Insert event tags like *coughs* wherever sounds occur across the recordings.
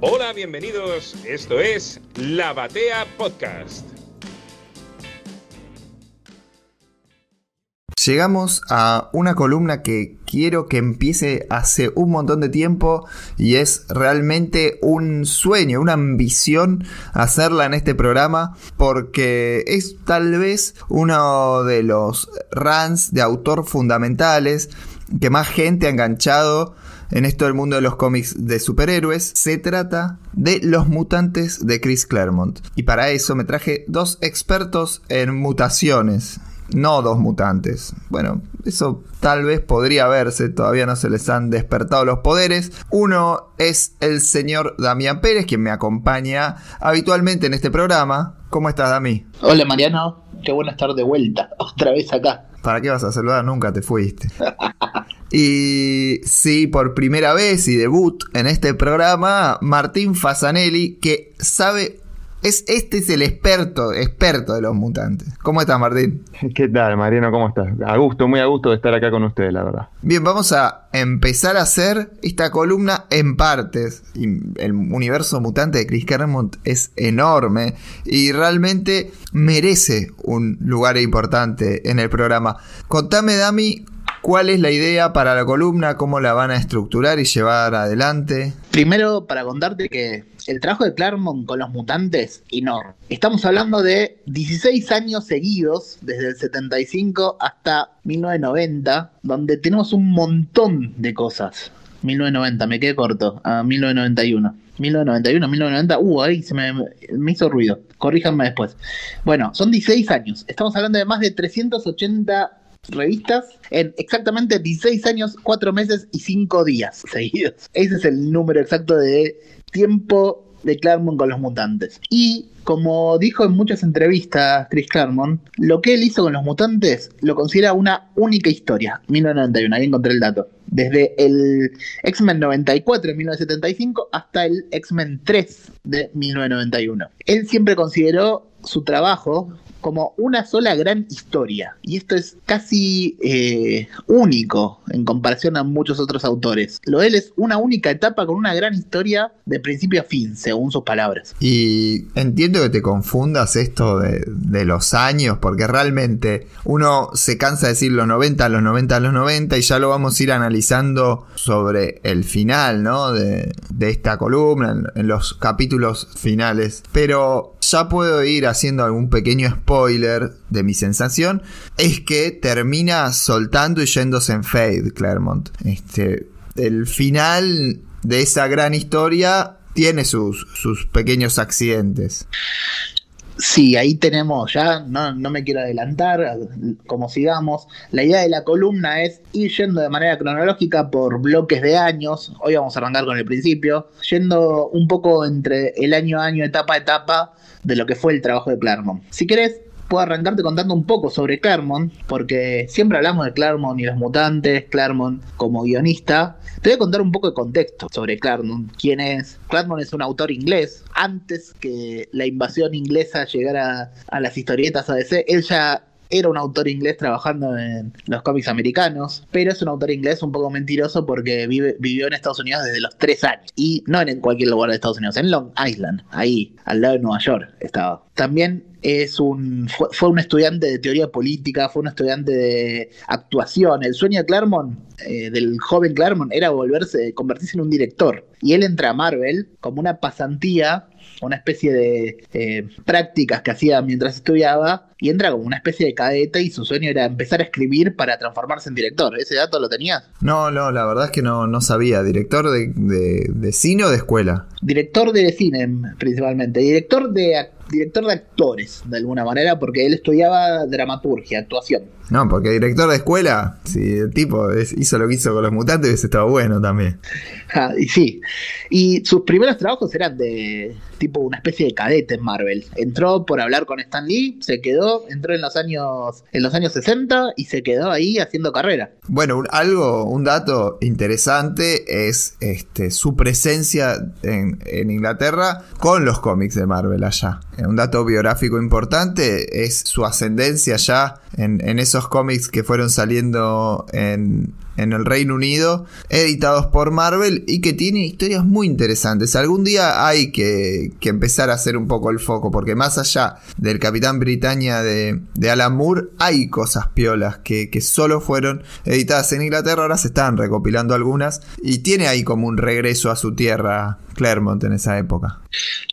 Hola, bienvenidos. Esto es La Batea Podcast. Llegamos a una columna que quiero que empiece hace un montón de tiempo y es realmente un sueño, una ambición hacerla en este programa porque es tal vez uno de los runs de autor fundamentales que más gente ha enganchado en esto del mundo de los cómics de superhéroes. Se trata de Los Mutantes de Chris Claremont. Y para eso me traje dos expertos en mutaciones no dos mutantes. Bueno, eso tal vez podría verse, todavía no se les han despertado los poderes. Uno es el señor Damián Pérez, quien me acompaña habitualmente en este programa. ¿Cómo estás, Dami? Hola, Mariano. Qué bueno estar de vuelta, *laughs* otra vez acá. ¿Para qué vas a saludar? Nunca te fuiste. *laughs* Y sí, por primera vez y debut en este programa, Martín Fasanelli, que sabe es, este es el experto, experto de los mutantes. ¿Cómo estás, Martín? *laughs* ¿Qué tal, Mariano? ¿Cómo estás? A gusto, muy a gusto de estar acá con ustedes, la verdad. Bien, vamos a empezar a hacer esta columna en partes. el universo mutante de Chris Claremont es enorme y realmente merece un lugar importante en el programa. Contame, Dami, ¿Cuál es la idea para la columna? ¿Cómo la van a estructurar y llevar adelante? Primero, para contarte que el trabajo de Claremont con los mutantes, enorme. Estamos hablando de 16 años seguidos, desde el 75 hasta 1990, donde tenemos un montón de cosas. 1990, me quedé corto, a 1991. 1991, 1990, uh, ahí se me, me, hizo ruido. Corríjanme después. Bueno, son 16 años. Estamos hablando de más de 380 revistas en exactamente 16 años, 4 meses y 5 días *laughs* seguidos. Ese es el número exacto de tiempo de Claremont con los mutantes. Y como dijo en muchas entrevistas Chris Claremont, lo que él hizo con los mutantes lo considera una única historia. 1991, ahí encontré el dato. Desde el X-Men 94 en 1975 hasta el X-Men 3 de 1991. Él siempre consideró su trabajo como una sola gran historia. Y esto es casi eh, único en comparación a muchos otros autores. Lo él es una única etapa con una gran historia de principio a fin, según sus palabras. Y entiendo que te confundas esto de, los años, porque realmente uno se cansa de decir los 90, los 90, los 90, y ya lo vamos a ir analizando sobre el final, ¿no? De, esta columna, en, en los capítulos finales. Pero ya puedo ir haciendo algún pequeño spoiler de mi sensación, es que termina soltando y yéndose en fade, Claremont. Este, el final de esa gran historia tiene sus, sus pequeños accidentes. Sí, ahí tenemos, ya no, no, me quiero adelantar, como sigamos. La idea de la columna es ir yendo de manera cronológica por bloques de años. Hoy vamos a arrancar con el principio, yendo un poco entre el año a año, etapa a etapa, de lo que fue el trabajo de Claremont. Si querés, puedo arrancarte contando un poco sobre Claremont, porque siempre hablamos de Claremont y los mutantes, Claremont como guionista. Te voy a contar un poco de contexto sobre Claremont. ¿Quién es? Claremont es un autor inglés. Antes que la invasión inglesa llegara a las historietas ADC, él ya era un autor inglés trabajando en los cómics americanos, pero es un autor inglés un poco mentiroso porque vivió en Estados Unidos desde los tres años. Y no en cualquier lugar de Estados Unidos, en Long Island, ahí, al lado de Nueva York estaba. También es un, fue, un estudiante de teoría política, fue un estudiante de actuación. El sueño de Claremont, eh, del joven Claremont, era volverse, convertirse en un director. Y él entra a Marvel como una pasantía una especie de eh, prácticas que hacía mientras estudiaba y entra como una especie de cadete y su sueño era empezar a escribir para transformarse en director. ¿Ese dato lo tenías? No, no, la verdad es que no, no sabía. ¿Director de, de cine o de escuela? Director de cine principalmente. Director de director de actores, de alguna manera, porque él estudiaba dramaturgia, actuación. No, porque director de escuela, si el tipo hizo lo que hizo con los mutantes, estaba bueno también. *laughs* Ah, y sí. Y sus primeros trabajos eran de tipo una especie de cadete en Marvel. Entró por hablar con Stan Lee, se quedó, entró en los años, en los años 60 y se quedó ahí haciendo carrera. Bueno, algo, un dato interesante es este, su presencia en, en Inglaterra con los cómics de Marvel allá. Un dato biográfico importante es su ascendencia ya en, esos cómics que fueron saliendo en, en el Reino Unido, editados por Marvel y que tiene historias muy interesantes. Algún día hay que, empezar a hacer un poco el foco, porque más allá del Capitán Britannia de, de Alan Moore, hay cosas piolas que, que solo fueron editadas en Inglaterra, ahora se están recopilando algunas y tiene ahí como un regreso a su tierra Claremont en esa época.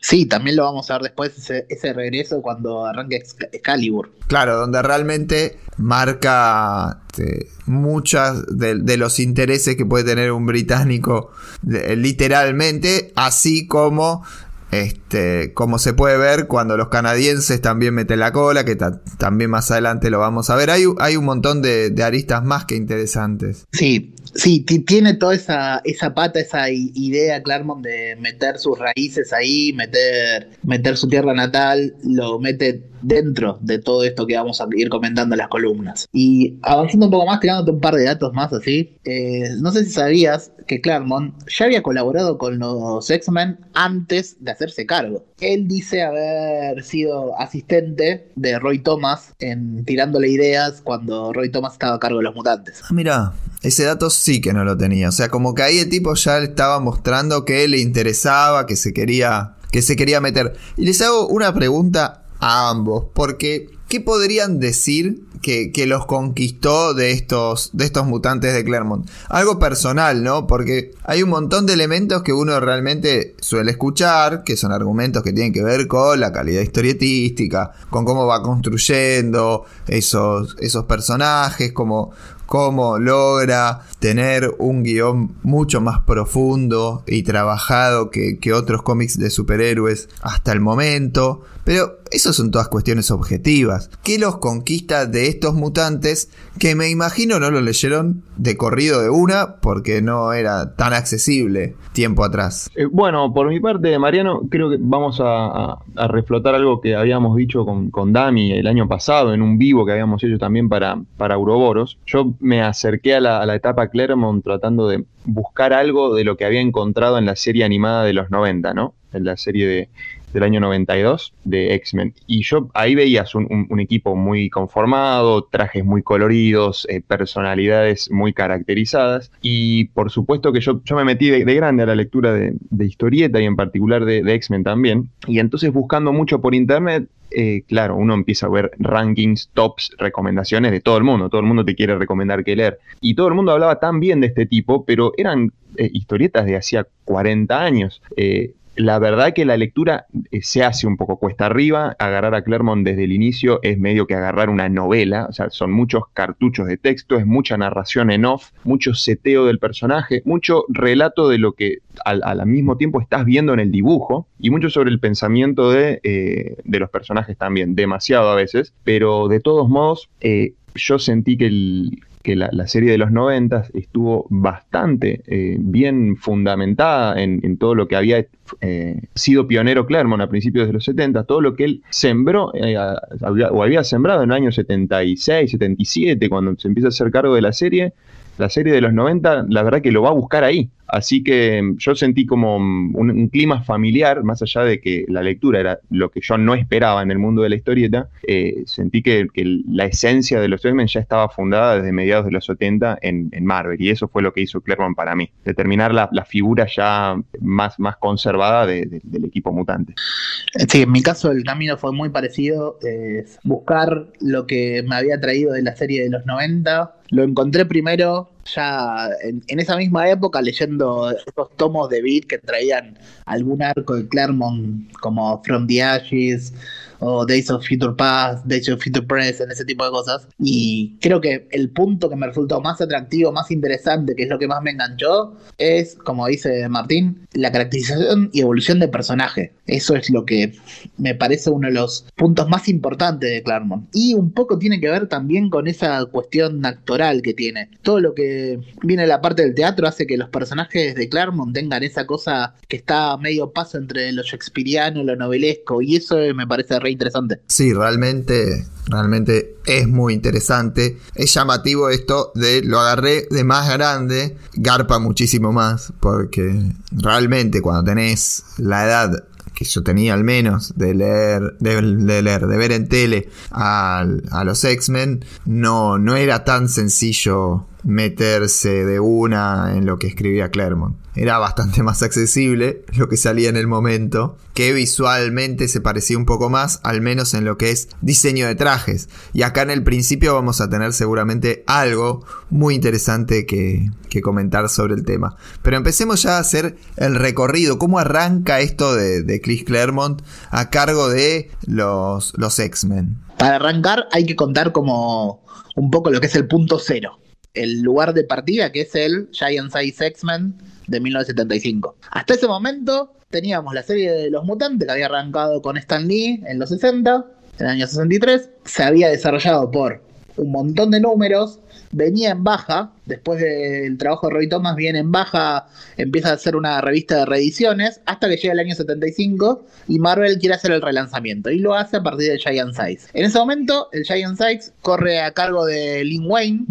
Sí, también lo vamos a ver después, ese, regreso cuando arranque Excalibur. Claro, donde realmente marca este, muchas de, los intereses que puede tener un británico literalmente, así como este, como se puede ver cuando los canadienses también meten la cola, que también más adelante lo vamos a ver. Hay, hay un montón de, de, aristas más que interesantes. Sí, Sí, tiene toda esa, esa pata, esa idea Claremont de meter sus raíces ahí, meter, meter su tierra natal, lo mete dentro de todo esto que vamos a ir comentando en las columnas. Y avanzando un poco más, tirándote un par de datos más así, eh, no sé si sabías que Claremont ya había colaborado con los X-Men antes de hacerse cargo. Él dice haber sido asistente de Roy Thomas en tirándole ideas cuando Roy Thomas estaba a cargo de los mutantes. Ah, mira, ese dato sí que no lo tenía. O sea, como que ahí el tipo ya estaba mostrando que le interesaba, que se quería, que se quería meter. Y les hago una pregunta a ambos, porque ¿qué podrían decir que, los conquistó de estos, de estos mutantes de Claremont? Algo personal, ¿no? Porque hay un montón de elementos que uno realmente suele escuchar, que son argumentos que tienen que ver con la calidad historietística, con cómo va construyendo esos, esos personajes, como cómo logra tener un guion mucho más profundo y trabajado que, que otros cómics de superhéroes hasta el momento. Pero eso son todas cuestiones objetivas. ¿Qué los conquista de estos mutantes que me imagino no lo leyeron de corrido de una porque no era tan accesible tiempo atrás? Eh, bueno, por mi parte, Mariano, creo que vamos a, reflotar algo que habíamos dicho con, con, Dami el año pasado en un vivo que habíamos hecho también para, para. Yo me acerqué a la, a la etapa Claremont tratando de buscar algo de lo que había encontrado en la serie animada de los 90, ¿no? En la serie de del año 92 de X-Men. Y yo ahí veías un, equipo muy conformado, trajes muy coloridos, eh, personalidades muy caracterizadas. Y por supuesto que yo, yo me metí de, grande a la lectura de, historieta y en particular de, X-Men también. Y entonces buscando mucho por internet, eh, claro, uno empieza a ver rankings, tops, recomendaciones de todo el mundo. Todo el mundo te quiere recomendar que leer. Y todo el mundo hablaba tan bien de este tipo, pero eran eh, historietas de hacía 40 años la verdad que la lectura eh, se hace un poco cuesta arriba. Agarrar a Claremont desde el inicio es medio que agarrar una novela. O sea, son muchos cartuchos de texto, es mucha narración en off, mucho seteo del personaje, mucho relato de lo que al, mismo tiempo estás viendo en el dibujo y mucho sobre el pensamiento de, eh, los personajes también. Demasiado a veces, pero de todos modos. Eh, yo sentí que el, que la, serie de los 90 estuvo bastante eh, bien fundamentada en, todo lo que había eh, sido pionero Claremont a principios de los 70, todo lo que él sembró eh, o había sembrado en el año 76, 77, cuando se empieza a hacer cargo de la serie, la serie de los 90, la verdad que lo va a buscar ahí. Así que mm, yo sentí como mm, un, clima familiar, más allá de que la lectura era lo que yo no esperaba en el mundo de la historieta, eh, sentí que, la esencia de los X-Men ya estaba fundada desde mediados de los 70 en, Marvel, y eso fue lo que hizo Claremont para mí, determinar la, figura ya más, más conservada del equipo mutante. Sí, en mi caso el camino fue muy parecido, buscar lo que me había traído de la serie de los 90, lo encontré primero ya en, esa misma época leyendo esos tomos de Beat que traían algún arco de Claremont como From the Ashes o Days of Future Past, Days of Future Present, ese tipo de cosas. Y creo que el punto que me resultó más atractivo, más interesante, que es lo que más me enganchó, es, como dice Martín, la caracterización y evolución de personaje. Eso es lo que me parece uno de los puntos más importantes de Claremont. Y un poco tiene que ver también con esa cuestión actoral que tiene. Todo lo que viene la parte del teatro hace que los personajes de Claremont tengan esa cosa que está a medio paso entre lo shakespeariano lo novelesco. Y eso me parece interesante. Sí, realmente, realmente es muy interesante. Es llamativo esto de lo agarré de más grande, garpa muchísimo más, porque realmente cuando tenés la edad que yo tenía al menos de leer, de, leer, de ver en tele a, a los X-Men, no, no era tan sencillo meterse de una en lo que escribía Claremont. Era bastante *laughs* más accesible lo que salía en el momento, que visualmente se parecía un poco más, al menos en lo que es diseño de trajes. Y acá en el principio vamos a tener seguramente algo muy interesante que, comentar sobre el tema. Pero empecemos ya a hacer el recorrido, cómo arranca esto de, de Chris Claremont a cargo de los, los X-Men. Para arrancar hay que contar como un poco lo que es el punto cero el lugar de partida, que es el Giant Size X-Men de 1975. Hasta ese momento teníamos la serie de los mutantes que había arrancado con Stan Lee en los 60, en el año 63. Se había desarrollado por un montón de números, venía en baja, después del trabajo de Roy Thomas viene en baja, empieza a hacer una revista de reediciones, hasta que llega el año 75 y Marvel quiere hacer el relanzamiento y lo hace a partir de Giant Size. En ese momento el Giant Size corre a cargo de Lin Wayne,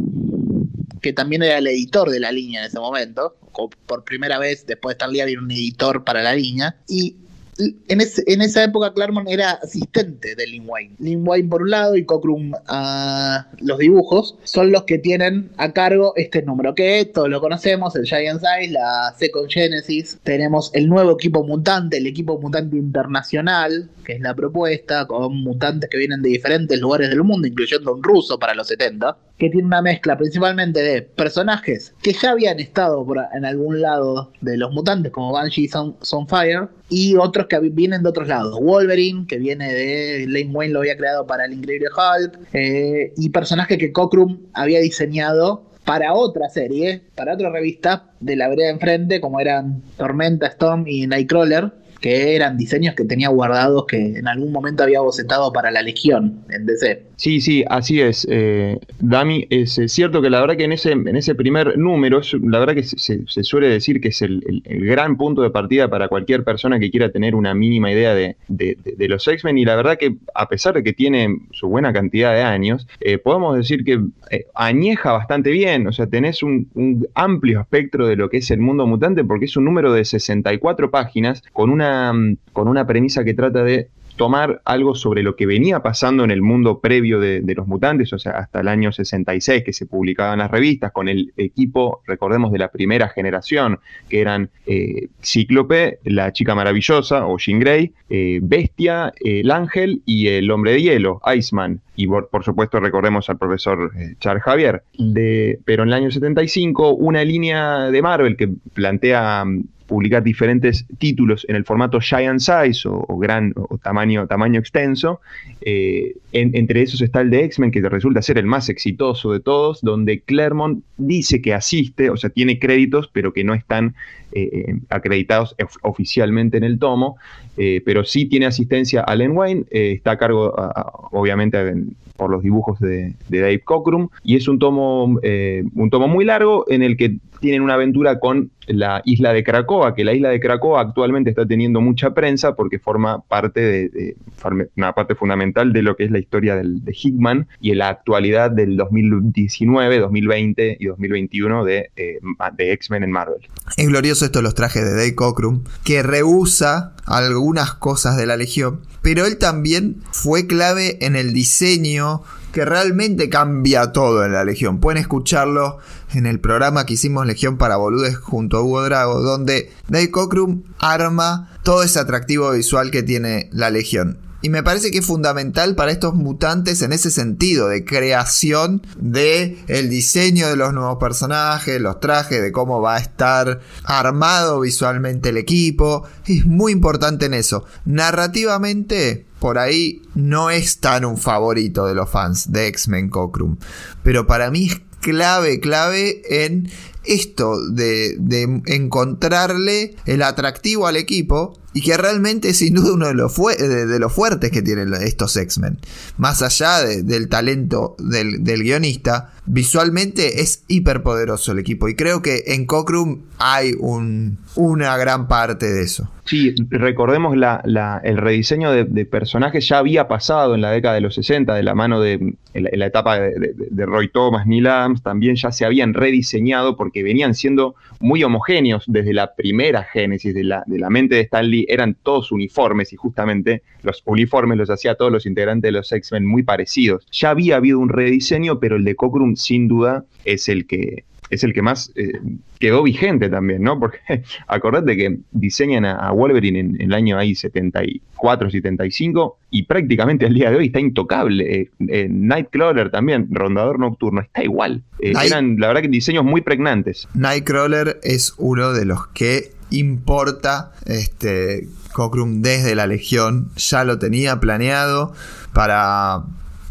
que también era el editor de la línea en ese momento. Por primera vez, después de estar Lee, había un editor para la línea. Y en, esa época Claremont era asistente de Lin Wayne. Lin Wayne por un lado y Cockrum a los dibujos son los que tienen a cargo este número que todos lo conocemos, el Giant Size, la Second Genesis. Tenemos el nuevo equipo mutante, el equipo mutante internacional, que es la propuesta, con mutantes que vienen de diferentes lugares del mundo, incluyendo un ruso para los 70, que tiene una mezcla principalmente de personajes que ya habían estado en algún lado de los mutantes, como Banshee y Sunfire, y otros que vienen de otros lados. Wolverine, que viene de Lane Wayne, lo había creado para el Increíble Hulk, eh, y personajes que Cockrum había diseñado para otra serie, para otra revista de la vereda enfrente, como eran Tormenta, Storm y Nightcrawler, que eran diseños que tenía guardados que en algún momento había bocetado para la Legión en DC. Sí, sí, así es. Eh, Dami, es, cierto que la verdad que en ese, en ese primer número, la verdad que se, suele decir que es el, gran punto de partida para cualquier persona que quiera tener una mínima idea de, los X-Men y la verdad que a pesar de que tiene su buena cantidad de años, eh, podemos decir que eh, añeja bastante bien, o sea, tenés un, un amplio espectro de lo que es el mundo mutante porque es un número de 64 páginas con una, con una premisa que trata de tomar algo sobre lo que venía pasando en el mundo previo de, los mutantes, o sea, hasta el año 66 que se publicaban las revistas con el equipo, recordemos, de la primera generación, que eran eh, Cíclope, la chica maravillosa o Jean Grey, eh, Bestia, el ángel y el hombre de hielo, Iceman. Y por, supuesto recordemos al profesor eh, Charles Javier. Pero en el año 75, una línea de Marvel que plantea publicar diferentes títulos en el formato giant size o, gran o tamaño, tamaño extenso. Eh, entre esos está el de X-Men, que resulta ser el más exitoso de todos, donde Claremont dice que asiste, o sea, tiene créditos, pero que no están eh, eh, acreditados oficialmente en el tomo, pero sí tiene asistencia a Len Wayne, está a cargo, obviamente, por los dibujos de, Dave Cockrum, y es un tomo, un tomo muy largo en el que tienen una aventura con la isla de Cracoa, que la isla de Cracoa actualmente está teniendo mucha prensa porque forma parte de, una parte fundamental de lo que es la historia del, de Hickman y en la actualidad del 2019, 2020 y 2021 de, eh, de X-Men en Marvel. Es glorioso esto los trajes de Dave Cockrum, que rehúsa algunas cosas de la Legión, pero él también fue clave en el diseño que realmente cambia todo en la Legión. Pueden escucharlo en el programa que hicimos Legión para Boludes junto a Hugo Drago, donde Dave Cockrum arma todo ese atractivo visual que tiene la Legión. Y me parece que es fundamental para estos mutantes en ese sentido de creación de el diseño de los nuevos personajes, los trajes, de cómo va a estar armado visualmente el equipo. Es muy importante en eso. Narrativamente, por ahí no es tan un favorito de los fans de X-Men Cockrum. Pero para mí es clave, clave en esto de, encontrarle el atractivo al equipo y que realmente es sin duda uno de los, de, los fuertes que tienen estos X-Men. Más allá del talento del, guionista, visualmente es hiperpoderoso el equipo y creo que en Cockrum hay una gran parte de eso. Sí, recordemos la, el rediseño de, personajes ya había pasado en la década de los 60, de la mano de la, etapa de, Roy Thomas, Neil Adams, también ya se habían rediseñado porque venían siendo muy homogéneos desde la primera génesis de la, de la mente de Stanley, eran todos uniformes y justamente los uniformes los hacía todos los integrantes de los X-Men muy parecidos. Ya había habido un rediseño, pero el de Cockrum sin duda es el que es el que más eh, quedó vigente también, ¿no? Porque *laughs* acordate que diseñan a, Wolverine en, el año ahí 74, 75 y prácticamente al día de hoy está intocable. Eh, eh, Nightcrawler también, Rondador Nocturno, está igual. eran, la verdad, que diseños muy pregnantes. Nightcrawler es uno de los que importa este Cockrum desde la Legión, ya lo tenía planeado para,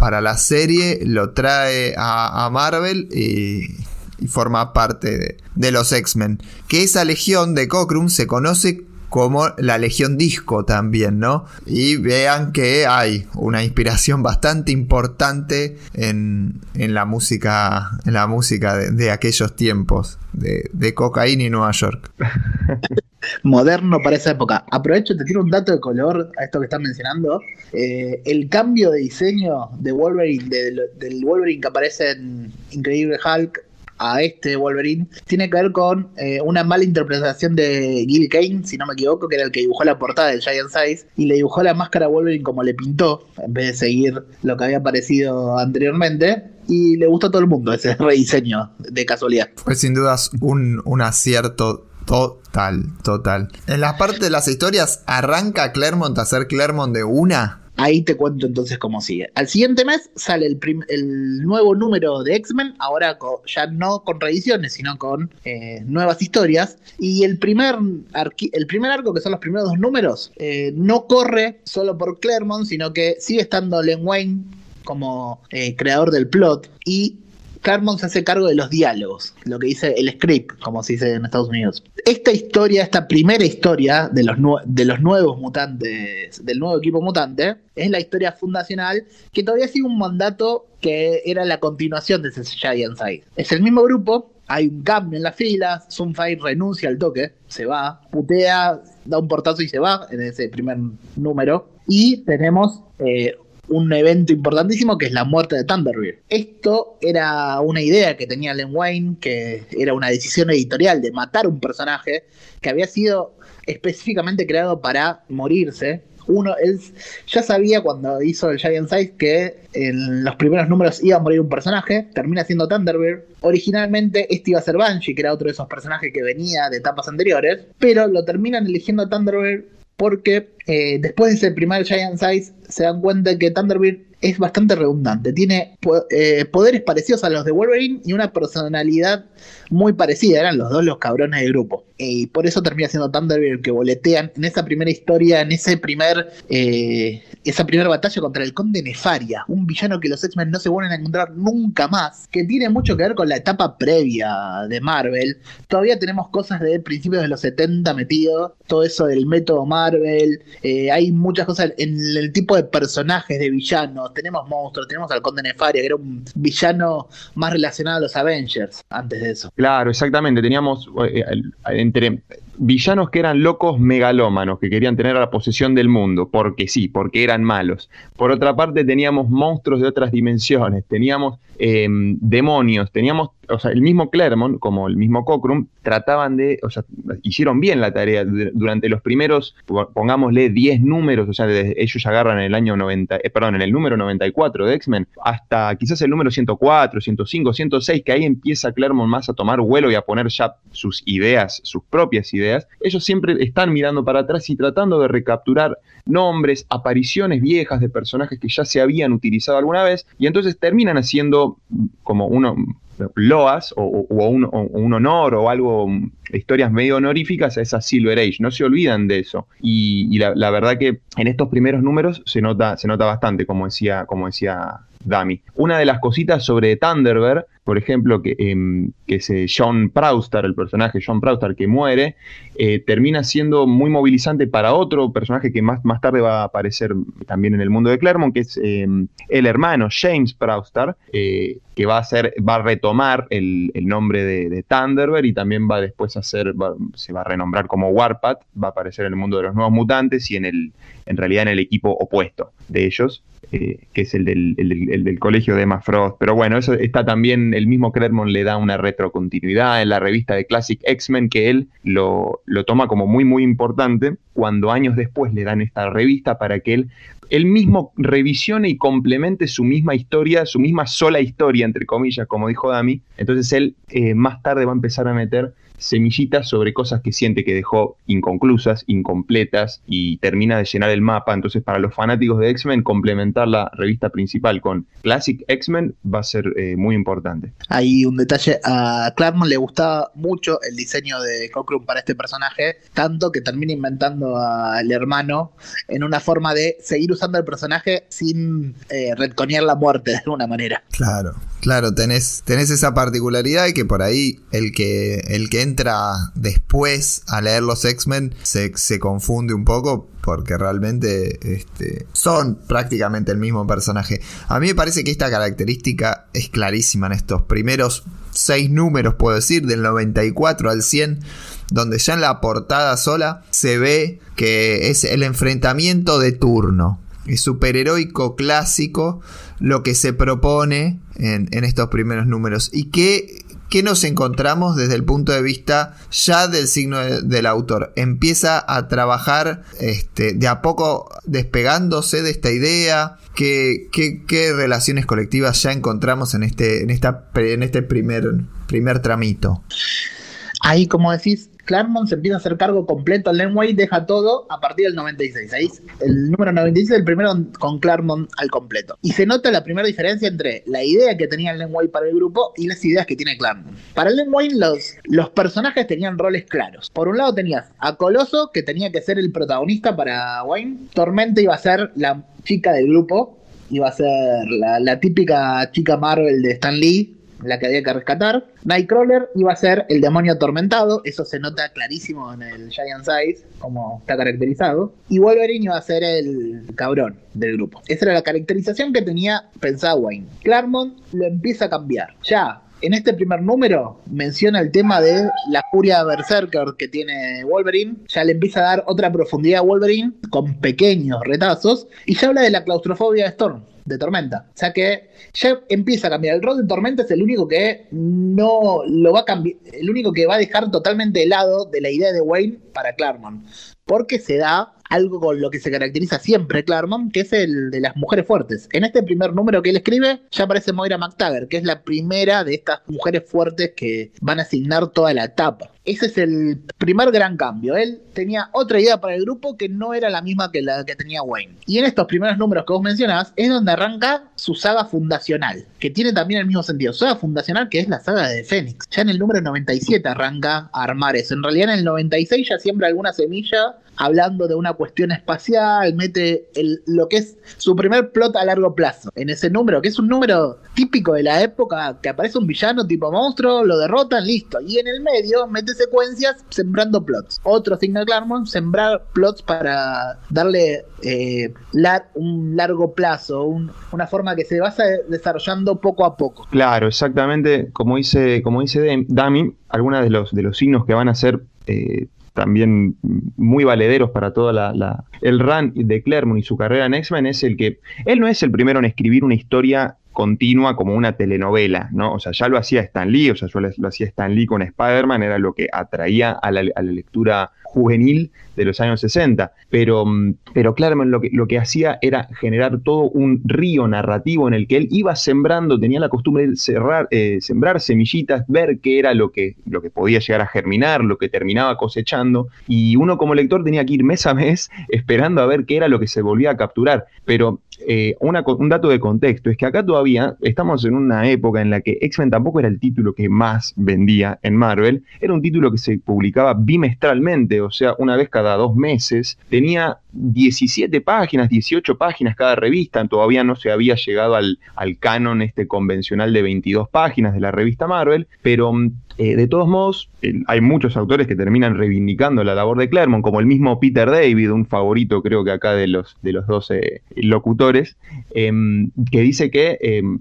para la serie, lo trae a Marvel y forma parte de, los X-Men. Que esa legión de Cockrum se conoce como la Legión Disco también, ¿no? Y vean que hay una inspiración bastante importante en, la música, en la música de, aquellos tiempos, de, cocaína y Nueva York. *laughs* Moderno para esa época. Aprovecho, te tiro un dato de color a esto que estás mencionando. Eh, el cambio de diseño de Wolverine, del Wolverine que aparece en Increíble Hulk a este Wolverine tiene que ver con eh, una mala interpretación de Gil Kane, si no me equivoco, que era el que dibujó la portada del Giant Size y le dibujó la máscara a Wolverine como le pintó, en vez de seguir lo que había aparecido anteriormente. Y le gustó a todo el mundo ese *laughs* rediseño de casualidad. Fue sin dudas un, un acierto total, total. En la parte de las historias, ¿arranca Claremont a ser Claremont de una? Ahí te cuento entonces cómo sigue. Al siguiente mes sale el, nuevo número de X-Men, ahora ya no con reediciones, sino con eh, nuevas historias. Y el primer, el primer arco, que son los primeros dos números, eh, no corre solo por Claremont, sino que sigue estando Len Wayne como eh, creador del plot y Claremont se hace cargo de los diálogos, lo que dice el script, como se dice en Estados Unidos. Esta historia, esta primera historia de los, de los nuevos mutantes, del nuevo equipo mutante, es la historia fundacional que todavía sigue un mandato que era la continuación de ese Giant Size. Es el mismo grupo, hay un cambio en las filas, Sunfire renuncia al toque, se va, putea, da un portazo y se va en ese primer número. Y tenemos eh, un evento importantísimo que es la muerte de Thunderbird. Esto era una idea que tenía Len Wayne, que era una decisión editorial de matar un personaje que había sido específicamente creado para morirse. Uno, él ya sabía cuando hizo el Giant Size que en los primeros números iba a morir un personaje, termina siendo Thunderbird. Originalmente este iba a ser Banshee, que era otro de esos personajes que venía de etapas anteriores, pero lo terminan eligiendo a Thunderbird porque eh, después de ese primer Giant Size se dan cuenta que Thunderbird es bastante redundante. Tiene eh, poderes parecidos a los de Wolverine y una personalidad muy parecida. Eran los dos los cabrones del grupo. Y por eso termina siendo Thunderbird que boletean en esa primera historia, en ese primer, eh, esa primera batalla contra el Conde Nefaria. Un villano que los X-Men no se vuelven a encontrar nunca más. Que tiene mucho que ver con la etapa previa de Marvel. Todavía tenemos cosas de principios de los 70 metido. Todo eso del método Marvel. Eh, hay muchas cosas en el tipo de personajes de villanos. Tenemos monstruos, tenemos al Conde Nefaria, que era un villano más relacionado a los Avengers antes de eso. Claro, exactamente. Teníamos eh, entre villanos que eran locos megalómanos, que querían tener la posesión del mundo, porque sí, porque eran malos. Por otra parte, teníamos monstruos de otras dimensiones, teníamos em, demonios, teníamos, o sea, el mismo Claremont, como el mismo Cockrum, trataban de, o sea, hicieron bien la tarea durante los primeros, pongámosle 10 números, o sea, ellos agarran en el año 90, eh, perdón, en el número 94 de X-Men, hasta quizás el número 104, 105, 106, que ahí empieza Claremont más a tomar vuelo y a poner ya sus ideas, sus propias ideas, ellos siempre están mirando para atrás y tratando de recapturar nombres, apariciones viejas de personajes que ya se habían utilizado alguna vez, y entonces terminan haciendo como uno loas o, un, honor o algo, historias medio honoríficas a esa Silver Age. No se olvidan de eso. Y, la, verdad que en estos primeros números se nota, se nota bastante, como decía, como decía Dami. Una de las cositas sobre Thunderbird por ejemplo, que, em, que se John Prouster, el personaje John Prouster que muere, eh, termina siendo muy movilizante para otro personaje que más, más tarde va a aparecer también en el mundo de Claremont, que es em, el hermano James Prouster, eh, que va a ser, va a retomar el, nombre de, Thunderbird y también va después a ser, se va a renombrar como Warpath, va a aparecer en el mundo de los nuevos mutantes y en el, en realidad en el equipo opuesto de ellos, eh, que es el del, colegio de Emma Frost. Pero bueno, eso está también, el mismo Claremont le da una retrocontinuidad en la revista de Classic X-Men, que él lo, lo toma como muy, muy importante, cuando años después le dan esta revista para que él mismo revisione y complemente su misma historia, su misma sola historia, entre comillas, como dijo Dami. Entonces él eh, más tarde va a empezar a meter semillitas sobre cosas que siente que dejó inconclusas, incompletas y termina de llenar el mapa. Entonces, para los fanáticos de X-Men, complementar la revista principal con Classic X-Men va a ser eh, muy importante. Hay un detalle, a Claremont le gustaba mucho el diseño de Cockrum para este personaje, tanto que termina inventando al hermano en una forma de seguir usando el personaje sin eh, la muerte de alguna manera. Claro, claro, tenés, esa particularidad y que por ahí el que, el que entra después a leer los X-Men se, confunde un poco porque realmente este, son prácticamente el mismo personaje. A mí me parece que esta característica es clarísima en estos primeros seis números, puedo decir, del 94 al 100, donde ya en la portada sola se ve que es el enfrentamiento de turno. Es superheroico clásico lo que se propone en, estos primeros números. Y que ¿qué nos encontramos desde el punto de vista ya del signo del autor? Empieza a trabajar este, de a poco despegándose de esta idea. ¿Qué, qué, relaciones colectivas ya encontramos en este, en esta, en este primer, primer tramito? Ahí, como decís, Claremont se empieza a hacer cargo completo, Lenway deja todo a partir del 96. Ahí el número 96 es el primero con Claremont al completo. Y se nota la primera diferencia entre la idea que tenía Lenway para el grupo y las ideas que tiene Claremont. Para Lenway los, los personajes tenían roles claros. Por un lado tenías a Coloso, que tenía que ser el protagonista para Wayne. Tormenta iba a ser la chica del grupo, iba a ser la, la típica chica Marvel de Stan Lee, la que había que rescatar. Nightcrawler iba a ser el demonio atormentado, eso se nota clarísimo en el Giant Size, como está caracterizado. Y Wolverine iba a ser el cabrón del grupo. Esa era la caracterización que tenía pensado Wayne. Claremont lo empieza a cambiar. Ya en este primer número menciona el tema de la furia berserker que tiene Wolverine. Ya le empieza a dar otra profundidad a Wolverine con pequeños retazos. Y ya habla de la claustrofobia de Storm de Tormenta. O sea que ya empieza a cambiar. El rol de Tormenta es el único que no lo va a cambiar, el único que va a dejar totalmente helado de la idea de Wayne para Claremont. Porque se da algo con lo que se caracteriza siempre Claremont, que es el de las mujeres fuertes. En este primer número que él escribe, ya aparece Moira McTaggart, que es la primera de estas mujeres fuertes que van a asignar toda la etapa. Ese es el primer gran cambio. Él tenía otra idea para el grupo que no era la misma que la que tenía Wayne. Y en estos primeros números que vos mencionás es donde arranca su saga fundacional, que tiene también el mismo sentido. Saga fundacional que es la saga de Fénix. Ya en el número 97 arranca a armar eso. En realidad en el 96 ya siembra alguna semilla hablando de una cuestión espacial, mete lo que es su primer plot a largo plazo en ese número, que es un número típico de la época, que aparece un villano tipo monstruo, lo derrotan, listo. Y en el medio mete secuencias sembrando plots. Otro signo de Claremont, sembrar plots para darle eh, un largo plazo, una forma que se va desarrollando poco a poco. Claro, exactamente, como dice, como dice Dami, algunos de los, de los signos que van a ser eh, también muy valederos para toda la, el run de Claremont y su carrera en X-Men es el que él no es el primero en escribir una historia continua como una telenovela, ¿no? O sea, ya lo hacía Stan Lee, o sea, yo lo hacía Stan Lee con Spider-Man, era lo que atraía a la, lectura juvenil de los años 60. Pero, mm, pero lo que, lo que hacía era generar todo un río narrativo en el que él iba sembrando, tenía la costumbre de cerrar, eh, sembrar semillitas, ver qué era lo que, lo que podía llegar a germinar, lo que terminaba cosechando. Y uno como lector tenía que ir mes a mes *laughs* esperando a ver qué era lo que se volvía a capturar. Pero eh, un dato de contexto es que acá todavía estamos en una época en la que X-Men tampoco era el título que más vendía en Marvel, era un título que se publicaba bimestralmente, o sea, una vez cada dos meses, tenía 17 páginas, 18 páginas cada revista, todavía no se había llegado al, canon este convencional de 22 páginas de la revista Marvel, pero mm, eh, de todos modos, hay muchos autores que terminan reivindicando la labor de Claremont, como el mismo Peter David, un favorito creo que acá de los, de los 12 locutores, em, que dice que em,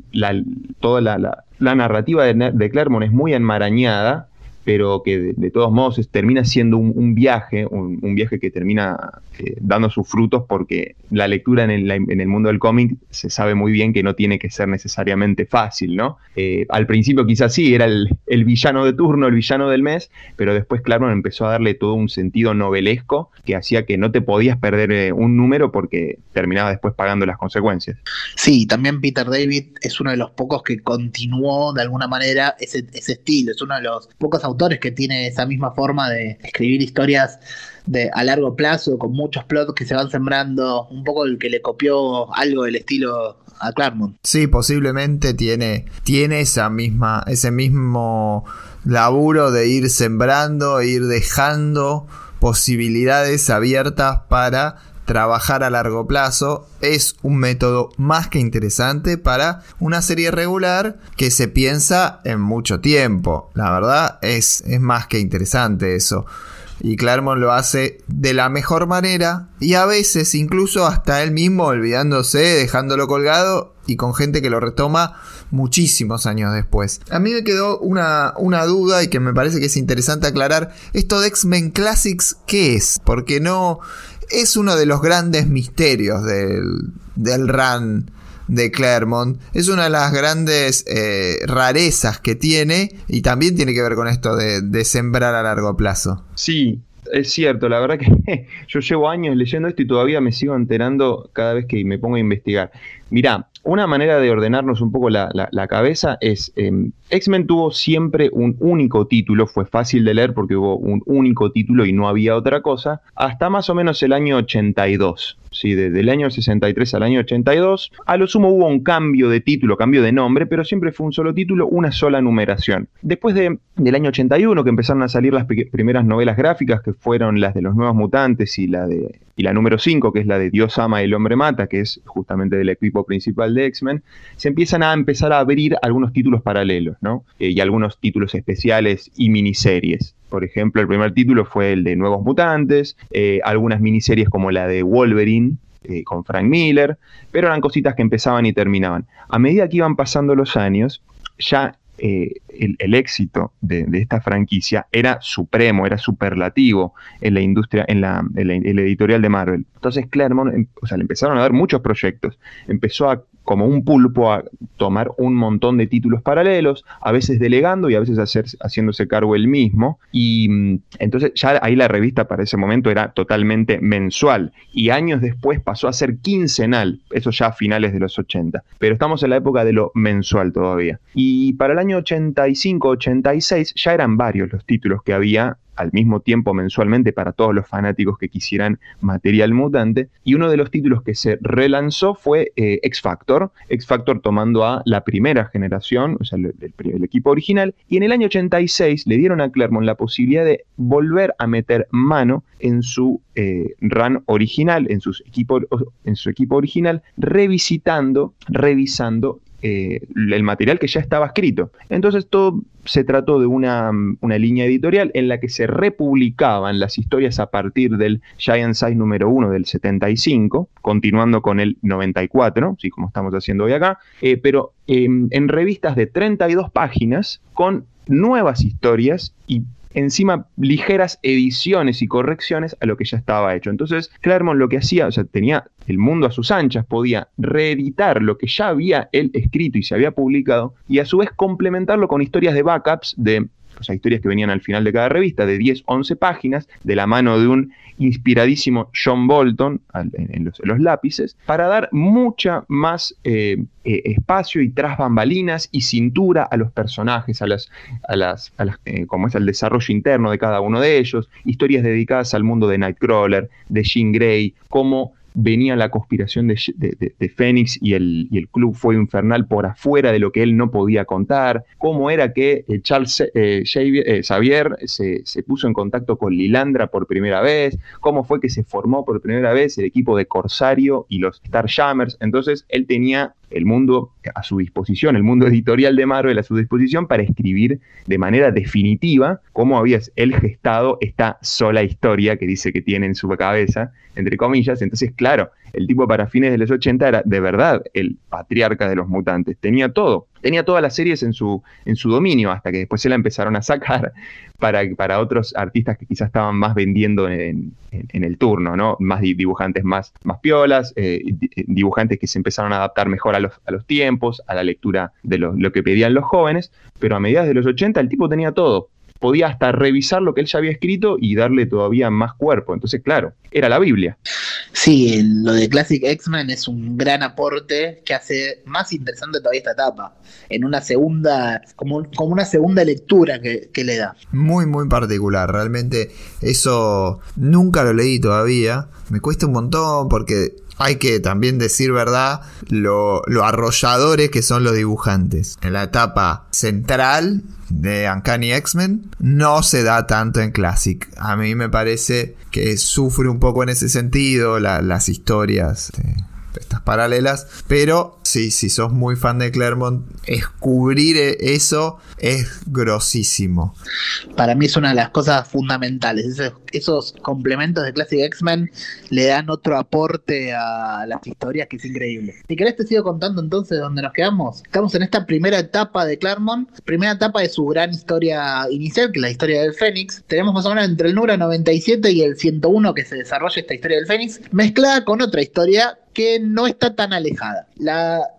toda la, narrativa de, de Claremont es muy enmarañada pero que de, todos modos termina siendo un, viaje, un, viaje que termina eh, dando sus frutos porque la lectura en el, mundo del cómic se sabe muy bien que no tiene que ser necesariamente fácil, ¿no? Eh, al principio quizás sí, era el, villano de turno, el villano del mes, pero después Claremont empezó a darle todo un sentido novelesco que hacía que no te podías perder eh, un número porque terminaba después pagando las consecuencias. Sí, también Peter David es uno de los pocos que continuó de alguna manera ese, ese estilo, es uno de los pocos autores que tiene esa misma forma de escribir historias de, a largo plazo, con muchos plots que se van sembrando, un poco el que le copió algo del estilo a Claremont. Sí, posiblemente tiene, tiene esa misma, ese mismo laburo de ir sembrando, e ir dejando posibilidades abiertas para trabajar a largo plazo es un método más que interesante para una serie regular que se piensa en mucho tiempo. La verdad es, es más que interesante eso. Y Claremont lo hace de la mejor manera y a veces incluso hasta él mismo olvidándose, dejándolo colgado y con gente que lo retoma muchísimos años después. A mí me quedó una, una duda y que me parece que es interesante aclarar. Esto de X-Men Classics, ¿qué es? Porque no es uno de los grandes misterios del, del run de Claremont. Es una de las grandes eh, rarezas que tiene y también tiene que ver con esto de, de, sembrar a largo plazo. Sí, es cierto, la verdad que *laughs* yo llevo años leyendo esto y todavía me sigo enterando cada vez que me pongo a investigar. Mirá, una manera de ordenarnos un poco la, cabeza es, em, X-Men tuvo siempre un único título, fue fácil de leer porque hubo un único título y no había otra cosa, hasta más o menos el año 82. Sí, desde el año 63 al año 82. A lo sumo hubo un cambio de título, cambio de nombre, pero siempre fue un solo título, una sola numeración. Después de, del año 81, que empezaron a salir las primeras novelas gráficas, que fueron las de los Nuevos Mutantes y la, de, y la número 5, que es la de Dios ama y el hombre mata, que es justamente del equipo principal de X-Men, se empiezan a empezar a abrir algunos títulos paralelos, ¿no? Eh, y algunos títulos especiales y miniseries. Por ejemplo, el primer título fue el de Nuevos Mutantes, eh, algunas miniseries como la de Wolverine, eh, con Frank Miller, pero eran cositas que empezaban y terminaban. A medida que iban pasando los años, ya el, éxito de, esta franquicia era supremo, era superlativo en la industria, en la, en editorial de Marvel. Entonces Claremont, em, o sea, le empezaron a dar muchos proyectos. Empezó a como un pulpo a tomar un montón de títulos paralelos, a veces delegando y a veces haciéndose cargo él mismo. Y mm, entonces ya ahí la revista para ese momento era totalmente mensual y años después pasó a ser quincenal, eso ya a finales de los 80. Pero estamos en la época de lo mensual todavía. Y para el año 85-86 ya eran varios los títulos que había al mismo tiempo mensualmente para todos los fanáticos que quisieran material mutante. Y uno de los títulos que se relanzó fue eh, X Factor, X Factor tomando a la primera generación, o sea, el, equipo original. Y en el año 86 le dieron a Claremont la posibilidad de volver a meter mano en su eh, run original, en, sus equipo, en su equipo original, revisitando, revisando eh, el material que ya estaba escrito. Entonces todo se trató de una, línea editorial en la que se republicaban las historias a partir del Giant Size número 1 del 75, continuando con el 94, así como estamos haciendo hoy acá, eh, pero em, en revistas de 32 páginas con nuevas historias y encima ligeras ediciones y correcciones a lo que ya estaba hecho. Entonces, Claremont lo que hacía, o sea, tenía el mundo a sus anchas, podía reeditar lo que ya había él escrito y se había publicado y a su vez complementarlo con historias de backups de o sea, historias que venían al final de cada revista, de 10, 11 páginas, de la mano de un inspiradísimo John Bolton en, los, lápices, para dar mucha más eh, eh, espacio y tras bambalinas y cintura a los personajes, a las, a las, a las eh, como es el desarrollo interno de cada uno de ellos, historias dedicadas al mundo de Nightcrawler, de Jean Grey, cómo venía la conspiración de, de, Fénix y el, y el, club fue infernal por afuera de lo que él no podía contar, cómo era que eh, Charles eh, eh, Xavier se, se, puso en contacto con Lilandra por primera vez, cómo fue que se formó por primera vez el equipo de Corsario y los Starjammers. Entonces él tenía el mundo a su disposición, el mundo editorial de Marvel a su disposición para escribir de manera definitiva cómo había él gestado esta sola historia que dice que tiene en su cabeza, entre comillas. Entonces, claro, el tipo para fines de los 80 era de verdad el patriarca de los mutantes, tenía todo, tenía todas las series en su, en su dominio, hasta que después se la empezaron a sacar *laughs* para, para otros artistas que quizás estaban más vendiendo en, el turno, ¿no? Más dibujantes más, más piolas, eh, dibujantes que se empezaron a adaptar mejor a los, a los tiempos, a la lectura de lo, lo que pedían los jóvenes, pero a mediados de los 80 el tipo tenía todo, podía hasta revisar lo que él ya había escrito y darle todavía más cuerpo. Entonces, claro, era la Biblia. Sí, lo de Classic X-Men es un gran aporte que hace más interesante todavía esta etapa. En una segunda, como, como una segunda lectura que, que, le da. Muy, muy particular. Realmente eso nunca lo leí todavía. Me cuesta un montón porque hay que también decir verdad lo, lo arrolladores que son los dibujantes. En la etapa central de Uncanny X-Men no se da tanto en Classic. A mí me parece que sufre un poco en ese sentido las historias. estas paralelas, pero sí, si sos muy fan de Claremont, descubrir eso es grosísimo. Para mí es una de las cosas fundamentales. Esos, complementos de Classic X-Men le dan otro aporte a las historias que es increíble. Si querés te sigo contando entonces dónde nos quedamos. Estamos en esta primera etapa de Claremont, primera etapa de su gran historia inicial, que es la historia del Fénix. Tenemos más o menos entre el número 97 y el 101 que se desarrolla esta historia del Fénix, mezclada con otra historia que no está tan alejada.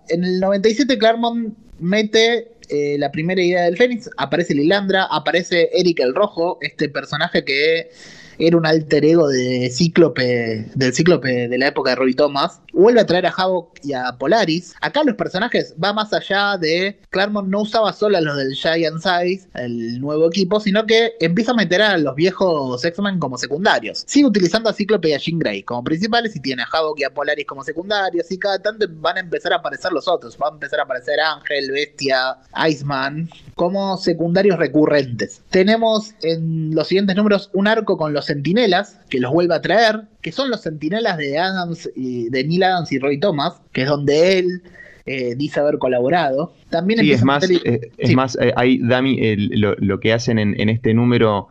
En el 97 Claremont mete eh, la primera idea del Fénix, aparece Lilandra, aparece Eric el Rojo, este personaje que era un alter ego de Cíclope, del Cíclope de la época de Roy Thomas. Vuelve a traer a Havok y a Polaris. Acá los personajes va más allá de. Claremont no usaba solo a los del Giant Size, el nuevo equipo, sino que empieza a meter a los viejos X-Men como secundarios. Sigue utilizando a Cíclope y a Jean Grey como principales y tiene a Havok y a Polaris como secundarios. Y cada tanto van a empezar a aparecer los otros. Van a empezar a aparecer Ángel, Bestia, Iceman como secundarios recurrentes. Tenemos en los siguientes números un arco con los sentinelas, que los vuelve a traer, que son los sentinelas de Adams y de Neil Adams y Roy Thomas, que es donde él eh, dice haber colaborado. También sí, es más, eh, es más, eh, ahí Dami, lo, que hacen en, este número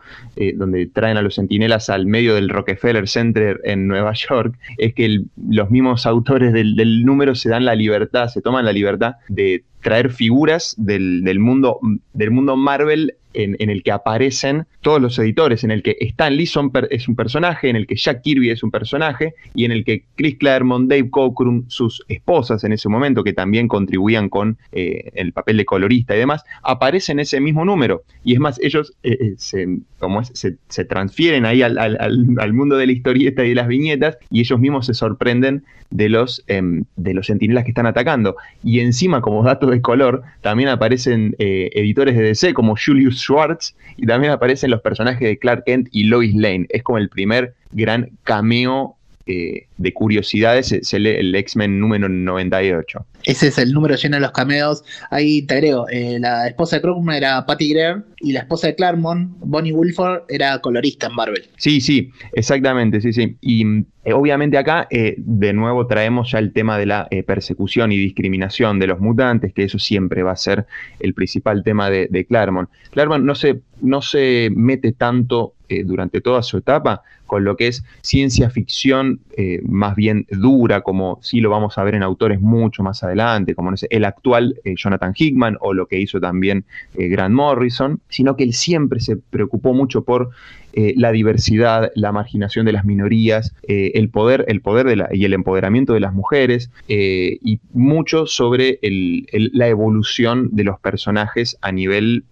donde traen a los sentinelas al medio del Rockefeller Center en Nueva *laughs* York, es que los mismos autores del, del, número se dan la libertad, se toman la libertad de traer figuras del, del mundo, del mundo Marvel en, el que aparecen todos los editores, en el que Stan Lee es un personaje, en el que Jack Kirby es un personaje, y en el que Chris Claremont, Dave Cockrum, sus esposas en ese momento, que también contribuían con eh, el papel de colorista y demás, aparecen en ese mismo número. Y es más, ellos eh, eh, se, como se, transfieren ahí al, al, mundo de la historieta y de las viñetas, y ellos mismos se sorprenden de los, em, de los sentinelas que están atacando. Y encima, como dato de color, también aparecen editores de DC como Julius Schwartz y también aparecen los personajes de Clark Kent y Lois Lane. Es como el primer gran cameo eh, de curiosidades, es el, X-Men número 98. Ese es el número lleno de los cameos. Ahí te agrego, eh, la esposa de Krugman era Patty Greer y la esposa de Claremont, Bonnie Wilford, era colorista en Marvel. Sí, sí, exactamente, sí, sí. Y eh, obviamente acá de nuevo traemos ya el tema de la persecución y discriminación de los mutantes, que eso siempre va a ser el principal tema de, de Claremont. Claremont no se, no se mete tanto durante toda su etapa con lo que es ciencia ficción eh, más bien dura, como sí lo vamos a ver en autores mucho más adelante, como el actual eh, Jonathan Hickman o lo que hizo también eh, Grant Morrison, sino que él siempre se preocupó mucho por eh, la diversidad, la marginación de las minorías, eh, el poder, el poder de la, y el empoderamiento de las mujeres, eh, y mucho sobre la evolución de los personajes a nivel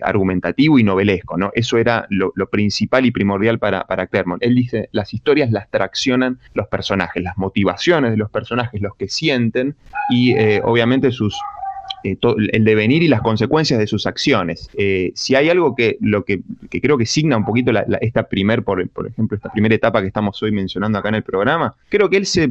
argumentativo y novelesco. ¿no? Eso era lo, principal y primordial para, para Claremont. Él dice, las historias las traccionan los personajes, las motivaciones de los personajes, los que sienten, y obviamente sus eh, el devenir y las consecuencias de sus acciones. Eh, si hay algo que, lo que, creo que signa un poquito esta primer, por, por ejemplo, esta primera etapa que estamos hoy mencionando acá en el programa, creo que él se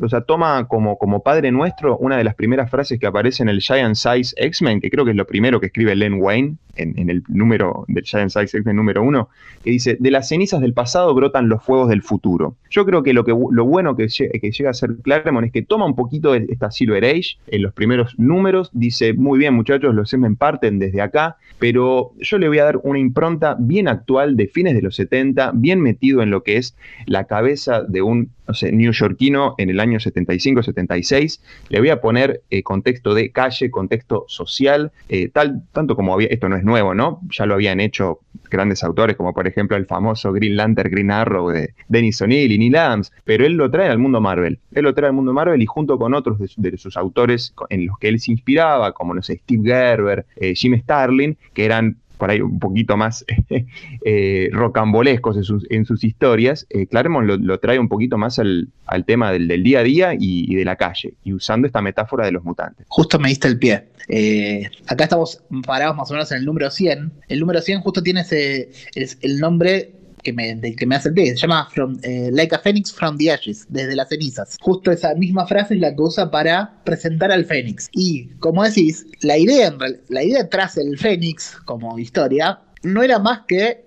o sea, toma como, como padre nuestro una de las primeras frases que aparece en el Giant Size X-Men, que creo que es lo primero que escribe Len Wayne en, el número del Giant Size X-Men número uno, que dice, de las cenizas del pasado brotan los fuegos del futuro. Yo creo que lo, que, lo bueno que, que llega a ser Claremont es que toma un poquito esta Silver Age en los primeros números, dice, muy bien muchachos, los X-Men parten desde acá, pero yo le voy a dar una impronta bien actual de fines de los 70, bien metido en lo que es la cabeza de un no sé, neoyorquino en el año 75-76. Le voy a poner eh, contexto de calle, contexto social, eh, tal, tanto como había, esto no es nuevo, ¿no? Ya lo habían hecho grandes autores, como por ejemplo el famoso Green Lantern, Green Arrow de Dennis O'Neill y Neil Adams, pero él lo trae al mundo Marvel. Él lo trae al mundo Marvel y junto con otros de, sus autores en los que él se inspiraba, como, no sé, Steve Gerber, eh, Jim Starlin, que eran por ahí un poquito más *laughs* eh, rocambolescos en sus, historias, eh, Claremont lo, trae un poquito más al, tema del, día a día y, de la calle, y usando esta metáfora de los mutantes. Justo me diste el pie. Eh, acá estamos parados más o menos en el número 100. El número 100 justo tiene ese, el nombre que me, que me hace el pie, se llama eh, Like a Phoenix from the Ashes, desde las cenizas. Justo esa misma frase es la que usa para presentar al Fénix. Y como decís, la idea, la idea tras el Fénix como historia no era más que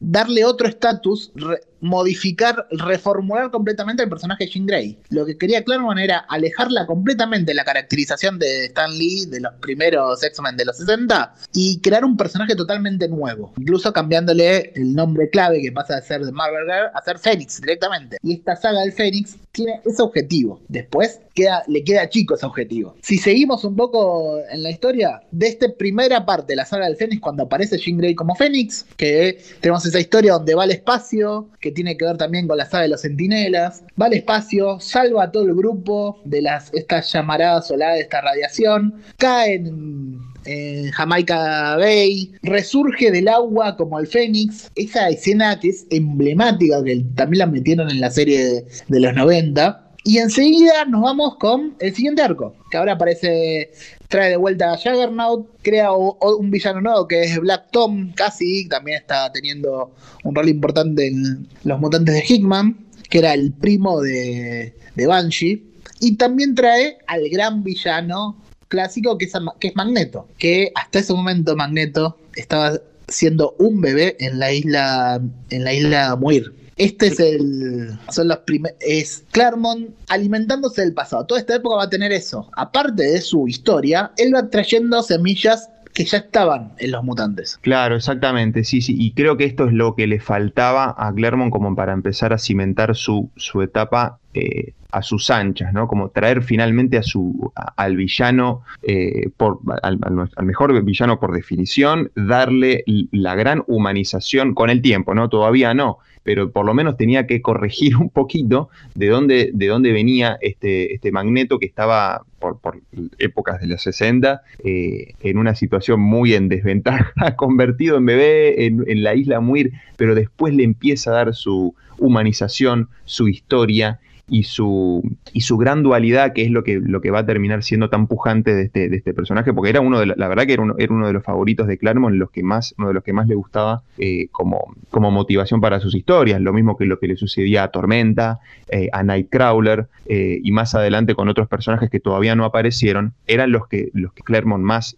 darle otro estatus, modificar, reformular completamente el personaje de Jean Grey. Lo que quería Claremont era alejarla completamente de la caracterización de Stan Lee de los primeros X-Men de los 60 y crear un personaje totalmente nuevo, incluso cambiándole el nombre clave que pasa de ser de Marvel Girl a ser Fénix directamente. Y esta saga del Fénix tiene ese objetivo. Después queda, le queda chico ese objetivo. Si seguimos un poco en la historia, de esta primera parte de la saga del Fénix, cuando aparece Jean Grey como Fénix, que tenemos esa historia donde va al espacio, que tiene que ver también con la saga de los sentinelas. Va al espacio, salva a todo el grupo de las, estas llamaradas oladas de esta radiación, cae en, Jamaica Bay, resurge del agua como el Fénix. Esa escena que es emblemática, que también la metieron en la serie de, los 90. Y enseguida nos vamos con el siguiente arco, que ahora aparece trae de vuelta a Juggernaut, crea un villano nuevo que es Black Tom, casi, también está teniendo un rol importante en los mutantes de Hickman, que era el primo de, Banshee, y también trae al gran villano clásico que es, que es Magneto, que hasta ese momento Magneto estaba siendo un bebé en la isla en la isla Muir. Este es el. Son los primeros. Es Claremont alimentándose del pasado. Toda esta época va a tener eso. Aparte de su historia, él va trayendo semillas que ya estaban en los mutantes. Claro, exactamente, sí, sí. Y creo que esto es lo que le faltaba a Claremont como para empezar a cimentar su, su etapa eh, a sus anchas, ¿no? Como traer finalmente a su, al villano, eh, por, al, mejor villano por definición, darle la gran humanización con el tiempo, ¿no? Todavía no, pero por lo menos tenía que corregir *laughs* un poquito de dónde, de dónde venía este, este magneto que estaba por, épocas de los 60 eh, en una situación muy en desventaja, *laughs* convertido en bebé en la isla Muir, pero después le empieza a dar su humanización, su historia y su, y su gran dualidad, que es lo que, lo que va a terminar siendo tan pujante de este, de este personaje, porque era uno de la, verdad que era uno, era uno de los favoritos de Claremont, los que más, uno de los que más le gustaba eh, como, como motivación para sus historias, lo mismo que lo que le sucedía a Tormenta, eh, a Nightcrawler, eh, y más adelante con otros personajes que todavía no aparecieron, eran los que, los Claremont más,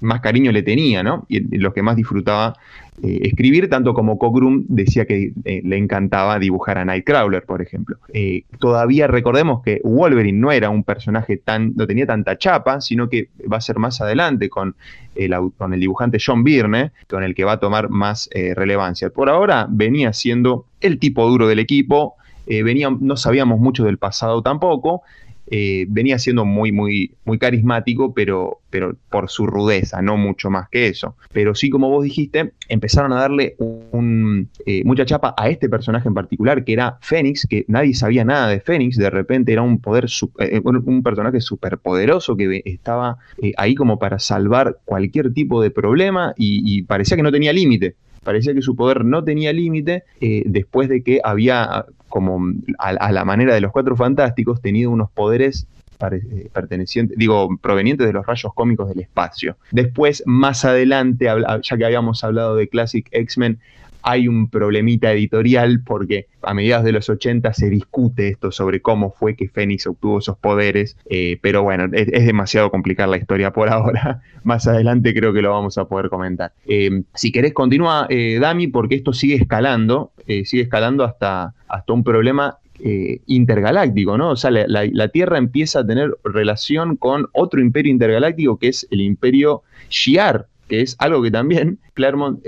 más cariño le tenía, ¿no? Y los que más disfrutaba eh, escribir, tanto como Cogrum decía que eh, le encantaba dibujar a Nightcrawler, por ejemplo. Eh, todavía recordemos que Wolverine no era un personaje tan, no tenía tanta chapa, sino que va a ser más adelante con el, con el dibujante John Byrne, con el que va a tomar más relevancia. Por ahora venía siendo el tipo duro del equipo, venía, no sabíamos mucho del pasado tampoco, eh, venía siendo muy, muy, muy carismático, pero, pero por su rudeza, no mucho más que eso. Pero sí, como vos dijiste, empezaron a darle un, eh, mucha chapa a este personaje en particular, que era Fénix, que nadie sabía nada de Fénix, de repente era un poder, eh, un personaje superpoderoso que estaba ahí como para salvar cualquier tipo de problema y parecía que no tenía límite parecía que su poder no tenía límite eh, después de que había, como a, la manera de los cuatro fantásticos, tenido unos poderes eh, pertenecientes, digo, provenientes de los rayos cómicos del espacio. Después, más adelante, ya que habíamos hablado de Classic X-Men, hay un problemita editorial porque a mediados de los 80 se discute esto sobre cómo fue que Fénix obtuvo esos poderes, eh, pero bueno, es, demasiado complicar la historia por *laughs* ahora. Más adelante creo que lo vamos a poder comentar. Eh, si querés, continúa, eh, Dami, porque esto sigue escalando, sigue escalando hasta, hasta un problema intergaláctico, ¿no? O sea, la, Tierra empieza a tener relación con otro imperio intergaláctico que es el imperio Shi'ar, que es algo que también Claremont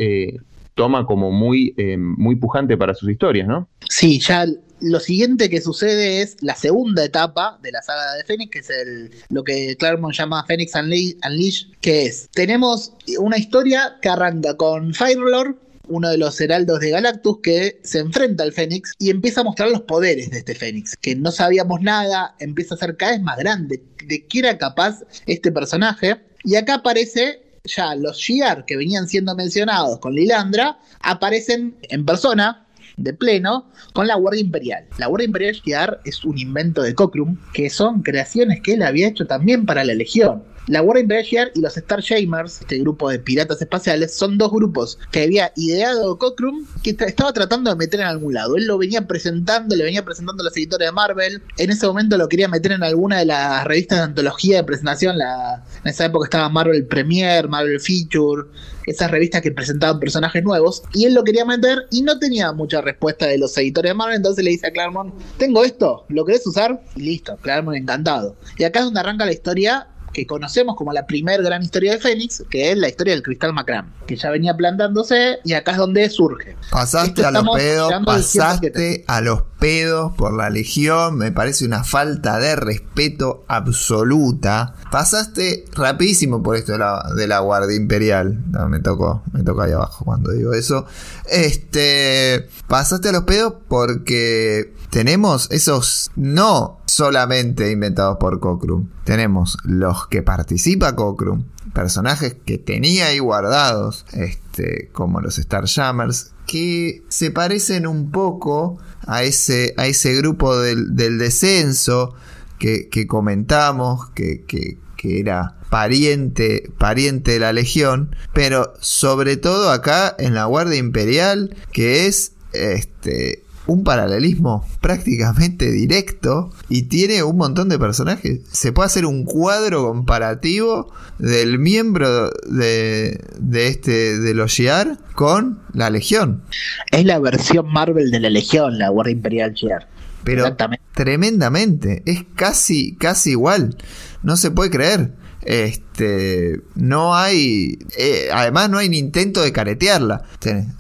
toma como muy, eh, muy pujante para sus historias, ¿no? Sí, ya lo siguiente que sucede es la segunda etapa de la saga de Fénix, que es el, lo que Claremont llama Fénix Unleashed, que es, tenemos una historia que arranca con Firelord, uno de los heraldos de Galactus que se enfrenta al Fénix y empieza a mostrar los poderes de este Fénix, que no sabíamos nada, empieza a ser cada vez más grande, de qué era capaz este personaje. Y acá aparece ya los Shiar que venían siendo mencionados con Lilandra aparecen en persona de pleno con la Guardia Imperial. La Guardia Imperial Shiar es un invento de Cockrum, que son creaciones que él había hecho también para la Legión. La Guardia Imperial y los Starshamers, este grupo de piratas espaciales, son dos grupos que había ideado Cockrum que estaba tratando de meter en algún lado. Él lo venía presentando, le venía presentando a los editores de Marvel. En ese momento lo quería meter en alguna de las revistas de antología de presentación. En esa época estaba Marvel Premier, Marvel Feature, esas revistas que presentaban personajes nuevos. Y él lo quería meter y no tenía mucha respuesta de los editores de Marvel. Entonces le dice a Claremont: Tengo esto, ¿lo querés usar? Y listo, Claremont encantado. Y acá es donde arranca la historia que conocemos como la primer gran historia de Fénix, que es la historia del cristal Macram, que ya venía plantándose y acá es donde surge. Pasaste a los pedos, pasaste a los pedos por la legión, me parece una falta de respeto absoluta. Pasaste rapidísimo por esto de la, de la Guardia Imperial. me tocó, me tocó ahí abajo cuando digo eso. Este, pasaste a los pedos porque tenemos esos no solamente inventados por Cockrum. Tenemos los que participa Cockrum, personajes que tenía ahí guardados, este, como los Starjammers, que se parecen un poco a ese, a ese grupo del, descenso que, comentamos, que, que, que era pariente, pariente de la Legión, pero sobre todo acá en la Guardia Imperial, que es este un paralelismo prácticamente directo y tiene un montón de personajes. Se puede hacer un cuadro comparativo del miembro de, este de los Shiar con la Legión. Es la versión Marvel de la Legión, la Guardia Imperial Shiar. Pero tremendamente, es casi casi igual. No se puede creer. Este, no hay, eh, además no hay ni intento de caretearla.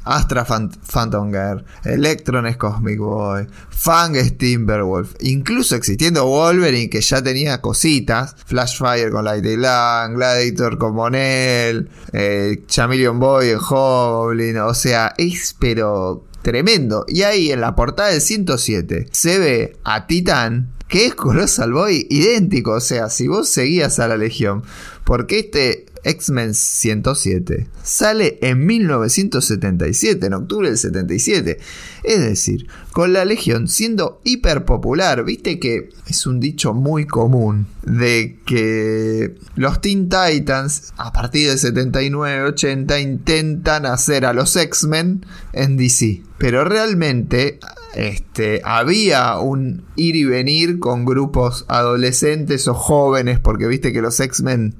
Astra Phantom Girl, Electron es Cosmic Boy, Fang es Timberwolf, incluso existiendo Wolverine que ya tenía cositas, Flashfire con Light Lang, Gladiator con Monel, eh, Chameleon Boy en Goblin, o sea, es pero tremendo. Y ahí en la portada del 107 se ve a Titan que es Colossal Boy idéntico. O sea, si vos seguías a la Legión, porque este X-Men 107 sale en 1977, en octubre del 77. Es decir, con la Legión siendo hiper popular, viste que es un dicho muy común de que los Teen Titans a partir de 79-80 intentan hacer a los X-Men en DC. Pero realmente este, había un ir y venir con grupos adolescentes o jóvenes, porque viste que los X-Men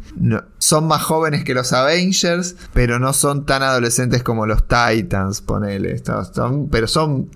son más jóvenes que los Avengers, pero no son tan adolescentes como los Titans, ponele. pero son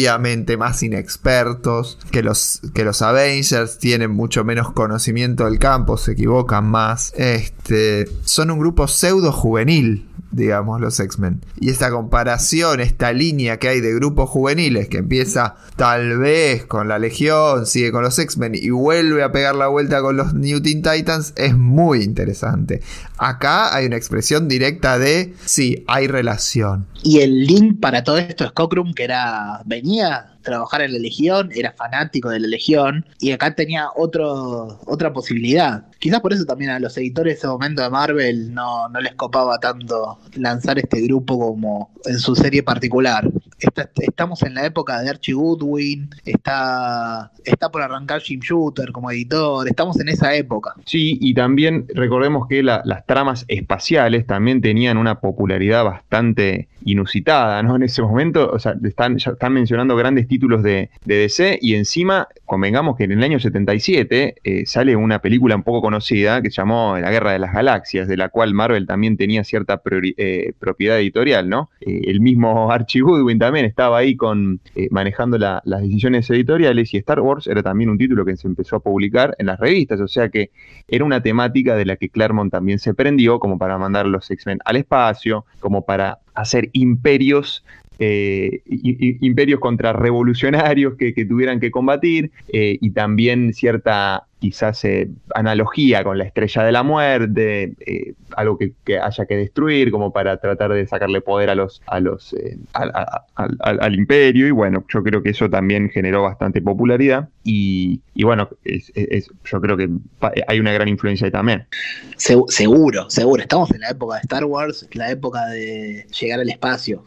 notoriamente más inexpertos que los, que los Avengers, tienen mucho menos conocimiento del campo, se equivocan más. Este, son un grupo pseudo juvenil digamos, los X-Men. Y esta comparación, esta línea que hay de grupos juveniles que empieza tal vez con la Legión, sigue con los X-Men y vuelve a pegar la vuelta con los New Teen Titans es muy interesante. Acá hay una expresión directa de sí, hay relación. Y el link para todo esto es Cockrum, que era venía trabajar en la Legión, era fanático de la Legión y acá tenía otra posibilidad. Quizás por eso también a los editores de ese momento de Marvel no, no les copaba tanto lanzar este grupo como en su serie particular. Estamos en la época de Archie Goodwin, está, está por arrancar Jim Shooter como editor, estamos en esa época. Sí, y también recordemos que las tramas espaciales también tenían una popularidad bastante inusitada, ¿no? En ese momento, o sea, están, están mencionando grandes títulos de, DC y encima, convengamos que en el año 77 eh, sale una película un poco conocida que se llamó La Guerra de las Galaxias, de la cual Marvel también tenía cierta eh, propiedad editorial, ¿no? Eh, el mismo *laughs* Archie Goodwin también estaba ahí con manejando las decisiones editoriales y Star Wars era también un título que se empezó a publicar en las revistas, o sea que era una temática de la que Claremont también se prendió como para mandar los X-Men al espacio, como para hacer imperios eh, imperios contrarrevolucionarios que, que tuvieran que combatir eh, y también cierta quizás eh, analogía con la estrella de la muerte, algo que, haya que destruir como para tratar de sacarle poder a los, a los al, imperio y bueno, yo creo que eso también generó bastante popularidad y, bueno, yo creo que hay una gran influencia ahí también. seguro, seguro, estamos en la época de Star Wars, la época de llegar al espacio,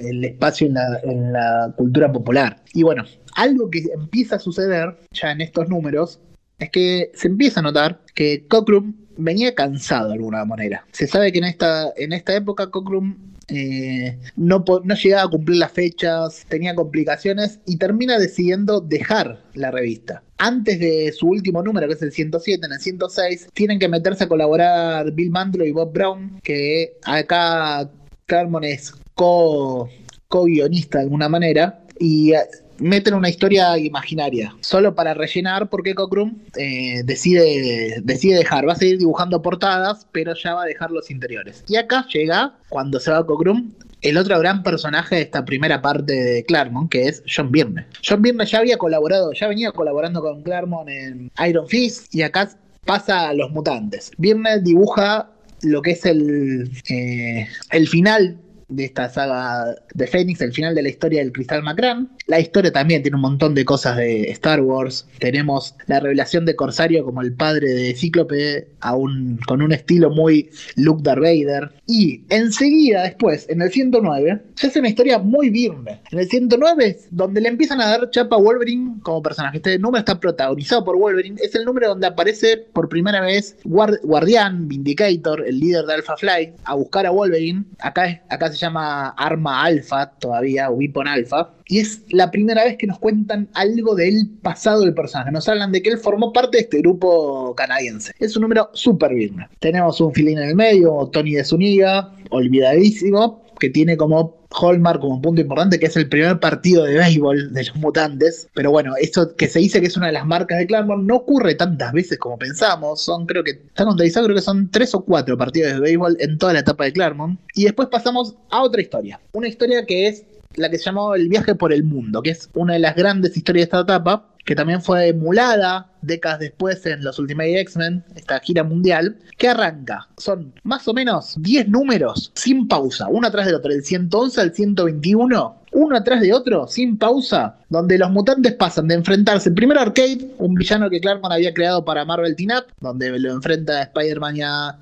el espacio en la, cultura popular. Y bueno, algo que empieza a suceder ya en estos números es que se empieza a notar que Cockrum venía cansado de alguna manera. Se sabe que en esta, en esta época Cockrum eh, no, no, llegaba a cumplir las fechas, tenía complicaciones y termina decidiendo dejar la revista. Antes de su último número, que es el 107, en el 106, tienen que meterse a colaborar Bill Mandlo y Bob Brown, que acá Claremont es co-guionista de alguna manera, y eh, meten una historia imaginaria, solo para rellenar porque Cockrum eh, decide, decide dejar, va a seguir dibujando portadas, pero ya va a dejar los interiores. Y acá llega, cuando se va Cockrum, el otro gran personaje de esta primera parte de Claremont, que es John Byrne. John Byrne ya había colaborado, ya venía colaborando con Claremont en Iron Fist, y acá pasa a los mutantes. Byrne dibuja lo que es el, eh, el final de esta saga de Fénix, el final de la historia del Cristal Macrán. La historia también tiene un montón de cosas de Star Wars. Tenemos la revelación de Corsario como el padre de Cíclope, aún con un estilo muy Luke Darth. Y enseguida, después, en el 109, se hace una historia muy virme. En el 109 donde le empiezan a dar chapa a Wolverine como personaje. Este número está protagonizado por Wolverine. Es el número donde aparece por primera vez Guardián, Vindicator, el líder de Alpha Flight, a buscar a Wolverine. Acá, acá se llama Arma Alpha todavía, Weapon Alpha. Y es la primera vez que nos cuentan algo del pasado del personaje. Nos hablan de que él formó parte de este grupo canadiense. Es un número súper bien. Tenemos un filín en el medio, Tony de Zuniga, olvidadísimo, que tiene como Hallmark como un punto importante, que es el primer partido de béisbol de los mutantes. Pero bueno, esto que se dice que es una de las marcas de Claremont no ocurre tantas veces como pensamos. Son, creo que, está contabilizado, creo que son tres o cuatro partidos de béisbol en toda la etapa de Claremont. Y después pasamos a otra historia. Una historia que es la que se llamó El viaje por el mundo, que es una de las grandes historias de esta etapa, que también fue emulada décadas después en los Ultimate X-Men, esta gira mundial, que arranca. Son más o menos 10 números sin pausa, uno atrás del otro, del 111 al 121 uno atrás de otro, sin pausa, donde los mutantes pasan de enfrentarse primero Arcade, un villano que Claremont había creado para Marvel Teen Up, donde lo enfrenta a Spider-Man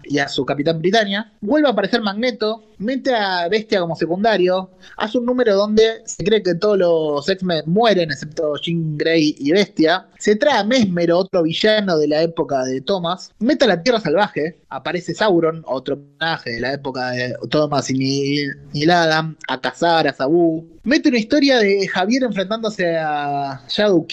y, a su Capitán Britannia, vuelve a aparecer Magneto, mete a Bestia como secundario, hace un número donde se cree que todos los X-Men mueren, excepto Jean Grey y Bestia, se trae a Mesmero, otro villano de la época de Thomas, mete a la Tierra Salvaje, aparece Sauron, otro personaje de la época de Thomas y Neil Adam, a cazar a Sabu, Mete una historia de Javier enfrentándose a Shadow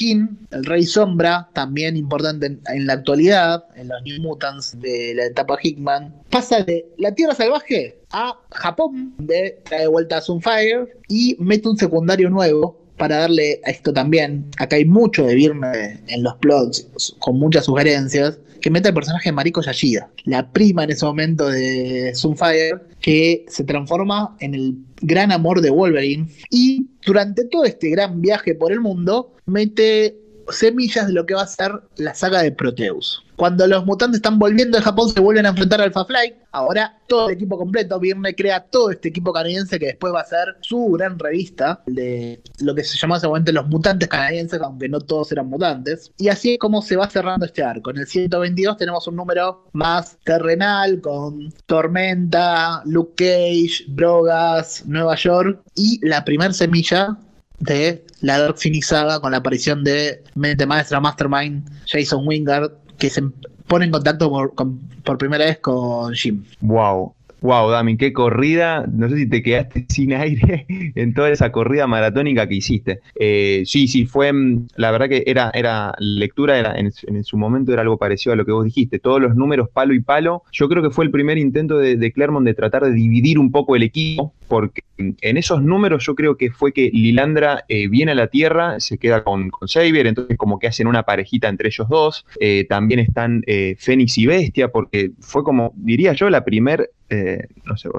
el Rey Sombra, también importante en, la actualidad, en los New Mutants de la etapa Hickman. Pasa de la Tierra Salvaje a Japón, de trae vuelta a Sunfire y mete un secundario nuevo para darle a esto también. Acá hay mucho de Virme en los plots, con muchas sugerencias que mete al personaje de Mariko Yashida, la prima en ese momento de Sunfire, que se transforma en el gran amor de Wolverine. Y durante todo este gran viaje por el mundo, mete semillas de lo que va a ser la saga de Proteus. Cuando los mutantes están volviendo de Japón, se vuelven a enfrentar a Alpha Flight. Ahora todo el equipo completo, Virne crea todo este equipo canadiense que después va a ser su gran revista de lo que se llamó hace momento los mutantes canadienses, aunque no todos eran mutantes. Y así es como se va cerrando este arco. En el 122 tenemos un número más terrenal con Tormenta, Luke Cage, Drogas, Nueva York y la primer semilla de la Dark Phoenix Saga con la aparición de mente maestra Mastermind Jason Wingard que se pone en contacto por, por primera vez con Jim. Wow, Wow, Dami, qué corrida. No sé si te quedaste *laughs* sin aire en toda esa corrida maratónica que hiciste. Eh, sí, sí, fue. Mm, la verdad que era, era lectura, era, en, su momento era algo parecido a lo que vos dijiste. Todos los números palo y palo. Yo creo que fue el primer intento de, Clermont de tratar de dividir un poco el equipo, porque en esos números yo creo que fue que Lilandra eh, viene a la Tierra, se queda con, con Xavier, entonces como que hacen una parejita entre ellos dos. Eh, también están Fénix y Bestia, porque fue como, diría yo, la primer eh, no sé,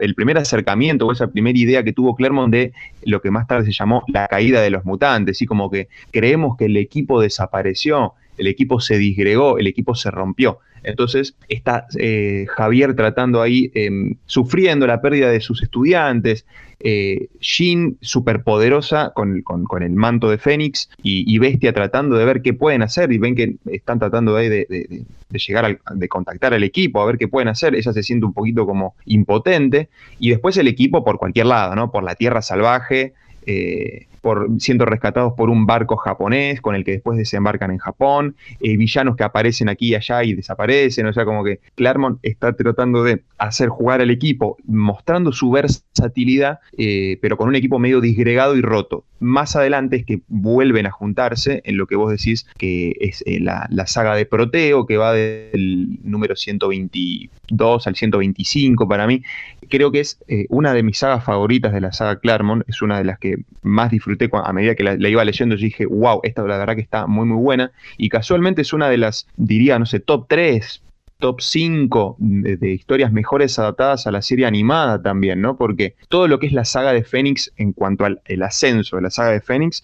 el primer acercamiento o esa primera idea que tuvo Clermont de lo que más tarde se llamó la caída de los mutantes, y como que creemos que el equipo desapareció, el equipo se disgregó, el equipo se rompió. Entonces está eh, Javier tratando ahí, em, sufriendo la pérdida de sus estudiantes, eh, Jean superpoderosa con, con, el manto de Fénix y, Bestia tratando de ver qué pueden hacer y ven que están tratando de, de, llegar, de contactar al equipo, a ver qué pueden hacer. Ella se siente un poquito como impotente y después el equipo por cualquier lado, ¿no? Por la tierra salvaje. Eh, por, siendo rescatados por un barco japonés con el que después desembarcan en Japón, eh, villanos que aparecen aquí y allá y desaparecen, o sea, como que Claremont está tratando de hacer jugar al equipo, mostrando su versatilidad, eh, pero con un equipo medio disgregado y roto. Más adelante es que vuelven a juntarse en lo que vos decís que es eh, la, saga de Proteo, que va del número 122 al 125 para mí. Creo que es una de mis sagas favoritas de la saga Claremont, es una de las que más disfruté a medida que la, iba leyendo, yo dije, wow, esta la verdad que está muy, muy buena. Y casualmente es una de las, diría, no sé, top 3, top 5 de, historias mejores adaptadas a la serie animada también, ¿no? Porque todo lo que es la saga de Fénix en cuanto al el ascenso de la saga de Fénix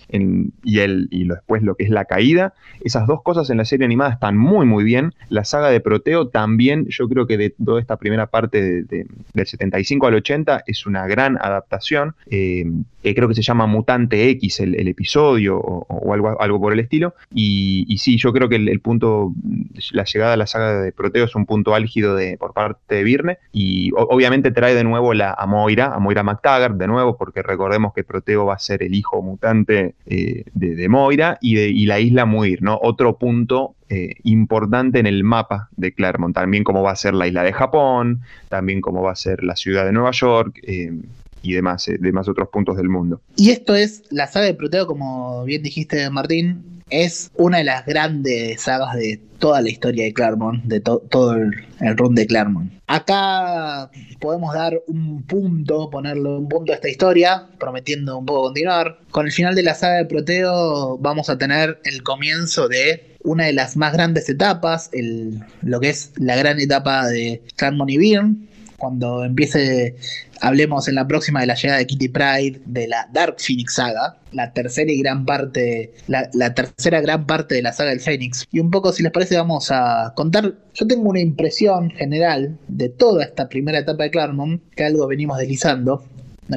y, el, y después lo que es la caída, esas dos cosas en la serie animada están muy, muy bien. La saga de Proteo también, yo creo que de toda esta primera parte de, del 75 al 80 es una gran adaptación. Eh, creo que se llama Mutante X el, episodio o, algo, algo por el estilo. Y, sí, yo creo que el, el punto, la llegada a la saga de Proteo es un punto álgido de, por parte de Virne y obviamente trae de nuevo la, a Moira, a Moira McTaggart de nuevo, porque recordemos que Proteo va a ser el hijo mutante eh, de, Moira y, de, la isla Muir, ¿no? Otro punto eh, importante en el mapa de Claremont, también como va a ser la isla de Japón, también como va a ser la ciudad de Nueva York. Eh, y demás, demás otros puntos del mundo. Y esto es la saga de Proteo, como bien dijiste, Martín, es una de las grandes sagas de toda la historia de Claremont, de todo el, run de Claremont. Acá podemos dar un punto, ponerle un punto a esta historia, prometiendo un poco continuar. Con el final de la saga de Proteo vamos a tener el comienzo de una de las más grandes etapas, el, lo que es la gran etapa de Claremont y Byrne, cuando empiece, hablemos en la próxima de la llegada de Kitty Pride, de la Dark Phoenix saga, la tercera y gran parte, la, tercera gran parte de la saga del Phoenix. Y un poco, si les parece, vamos a contar. Yo tengo una impresión general de toda esta primera etapa de Claremont, que algo venimos deslizando,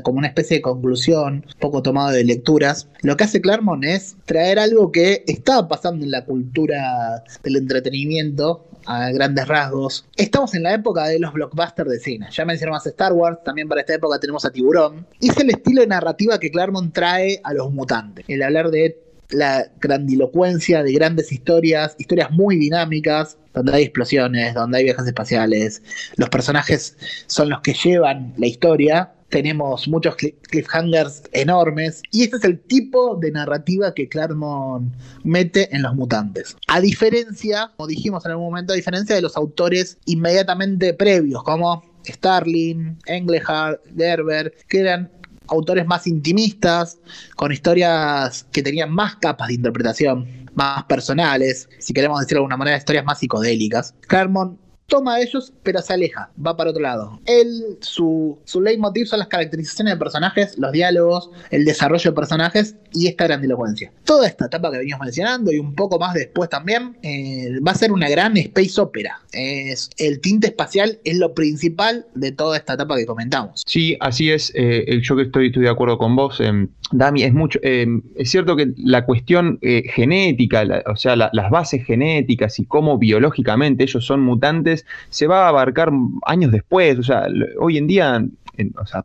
como una especie de conclusión, poco tomado de lecturas. Lo que hace Claremont es traer algo que estaba pasando en la cultura del entretenimiento a grandes rasgos. Estamos en la época de los blockbusters de cine. Ya mencionamos Star Wars, también para esta época tenemos a Tiburón. Y es el estilo de narrativa que Claremont trae a los mutantes. El hablar de la grandilocuencia de grandes historias, historias muy dinámicas, donde hay explosiones, donde hay viajes espaciales. Los personajes son los que llevan la historia tenemos muchos cliffhangers enormes y este es el tipo de narrativa que Claremont mete en los mutantes. A diferencia, como dijimos en algún momento, a diferencia de los autores inmediatamente previos como Starling, Englehart, Gerber, que eran autores más intimistas, con historias que tenían más capas de interpretación, más personales, si queremos decirlo de alguna manera, historias más psicodélicas. Claremont toma de ellos, pero se aleja, va para otro lado. Él, su, su leitmotiv son las caracterizaciones de personajes, los diálogos, el desarrollo de personajes y esta grandilocuencia. Toda esta etapa que venimos mencionando y un poco más después también, eh, va a ser una gran space opera. El tinte espacial es lo principal de toda esta etapa que comentamos. Sí, así es. Eh, yo que estoy, estoy de acuerdo con vos. Eh, Dami, es mucho. Eh, es cierto que la cuestión eh, genética, o sea, la- las bases genéticas y cómo biológicamente ellos son mutantes, se va a abarcar años después. O sea, hoy en día,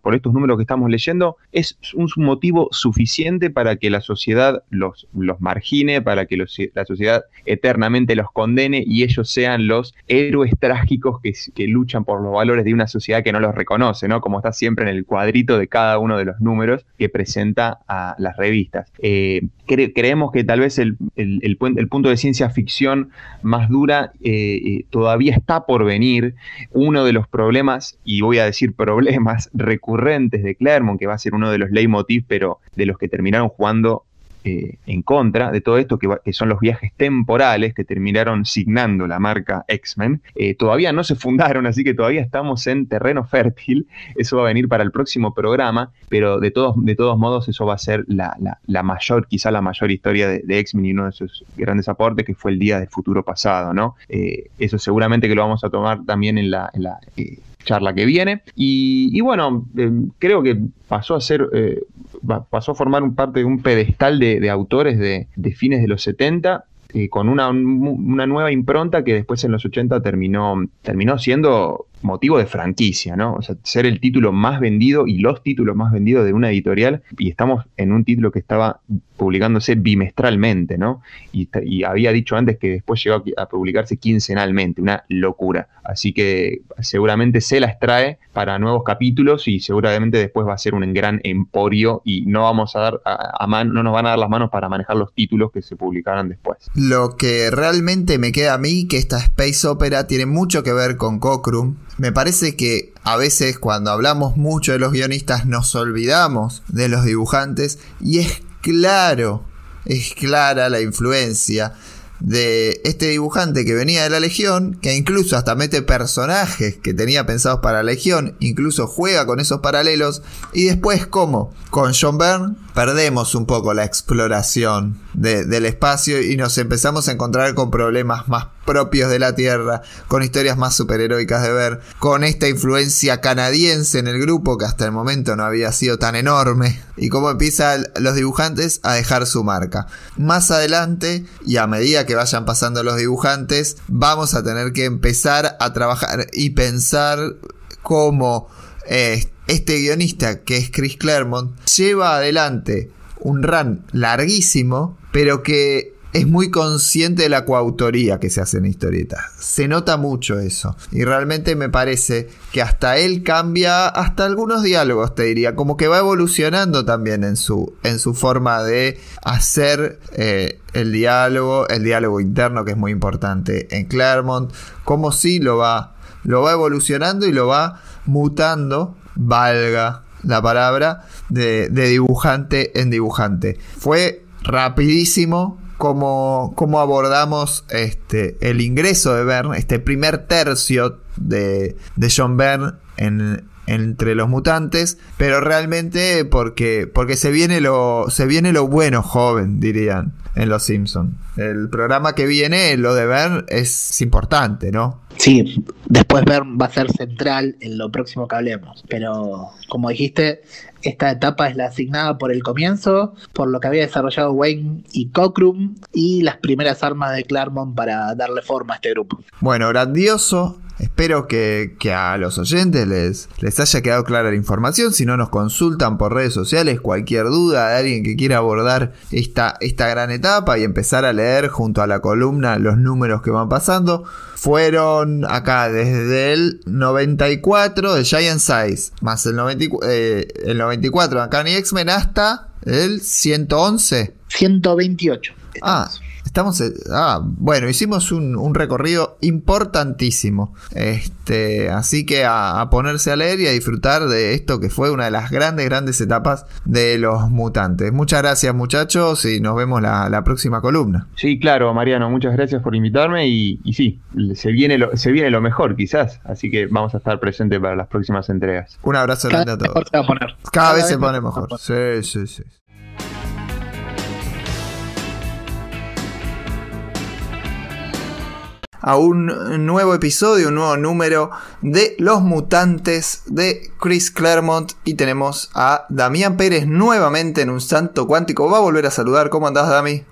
por estos números que estamos leyendo, es un motivo suficiente para que la sociedad los, los margine, para que la sociedad eternamente los condene y ellos sean los héroes trágicos que, luchan por los valores de una sociedad que no los reconoce, ¿no? Como está siempre en el cuadrito de cada uno de los números que presenta a las revistas. Eh, cre- creemos que tal vez el punto de ciencia ficción más dura eh, eh, todavía está por venir. Uno de los problemas, y voy a decir problemas recurrentes de Claremont, que va a ser uno de los leitmotiv, pero de los que terminaron jugando eh, en contra de todo esto, que, son los viajes temporales que terminaron signando la marca X-Men, eh, todavía no se fundaron, así que todavía estamos en terreno fértil. Eso va a venir para el próximo programa, pero de todos, de todos modos eso va a ser la, la- mayor, quizá la mayor historia de, X-Men y uno de sus grandes aportes, que fue el día del futuro pasado, ¿no? Eh, eso seguramente que lo vamos a tomar también en la... charla que viene. Y, y bueno eh, creo que pasó a ser eh, pasó a formar un parte de un pedestal de, autores de, fines de los 70 eh, con una, un- una nueva impronta que después en los 80 terminó, terminó siendo motivo de franquicia, ¿no? O sea, ser el título más vendido y los títulos más vendidos de una editorial y estamos en un título que estaba publicándose bimestralmente, ¿no? Y, había dicho antes que después llegó a publicarse quincenalmente, una locura. Así que seguramente se las trae para nuevos capítulos y seguramente después va a ser un gran emporio y no vamos a dar a, a no nos van a dar las manos para manejar los títulos que se publicarán después. Lo que realmente me queda a mí, que esta Space Opera tiene mucho que ver con Cockrum. Me parece que a veces cuando hablamos mucho de los guionistas nos olvidamos de los dibujantes y es claro, es clara la influencia de este dibujante que venía de la Legión, que incluso hasta mete personajes que tenía pensados para la Legión, incluso juega con esos paralelos, y después como con John Byrne perdemos un poco la exploración de- del espacio y nos empezamos a encontrar con problemas más propios de la Tierra, con historias más superheroicas de ver, con esta influencia canadiense en el grupo que hasta el momento no había sido tan enorme, y cómo empiezan los dibujantes a dejar su marca. Más adelante, y a medida que vayan pasando los dibujantes, vamos a tener que empezar a trabajar y pensar cómo eh, este guionista, que es Chris Claremont, lleva adelante un run larguísimo, pero que es muy consciente de la coautoría que se hace en historietas. Se nota mucho eso. Y realmente me parece que hasta él cambia, hasta algunos diálogos, te diría, como que va evolucionando también en su, en su forma de hacer eh, el diálogo, el diálogo interno que es muy importante en Claremont, como si lo va, lo va evolucionando y lo va mutando, valga la palabra, de, de dibujante en dibujante. Fue rapidísimo como, como abordamos este, el ingreso de Byrne, este primer tercio de, de John Byrne en, entre los mutantes, pero realmente porque, porque se, viene lo, se viene lo bueno joven, dirían en Los Simpsons. El programa que viene, lo de Byrne, es importante, ¿no? Sí, después ver va a ser central en lo próximo que hablemos. Pero como dijiste, esta etapa es la asignada por el comienzo, por lo que había desarrollado Wayne y Cockrum y las primeras armas de Claremont para darle forma a este grupo. Bueno, grandioso. Espero que, que a los oyentes les, les haya quedado clara la información. Si no, nos consultan por redes sociales cualquier duda de alguien que quiera abordar esta, esta gran etapa y empezar a leer junto a la columna los números que van pasando. Fueron acá desde el 94 de Giant Size, más el, 94, eh, el 94 de Uncanny X-Men hasta el 111. 128. Ah, Estamos. Ah, bueno, hicimos un, recorrido importantísimo. Este, así que a, ponerse a leer y a disfrutar de esto que fue una de las grandes, grandes etapas de los mutantes. Muchas gracias, muchachos, y nos vemos la, próxima columna. Sí, claro, Mariano, muchas gracias por invitarme. Y, sí, se viene, lo, se viene lo mejor, quizás. Así que vamos a estar presentes para las próximas entregas. Un abrazo grande a todos. Cada, vez, se pone mejor. Sí, sí, sí. A un nuevo episodio, un nuevo número de Los Mutantes de Chris Claremont y tenemos a Damián Pérez nuevamente en un santo cuántico. Va a volver a saludar. ¿Cómo andás, Dami?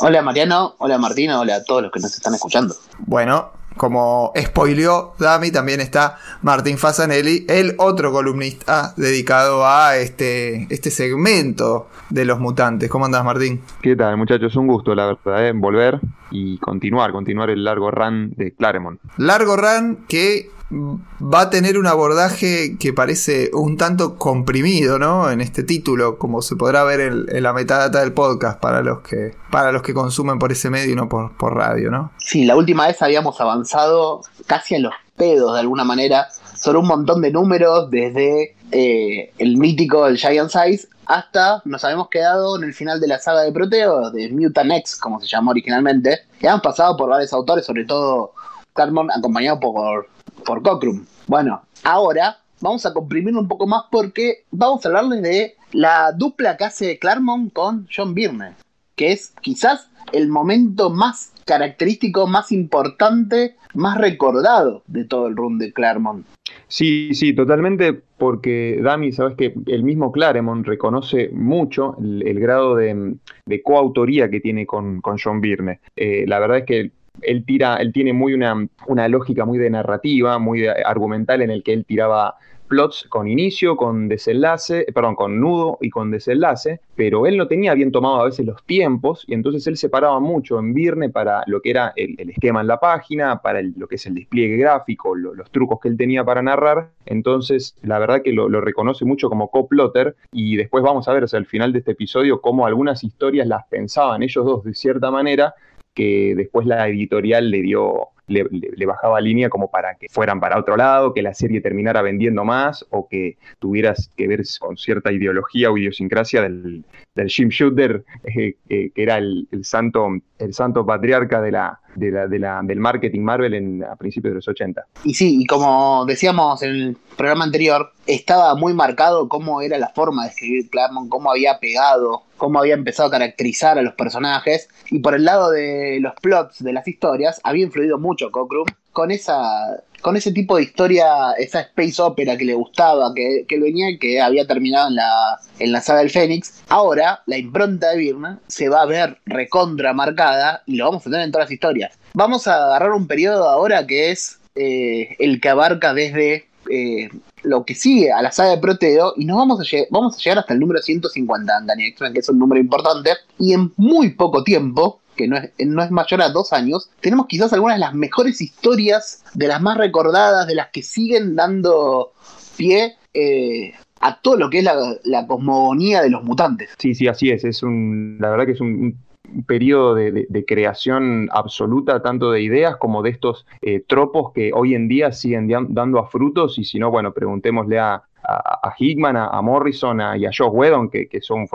Hola Mariano, hola Martina, hola a todos los que nos están escuchando. Bueno, como spoileó Dami, también está Martín Fasanelli, el otro columnista dedicado a este, este segmento de los mutantes. ¿Cómo andás, Martín? ¿Qué tal, muchachos? Un gusto, la verdad, ¿eh? volver y continuar, continuar el largo run de Claremont. Largo run que va a tener un abordaje que parece un tanto comprimido, ¿no? En este título, como se podrá ver en, la metadata del podcast para los que para los que consumen por ese medio y no por, radio, ¿no? Sí, la última vez habíamos avanzado casi a los pedos de alguna manera sobre un montón de números desde eh, el mítico el Giant Size hasta nos habíamos quedado en el final de la saga de Proteo, de Mutant X, como se llamó originalmente, y han pasado por varios autores, sobre todo Claremont, acompañado por, por Cockrum. Bueno, ahora vamos a comprimir un poco más porque vamos a hablarles de la dupla que hace Claremont con John Byrne, que es quizás el momento más característico, más importante, más recordado de todo el run de Claremont. Sí, sí, totalmente, porque Dami, sabes que el mismo Claremont reconoce mucho el, grado de, coautoría que tiene con, John Byrne. Eh, la verdad es que él tira, él tiene muy una, una lógica muy de narrativa, muy argumental en el que él tiraba plots con inicio, con desenlace, perdón, con nudo y con desenlace, pero él no tenía bien tomado a veces los tiempos y entonces él separaba mucho en Virne para lo que era el, esquema en la página, para lo que es el despliegue gráfico, los trucos que él tenía para narrar. Entonces, la verdad que lo, reconoce mucho como coplotter y después vamos a ver, al final de este episodio, cómo algunas historias las pensaban ellos dos de cierta manera que después la editorial le dio le, bajaba línea como para que fueran para otro lado, que la serie terminara vendiendo más o que tuvieras que ver con cierta ideología o idiosincrasia del, del Jim Shooter, eh, que era el, santo, el santo patriarca de la, de la, de la, del marketing Marvel en, a principios de los 80. Y sí, y como decíamos en el programa anterior, estaba muy marcado cómo era la forma de escribir Claremont, cómo había pegado, cómo había empezado a caracterizar a los personajes, y por el lado de los plots de las historias, había influido mucho Cockrum con esa con ese tipo de historia, esa space opera que le gustaba, que, que venía y que había terminado en la, en la saga del Fénix. Ahora, la impronta de Birna se va a ver recontra marcada y lo vamos a tener en todas las historias. Vamos a agarrar un periodo ahora que es eh, el que abarca desde eh, lo que sigue a la saga de Proteo y nos vamos a, vamos a llegar hasta el número 150 en Daniel X-Men, que es un número importante, y en muy poco tiempo que no es, no es mayor a dos años, tenemos quizás algunas de las mejores historias, de las más recordadas, de las que siguen dando pie eh, a todo lo que es la, cosmogonía de los mutantes. Sí, sí, así es. Es un, la verdad que es un, periodo de, creación absoluta, tanto de ideas como de estos eh, tropos que hoy en día siguen dando a frutos. Y si no, bueno, preguntémosle a, a, Hickman, a, Morrison y a Josh Whedon, que, son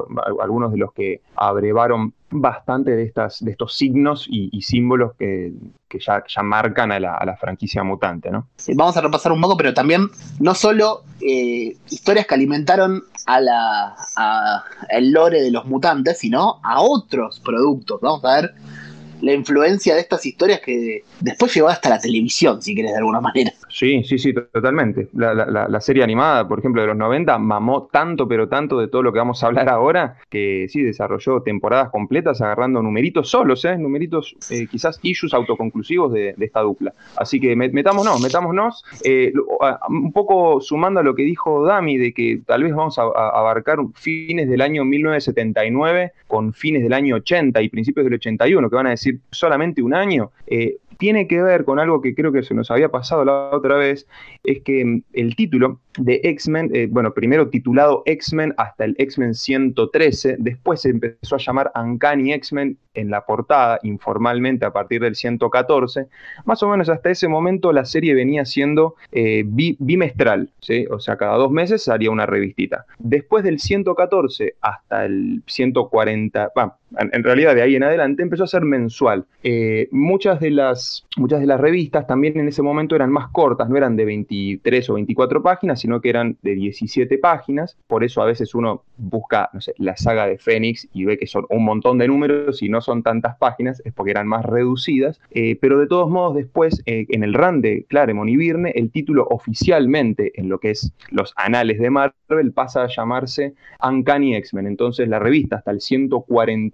algunos de los que abrevaron bastante de, estas, de estos signos y, símbolos que, ya, ya, marcan a la, franquicia mutante. ¿no? Vamos a repasar un poco, pero también no solo eh, historias que alimentaron a la, el lore de los mutantes, sino a otros productos. Vamos a ver la influencia de estas historias que después llegó hasta la televisión, si quieres, de alguna manera. Sí, sí, sí, totalmente. La, serie animada, por ejemplo, de los 90, mamó tanto, pero tanto de todo lo que vamos a hablar ahora, que sí, desarrolló temporadas completas agarrando numeritos solos, ¿eh? numeritos eh, quizás issues autoconclusivos de, esta dupla. Así que metámonos, metámonos. Eh, un poco sumando a lo que dijo Dami, de que tal vez vamos a, a abarcar fines del año 1979 con fines del año 80 y principios del 81, que van a decir solamente un año, eh, tiene que ver con algo que creo que se nos había pasado la otra vez, es que mm, el título de X-Men, eh, bueno, primero titulado X-Men hasta el X-Men 113, después se empezó a llamar Uncanny X-Men en la portada, informalmente a partir del 114, más o menos hasta ese momento la serie venía siendo eh, bimestral, o sea, cada dos meses salía una revistita. Después del 114 hasta el 140, en realidad de ahí en adelante empezó a ser mensual. Eh, muchas, de las, muchas de las revistas también en ese momento eran más cortas, no eran de 23 o 24 páginas, sino que eran de 17 páginas. Por eso a veces uno busca, la saga de Fénix y ve que son un montón de números y no son tantas páginas, es porque eran más reducidas. Eh, pero de todos modos, después, eh, en el run de Claremont y Virne, el título oficialmente en lo que es los anales de Marvel pasa a llamarse Uncanny X-Men. Entonces la revista hasta el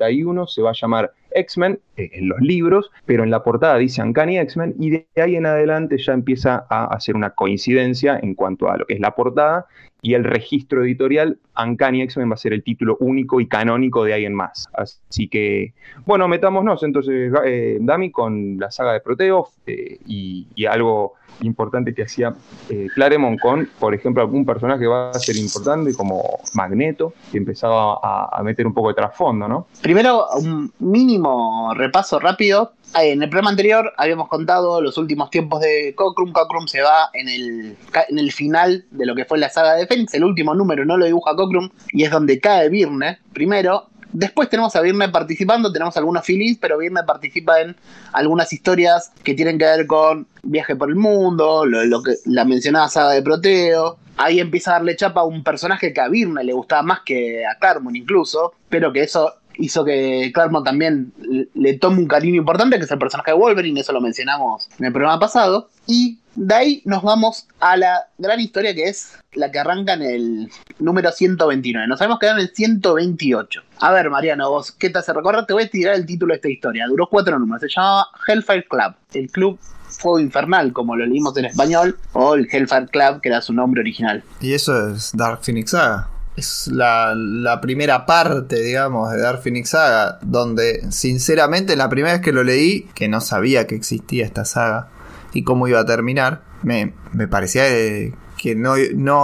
141 se va a llamar X-Men eh, en los libros, pero en la portada dice Uncanny X-Men y de ahí en adelante ya empieza a hacer una coincidencia en cuanto a lo que es la portada y el registro editorial, Uncanny X-Men va a ser el título único y canónico de ahí en más. Así que, bueno, metámonos entonces, eh, Dami, con la saga de Proteo eh, y, algo importante que hacía eh, Claremont con, por ejemplo, algún personaje que va a ser importante como Magneto, que empezaba a, a meter un poco de trasfondo, ¿no? Primero, un mínimo repaso rápido en el programa anterior habíamos contado los últimos tiempos de Cockrum. Cockrum se va en el, en el final de lo que fue la saga de Fénix. El último número no lo dibuja Cockrum y es donde cae Virne primero. Después tenemos a Virne participando, tenemos algunos filis, pero Virne participa en algunas historias que tienen que ver con viaje por el mundo, lo, que, la mencionada saga de Proteo. Ahí empieza a darle chapa a un personaje que a Virne le gustaba más que a Claremont incluso, pero que eso hizo que Claremont también le tome un cariño importante, que es el personaje de Wolverine, eso lo mencionamos en el programa pasado. Y de ahí nos vamos a la gran historia que es la que arranca en el número 129. Nos habíamos quedado en el 128. A ver, Mariano, vos, ¿qué te hace recordar? Te voy a tirar el título de esta historia. Duró cuatro números. Se llamaba Hellfire Club. El club Fuego Infernal, como lo leímos en español, o el Hellfire Club, que era su nombre original. Y eso es Dark Phoenix Saga es la, primera parte, digamos, de Dark Phoenix Saga, donde sinceramente la primera vez que lo leí, que no sabía que existía esta saga y cómo iba a terminar, me, parecía que no,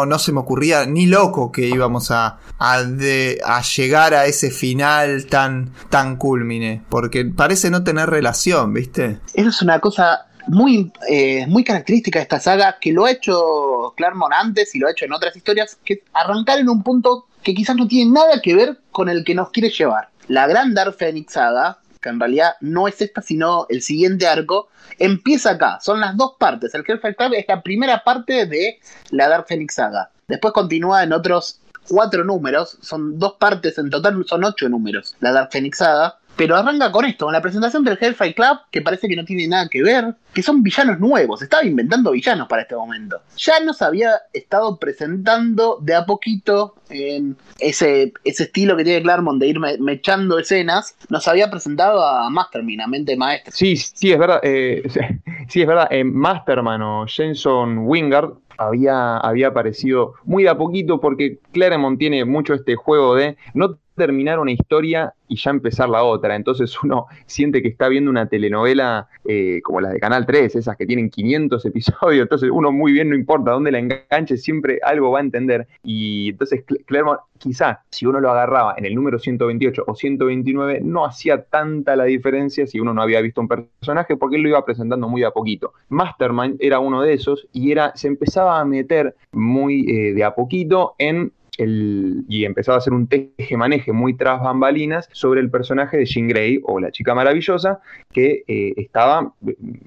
no, se me ocurría ni loco que íbamos a, a, a, llegar a ese final tan, tan culmine, porque parece no tener relación, ¿viste? Eso es una cosa muy, eh, muy característica esta saga, que lo ha hecho Claremont antes y lo ha hecho en otras historias, que arrancar en un punto que quizás no tiene nada que ver con el que nos quiere llevar. La gran Dark Phoenix saga, que en realidad no es esta, sino el siguiente arco, empieza acá. Son las dos partes. El Hellfire Club es la primera parte de la Dark Phoenix saga. Después continúa en otros cuatro números, son dos partes en total, son ocho números, la Dark Phoenix saga. Pero arranca con esto, con la presentación del Hellfire Club, que parece que no tiene nada que ver, que son villanos nuevos, estaba inventando villanos para este momento. Ya nos había estado presentando de a poquito en ese, ese estilo que tiene Claremont de ir mechando escenas, nos había presentado a Masterman, a Mente Maestra. Sí, sí, es verdad, eh, *laughs* sí, es verdad, Masterman o Jenson Wingard había, había aparecido muy de a poquito porque Claremont tiene mucho este juego de no terminar una historia y ya empezar la otra. Entonces uno *laughs* siente que está viendo una telenovela eh, como las de Canal 3, esas que tienen 500 episodios. Entonces uno muy bien, no importa dónde la enganche, siempre algo va a entender. Y entonces Claremont, quizá si uno lo agarraba en el número 128 o 129, no hacía tanta la diferencia si uno no había visto un personaje porque él lo iba presentando muy a poquito. Mastermind era uno de esos y era, se empezaba a meter muy eh, de a poquito en y empezaba a hacer un teje-maneje muy tras bambalinas sobre el personaje de Jean Grey o la chica maravillosa que eh, estaba,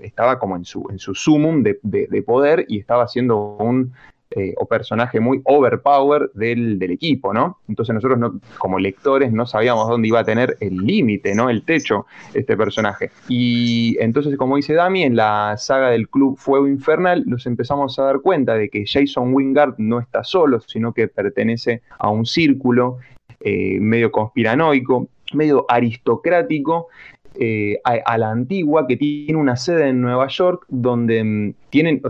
estaba como en su, en su sumum de, de, poder y estaba haciendo un eh, o personaje muy overpower del, del, equipo, ¿no? Entonces nosotros no, como lectores no sabíamos dónde iba a tener el límite, ¿no? El techo, este personaje. Y entonces, como dice Dami, en la saga del Club Fuego Infernal nos empezamos a dar cuenta de que Jason Wingard no está solo, sino que pertenece a un círculo eh, medio conspiranoico, medio aristocrático, eh, a, la antigua, que tiene una sede en Nueva York, donde mm, tienen,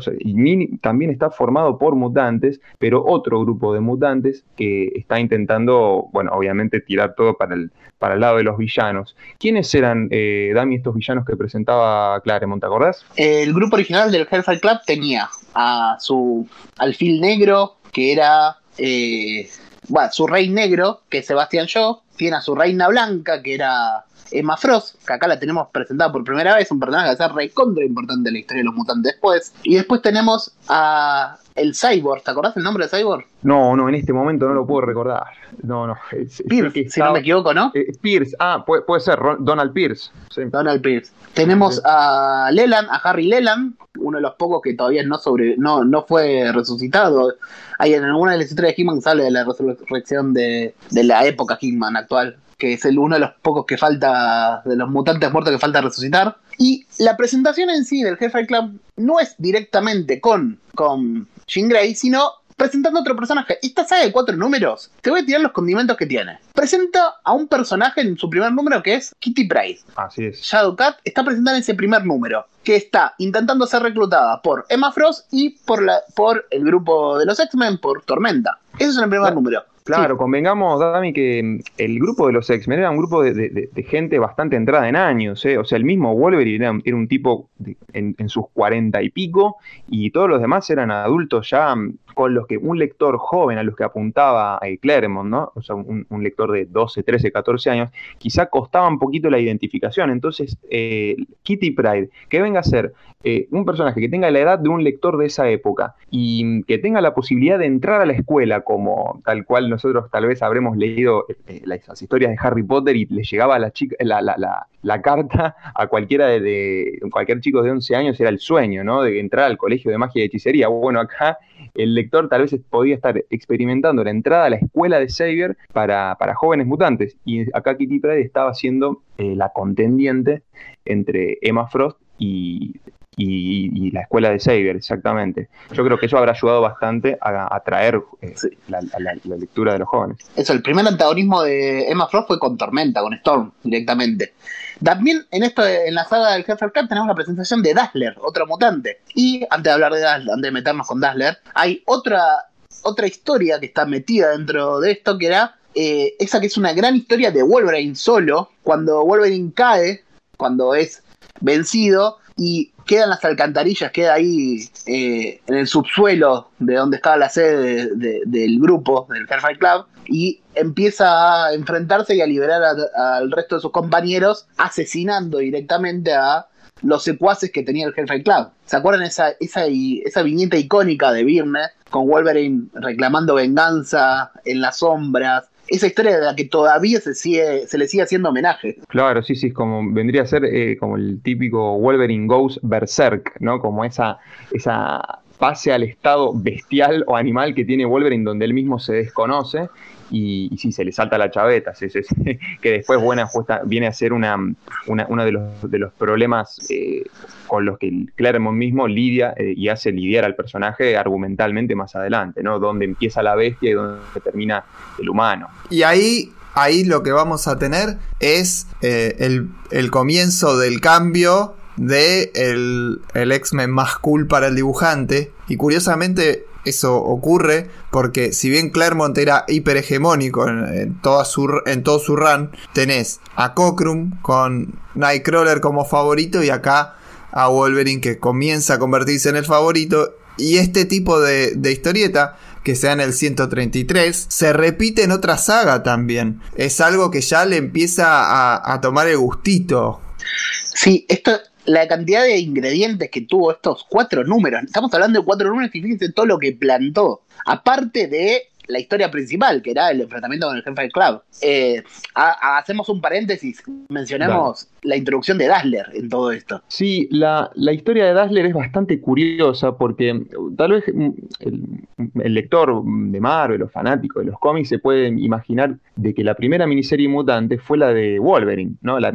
también está formado por mutantes, pero otro grupo de mutantes que está intentando, bueno, obviamente tirar todo para el, para el lado de los villanos. ¿Quiénes eran, eh, Dami, estos villanos que presentaba Claremont, te acordás? El grupo original del Hellfire Club tenía a su alfil negro, que era eh, bueno, su rey negro, que es Sebastián Shaw, tiene a su reina blanca, que era Emma Frost, que acá la tenemos presentada por primera vez, un personaje que va a ser recontra importante en la historia de los mutantes después. Y después tenemos a el Cyborg, ¿te acordás el nombre de Cyborg? No, no, en este momento no lo puedo recordar. No, no. Pierce, si no me equivoco, ¿no? Eh, Pierce, ah, puede, ser, Donald Pierce. Donald Pierce. Tenemos a Leland, a Harry Leland, uno de los pocos que todavía no sobre no, no fue resucitado. Hay en alguna de las historias de Hitman sale de la resurrección de, de la época Hitman actual que es el, uno de los pocos que falta, de los mutantes muertos que falta resucitar. Y la presentación en sí del Hellfire Club no es directamente con, con Jean Grey, sino presentando otro personaje. Esta saga de cuatro números, te voy a tirar los condimentos que tiene. Presenta a un personaje en su primer número que es Kitty Pryde. Así es. Shadowcat está presentada en ese primer número, que está intentando ser reclutada por Emma Frost y por, la, por el grupo de los X-Men, por Tormenta. Eso es en el primer número. Claro, convengamos, Dami, que mm, el grupo de los X-Men era un grupo de, gente bastante entrada en años. ¿eh? O sea, el mismo Wolverine era, un tipo en, en, sus cuarenta y pico y todos los demás eran adultos ya mm, con los que un lector joven a los que apuntaba a Claremont, ¿no? O sea, un, lector de 12, 13, 14 años, quizá costaba un poquito la identificación. Entonces, eh, Kitty Pride, que venga a ser eh, un personaje que tenga la edad de un lector de esa época y que tenga la posibilidad de entrar a la escuela, como tal cual nosotros tal vez habremos leído eh, las historias de Harry Potter y le llegaba la, chica, la, la, la, carta a cualquiera de, cualquier chico de 11 años, era el sueño, ¿no? De entrar al colegio de magia y hechicería. Bueno, acá el lector tal vez podía estar experimentando la entrada a la escuela de Xavier para, jóvenes mutantes. Y acá Kitty Pryde estaba siendo eh, la contendiente entre Emma Frost y, la escuela de Xavier, exactamente. Yo creo que eso habrá ayudado bastante a atraer eh, la, lectura de los jóvenes. Eso, el primer antagonismo de Emma Frost fue con Tormenta, con Storm, directamente. También en esto, en la saga del Jefe Cup tenemos la presentación de Dazzler, otro mutante. Y antes de hablar de Dazzler, antes de meternos con Dazzler, hay otra, otra historia que está metida dentro de esto, que era eh, esa que es una gran historia de Wolverine solo, cuando Wolverine cae, cuando es vencido, y quedan las alcantarillas, queda ahí eh, en el subsuelo de donde estaba la sede del grupo, del Hellfire Club, y empieza a enfrentarse y a liberar al resto de sus compañeros, asesinando directamente a los secuaces que tenía el Hellfire Club. ¿Se acuerdan esa, esa, esa viñeta icónica de Birne con Wolverine reclamando venganza en las sombras? Esa historia de la que todavía se, sigue, se le sigue haciendo homenaje. Claro, sí, sí, como vendría a ser eh, como el típico Wolverine Goes Berserk, ¿no? Como esa, esa pase al estado bestial o animal que tiene Wolverine donde él mismo se desconoce y, sí, se le salta la chaveta, *laughs* que después buena, viene a ser una, uno de los, de los problemas eh, con los que Claremont mismo lidia eh, y hace lidiar al personaje argumentalmente más adelante, ¿no? Donde empieza la bestia y donde termina el humano. Y ahí ahí lo que vamos a tener es eh, el, el, comienzo del cambio de el, el X-Men más cool para el dibujante. Y curiosamente eso ocurre porque si bien Claremont era hiperhegemónico en, en, toda su, en todo su run, tenés a Cockrum con Nightcrawler como favorito y acá a Wolverine que comienza a convertirse en el favorito. Y este tipo de, de historieta que sea en el 133, se repite en otra saga también. Es algo que ya le empieza a, a tomar el gustito. Sí, esto, la cantidad de ingredientes que tuvo estos cuatro números. Estamos hablando de cuatro números y fíjense todo lo que plantó. Aparte de la historia principal, que era el enfrentamiento con el jefe del club. Eh, hacemos un paréntesis, mencionamos la introducción de Dazzler en todo esto. Sí, la, historia de Dazzler es bastante curiosa porque tal vez mm, el, lector de Marvel o fanático de los cómics se puede imaginar de que la primera miniserie mutante fue la de Wolverine, ¿no? La,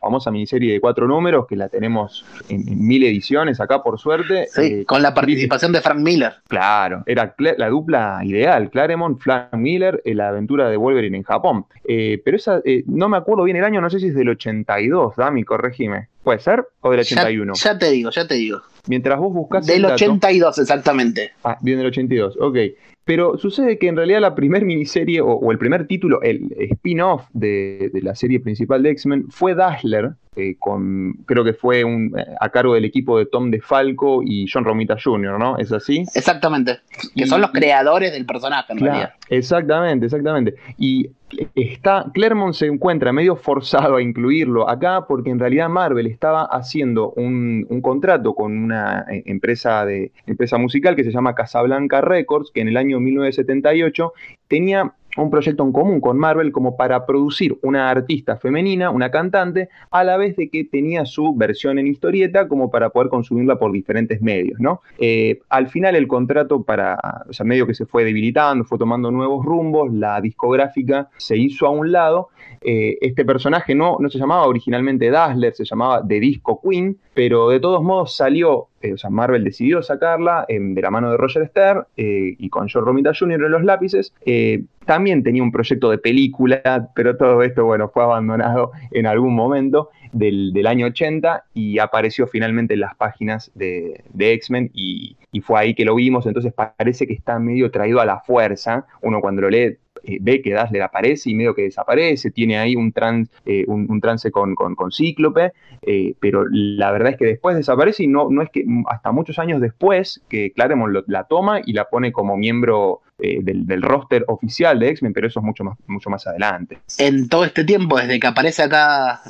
famosa miniserie de cuatro números que la tenemos en, mil ediciones acá por suerte. Sí, eh, con la participación de Frank Miller. Claro, era la dupla ideal, claro Claremont, Frank Miller, La aventura de Wolverine en Japón. pero esa, no me acuerdo bien el año, no sé si es del 82, Dami, corregime. ¿Puede ser? ¿O del 81? Ya, te digo, ya te digo. Mientras vos buscas. Del 82, exactamente. Ah, bien del 82, ok. Pero sucede que en realidad la primer miniserie o, el primer título, el spin-off de, la serie principal de X-Men fue Dazzler, eh, con, creo que fue un, eh, a cargo del equipo de Tom DeFalco y John Romita Jr., ¿no? ¿Es así? Exactamente. Que son los creadores del personaje, en realidad. Exactamente, exactamente. Y está, Claremont se encuentra medio forzado a incluirlo acá porque en realidad Marvel estaba haciendo un, un, contrato con una eh, empresa, de, empresa musical que se llama Casablanca Records, que en el año 1978 tenía un proyecto en común con Marvel como para producir una artista femenina, una cantante, a la vez de que tenía su versión en historieta como para poder consumirla por diferentes medios, ¿no? Eh, al final el contrato para, o sea, medio que se fue debilitando, fue tomando nuevos rumbos, la discográfica se hizo a un lado, eh, este personaje no, no se llamaba originalmente Dazzler, se llamaba The Disco Queen, pero de todos modos salió, eh, o sea, Marvel decidió sacarla de la mano de Roger Stern y con John Romita Jr. en los lápices, también tenía un proyecto de película, pero todo esto, bueno, fue abandonado en algún momento del, año 80 y apareció finalmente en las páginas de, X-Men y, fue ahí que lo vimos, entonces parece que está medio traído a la fuerza, uno cuando lo lee eh, ve que Dazzler aparece y medio que desaparece, tiene ahí un, eh, un, trance con, con, Cíclope, eh, pero la verdad es que después desaparece y no, no es que hasta muchos años después que Claremont la toma y la pone como miembro del, del, roster oficial de X-Men, pero eso es mucho más, mucho más adelante. En todo este tiempo, desde que aparece acá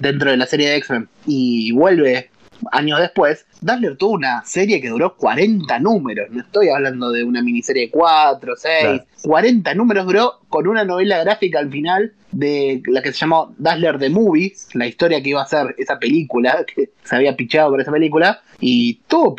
dentro de la serie de X-Men y vuelve años después, Dazzler tuvo una serie que duró 40 números. No estoy hablando de una miniserie de 4, 6. 40 números duró con una novela gráfica al final de la que se llamó Dazzler the Movie, la historia que iba a ser esa película, *laughs* que se había pichado por esa película, y tuvo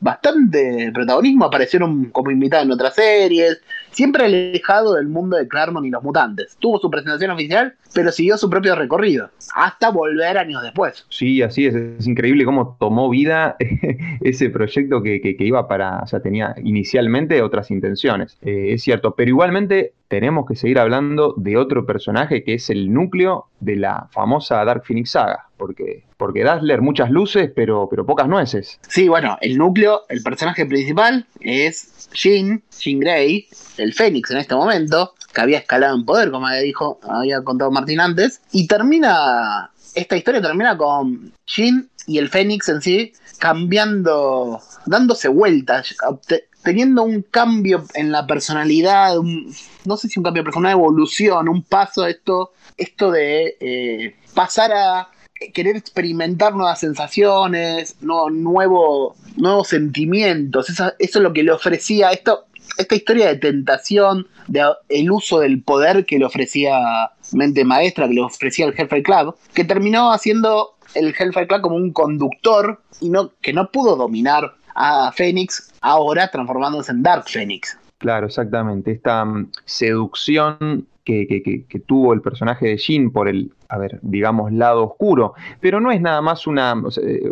bastante protagonismo, aparecieron como invitado en otras series, siempre alejado del mundo de Claremont y los mutantes. Tuvo su presentación oficial, pero siguió su propio recorrido, hasta volver años después. Sí, así es, es increíble cómo tomó vida *laughs* ese proyecto que, iba para, o sea, tenía inicialmente otras intenciones, eh, es cierto, pero igualmente tenemos que seguir hablando de otro personaje que es el núcleo de la famosa Dark Phoenix saga, porque, porque Dazzler muchas luces, pero, pero pocas nueces. Sí, bueno, el núcleo, el personaje principal es Jean, Jean Grey, el Fénix en este momento, que había escalado en poder, como había, dijo, había contado Martín antes, y termina, esta historia termina con Jean y el Fénix en sí cambiando, dándose vueltas, teniendo un cambio en la personalidad, no sé si un cambio, pero una evolución, un paso, esto, esto de eh, pasar a querer experimentar nuevas sensaciones, no, nuevo, nuevos sentimientos, eso, es lo que le ofrecía esto, esta historia de tentación, de el uso del poder que le ofrecía Mente Maestra, que le ofrecía el Hellfire Club, que terminó haciendo el Hellfire Club como un conductor y no, que no pudo dominar a Phoenix, ahora transformándose en Dark Phoenix. Claro, exactamente. Esta mm, seducción que, que, tuvo el personaje de Jean por el a ver, digamos, lado oscuro. Pero no es nada más una,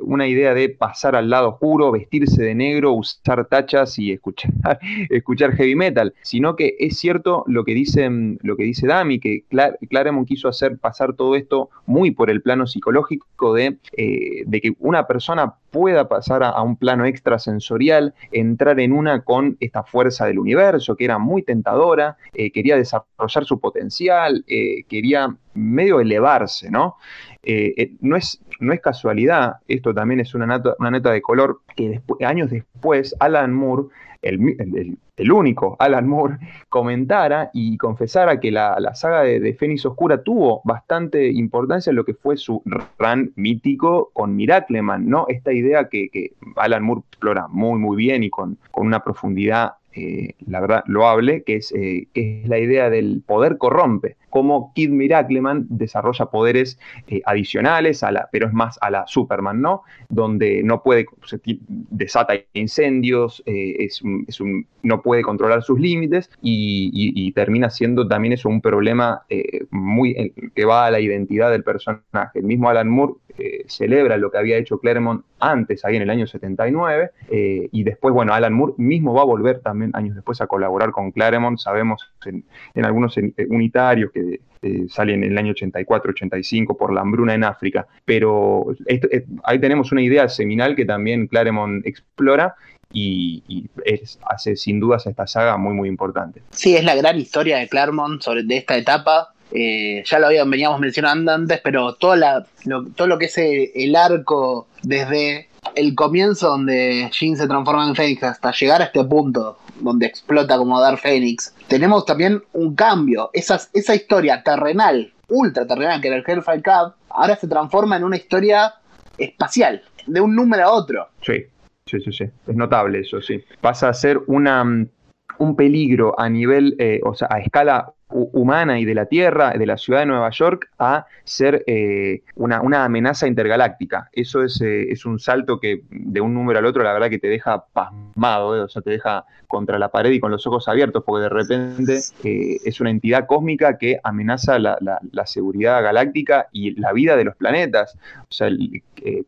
una idea de pasar al lado oscuro, vestirse de negro, usar tachas y escuchar, *laughs* escuchar heavy metal, sino que es cierto lo que dice, lo que dice Dami, que Claremont quiso hacer pasar todo esto muy por el plano psicológico de, eh, de que una persona pueda pasar a, un plano extrasensorial, entrar en una con esta fuerza del universo, que era muy tentadora, eh, quería desarrollar su potencial, eh, quería medio elevarse, ¿no? Eh, eh, no, es, no es casualidad, esto también es una nota, una nota de color, que años después Alan Moore, el, único Alan Moore, *laughs* comentara y confesara que la, saga de, de, Oscura tuvo bastante importancia en lo que fue su run mítico con Miracleman, ¿no? Esta idea que, que Alan Moore explora muy, muy bien y con, con una profundidad eh, la verdad, loable, que es, que es la idea del poder corrompe cómo Kid Miracleman desarrolla poderes eh, adicionales, a la, pero es más a la Superman, ¿no? Donde no puede, desata incendios, eh, es, no puede controlar sus límites y, termina siendo también eso un problema eh, muy que va a la identidad del personaje. El mismo Alan Moore celebra lo que había hecho Claremont antes, ahí en el año 79, y después, bueno, Alan Moore mismo va a volver también años después a colaborar con Claremont, sabemos en, algunos unitarios que salen en el año 84, 85 por la hambruna en África, pero ahí tenemos una idea seminal que también Claremont explora y, hace sin dudas esta saga muy muy importante. Sí, es la gran historia de Claremont sobre de esta etapa. Eh, ya lo habíamos, veníamos mencionando antes, pero todo, lo, todo lo que es el, arco desde el comienzo donde Jean se transforma en Fénix hasta llegar a este punto donde explota como Dark Fénix, tenemos también un cambio. Esa, esa historia terrenal, ultra terrenal, que era el Hellfire Cup, ahora se transforma en una historia espacial, de un número a otro. Sí. Sí, sí, sí. Es notable eso, sí. Pasa a ser una, mm, un peligro a nivel, eh, o sea, a escala humana y de la Tierra, de la ciudad de Nueva York, a ser eh, una, amenaza intergaláctica. Eso es, eh, es, un salto que de un número al otro, la verdad que te deja pasmado, o sea, te deja contra la pared y con los ojos abiertos, porque de repente es una entidad cósmica que amenaza la, la, seguridad galáctica y la vida de los planetas. O sea,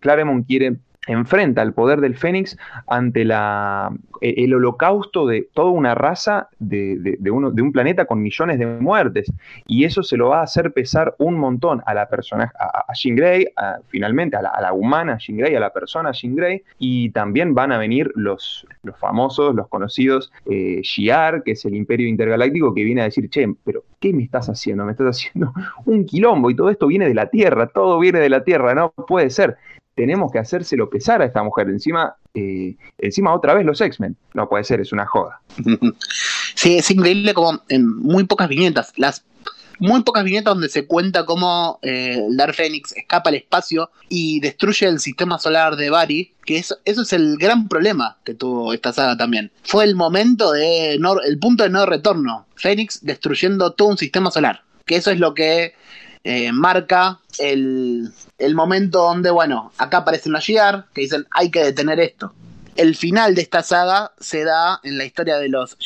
Claremont quiere enfrenta el poder del Fénix ante la, e, el holocausto de toda una raza de, uno, de, un planeta con millones de muertes. Y eso se lo va a hacer pesar un montón a la persona, a, a Jean Grey, finalmente a la, humana Jean Grey, a la persona Jean Grey, y también van a venir los, los famosos, los conocidos eh, Shiar, que es el imperio intergaláctico, que viene a decir, che, pero ¿qué me estás haciendo? Me estás haciendo *laughs* un quilombo y todo esto viene de la Tierra, todo viene de la Tierra, no puede ser tenemos que hacérselo pesar a esta mujer. Encima, eh, encima otra vez los X-Men. No puede ser, es una joda. *laughs* Sí, es increíble como en muy pocas viñetas, las muy pocas viñetas donde se cuenta cómo eh, Dark Phoenix escapa al espacio y destruye el sistema solar de Barry, que eso, eso es el gran problema que tuvo esta saga también. Fue el momento de el punto de no retorno. Phoenix destruyendo todo un sistema solar. Que eso es lo que eh, marca el, momento donde, bueno, acá aparecen los Shiar que dicen hay que detener esto. El final de esta saga se da en la historia de los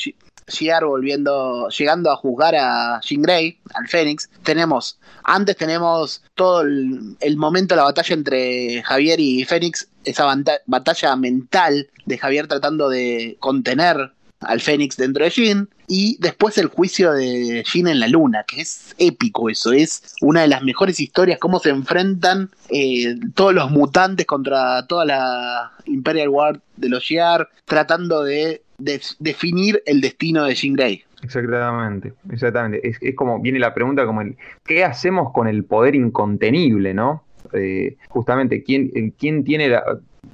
Shiar volviendo, llegando a juzgar a Jean Grey, al Fénix. Tenemos, antes tenemos todo el, el momento de la batalla entre Javier y Fénix, esa batalla mental de Javier tratando de contener al Fénix dentro de Jean. Y después el juicio de Jean en la luna, que es épico eso, es una de las mejores historias, cómo se enfrentan eh, todos los mutantes contra toda la Imperial Guard de los Shi'ar, tratando de, definir el destino de Jean Grey. Exactamente, exactamente. Es, como, viene la pregunta como ¿qué hacemos con el poder incontenible, no? Eh, justamente, ¿quién, ¿quién tiene la,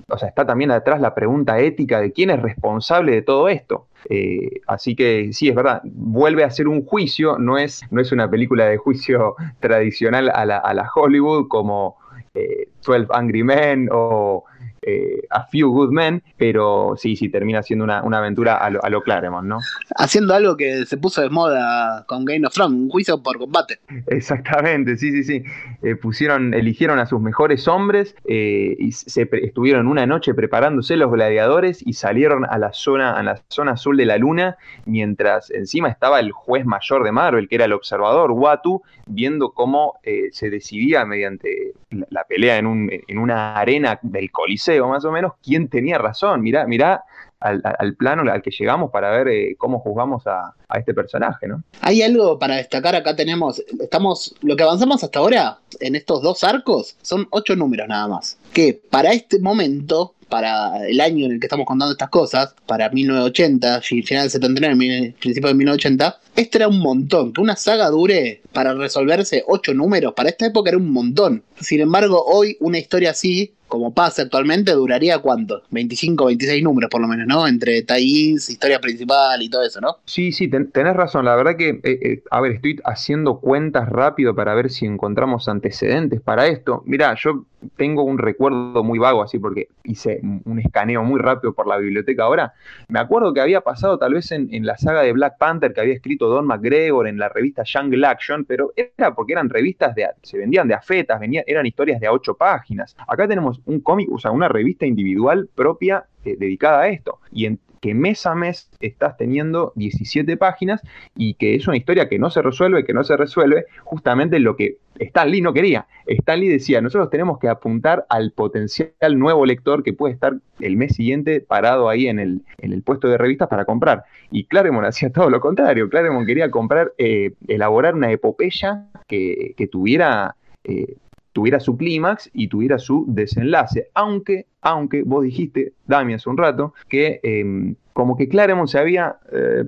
o sea, está también atrás la pregunta ética de quién es responsable de todo esto. Eh, así que sí, es verdad, vuelve a ser un juicio, no es, no es una película de juicio *laughs* tradicional a la, a la Hollywood como eh, 12 Angry Men o eh, a Few Good Men, pero sí, sí, termina siendo una, aventura a lo, a lo, Claremont, ¿no? Haciendo algo que se puso de moda con Game of Thrones, un juicio por combate. Exactamente, sí, sí, sí. Eh, pusieron, eligieron a sus mejores hombres eh, y se estuvieron una noche preparándose los gladiadores y salieron a la zona, a la zona azul de la luna, mientras encima estaba el juez mayor de Marvel, que era el observador, Watu, viendo cómo se decidía mediante la, pelea en, un, en una arena del Coliseo más o menos, quién tenía razón. Mirá, mirá al, plano al que llegamos para ver eh, cómo juzgamos a, este personaje, ¿no? Hay algo para destacar, acá tenemos, estamos, lo que avanzamos hasta ahora en estos dos arcos son ocho números nada más. Que para este momento para el año en el que estamos contando estas cosas, para 1980, final del 79, principio de 1980, este era un montón. Que una saga dure para resolverse ocho números, para esta época era un montón. Sin embargo, hoy una historia así como pasa actualmente, duraría cuánto? 25, 26 números por lo menos, ¿no? Entre taís, historia principal y todo eso, ¿no? Sí, sí, tenés razón. La verdad que, eh, eh, a ver, estoy haciendo cuentas rápido para ver si encontramos antecedentes para esto. Mirá, yo tengo un recuerdo muy vago así porque hice un escaneo muy rápido por la biblioteca ahora. Me acuerdo que había pasado tal vez en, la saga de Black Panther que había escrito Don McGregor en la revista Jungle Action, pero era porque eran revistas de, se vendían de afetas, venían, eran historias de a ocho páginas. Acá tenemos un cómic, o sea, una revista individual propia eh, dedicada a esto. Y en, que mes a mes estás teniendo 17 páginas y que es una historia que no se resuelve, que no se resuelve, justamente lo que Stan Lee no quería. Stan Lee decía, nosotros tenemos que apuntar al potencial nuevo lector que puede estar el mes siguiente parado ahí en el, en el puesto de revistas para comprar. Y Claremont *laughs* hacía todo lo contrario. Claremont quería comprar, eh, elaborar una epopeya que, tuviera... Eh, tuviera su clímax y tuviera su desenlace. Aunque, aunque vos dijiste, Dami, hace un rato, que em, como que Claremont se había, eh,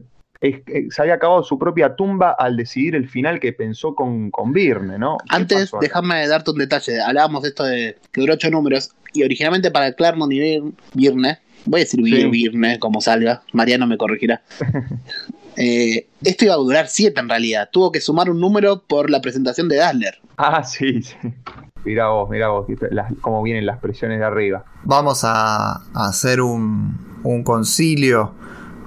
se había acabado su propia tumba al decidir el final que pensó con, con Virne, ¿no? Antes, déjame darte un detalle. Hablábamos de esto de que duró ocho números y originalmente para Claremont y Virne, voy a decir Virne como salga, Mariano me corregirá. *laughs* Eh, esto iba a durar siete en realidad. Tuvo que sumar un número por la presentación de Dazzler. Ah, sí, sí. Mira vos, mira vos, cómo vienen las presiones de arriba. Vamos a, hacer un, un, concilio,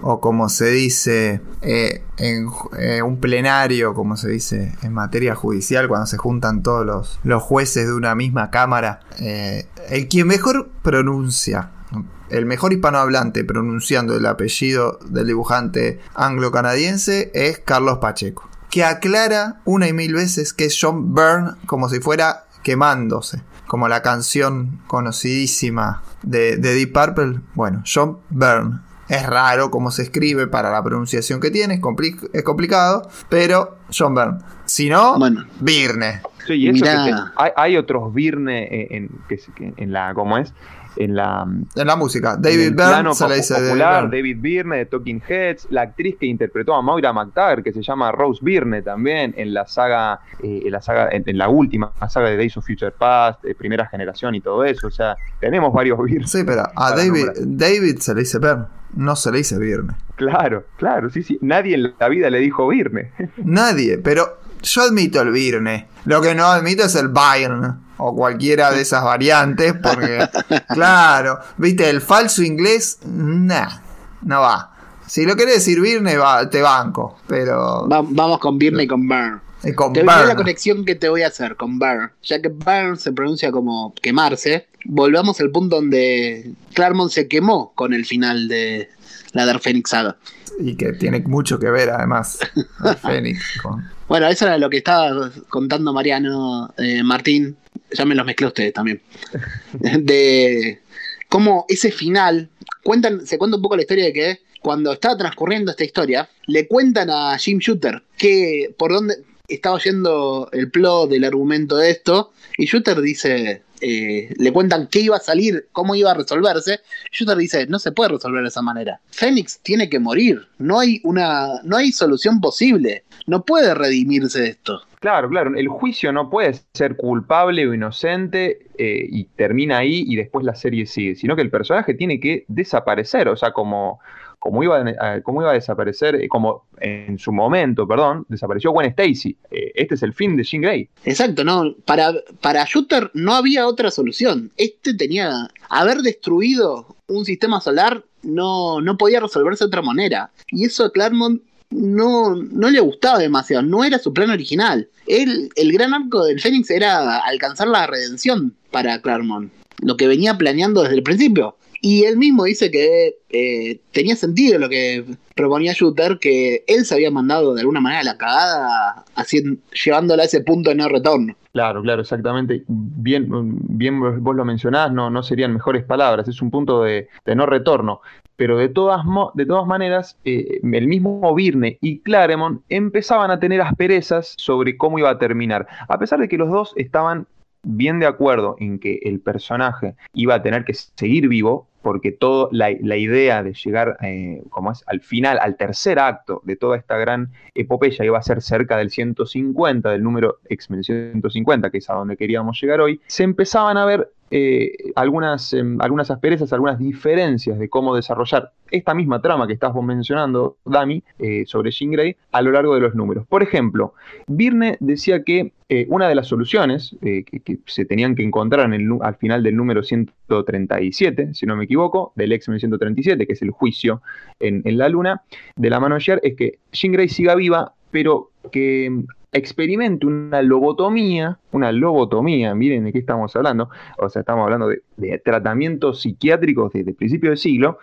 o como se dice, eh, en eh, un plenario, como se dice en materia judicial, cuando se juntan todos los, los jueces de una misma cámara. el quien mejor pronuncia el mejor hispanohablante pronunciando el apellido del dibujante anglo-canadiense es Carlos Pacheco, que aclara una y mil veces que es John Byrne como si fuera quemándose, como la canción conocidísima de, Deep Purple. Bueno, John Byrne. Es raro cómo se escribe para la pronunciación que tiene, es, complicado, pero John Byrne. Si no, bueno. Birne. Sí, eso hay, otros Birne en, en la, ¿cómo es? En la, en la música. David Byrne se le dice popular, David Byrne de Talking Heads, la actriz que interpretó a Moira McTaggart, que se llama Rose Byrne también, en la saga, eh, en la saga, en, la última saga de Days of Future Past, de primera generación y todo eso. O sea, tenemos varios Byrne. Sí, pero a David, David se le dice Byrne, no se le dice Byrne. Claro, claro, sí, sí. Nadie en la vida le dijo Byrne. Nadie, pero yo admito el Byrne. Lo que no admito es el Byrne o cualquiera de esas variantes, porque, *laughs* claro, viste, el falso inglés, nah, no va. Si lo querés decir Birne, te banco, pero... vamos con Birne y con Burn. te voy a la conexión que te voy a hacer con Burn. Ya que Burn se pronuncia como quemarse, volvamos al punto donde Claremont se quemó con el final de la Dark Phoenix Saga. Y que tiene mucho que ver, además, *laughs* Phoenix Bueno, eso era lo que estaba contando Mariano eh, Martín ya me los mezclé ustedes también. *laughs* de cómo ese final, cuentan, se cuenta un poco la historia de que cuando estaba transcurriendo esta historia, le cuentan a Jim Shooter que por dónde estaba yendo el plot del argumento de esto, y Shooter dice, eh, le cuentan qué iba a salir, cómo iba a resolverse. Shooter dice, no se puede resolver de esa manera. Fénix tiene que morir, no hay una, no hay solución posible, no puede redimirse de esto. Claro, claro. El juicio no puede ser culpable o inocente eh, y termina ahí y después la serie sigue, sino que el personaje tiene que desaparecer, o sea, como, como, iba, a, como iba a desaparecer, eh, como en su momento, perdón, desapareció Gwen Stacy. Eh, este es el fin de Jean Grey. Exacto, no. Para, para Shooter no había otra solución. Este tenía. Haber destruido un sistema solar no, no podía resolverse de otra manera. Y eso a Claremont no, no le gustaba demasiado, no era su plan original. Él, el gran arco del Fénix era alcanzar la redención para Claremont, lo que venía planeando desde el principio. Y él mismo dice que eh, tenía sentido lo que proponía Shooter, que él se había mandado de alguna manera la cagada, llevándola a ese punto de no retorno. Claro, claro, exactamente. Bien, bien vos lo mencionás, no, no serían mejores palabras, es un punto de, de no retorno pero de todas, de todas maneras, eh, el mismo Virne y Claremont empezaban a tener asperezas sobre cómo iba a terminar, a pesar de que los dos estaban bien de acuerdo en que el personaje iba a tener que seguir vivo, porque toda la, idea de llegar eh, como es, al final, al tercer acto de toda esta gran epopeya iba a ser cerca del 150, del número X-Men 150, que es a donde queríamos llegar hoy, se empezaban a ver eh, algunas, em, algunas asperezas, algunas diferencias de cómo desarrollar esta misma trama que estás mencionando, Dami, eh, sobre Jean Grey, a lo largo de los números. Por ejemplo, Birne decía que eh, una de las soluciones que, se tenían que encontrar al final del número 137, si no me equivoco, del X-Men 137, que es el juicio en, la luna, de la mano de es que Jean Grey siga viva, pero que experimente una lobotomía, una lobotomía, miren de qué estamos hablando, o sea, estamos hablando de, tratamientos psiquiátricos desde el principio del siglo,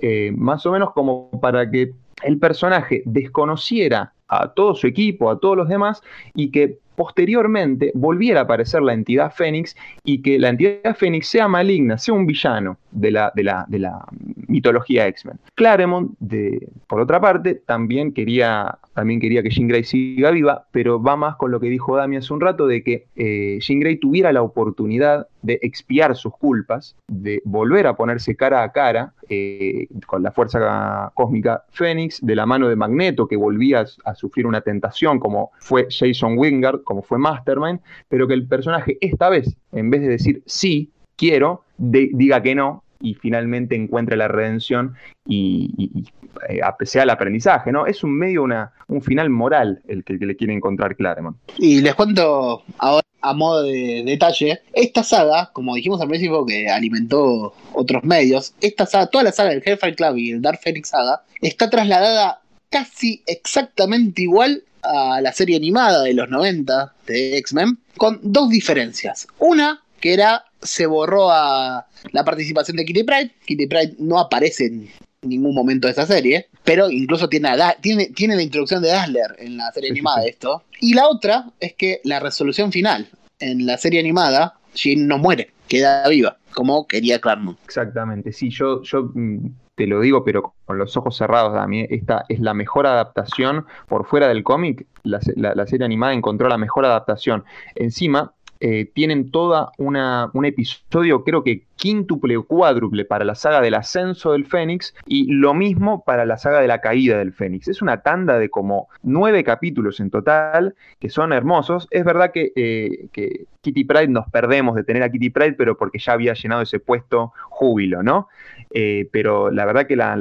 eh, más o menos como para que el personaje desconociera a todo su equipo, a todos los demás, y que posteriormente volviera a aparecer la entidad Fénix y que la entidad Fénix sea maligna, sea un villano de la, de la, de la mitología X-Men. Claremont, de, por otra parte, también quería, también quería que Jean Grey siga viva, pero va más con lo que dijo Dami hace un rato, de que eh, Jean Grey tuviera la oportunidad de expiar sus culpas, de volver a ponerse cara a cara eh, con la fuerza cósmica Fénix, de la mano de Magneto, que volvía a sufrir una tentación, como fue Jason Wingard, como fue Mastermind, pero que el personaje esta vez, en vez de decir sí, quiero, diga que no y finalmente encuentre la redención y, y, eh, sea el aprendizaje, ¿no? Es un medio, una, un final moral el que, le quiere encontrar Claremont. Y les cuento ahora a modo de detalle, esta saga, como dijimos al principio que alimentó otros medios, esta saga, toda la saga del Hellfire Club y el Dark Phoenix saga, está trasladada casi exactamente igual a la serie animada de los 90 de X-Men, con dos diferencias. Una, que era, se borró a la participación de Kitty Pride. Kitty Pride no aparece en ningún momento de esta serie, pero incluso tiene, tiene, tiene la introducción de Dazzler en la serie animada de esto. Y la otra es que la resolución final en la serie animada, Jean no muere, queda viva, como quería Claremont. Exactamente, sí, yo, yo mm, te lo digo, pero con los ojos cerrados, mí esta es la mejor adaptación por fuera del cómic. La, serie animada encontró la mejor adaptación. Encima, eh, tienen toda una, un episodio, creo que quíntuple o cuádruple para la saga del ascenso del Fénix y lo mismo para la saga de la caída del Fénix. Es una tanda de como nueve capítulos en total que son hermosos. Es verdad que, eh, que Kitty Pride nos perdemos de tener a Kitty Pride, pero porque ya había llenado ese puesto júbilo, ¿no? Eh, pero la verdad que la,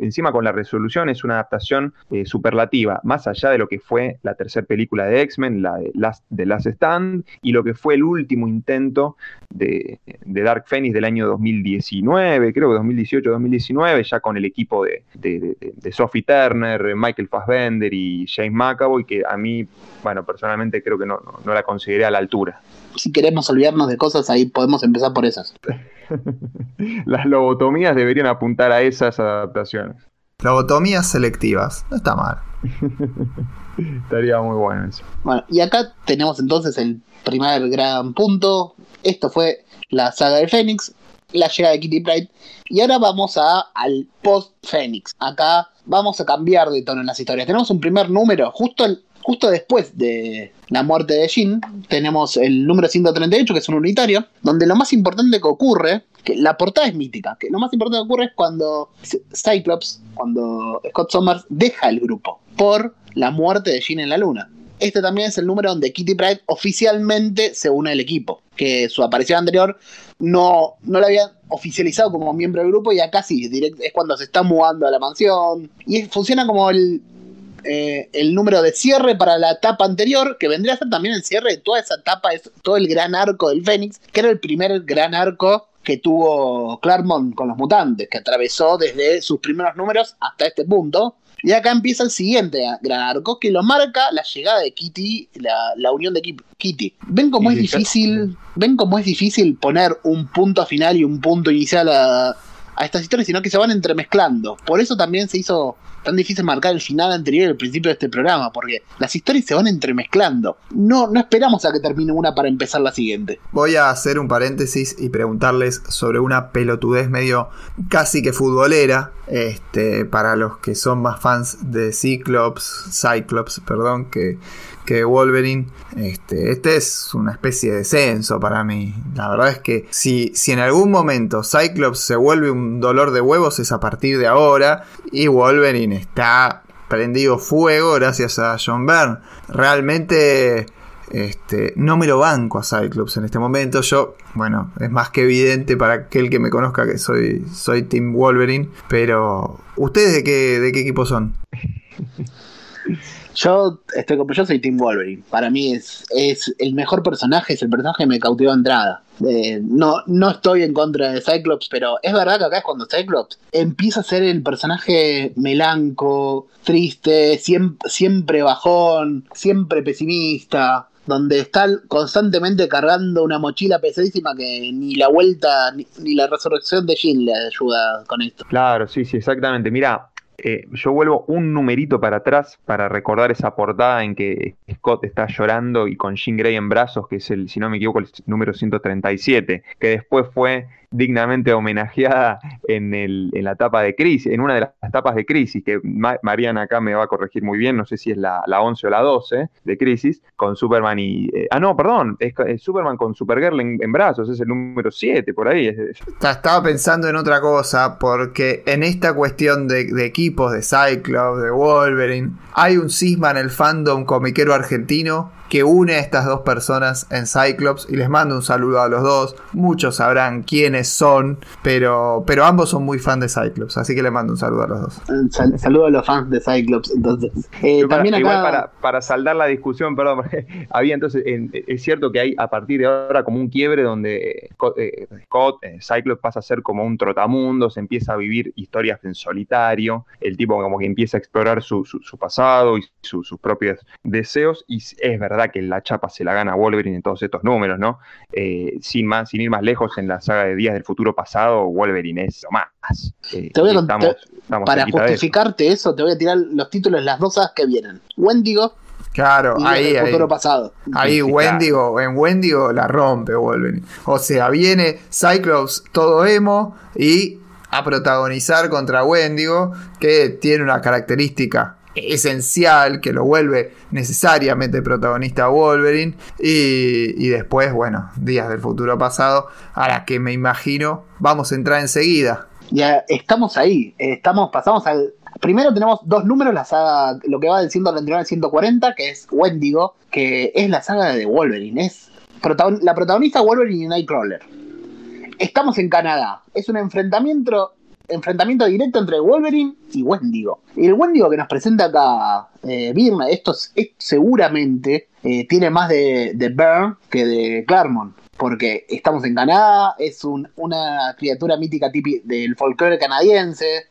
encima con la resolución es una adaptación eh, superlativa, más allá de lo que fue la tercera película de X-Men, la de Last, Last Stand, y lo que fue el último intento de, Dark Phoenix del año 2019, creo que 2018-2019, ya con el equipo de, Sophie Turner, Michael Fassbender y James McAvoy, que a mí, bueno, personalmente creo que no, no la consideré a la altura. Si queremos olvidarnos de cosas, ahí podemos empezar por esas. *laughs* *laughs* Las lobotomías deberían apuntar a esas adaptaciones. Lobotomías selectivas, no está mal. *laughs* Estaría muy bueno eso. Bueno, y acá tenemos entonces el primer gran punto. Esto fue la saga de Fénix, la llegada de Kitty Pride. Y ahora vamos a, al post-Fénix. Acá vamos a cambiar de tono en las historias. Tenemos un primer número, justo, justo después de la muerte de Jean, tenemos el número 138, que es un unitario, donde lo más importante que ocurre, que la portada es mítica, que lo más importante que ocurre es cuando Cyclops, cuando Scott Summers deja el grupo por la muerte de Jean en la luna. Este también es el número donde Kitty Pride oficialmente se une al equipo, que su aparición anterior no, no la habían oficializado como miembro del grupo y acá sí, es cuando se está mudando a la mansión. Y funciona como el, eh, el número de cierre para la etapa anterior, que vendría a ser también el cierre de toda esa etapa, es todo el gran arco del Fénix, que era el primer gran arco que tuvo Claremont con los mutantes, que atravesó desde sus primeros números hasta este punto. Y acá empieza el siguiente gran arco que lo marca la llegada de Kitty, la, unión de Kitty. ¿Ven cómo es difícil? ¿Ven cómo es difícil poner un punto final y un punto inicial a, a estas historias, sino que se van entremezclando? Por eso también se hizo tan difícil marcar el final anterior y el principio de este programa, porque las historias se van entremezclando. No, no esperamos a que termine una para empezar la siguiente. Voy a hacer un paréntesis y preguntarles sobre una pelotudez medio casi que futbolera. Este, para los que son más fans de Cyclops, Cyclops, perdón, que, que Wolverine. Este, este es una especie de censo para mí. La verdad es que si, si en algún momento Cyclops se vuelve un dolor de huevos es a partir de ahora y Wolverine está prendido fuego gracias a John Byrne. Realmente este, no me lo banco a Cyclops en este momento. Yo, bueno, es más que evidente para aquel que me conozca que soy, soy Team Wolverine. Pero, ¿ustedes de qué, de qué equipo son? *laughs* Yo estoy como yo soy Team Wolverine. Para mí es, es el mejor personaje, es el personaje que me cautivó entrada. Eh, no, no estoy en contra de Cyclops, pero es verdad que acá es cuando Cyclops empieza a ser el personaje melanco, triste, siempre, bajón, siempre pesimista donde está constantemente cargando una mochila pesadísima que ni la vuelta ni, ni la resurrección de Jean le ayuda con esto. Claro, sí, sí, exactamente. Mira, eh, yo vuelvo un numerito para atrás para recordar esa portada en que Scott está llorando y con Jean Grey en brazos, que es el, si no me equivoco, el número 137, que después fue dignamente homenajeada en, el, en la etapa de crisis, en una de las etapas de crisis, que Mariana acá me va a corregir muy bien, no sé si es la, la 11 o la 12 de crisis, con Superman y... Eh, ah, no, perdón, es, Superman con Supergirl en, brazos, es el número 7, por ahí. Estaba pensando en otra cosa, porque en esta cuestión de, de equipos, de Cyclops, de Wolverine, hay un cisma en el fandom comiquero argentino que une a estas dos personas en Cyclops y les mando un saludo a los dos. Muchos sabrán quiénes son, pero, pero ambos son muy fan de Cyclops, así que les mando un saludo a los dos. saludo a los fans de Cyclops, entonces. Eh, para, también acá... para, saldar la discusión, perdón, *laughs* había entonces, es cierto que hay a partir de ahora como un quiebre donde eh, Scott, eh, Cyclops pasa a ser como un trotamundo, se empieza a vivir historias en solitario, el tipo como que empieza a explorar su, su, pasado y sus propios deseos, y es verdad que la chapa se la gana Wolverine en todos estos números, ¿no? Eh, sin, más, sin ir más lejos, en la saga de Días del Futuro Pasado, Wolverine es lo más. Eh, te voy a, para justificarte eso. te voy a tirar los títulos de las dos sagas que vienen. Wendigo. Claro, ahí, ahí, pasado. ahí Wendigo, en Wendigo la rompe Wolverine. O sea, viene Cyclops todo emo y a protagonizar contra Wendigo, que tiene una característica esencial que lo vuelve necesariamente protagonista Wolverine y, después, bueno, Días del Futuro Pasado, a la que me imagino vamos a entrar enseguida. Ya estamos ahí, estamos, pasamos al... Primero tenemos dos números, la saga, lo que va del 139 al 140, que es Wendigo, que es la saga de Wolverine, es la protagonista Wolverine y Nightcrawler. Estamos en Canadá, es un enfrentamiento enfrentamiento directo entre Wolverine y Wendigo. El Wendigo que nos presenta acá eh, Birna, esto, seguramente eh, tiene más de, de Byrne que de Claremont. Porque estamos en Canadá, es una criatura mítica típica del folclore canadiense.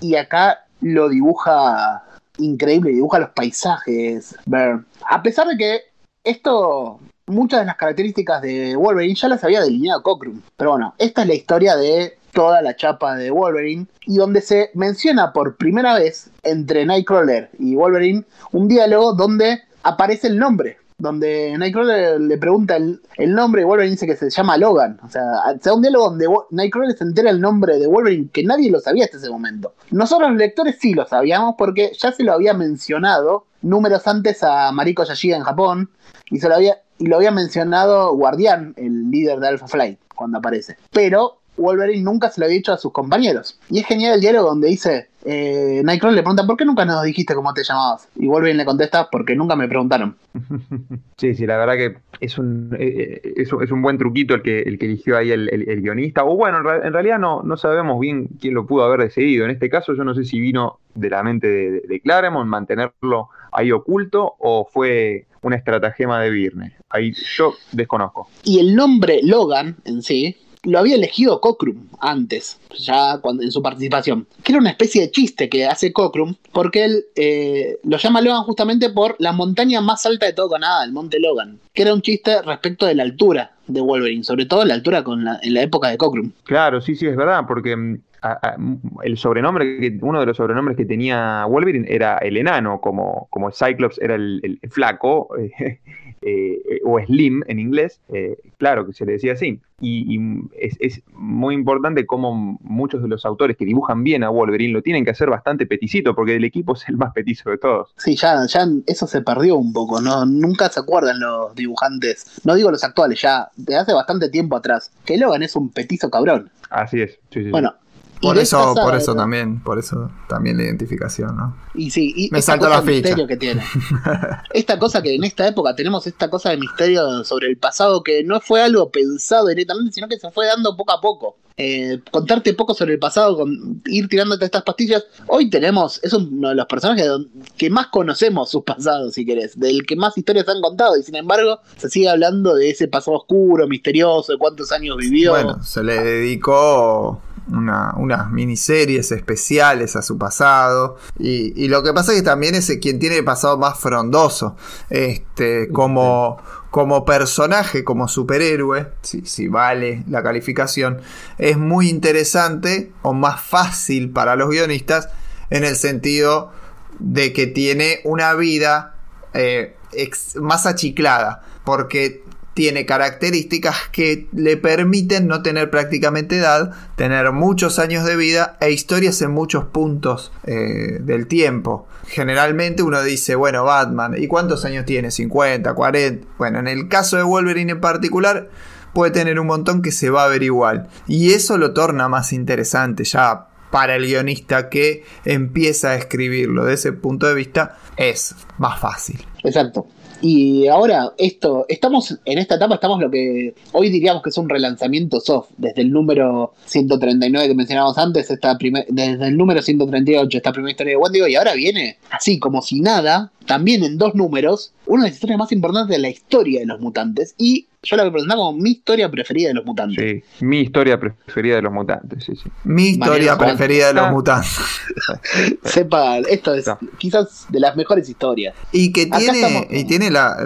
Y acá lo dibuja increíble, dibuja los paisajes. Byrne. A pesar de que esto muchas de las características de Wolverine ya las había delineado Cockrum. Pero bueno, esta es la historia de toda la chapa de Wolverine, y donde se menciona por primera vez entre Nightcrawler y Wolverine un diálogo donde aparece el nombre. Donde Nightcrawler le pregunta el, nombre y Wolverine dice que se llama Logan. O sea, sea, un diálogo donde Nightcrawler se entera el nombre de Wolverine que nadie lo sabía hasta ese momento. Nosotros lectores sí lo sabíamos porque ya se lo había mencionado números antes a Mariko Yashiga en Japón y se lo había y lo había mencionado Guardián, el líder de Alpha Flight, cuando aparece. Pero Wolverine nunca se lo había dicho a sus compañeros. Y es genial el diálogo donde dice, eh, Nightcrawler le pregunta, ¿por qué nunca nos dijiste cómo te llamabas? Y Wolverine le contesta, porque nunca me preguntaron. *laughs* Sí, sí, la verdad que es un, eh, eh, es, un buen truquito el que, el que eligió ahí el, guionista. O bueno, en, realidad no, no sabemos bien quién lo pudo haber decidido. En este caso yo no sé si vino de la mente de, de Claremont mantenerlo ahí oculto o fue una estratagema de Virne. Ahí yo desconozco. Y el nombre Logan en sí lo había elegido Cockrum antes, ya cuando, en su participación, que era una especie de chiste que hace Cockrum, porque él eh, lo llama Logan justamente por la montaña más alta de todo Canadá, el Monte Logan, que era un chiste respecto de la altura de Wolverine, sobre todo la altura con en la época de Cockrum. Claro, sí, sí, es verdad, porque mm, el sobrenombre, uno de los sobrenombres que tenía Wolverine era el enano, como, como Cyclops era el, flaco, *laughs* eh, o Slim en inglés, eh, claro que se le decía así. Y, es, muy importante cómo muchos de los autores que dibujan bien a Wolverine lo tienen que hacer bastante peticito, porque el equipo es el más petizo de todos. Sí, ya, ya eso se perdió un poco, ¿no? Nunca se acuerdan los dibujantes, no digo los actuales, ya de hace bastante tiempo atrás, que Logan es un petizo cabrón. Así es. bueno, por eso, por eso también, por eso también la identificación, ¿no? Y sí, y me salta la ficha. que tiene. *laughs* esta cosa que en esta época tenemos esta cosa de misterio sobre el pasado que no fue algo pensado directamente, sino que se fue dando poco a poco. Eh, contarte poco sobre el pasado, con, ir tirándote estas pastillas. Hoy tenemos, es uno de los personajes que más conocemos sus pasados, si querés, del que más historias han contado, y sin embargo se sigue hablando de ese pasado oscuro, misterioso, de cuántos años vivió. Bueno, se le dedicó una, unas miniseries especiales a su pasado. Y, lo que pasa es que también es quien tiene el pasado más frondoso. Este, como, como personaje, como superhéroe, si, si vale la calificación, es muy interesante o más fácil para los guionistas en el sentido de que tiene una vida eh, más achiclada. Porque tiene características que le permiten no tener prácticamente edad, tener muchos años de vida e historias en muchos puntos eh, del tiempo. Generalmente uno dice, bueno, Batman, ¿y cuántos años tiene? ¿50, 40? Bueno, en el caso de Wolverine en particular, puede tener un montón que se va a ver igual. Y eso lo torna más interesante ya para el guionista que empieza a escribirlo. De ese punto de vista es más fácil. Exacto. Y ahora, esto, estamos en esta etapa, estamos lo que hoy diríamos que es un relanzamiento soft, desde el número 139 que mencionábamos antes, esta desde el número 138, esta primera historia de Wendigo, y ahora viene así, como si nada, también en dos números, una de las historias más importantes de la historia de los mutantes, y yo la voy a presentar como mi historia preferida de los mutantes. Sí, mi historia preferida de los mutantes, sí, sí. Mi historia preferida de los mutantes. *laughs* Sepa, esto es quizás de las mejores historias. Y que tiene, y tiene la,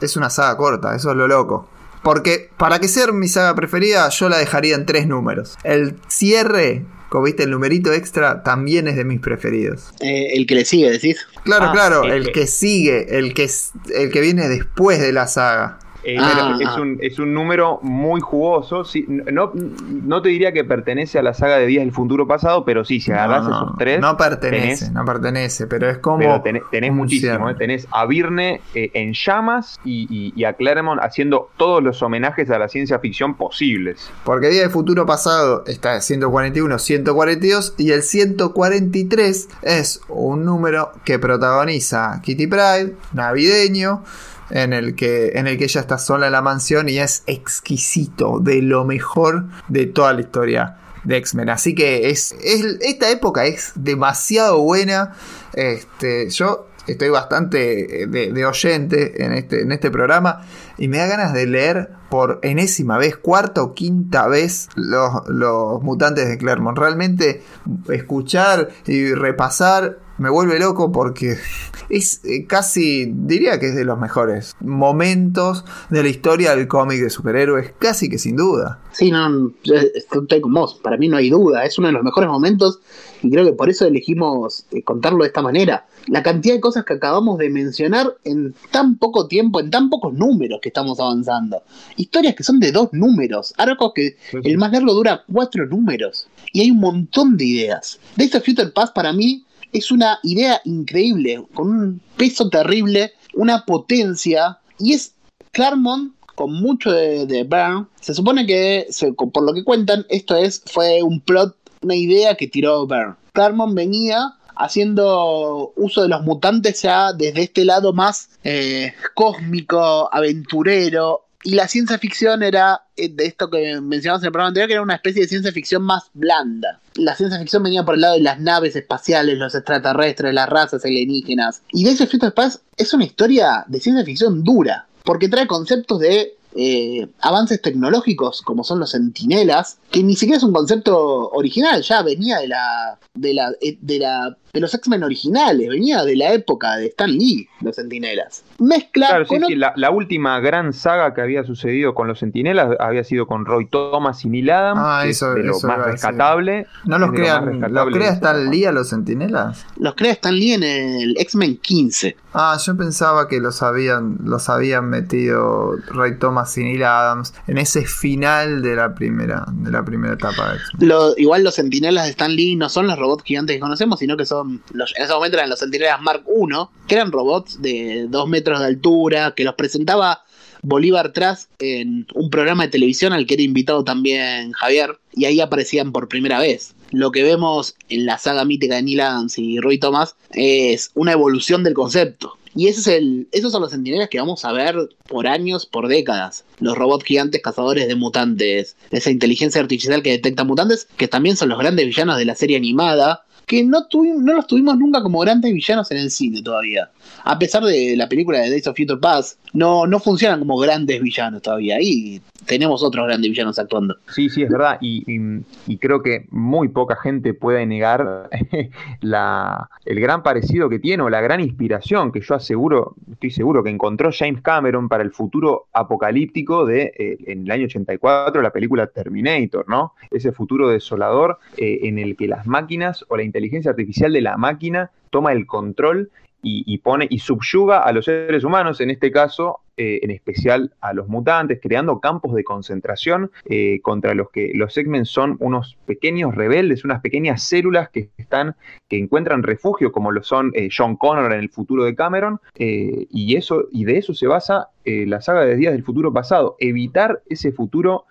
es una saga corta, eso es lo loco. Porque para que sea mi saga preferida, yo la dejaría en tres números. El cierre como viste, el numerito extra también es de mis preferidos. Eh, el que le sigue, decís. Claro, ah, claro, el, que... sigue, el que, el que viene después de la saga. Eh, ah, es, un, es, un, número muy jugoso. no, no te diría que pertenece a la saga de Días del Futuro Pasado, pero sí, si agarras esos tres. No pertenece, no pertenece, pero es como. tenés, muchísimo. ¿eh? Tenés a Virne eh, en llamas y, a Claremont haciendo todos los homenajes a la ciencia ficción posibles. Porque Días del Futuro Pasado está 141, 142 y el 143 es un número que protagoniza Kitty Pride, navideño en el que en el que ella está sola en la mansión y es exquisito, de lo mejor de toda la historia de X-Men. Así que es, esta época es demasiado buena. Este, yo estoy bastante de, oyente en este, en este programa y me da ganas de leer por enésima vez, cuarta o quinta vez los, los mutantes de Claremont. Realmente escuchar y repasar me vuelve loco porque *laughs* es eh, casi, diría que es de los mejores momentos de la historia del cómic de superhéroes, casi que sin duda. Sí, no, estoy con vos, para mí no hay duda, es uno de los mejores momentos y creo que por eso elegimos eh, contarlo de esta manera. La cantidad de cosas que acabamos de mencionar en tan poco tiempo, en tan pocos números que estamos avanzando. Historias que son de dos números, arcos que el más largo dura cuatro números. Y hay un montón de ideas. De of Future Pass para mí es una idea increíble, con un peso terrible, una potencia, y es Claremont con mucho de, de Byrne. Se supone que, por lo que cuentan, esto es fue un plot, una idea que tiró Byrne. Claremont venía haciendo uso de los mutantes ya desde este lado más eh, cósmico, aventurero, y la ciencia ficción era, eh, de esto que mencionamos en el programa anterior, que era una especie de ciencia ficción más blanda. La ciencia ficción venía por el lado de las naves espaciales, los extraterrestres, las razas alienígenas. Y Days of Future Past es una historia de ciencia ficción dura, porque trae conceptos de eh, avances tecnológicos como son los sentinelas, que ni siquiera es un concepto original, ya venía de la de la eh, de la de los X-Men originales, venía de la época de Stan Lee, los Sentinelas. Mezcla claro, sí, sí, la, última gran saga que había sucedido con los Sentinelas había sido con Roy Thomas y Neil Adams, ah, eso, de lo más rescatable. ¿No los crean, ¿los crea Stan Lee a los Sentinelas? Los crea Stan Lee en el X-Men 15. Ah, yo pensaba que los habían, los habían metido Roy Thomas y Neil Adams en ese final de la primera, de la primera etapa de X-Men. igual los Sentinelas de Stan Lee no son los robots gigantes que conocemos, sino que son en ese momento eran los Centinelas Mark I, que eran robots de 2 metros de altura, que los presentaba Bolívar Tras en un programa de televisión al que era invitado también Javier, y ahí aparecían por primera vez. Lo que vemos en la saga mítica de Neil Adams y Roy Thomas es una evolución del concepto. Y esos son los centinelas que vamos a ver por años, por décadas. Los robots gigantes cazadores de mutantes, esa inteligencia artificial que detecta mutantes, que también son los grandes villanos de la serie animada, que no, los tuvimos nunca como grandes villanos en el cine todavía. A pesar de la película de Days of Future Past, no, no funcionan como grandes villanos todavía. Y tenemos otros grandes villanos actuando. Sí, sí, es verdad. Y, creo que muy poca gente puede negar *laughs* la, el gran parecido que tiene o la gran inspiración que yo aseguro, estoy seguro que encontró James Cameron para el futuro apocalíptico de eh, en el año 84 la película Terminator, ¿no? Ese futuro desolador eh, en el que las máquinas o la inteligencia artificial de la máquina toma el control y, pone y subyuga a los seres humanos, en este caso, eh, en especial a los mutantes, creando campos de concentración eh, contra los que los X-Men son unos pequeños rebeldes, unas pequeñas células que están, que encuentran refugio, como lo son eh, John Connor en el futuro de Cameron, y eso, y de eso se basa la saga de Días del Futuro Pasado, evitar ese futuro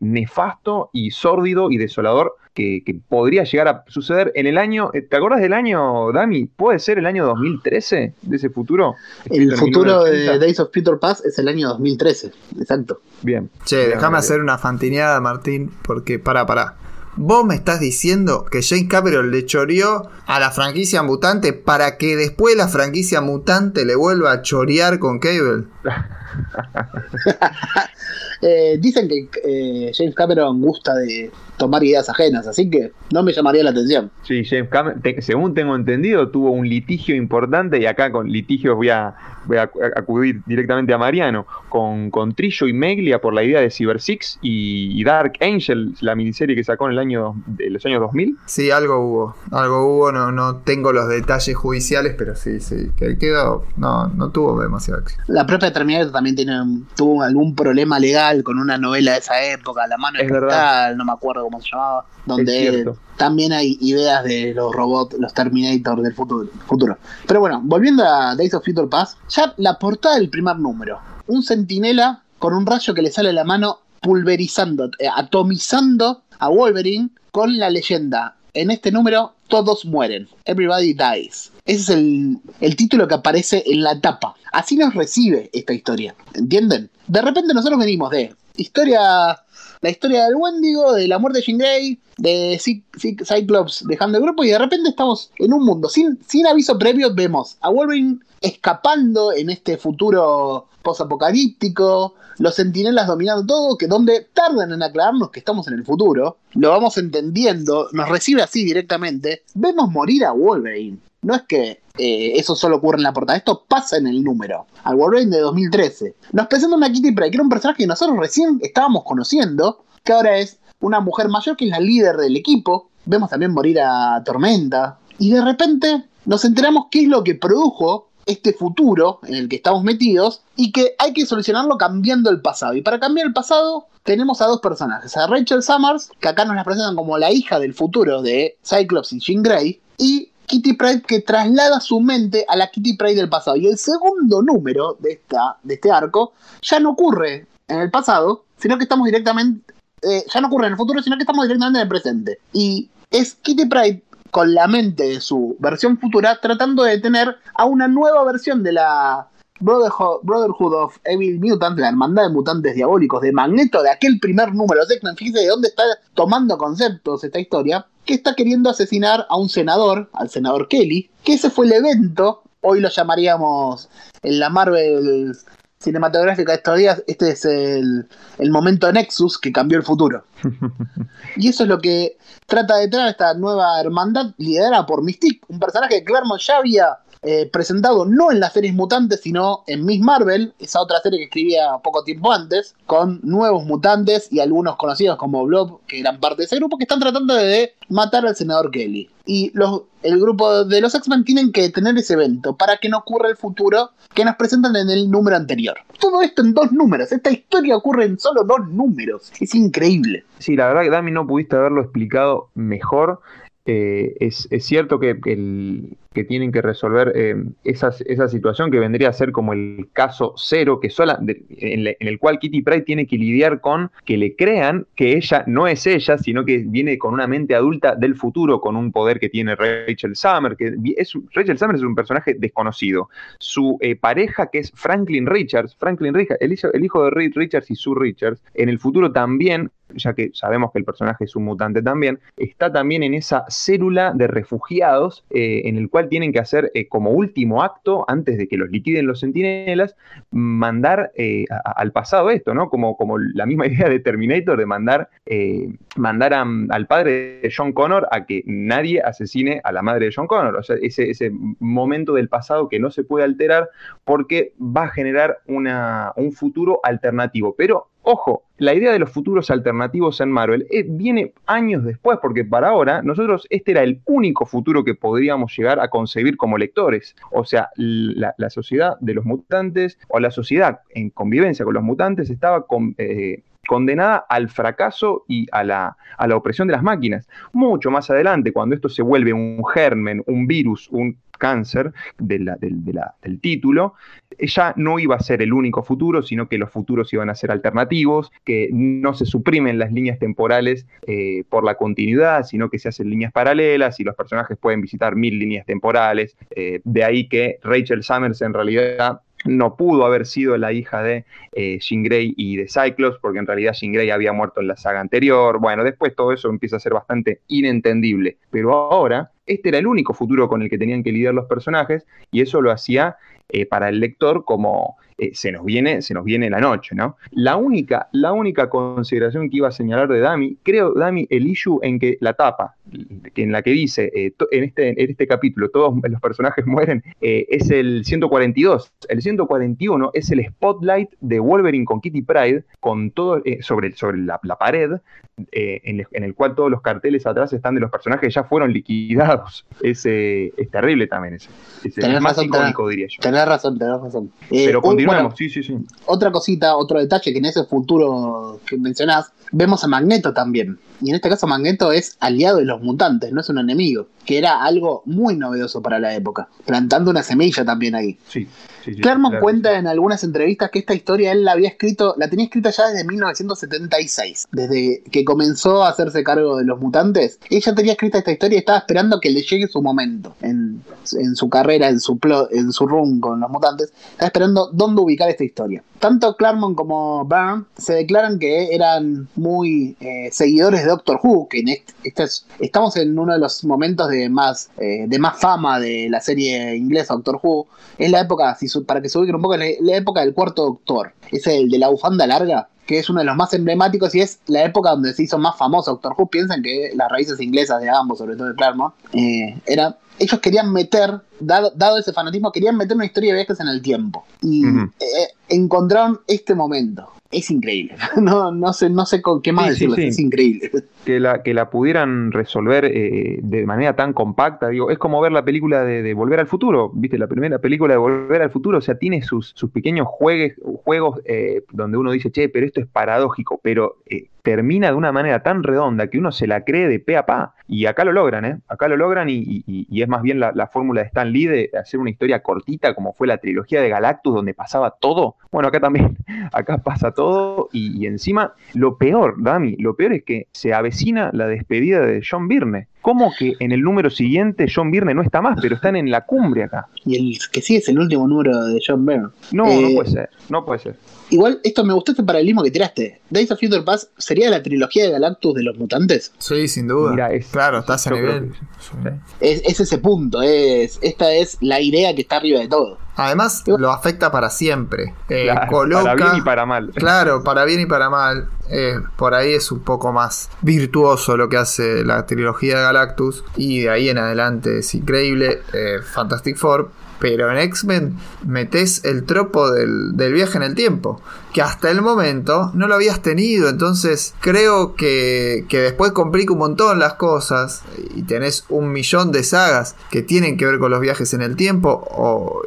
nefasto y sórdido y desolador que, podría llegar a suceder en el año. ¿Te acuerdas del año, Dami? ¿Puede ser el año 2013 de ese futuro? El futuro de Days of Peter Pass es el año 2013, exacto. Bien. Che, déjame hacer una fantineada, Martín, porque para, para. Vos me estás diciendo que James Cameron le choreó a la franquicia mutante para que después la franquicia mutante le vuelva a chorear con Cable. *laughs* Eh, dicen que eh, James Cameron gusta de tomar ideas ajenas, así que no me llamaría la atención. Sí, James Cameron, según tengo entendido, tuvo un litigio importante y acá con litigios voy a, voy a acudir directamente a Mariano, con, con Trillo y Meglia por la idea de Cyber Six y, Dark Angel, la miniserie que sacó en el año de los años 2000. Sí, algo hubo, algo hubo, no, no tengo los detalles judiciales, pero sí, sí, que quedó, no, no tuvo demasiado éxito. La propia Terminator también tiene, tuvo algún problema legal con una novela de esa época, La mano es cristal, no me acuerdo cómo se llamaba, donde también hay ideas de los robots, los Terminator del futuro, futuro. Pero bueno, volviendo a Days of Future Past, ya la portada del primer número, un centinela con un rayo que le sale a la mano pulverizando, eh, atomizando a Wolverine con la leyenda. En este número todos mueren. Everybody dies. Ese es el, título que aparece en la tapa. Así nos recibe esta historia. ¿Entienden? de repente nosotros venimos de historia, la historia del Wendigo, de la muerte de Jean Grey, de Cyclops dejando el grupo y de repente estamos en un mundo. Sin, sin aviso previo vemos a Wolverine escapando en este futuro posapocalíptico, los sentinelas dominando todo, que donde tardan en aclararnos que estamos en el futuro, lo vamos entendiendo, nos recibe así directamente, vemos morir a Wolverine. No es que eh, eso solo ocurre en la portada, esto pasa en el número. Al Wolverine de 2013. Nos presenta una Kitty Pryde, que era un personaje que nosotros recién estábamos conociendo, que ahora es una mujer mayor que es la líder del equipo. Vemos también morir a Tormenta. Y de repente nos enteramos qué es lo que produjo este futuro en el que estamos metidos y que hay que solucionarlo cambiando el pasado. Y para cambiar el pasado tenemos a dos personajes, a Rachel Summers, que acá nos la presentan como la hija del futuro de Cyclops y Jean Grey, y Kitty Pride que traslada su mente a la Kitty Pride del pasado. Y el segundo número de, esta, de este arco ya no ocurre en el pasado, sino que estamos directamente. Eh, ya no ocurre en el futuro, sino que estamos directamente en el presente. Y es Kitty Pride con la mente de su versión futura tratando de tener a una nueva versión de la Brotherhood, of Evil Mutants, la hermandad de mutantes diabólicos de Magneto de aquel primer número de X-Men. Fíjese de dónde está tomando conceptos esta historia que está queriendo asesinar a un senador, al senador Kelly, que ese fue el evento, hoy lo llamaríamos en la Marvel cinematográfica de estos días, este es el, el momento Nexus que cambió el futuro. *laughs* y eso es lo que trata de traer esta nueva hermandad liderada por Mystique, un personaje que Claremont ya había eh, presentado no en las series mutantes, sino en Miss Marvel, esa otra serie que escribía poco tiempo antes, con nuevos mutantes y algunos conocidos como Blob, que eran parte de ese grupo, que están tratando de matar al senador Kelly. Y los, el grupo de los X-Men tienen que tener ese evento para que no ocurra el futuro que nos presentan en el número anterior. Todo esto en dos números. Esta historia ocurre en solo dos números. Es increíble. Sí, la verdad que Dami no pudiste haberlo explicado mejor. eh, es, cierto que, que, tienen que resolver eh, esa, situación que vendría a ser como el caso cero, que sola, en, el cual Kitty Pryde tiene que lidiar con que le crean que ella no es ella, sino que viene con una mente adulta del futuro, con un poder que tiene Rachel Summer, que es, Rachel Summer es un personaje desconocido. Su eh, pareja, que es Franklin Richards, Franklin Richards, el hijo, el hijo de Reed Richards y Sue Richards, en el futuro también ya que sabemos que el personaje es un mutante también, está también en esa célula de refugiados eh, en el cual tienen que hacer eh, como último acto, antes de que los liquiden los centinelas, mandar eh, al pasado esto, ¿no? Como, como la misma *laughs* idea de Terminator de mandar, mandar al padre de John Connor a que nadie asesine a la madre de John Connor. O sea, ese, ese momento del pasado que no se puede alterar porque va a generar una, un futuro alternativo. Pero Ojo, la idea de los futuros alternativos en Marvel eh, viene años después, porque para ahora nosotros este era el único futuro que podríamos llegar a concebir como lectores. O sea, la, sociedad de los mutantes o la sociedad en convivencia con los mutantes estaba eh, condenada al fracaso y a la, a la opresión de las máquinas. Mucho más adelante, cuando esto se vuelve un germen, un virus, un cáncer del, título, ya no iba a ser el único futuro, sino que los futuros iban a ser alternativos, que no se suprimen las líneas temporales eh, por la continuidad, sino que se hacen líneas paralelas y los personajes pueden visitar mil líneas temporales. Eh, de ahí que Rachel Summers en realidad no pudo haber sido la hija de eh, Grey y de Cyclops, porque en realidad Jean Grey había muerto en la saga anterior. Bueno, después todo eso empieza a ser bastante inentendible. Pero ahora, este era el único futuro con el que tenían que lidiar los personajes, y eso lo hacía eh, para el lector como eh, se nos viene, se nos viene la noche, ¿no? La única, la única consideración que iba a señalar de Dami, creo, Dami, el issue en que la tapa, en la que dice, eh, en, este, en este capítulo todos los personajes *laughs* mueren, es el 142. El 141 es el spotlight de Wolverine con Kitty Pride, con todo, sobre, sobre la, pared, en, el cual todos los carteles atrás están de los personajes que ya fueron liquidados. *laughs* Es, es terrible también ese. Es más icónico, diría yo. Tenés razón, tenés razón. Pero sí, sí, sí. Otra cosita, otro detalle que en ese futuro que mencionás, vemos a Magneto también. Y en este caso Magneto es aliado de los mutantes, no es un enemigo, que era algo muy novedoso para la época, plantando una semilla también ahí. Sí. Claremont cuenta en algunas entrevistas que esta historia él la había escrito, la tenía escrita ya desde 1976, desde que comenzó a hacerse cargo de los mutantes. Ella tenía escrita esta historia y estaba esperando que le llegue su momento en, su carrera, en su, en su run con los mutantes. Estaba esperando dónde ubicar esta historia. Tanto Claremont como Byrne se declaran que eran muy eh, seguidores de Doctor Who, que en este, estamos en uno de los momentos de más, eh, de más fama de la serie inglesa Doctor Who. Es la época, si para que se ubiquen un poco, la, la época del cuarto doctor. Es el de la bufanda larga, que es uno de los más emblemáticos y es la época donde se hizo más famoso Doctor Who. Piensan que las raíces inglesas de ambos, sobre todo de Claremont, eh, era, ellos querían meter, dado, dado, ese fanatismo, querían meter una historia de viajes en el tiempo. Y eh, encontraron este momento es increíble. *laughs* No, no sé, no sé con qué más decirlo, es increíble. *laughs* Que la, que la pudieran resolver eh, de manera tan compacta, digo, es como ver la película de, Volver al Futuro, viste, la primera película de Volver al Futuro, o sea, tiene sus, sus pequeños juegues, juegos eh, donde uno dice, che, pero esto es paradójico, pero eh, termina de una manera tan redonda que uno se la cree de pe a pa. Y acá lo logran, ¿eh? Acá lo logran y, es más bien la, fórmula de Stan Lee de hacer una historia cortita como fue la trilogía de Galactus donde pasaba todo. Bueno, acá también, *laughs* acá pasa todo y, encima lo peor, Dami, lo peor es que se avecina la despedida de John Byrne. ¿Cómo que en el número siguiente John Byrne no está más, pero están en la cumbre acá? Y el que sí es el último número de John Byrne. No, no eh, puede ser, no puede ser. Igual, esto me gustó este paralelismo que tiraste. Days of Future Past sería la trilogía de Galactus de los mutantes. Sí, sin duda. claro, estás a nivel. Es, ese punto, es, esta es la idea que está arriba de todo. Además, lo afecta para siempre. Eh, para bien y para mal. *laughs* Claro, para bien y para mal. Eh, por ahí es un poco más virtuoso lo que hace la trilogía de Galactus. Y de ahí en adelante es increíble. Eh, Fantastic Four pero en X-Men metes el tropo del, viaje en el tiempo, que hasta el momento no lo habías tenido. Entonces creo que, después complica un montón las cosas y tenés un millón de sagas que tienen que ver con los viajes en el tiempo o,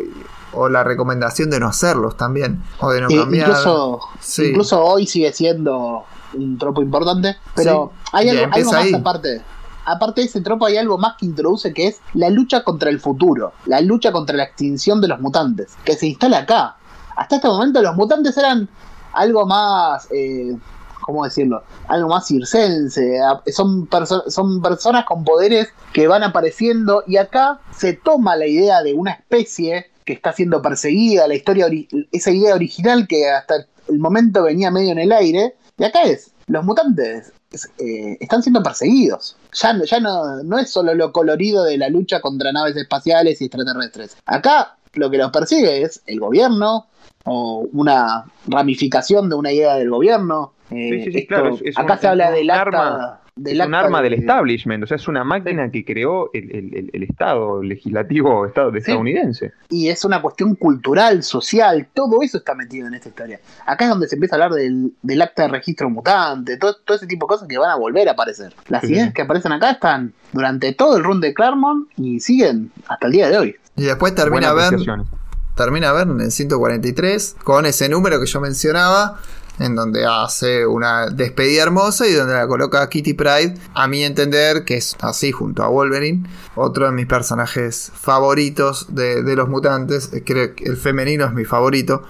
la recomendación de no hacerlos también, o de no cambiar. Incluso, incluso hoy sigue siendo un tropo importante, pero hay algo, más aparte aparte de ese tropo hay algo más que introduce que es la lucha contra el futuro, la lucha contra la extinción de los mutantes, que se instala acá. Hasta este momento los mutantes eran algo más, eh, ¿cómo decirlo? Algo más circense, son, son personas con poderes que van apareciendo y acá se toma la idea de una especie que está siendo perseguida, la historia, esa idea original que hasta el momento venía medio en el aire, y acá es, los mutantes eh, están siendo perseguidos. Ya, ya no, no es solo lo colorido de la lucha contra naves espaciales y extraterrestres. Acá lo que los persigue es el gobierno o una ramificación de una idea del gobierno. sí, sí, claro. acá se habla del arma es un arma del establishment, o sea, es una máquina que creó el, Estado legislativo estado estadounidense. Y es una cuestión cultural, social, todo eso está metido en esta historia. Acá es donde se empieza a hablar del, acta de registro mutante, todo, ese tipo de cosas que van a volver a aparecer. Las ideas que aparecen acá están durante todo el run de Claremont y siguen hasta el día de hoy. Y después termina a ver, termina a ver en el 143 con ese número que yo mencionaba en donde hace una despedida hermosa y donde la coloca a Kitty Pride, a mi entender, que es así junto a Wolverine, otro de mis personajes favoritos de, los mutantes, creo que el femenino es mi favorito.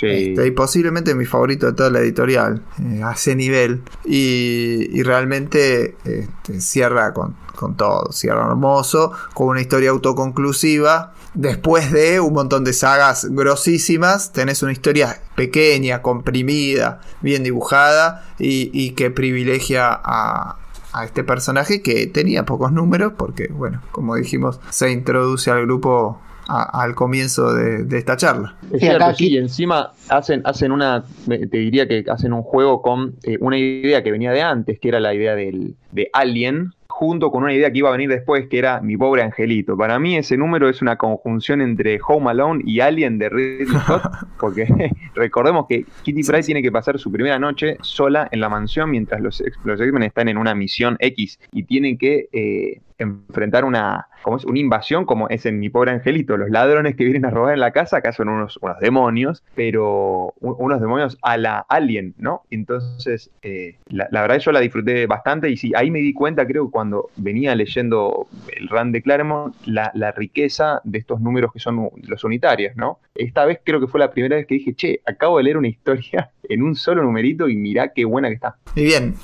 Este, y posiblemente mi favorito de toda la editorial, eh, a ese nivel. Y, realmente este, cierra con, con todo, cierra hermoso, con una historia autoconclusiva después de un montón de sagas grosísimas, tenés una historia pequeña, comprimida, bien dibujada y, que privilegia a, este personaje que tenía pocos números porque, bueno, como dijimos, se introduce al grupo al comienzo de, esta charla. Es cierto, sí, y encima hacen, hacen una, te diría que hacen un juego con eh, una idea que venía de antes, que era la idea del, de Alien, junto con una idea que iba a venir después, que era Mi pobre angelito. Para mí ese número es una conjunción entre Home Alone y Alien de Ridley *laughs* Scott, porque *laughs* recordemos que Kitty Pryde tiene que pasar su primera noche sola en la mansión mientras los, los X-Men están en una misión X y tienen que eh, enfrentar una, como es, una invasión como es en Mi Pobre Angelito. Los ladrones que vienen a robar en la casa acá son unos, unos demonios, pero unos demonios a la Alien, ¿no? Entonces, eh, la, la, verdad yo la disfruté bastante y sí, ahí me di cuenta, creo, cuando venía leyendo el run de Claremont, la, la riqueza de estos números que son los unitarios, ¿no? Esta vez creo que fue la primera vez que dije, che, acabo de leer una historia *laughs* en un solo numerito y mirá qué buena que está. Y bien,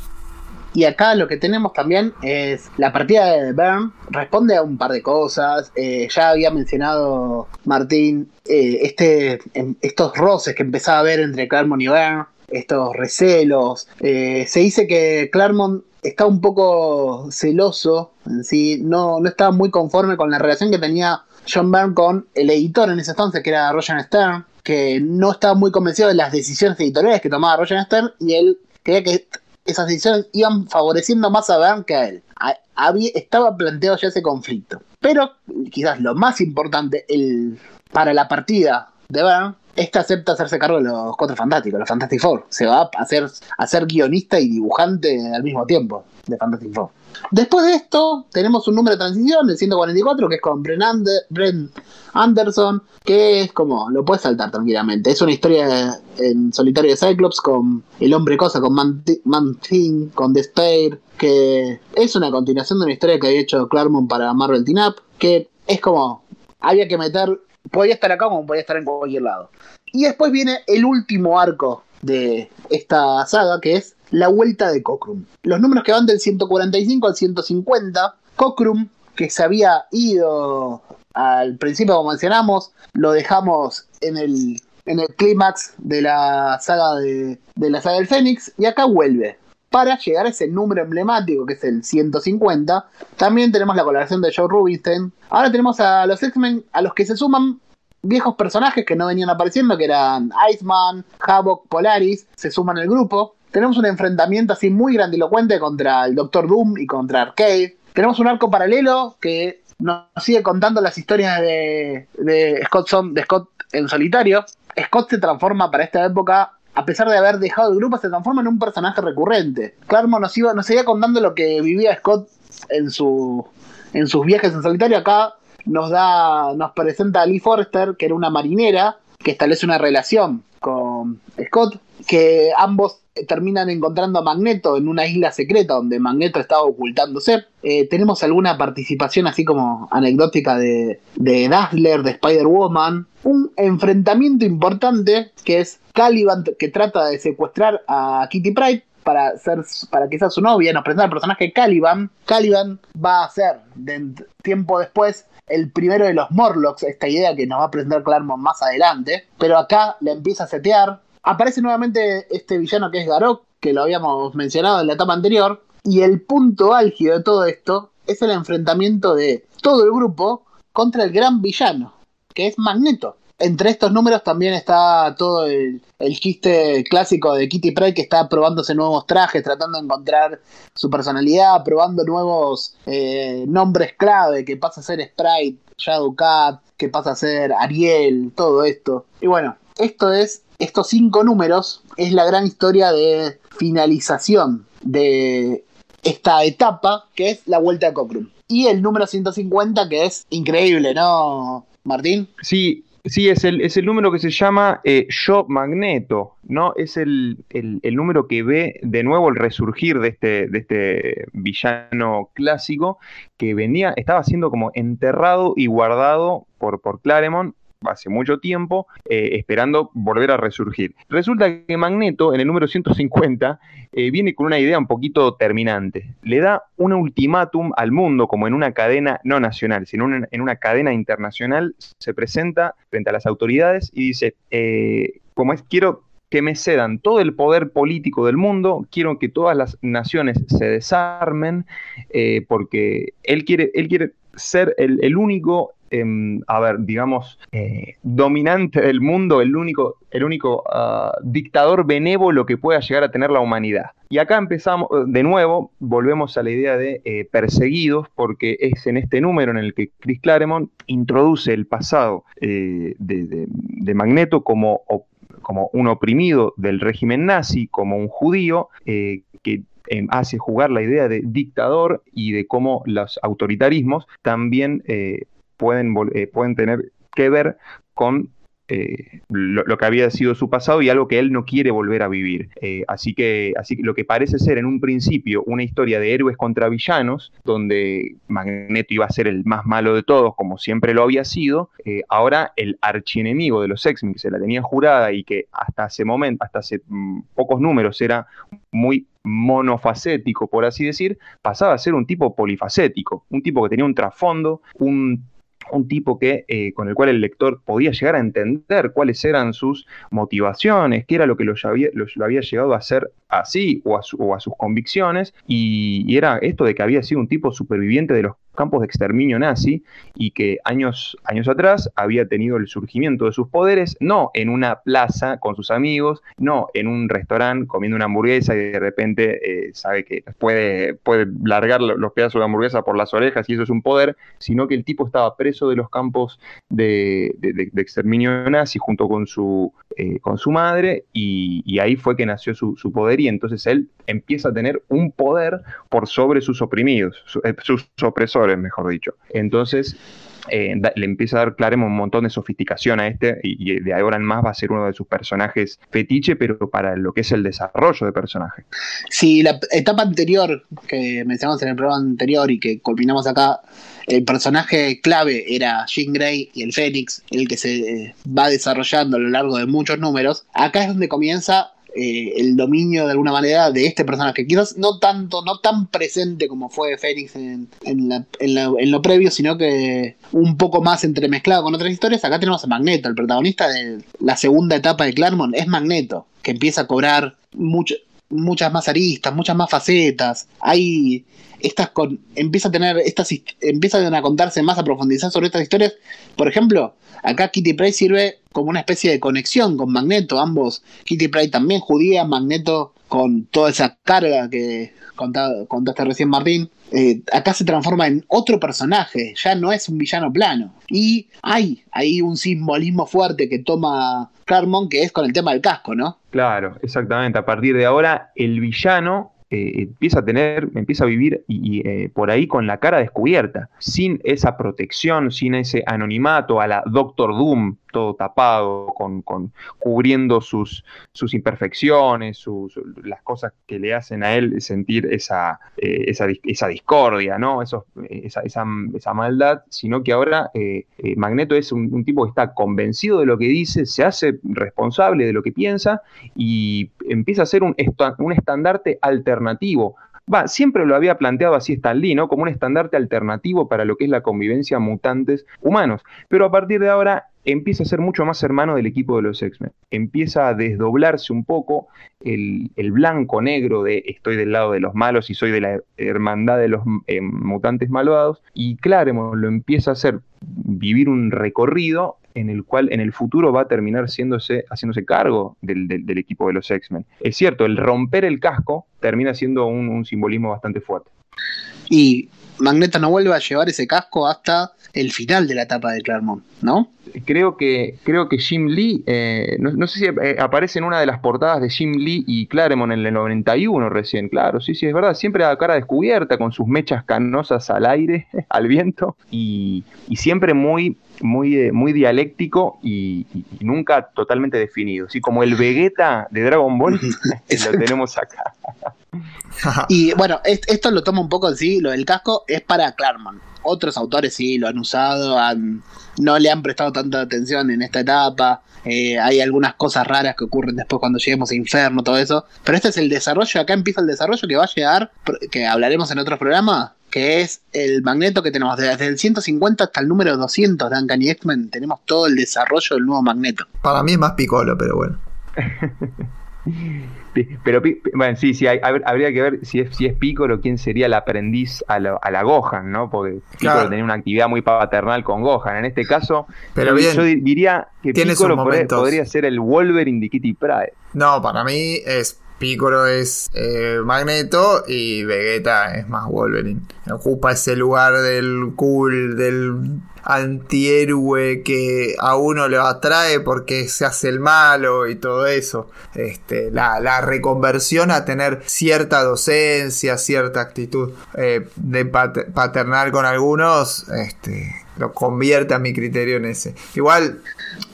y acá lo que tenemos también es la partida de Bern responde a un par de cosas. Eh, ya había mencionado Martín eh, este, estos roces que empezaba a haber entre Claremont y Bern, estos recelos. Eh, se dice que Claremont está un poco celoso en sí, no, no estaba muy conforme con la relación que tenía John Byrne con el editor en ese entonces, que era Roger Stern, que no estaba muy convencido de las decisiones editoriales que tomaba Roger Stern y él creía que esas decisiones iban favoreciendo más a Bern que a él. Había, estaba planteado ya ese conflicto. Pero quizás lo más importante el, para la partida de Bern es que acepta hacerse cargo de los Cuatro Fantásticos, los Fantastic Four. Se va a hacer, a ser guionista y dibujante al mismo tiempo de Fantastic Four. Después de esto, tenemos un número de transición, el 144, que es con Brent, Anderson, que es como, lo puedes saltar tranquilamente. Es una historia en solitario de Cyclops con El Hombre Cosa, con Man, Thing, con Despair, que es una continuación de una historia que había hecho Claremont para Marvel Teen Up, que es como, había que meter, podía estar acá como podía estar en cualquier lado. Y después viene el último arco de esta saga, que es la vuelta de Cockrum. Los números que van del 145 al 150, Cockrum, que se había ido al principio, como mencionamos, lo dejamos en el, en el clímax de la saga de, de la saga del Fénix, y acá vuelve. Para llegar a ese número emblemático que es el 150, también tenemos la colaboración de Joe Rubinstein. Ahora tenemos a los X-Men, a los que se suman viejos personajes que no venían apareciendo, que eran Iceman, Havoc, Polaris, se suman al grupo. Tenemos un enfrentamiento así muy grandilocuente contra el Doctor Doom y contra Arcade. Tenemos un arco paralelo que nos sigue contando las historias de, Scott, de Scott en solitario. Scott se transforma para esta época, a pesar de haber dejado el grupo, se transforma en un personaje recurrente. Claremont nos, iba, nos seguía contando lo que vivía Scott en, su, en sus viajes en solitario. Acá nos da, nos presenta a Lee Forrester, que era una marinera, que establece una relación con Scott, que ambos terminan encontrando a Magneto en una isla secreta donde Magneto estaba ocultándose. Eh, tenemos alguna participación así como anecdótica de, de Dazzler, de Spider-Woman. Un enfrentamiento importante que es Caliban que trata de secuestrar a Kitty Pride para ser para que sea su novia, nos presenta el personaje Caliban. Caliban va a ser tiempo después el primero de los Morlocks, esta idea que nos va a presentar Claremont más adelante, pero acá le empieza a setear. Aparece nuevamente este villano que es Garok, que lo habíamos mencionado en la etapa anterior, y el punto álgido de todo esto es el enfrentamiento de todo el grupo contra el gran villano, que es Magneto entre estos números también está todo el, chiste clásico de Kitty Pryde que está probándose nuevos trajes, tratando de encontrar su personalidad, probando nuevos eh, nombres clave, que pasa a ser Sprite, Shadowcat, que pasa a ser Ariel, todo esto. Y bueno, esto es, estos cinco números es la gran historia de finalización de esta etapa que es la vuelta a Cockrum. Y el número 150 que es increíble, ¿no, Martín? Sí, Sí, es el, es el número que se llama eh, Magneto, ¿no? Es el, número que ve de nuevo el resurgir de este, de este villano clásico que venía, estaba siendo como enterrado y guardado por, por Claremont hace mucho tiempo, eh, esperando volver a resurgir. Resulta que Magneto, en el número 150, eh, viene con una idea un poquito terminante. Le da un ultimátum al mundo, como en una cadena no nacional, sino en una cadena internacional, se presenta frente a las autoridades y dice, eh, como es, quiero que me cedan todo el poder político del mundo, quiero que todas las naciones se desarmen, porque él quiere, él quiere ser el único Em, a ver, digamos, eh, dominante del mundo, el único, el único ah, dictador benévolo que pueda llegar a tener la humanidad. Y acá empezamos, de nuevo, volvemos a la idea de eh, perseguidos, porque es en este número en el que Chris Claremont introduce el pasado eh, de, Magneto como, como un oprimido del régimen nazi, como un judío, que hace jugar la idea de dictador y de cómo los autoritarismos también pueden, eh, pueden tener que ver con eh, lo, que había sido su pasado y algo que él no quiere volver a vivir. Eh, así, que, así que lo que parece ser en un principio una historia de héroes contra villanos, donde Magneto iba a ser el más malo de todos, como siempre lo había sido, ahora el archienemigo de los X-Men, que se la tenía jurada y que hasta ese momento, hasta hace mm, pocos números era muy monofacético, por así decir, pasaba a ser un tipo polifacético, un tipo que tenía un trasfondo, un un tipo que, eh, con el cual el lector podía llegar a entender cuáles eran sus motivaciones, qué era lo que lo había, había llegado a hacer así o a, sus convicciones, y, era esto de que había sido un tipo superviviente de los campos de exterminio nazi y que años, años atrás había tenido el surgimiento de sus poderes, no en una plaza con sus amigos, no en un restaurante comiendo una hamburguesa y de repente eh, sabe que puede, puede largar los pedazos de hamburguesa por las orejas y eso es un poder, sino que el tipo estaba preso de los campos de, exterminio nazi junto con su, eh, con su madre y, ahí fue que nació su, poder y entonces él empieza a tener un poder por sobre sus oprimidos, eh, sus opresores, mejor dicho. Entonces, eh, le empieza a dar Claremont un montón de sofisticación a este y, de ahora en más va a ser uno de sus personajes fetiche, pero para lo que es el desarrollo de personaje. Sí, la etapa anterior que mencionamos en el programa anterior y que culminamos acá, el personaje clave era Jean Grey y el Fénix, el que se eh, va desarrollando a lo largo de muchos números. Acá es donde comienza eh, el dominio de alguna manera de este personaje. Quizás no tanto, no tan presente como fue Fénix en, lo previo, sino que un poco más entremezclado con otras historias. Acá tenemos a Magneto, el protagonista de la segunda etapa de Claremont es Magneto, que empieza a cobrar muchas más aristas, muchas más facetas. Hay estas con, empieza a tener estas empiezan a contarse más a profundizar sobre estas historias. Por ejemplo, Acá Kitty Pryde sirve como una especie de conexión con Magneto, ambos. Kitty Pryde también judía, Magneto con toda esa carga que contaste recién Martín. Eh, acá se transforma en otro personaje, ya no es un villano plano. Y hay, hay un simbolismo fuerte que toma Claremont que es con el tema del casco, ¿no? Claro, exactamente. A partir de ahora, el villano eh, empieza a tener, empieza a vivir y, eh, por ahí con la cara descubierta, sin esa protección, sin ese anonimato a la Doctor Doom, todo tapado, con, cubriendo sus, imperfecciones, las cosas que le hacen a él sentir esa, eh, discordia, ¿no? Esa, maldad, sino que ahora Magneto es un, tipo que está convencido de lo que dice, se hace responsable de lo que piensa y empieza a ser un, un estandarte alternativo alternativo. Va, siempre lo había planteado así Stan Lee, ¿no? Como un estandarte alternativo para lo que es la convivencia mutantes humanos. Pero a partir de ahora empieza a ser mucho más hermano del equipo de los X-Men. Empieza a desdoblarse un poco el, blanco-negro de estoy del lado de los malos y soy de la hermandad de los eh, mutantes malvados. Y Claremont lo empieza a hacer vivir un recorrido en el cual en el futuro va a terminar haciéndose cargo del, equipo de los X-Men. Es cierto, el romper el casco termina siendo un, simbolismo bastante fuerte. Y Magneto no vuelve a llevar ese casco hasta el final de la etapa de Claremont, ¿no? Creo que, creo que Jim Lee, eh, no, sé si eh, aparece en una de las portadas de Jim Lee y Claremont en el 91 recién, claro, sí, sí, es verdad, siempre a cara descubierta, con sus mechas canosas al aire, *laughs* al viento, y, siempre muy, muy, eh, muy dialéctico y, nunca totalmente definido, así como el Vegeta de Dragon Ball, *laughs* *laughs* lo tenemos acá. *laughs* y bueno, esto lo toma un poco así, lo del casco es para Claremont otros autores sí lo han usado, han, no le han prestado tanta atención en esta etapa. Eh, hay algunas cosas raras que ocurren después cuando lleguemos a Inferno, todo eso. Pero este es el desarrollo, acá empieza el desarrollo que va a llegar, que hablaremos en otros programas, que es el magneto que tenemos desde el 150 hasta el número 200 de Uncanny X-Men. Tenemos todo el desarrollo del nuevo magneto. Para mí es más picolo, pero bueno. *laughs* Pero, bueno, sí, sí, habría que ver si es, si es Piccolo, quién sería el aprendiz a la, Gohan, ¿no? Porque Piccolo tenía una actividad muy paternal con Gohan. En este caso, Pero yo diría que Piccolo podría, ser el Wolverine de Kitty Pride. No, para mí es Piccolo es eh, Magneto y Vegeta es más Wolverine. Ocupa ese lugar del cool, del antihéroe que a uno le atrae porque se hace el malo y todo eso. Este, la, reconversión a tener cierta docencia, cierta actitud eh, de paternal con algunos, este, lo convierte a mi criterio en ese. Igual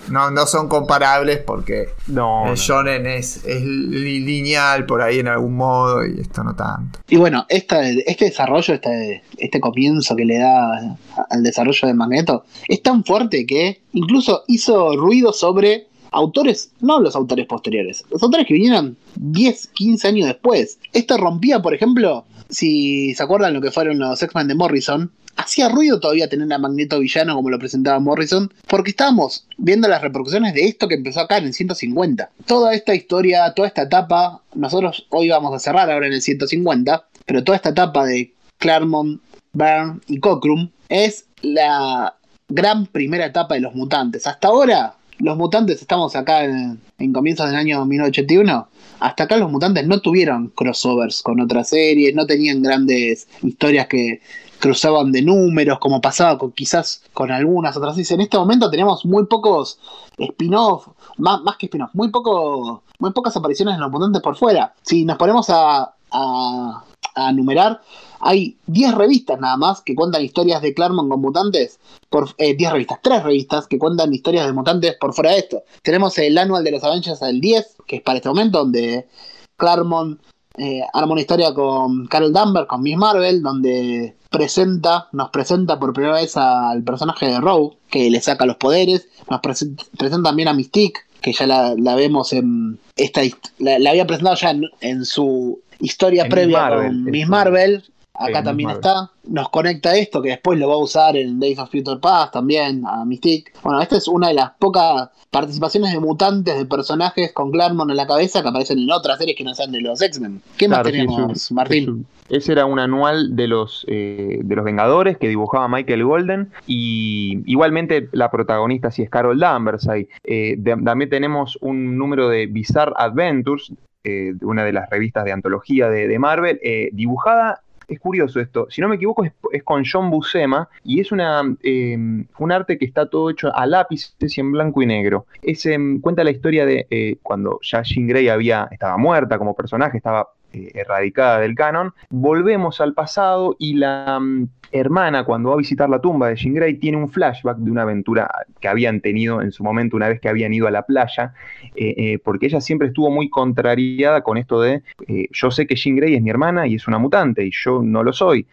no, no son comparables porque no, el shonen es, es, lineal por ahí en algún modo y esto no tanto. Y bueno, este desarrollo, este, este comienzo que le da al desarrollo de Magneto es tan fuerte que incluso hizo ruido sobre autores, no los autores posteriores, los autores que vinieron 10, 15 años después. Esto rompía, por ejemplo, si se acuerdan lo que fueron los X-Men de Morrison, hacía ruido todavía tener a Magneto villano como lo presentaba Morrison, porque estábamos viendo las repercusiones de esto que empezó acá en el 150. Toda esta historia, toda esta etapa, nosotros hoy vamos a cerrar ahora en el 150, pero toda esta etapa de Claremont, Byrne y Cockrum es la gran primera etapa de los mutantes. Hasta ahora, los mutantes, estamos acá en, en comienzos del año 1981, hasta acá los mutantes no tuvieron crossovers con otras series, no tenían grandes historias que cruzaban de números, como pasaba con, quizás con algunas otras series. En este momento tenemos muy pocos spin-off, más, más, que spin-off, muy, poco, muy pocas apariciones de los mutantes por fuera. Si nos ponemos a, a, a numerar, hay 10 revistas nada más que cuentan historias de Claremont con mutantes. Por, 10 eh, revistas, 3 revistas que cuentan historias de mutantes por fuera de esto. Tenemos el anual de los Avengers del 10, que es para este momento, donde Claremont eh, arma una historia con Carol Danvers, con Miss Marvel, donde presenta, nos presenta por primera vez al personaje de Rogue, que le saca los poderes, nos presenta, también a Mystique, que ya la, vemos en esta la, había presentado ya en, su historia previa con Miss Marvel, acá también está. Nos conecta esto, que después lo va a usar en Days of Future Past también, a Mystique. Bueno, esta es una de las pocas participaciones de mutantes, de personajes con Claremont en la cabeza que aparecen en otras series que no sean de los X-Men. ¿Qué más tenemos, Martín? ese era un anual de los, eh, de los Vengadores que dibujaba Michael Golden y igualmente la protagonista sí es Carol Danvers ahí. Eh, también tenemos un número de Bizarre Adventures, eh, una de las revistas de antología de, de Marvel, dibujada es curioso esto. Si no me equivoco, es, con John Buscema y es una, em, un arte que está todo hecho a lápiz, y en blanco y negro. Es, em, cuenta la historia de eh, cuando ya Jean Grey había, estaba muerta como personaje, estaba eh, erradicada del canon. Volvemos al pasado y la mm, hermana, cuando va a visitar la tumba de Jean Grey, tiene un flashback de una aventura que habían tenido en su momento una vez que habían ido a la playa, eh, eh, porque ella siempre estuvo muy contrariada con esto de yo sé que Jean Grey es mi hermana y es una mutante y yo no lo soy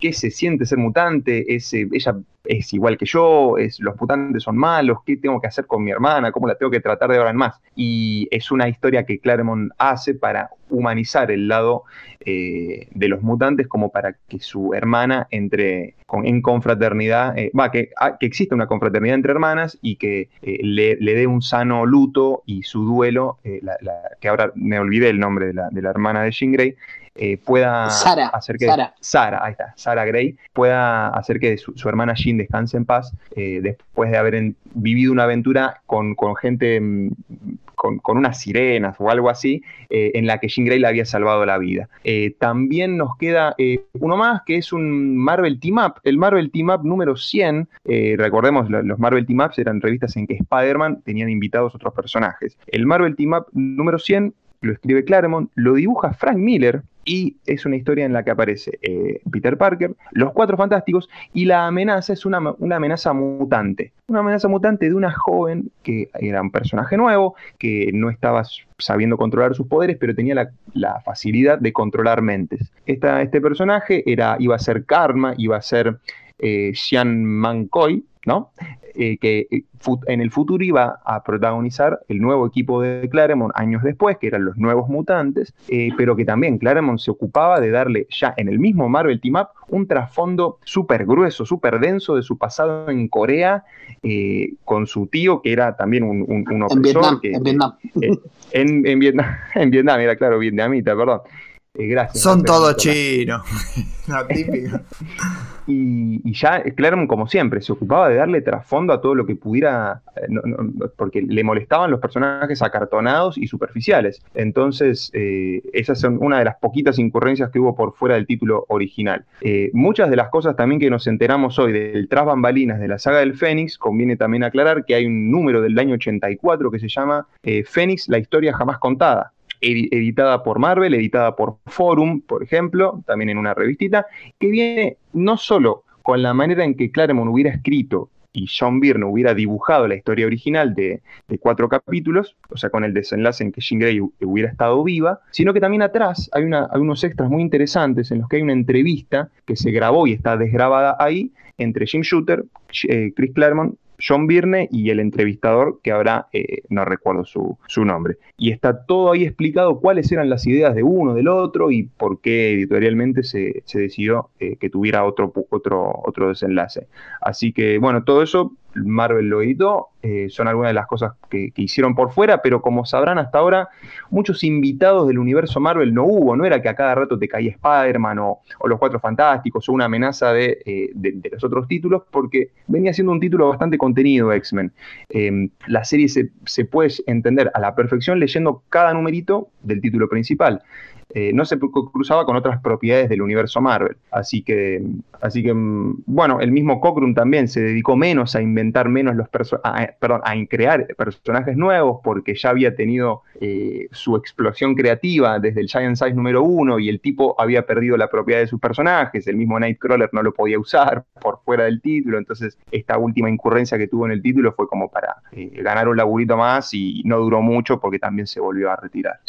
qué se siente ser mutante, es, ella es igual que yo, es, los mutantes son malos, qué tengo que hacer con mi hermana, cómo la tengo que tratar de ahora en más. Y es una historia que Claremont hace para humanizar el lado eh, de los mutantes como para que su hermana entre en confraternidad, eh, va, que, ah, que exista una confraternidad entre hermanas y que eh, le, dé un sano luto y su duelo, que ahora me olvidé el nombre de la, de la hermana de Jean Grey, eh, pueda hacer que Sara. ahí está, Sara Gray, pueda hacer que su, hermana Jean descanse en paz eh, después de haber vivido una aventura con, gente, mm, con, unas sirenas o algo así, eh, en la que Jean Grey le había salvado la vida. también nos queda uno más que es un Marvel Team Up, el Marvel Team Up número 100. recordemos, los Marvel Team Ups eran revistas en que Spider-Man tenían invitados otros personajes. El Marvel Team Up número 100 lo escribe Claremont, lo dibuja Frank Miller, y es una historia en la que aparece eh, Peter Parker, los cuatro fantásticos, y la amenaza es una, amenaza mutante. Una amenaza mutante de una joven que era un personaje nuevo, que no estaba sabiendo controlar sus poderes, pero tenía la, facilidad de controlar mentes. este personaje era, iba a ser Karma, iba a ser eh, Xian Mankoy, ¿no? Eh, que eh, en el futuro iba a protagonizar el nuevo equipo de Claremont años después, que eran los nuevos mutantes, eh, pero que también Claremont se ocupaba de darle ya en el mismo Marvel Team Up un trasfondo súper grueso, súper denso de su pasado en Corea, con su tío, que era también un, un, opresor. En Vietnam. En, en, Vietnam, *laughs* en Vietnam, era claro, vietnamita, perdón. Gracias. Son todos chinos. *laughs* *laughs* Y, ya Claremont, como siempre, se ocupaba de darle trasfondo a todo lo que pudiera, eh, porque le molestaban los personajes acartonados y superficiales. Entonces, eh, esas son una de las poquitas incurrencias que hubo por fuera del título original. Eh, muchas de las cosas también que nos enteramos hoy del tras bambalinas de la saga del Fénix, conviene también aclarar que hay un número del año 84 que se llama Fénix, la historia jamás contada editada por Marvel, editada por Forum, por ejemplo, también en una revistita, que viene no solo con la manera en que Claremont hubiera escrito y John Byrne hubiera dibujado la historia original de, cuatro capítulos, o sea, con el desenlace en que Jean Grey hubiera estado viva, sino que también atrás hay, hay unos extras muy interesantes en los que hay una entrevista que se grabó y está desgrabada ahí entre Jim Shooter, eh, Chris Claremont John Byrne y el entrevistador, que ahora eh, no recuerdo su, nombre. Y está todo ahí explicado cuáles eran las ideas de uno, del otro y por qué editorialmente se, decidió eh, que tuviera otro, otro, otro desenlace. Así que, bueno, todo eso Marvel lo editó, eh, son algunas de las cosas que, hicieron por fuera, pero como sabrán hasta ahora, muchos invitados del universo Marvel no hubo, no era que a cada rato te caía Spider-Man o, los Cuatro Fantásticos o una amenaza de, eh, los otros títulos, porque venía siendo un título bastante contenido X-Men. Em, la serie se, se puede entender a la perfección leyendo cada numerito del título principal. Eh, no se cruzaba con otras propiedades del universo Marvel. Así que, así que mm, bueno, el mismo Cockrum también se dedicó menos a inventar menos los a, perdón, a crear personajes nuevos porque ya había tenido eh, su explosión creativa desde el Giant Size número uno y el tipo había perdido la propiedad de sus personajes, el mismo Nightcrawler no lo podía usar *laughs* por fuera del título, entonces esta última incurrencia que tuvo en el título fue como para eh, ganar un laburito más y no duró mucho porque también se volvió a retirar.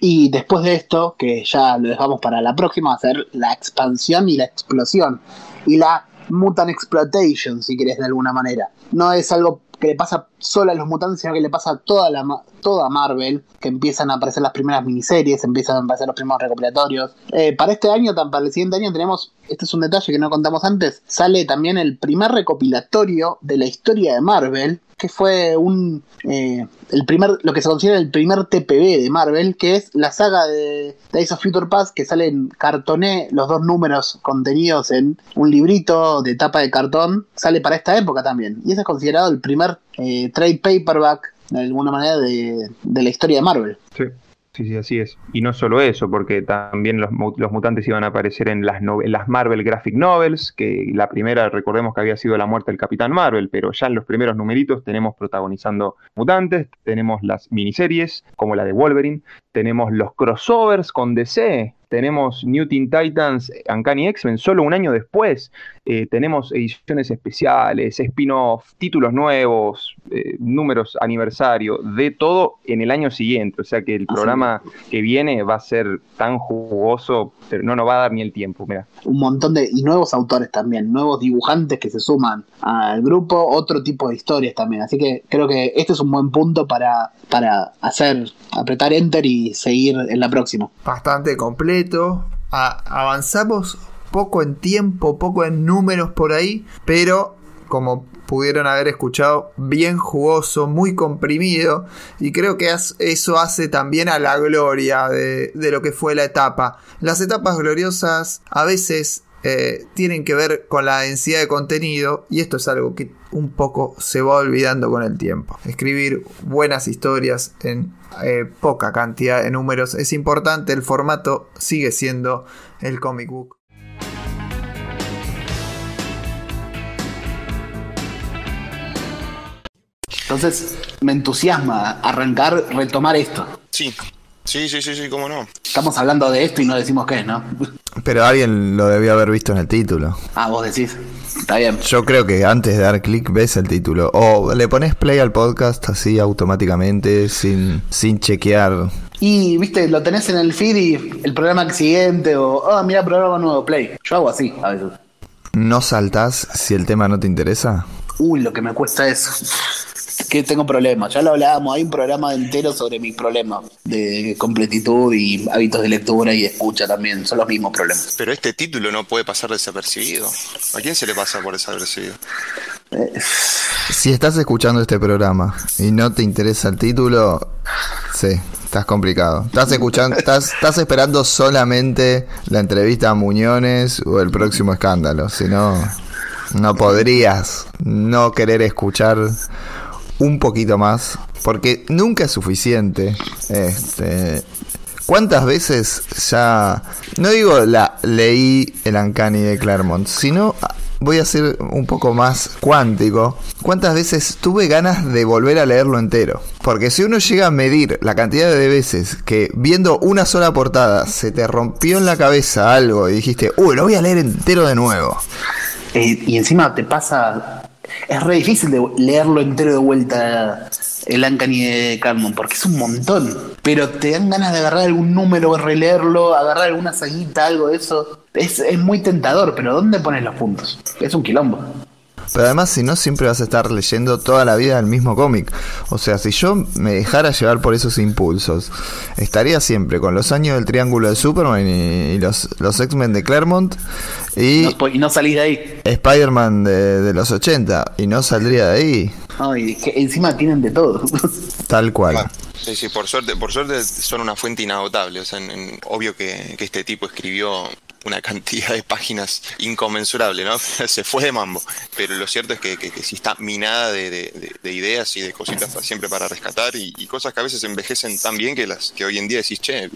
Y después de esto, que ya lo dejamos para la próxima, va a ser la expansión y la explosión. Y la mutant exploitation, si querés de alguna manera. No es algo que le pasa solo a los mutantes, sino que le pasa a toda, la, toda Marvel, que empiezan a aparecer las primeras miniseries, empiezan a aparecer los primeros recopilatorios. Eh, para este año, para el siguiente año, tenemos, este es un detalle que no contamos antes, sale también el primer recopilatorio de la historia de Marvel, que fue un eh, el primer lo que se considera el primer TPB de Marvel, que es la saga de Days of Future Past que sale en cartoné, los dos números contenidos en un librito de tapa de cartón, sale para esta época también. Y ese es considerado el primer eh, trade paperback de alguna manera de, de la historia de Marvel. Sí. Sí, sí, así es. Y no solo eso, porque también los, mutantes iban a aparecer en las, las Marvel Graphic Novels, que la primera, recordemos que había sido la muerte del Capitán Marvel, pero ya en los primeros numeritos tenemos protagonizando mutantes, tenemos las miniseries, como la de Wolverine, tenemos los crossovers con DC, tenemos New Teen Titans, Uncanny X-Men, solo un año después. Eh, tenemos ediciones especiales, spin-off, títulos nuevos, eh, números aniversario, de todo en el año siguiente. O sea que el programa que viene va a ser tan jugoso, pero no nos va a dar ni el tiempo. Mira. Un montón de. y nuevos autores también, nuevos dibujantes que se suman al grupo, otro tipo de historias también. Así que creo que este es un buen punto para, para hacer, apretar enter y seguir en la próxima. Bastante completo. avanzamos poco en tiempo, poco en números por ahí, pero como pudieron haber escuchado, bien jugoso, muy comprimido, y creo que eso hace también a la gloria de, lo que fue la etapa. Las etapas gloriosas a veces eh, tienen que ver con la densidad de contenido y esto es algo que un poco se va olvidando con el tiempo. Escribir buenas historias en eh, poca cantidad de números es importante, el formato sigue siendo el comic book. Entonces me entusiasma arrancar, retomar esto. Sí, sí, sí, sí, sí, cómo no. Estamos hablando de esto y no decimos qué es, ¿no? Pero alguien lo debió haber visto en el título. Ah, vos decís. Está bien. Yo creo que antes de dar clic ves el título. O le pones play al podcast así automáticamente, sin, sin chequear. Y, viste, lo tenés en el feed y el programa siguiente, o, oh, mira, programa nuevo, play. Yo hago así a veces. ¿No saltás si el tema no te interesa? Uy, lo que me cuesta es que tengo problemas. Ya lo hablábamos, hay un programa entero sobre mis problemas de completitud y hábitos de lectura y escucha también. Son los mismos problemas. Pero este título no puede pasar desapercibido. ¿A quién se le pasa por desapercibido? Eh, si estás escuchando este programa y no te interesa el título, sí, estás complicado. Estás escuchando, *laughs* estás, estás esperando solamente la entrevista a Muñones o el próximo escándalo. Si no, no podrías no querer escuchar un poquito más, porque nunca es suficiente. Este, ¿Cuántas veces ya, no digo la leí el Ancani de Claremont, sino voy a ser un poco más cuántico. ¿Cuántas veces tuve ganas de volver a leerlo entero? Porque si uno llega a medir la cantidad de veces que viendo una sola portada se te rompió en la cabeza algo y dijiste, uy, lo voy a leer entero de nuevo. Eh, y encima te pasa es re difícil de leerlo entero de vuelta el Ancani de Carmon, porque es un montón. Pero te dan ganas de agarrar algún número, releerlo, agarrar alguna saguita, algo de eso. Es, es muy tentador, pero ¿dónde pones los puntos? Es un quilombo. Pero además, si no, siempre vas a estar leyendo toda la vida el mismo cómic. O sea, si yo me dejara llevar por esos impulsos, estaría siempre con los años del Triángulo de Superman y, los, los X-Men de Claremont. Y no, y no salís de ahí. Spider-Man de, los 80 y no saldría de ahí. Ay, que encima tienen de todo. Tal cual. Sí, sí, por suerte, por suerte son una fuente inagotable. O sea, obvio que, que, este tipo escribió una cantidad de páginas inconmensurable, ¿no? *laughs* Se fue de mambo. Pero lo cierto es que, que, sí está minada de, ideas y de cositas siempre para rescatar y, cosas que a veces envejecen tan bien que las que hoy en día decís, che,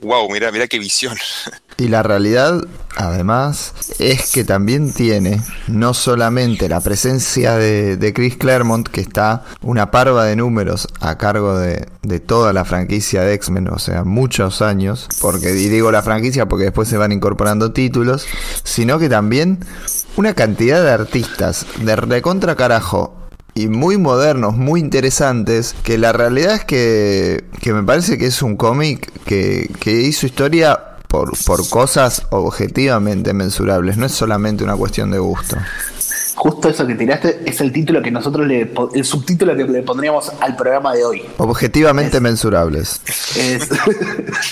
wow, mira, mira qué visión. *laughs* Y la realidad, además, es que también tiene no solamente la presencia de, Chris Claremont, que está una parva de números a cargo de, de toda la franquicia de X-Men, o sea, muchos años, porque y digo la franquicia porque después se van incorporando títulos, sino que también una cantidad de artistas de recontra carajo y muy modernos, muy interesantes, que la realidad es que, que me parece que es un cómic que, que hizo historia por, por cosas objetivamente mensurables, no es solamente una cuestión de gusto. Justo eso que tiraste es el título que nosotros le. el subtítulo que le pondríamos al programa de hoy. Objetivamente mensurables. Es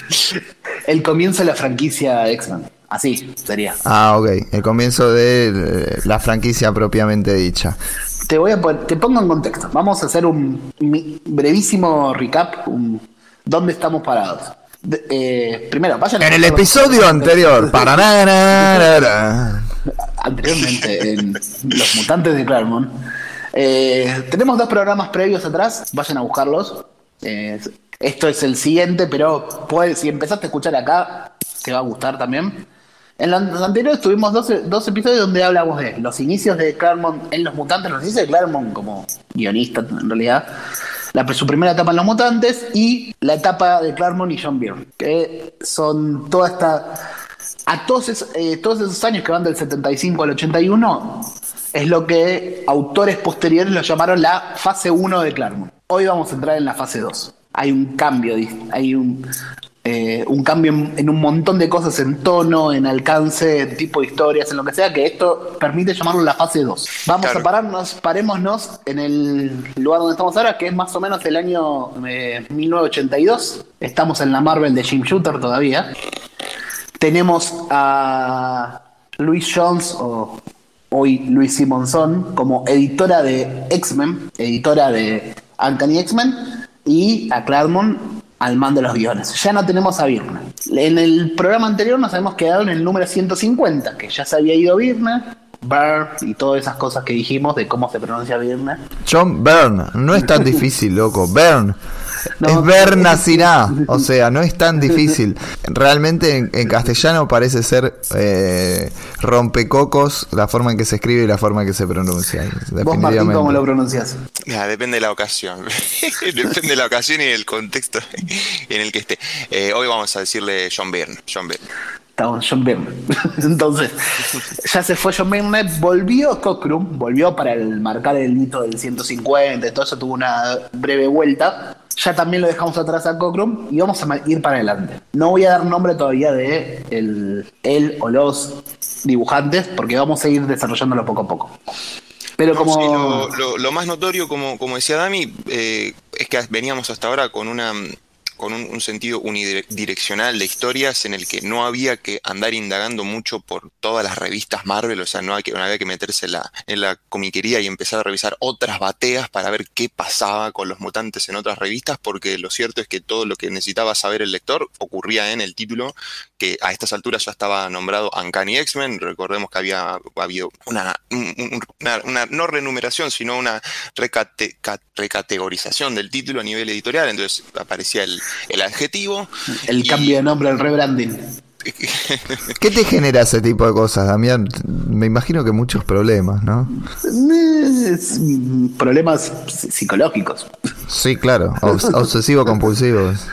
*laughs* el comienzo de la franquicia X-Men. Así sería. Ah, ok. El comienzo de la franquicia propiamente dicha. Te voy a te pongo en contexto. Vamos a hacer un brevísimo recap. ¿Dónde estamos parados? Eh, primero, vayan En el episodio anterior. para nada anteriormente en Los Mutantes de Claremont. Eh, tenemos dos programas previos atrás, vayan a buscarlos. Eh, esto es el siguiente, pero puedes, si empezaste a escuchar acá, te va a gustar también. En los anteriores tuvimos dos, dos episodios donde hablamos de los inicios de Claremont en Los Mutantes, los inicios de Claremont como guionista en realidad, su primera etapa en Los Mutantes y la etapa de Claremont y John Byrne, que son toda esta... A todos, eh, todos esos años que van del 75 al 81, es lo que autores posteriores lo llamaron la fase 1 de Claremont. Hoy vamos a entrar en la fase 2. Hay un cambio, hay un, eh, un cambio en, un montón de cosas, en tono, en alcance, en tipo de historias, en lo que sea, que esto permite llamarlo la fase 2. Vamos a pararnos, parémonos en el lugar donde estamos ahora, que es más o menos el año 1982. Eh, estamos en la Marvel de Jim Shooter todavía. Tenemos a Louis Jones o hoy Luis Simonson como editora de X-Men, editora de Uncanny X-Men, y a Claremont al mando de los guiones. Ya no tenemos a Virna. En el programa anterior nos habíamos quedado en el número 150, que ya se había ido Virna, Byrne y todas esas cosas que dijimos de cómo se pronuncia Virna. John Byrne, no es tan difícil, loco. Byrne *laughs* es ver o sea, no es tan difícil. Realmente en, castellano parece ser eh, rompecocos la forma en que se escribe y la forma en que se pronuncia. ¿Vos, Martín, cómo lo pronuncias? depende de la ocasión. *laughs* depende de la ocasión y del contexto *laughs* en el que esté. Eh, hoy vamos a decirle John Byrne. John Byrne. John Byrne. Entonces, ya se fue John Byrne, volvió Cockrum, volvió para el, marcar el hito del 150, todo eso tuvo una breve vuelta ya también lo dejamos atrás a Cockrum y vamos a ir para adelante. No voy a dar nombre todavía de el, él o los dibujantes porque vamos a ir desarrollándolo poco a poco. Pero como... lo, más notorio, como, como decía Dami, eh, es que veníamos hasta ahora con una con un, sentido unidireccional de historias en el que no había que andar indagando mucho por todas las revistas Marvel, o sea, no, hay que, había que meterse en la, en la comiquería y empezar a revisar otras bateas para ver qué pasaba con los mutantes en otras revistas, porque lo cierto es que todo lo que necesitaba saber el lector ocurría en el título, que a estas alturas ya estaba nombrado Uncanny X-Men, recordemos que había habido una, una, no renumeración, sino una recategorización del título a nivel editorial, entonces aparecía el, el adjetivo. El cambio de nombre, el rebranding. ¿Qué te genera ese tipo de cosas, Damián? Me imagino que muchos problemas, ¿no? Problemas psicológicos. Sí, claro, obsesivo-compulsivos.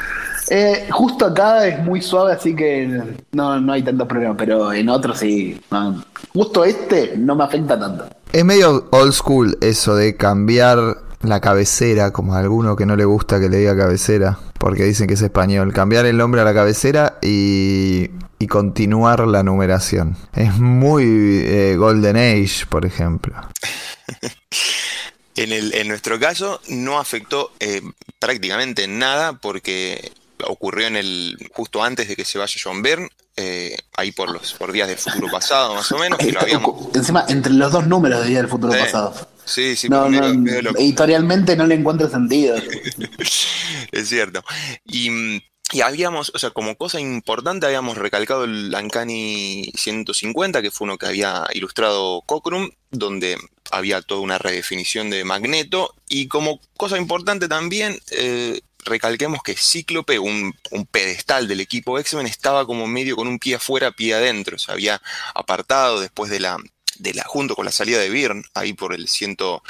Eh, justo acá es muy suave, así que no, no hay tantos problemas, pero en otros sí. Justo este no me afecta tanto. Es medio old school eso de cambiar la cabecera, como a alguno que no le gusta que le diga cabecera, porque dicen que es español. Cambiar el nombre a la cabecera y, y continuar la numeración. Es muy eh, Golden Age, por ejemplo. *laughs* en, el, en nuestro caso no afectó eh, prácticamente nada porque ocurrió en el justo antes de que se vaya John Byrne, eh, ahí por los por días del futuro pasado más o menos. Encima, entre los dos números de días del futuro pasado. Sí, sí, no, editorialmente no le encuentro sentido. *laughs* es cierto. Y, habíamos, o sea, como cosa importante, habíamos recalcado el Ancani 150, que fue uno que había ilustrado Cockrum, donde había toda una redefinición de Magneto. Y como cosa importante también, eh, recalquemos que Cíclope, un, pedestal del equipo X-Men, estaba como medio con un pie afuera, pie adentro. Se había apartado después de la, de la, junto con la salida de Byrne, ahí por el ciento,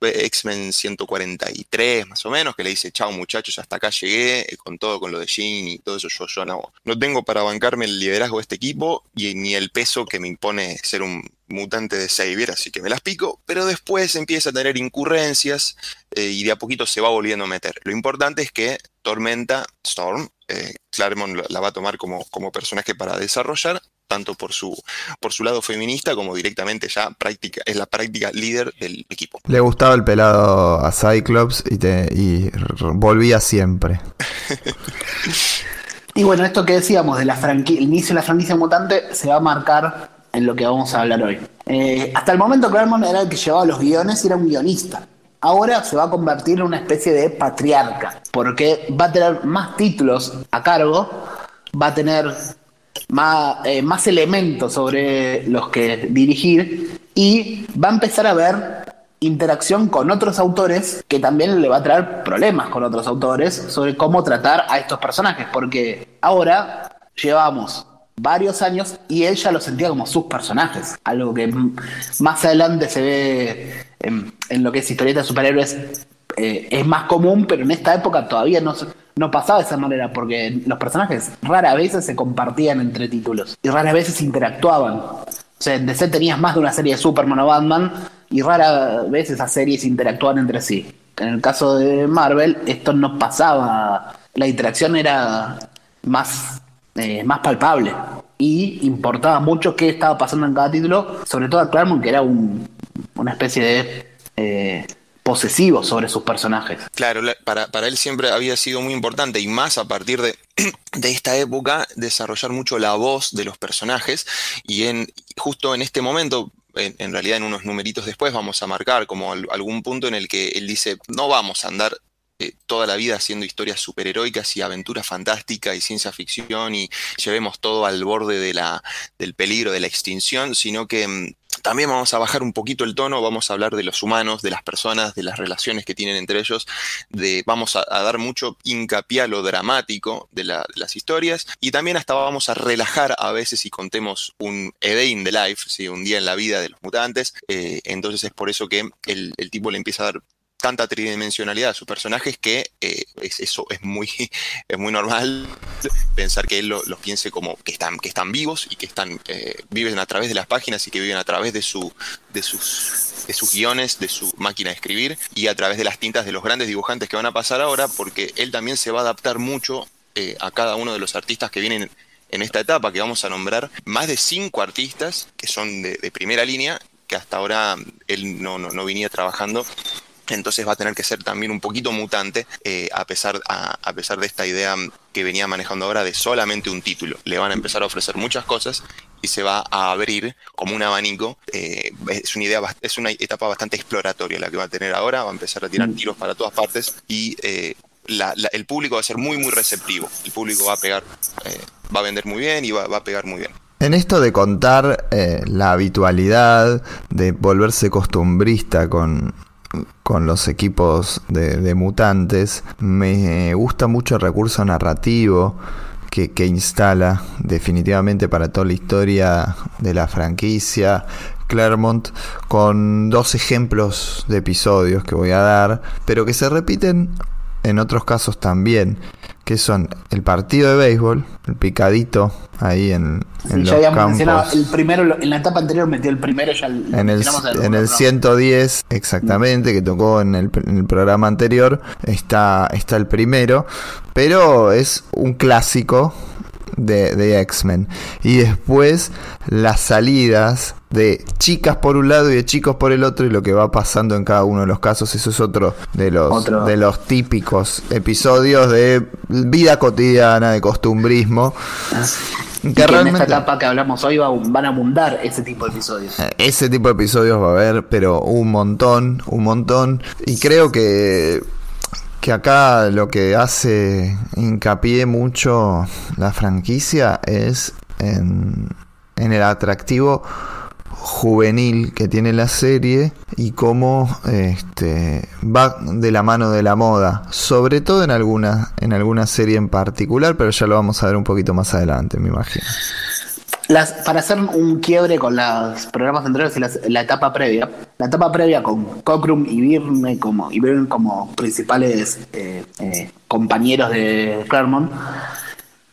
X-Men 143 más o menos, que le dice, chao muchachos, hasta acá llegué, eh, con todo, con lo de Jean y todo eso, yo, yo no, no tengo para bancarme el liderazgo de este equipo y ni el peso que me impone ser un mutante de Xavier, así que me las pico, pero después empieza a tener incurrencias eh, y de a poquito se va volviendo a meter. Lo importante es que Tormenta, Storm, eh, Claremont la va a tomar como, como personaje para desarrollar tanto por su, por su lado feminista como directamente ya práctica, es la práctica líder del equipo. Le gustaba el pelado a Cyclops y, te, y volvía siempre. *laughs* y bueno, esto que decíamos de la el inicio de la franquicia mutante se va a marcar en lo que vamos a hablar hoy. Eh, hasta el momento Claremont era el que llevaba los guiones y era un guionista. Ahora se va a convertir en una especie de patriarca, porque va a tener más títulos a cargo, va a tener más, eh, más elementos sobre los que dirigir y va a empezar a ver interacción con otros autores que también le va a traer problemas con otros autores sobre cómo tratar a estos personajes, porque ahora llevamos varios años y él ya lo sentía como sus personajes, algo que más adelante se ve en, lo que es historieta de superhéroes eh, es más común, pero en esta época todavía no, no pasaba de esa manera, porque los personajes raras veces se compartían entre títulos y raras veces interactuaban. O sea, en DC tenías más de una serie de Superman o Batman y raras veces esas series interactuaban entre sí. En el caso de Marvel, esto no pasaba. La interacción era más, eh, más palpable y importaba mucho qué estaba pasando en cada título, sobre todo a Claremont, que era un, una especie de eh, posesivo sobre sus personajes. Claro, para, para, él siempre había sido muy importante y más a partir de, *clears throat* de, esta época desarrollar mucho la voz de los personajes y en justo en este momento en, realidad en unos numeritos después vamos a marcar como algún punto en el que él dice, no vamos a andar eh, toda la vida haciendo historias superheroicas y aventuras fantásticas y ciencia ficción y llevemos todo al borde del peligro, de la extinción, sino que mm, también vamos a bajar un poquito el tono, vamos a hablar de los humanos, de las personas, de las relaciones que tienen entre ellos, vamos a, dar mucho hincapié a lo dramático de, las historias y también hasta vamos a relajar a veces si contemos un a day in the life, un día en la vida de los mutantes. Eh, entonces es por eso que el, el tipo le empieza a dar tanta tridimensionalidad a sus personajes que eh, eso es muy, *laughs* es muy normal pensar que él los lo piense como que están, que están vivos y que están, eh, viven a través de las páginas y que viven a través de, su, de, sus, de sus guiones, de su máquina de escribir y a través de las tintas de los grandes dibujantes que van a pasar ahora, porque él también se va a adaptar mucho eh, a cada uno de los artistas que vienen en esta etapa, que vamos a nombrar más de cinco artistas que son de, primera línea, que hasta ahora él no, no, no trabajando entonces va a tener que ser también un poquito mutante eh, a, pesar, a, pesar de esta idea que venía manejando ahora de solamente un título. Le van a empezar a ofrecer muchas cosas y se va a abrir como un abanico. Eh, es una idea, es una etapa bastante exploratoria la que va a tener ahora, va a empezar a tirar mm. tiros para todas partes y eh, el público va a ser muy muy receptivo. El público va a pegar, va a vender muy bien y va, va a pegar muy bien. En esto de contar la habitualidad, de volverse costumbrista con, con los equipos de, mutantes. Me gusta mucho el recurso narrativo que, instala definitivamente para toda la historia de la franquicia. Claremont con dos ejemplos de episodios que voy a dar, pero que se repiten en otros casos también que son el partido de béisbol, el picadito ahí en, en los campos. el primero, en la etapa anterior metió el primero, ya en el, en el 110, exactamente, que tocó en el, en el, programa anterior, está, está el primero, pero es un clásico de, X-Men. Y después las salidas de chicas por un lado y de chicos por el otro y lo que va pasando en cada uno de los casos. Eso es otro de los, De los típicos episodios de vida cotidiana, de costumbrismo. Que, en esta etapa que hablamos hoy van a abundar ese tipo de episodios. Eh, ese tipo de episodios va a haber, pero un montón, un montón. Y creo que que acá lo que hace hincapié mucho la franquicia es en, el atractivo juvenil que tiene la serie y cómo este, va de la mano de la moda, sobre todo en alguna, en alguna serie en particular, pero ya lo vamos a ver un poquito más adelante, me imagino para hacer un quiebre con los programas anteriores y la etapa previa, la etapa previa con Cockrum y Byrne como, y como principales eh, eh, compañeros de Claremont,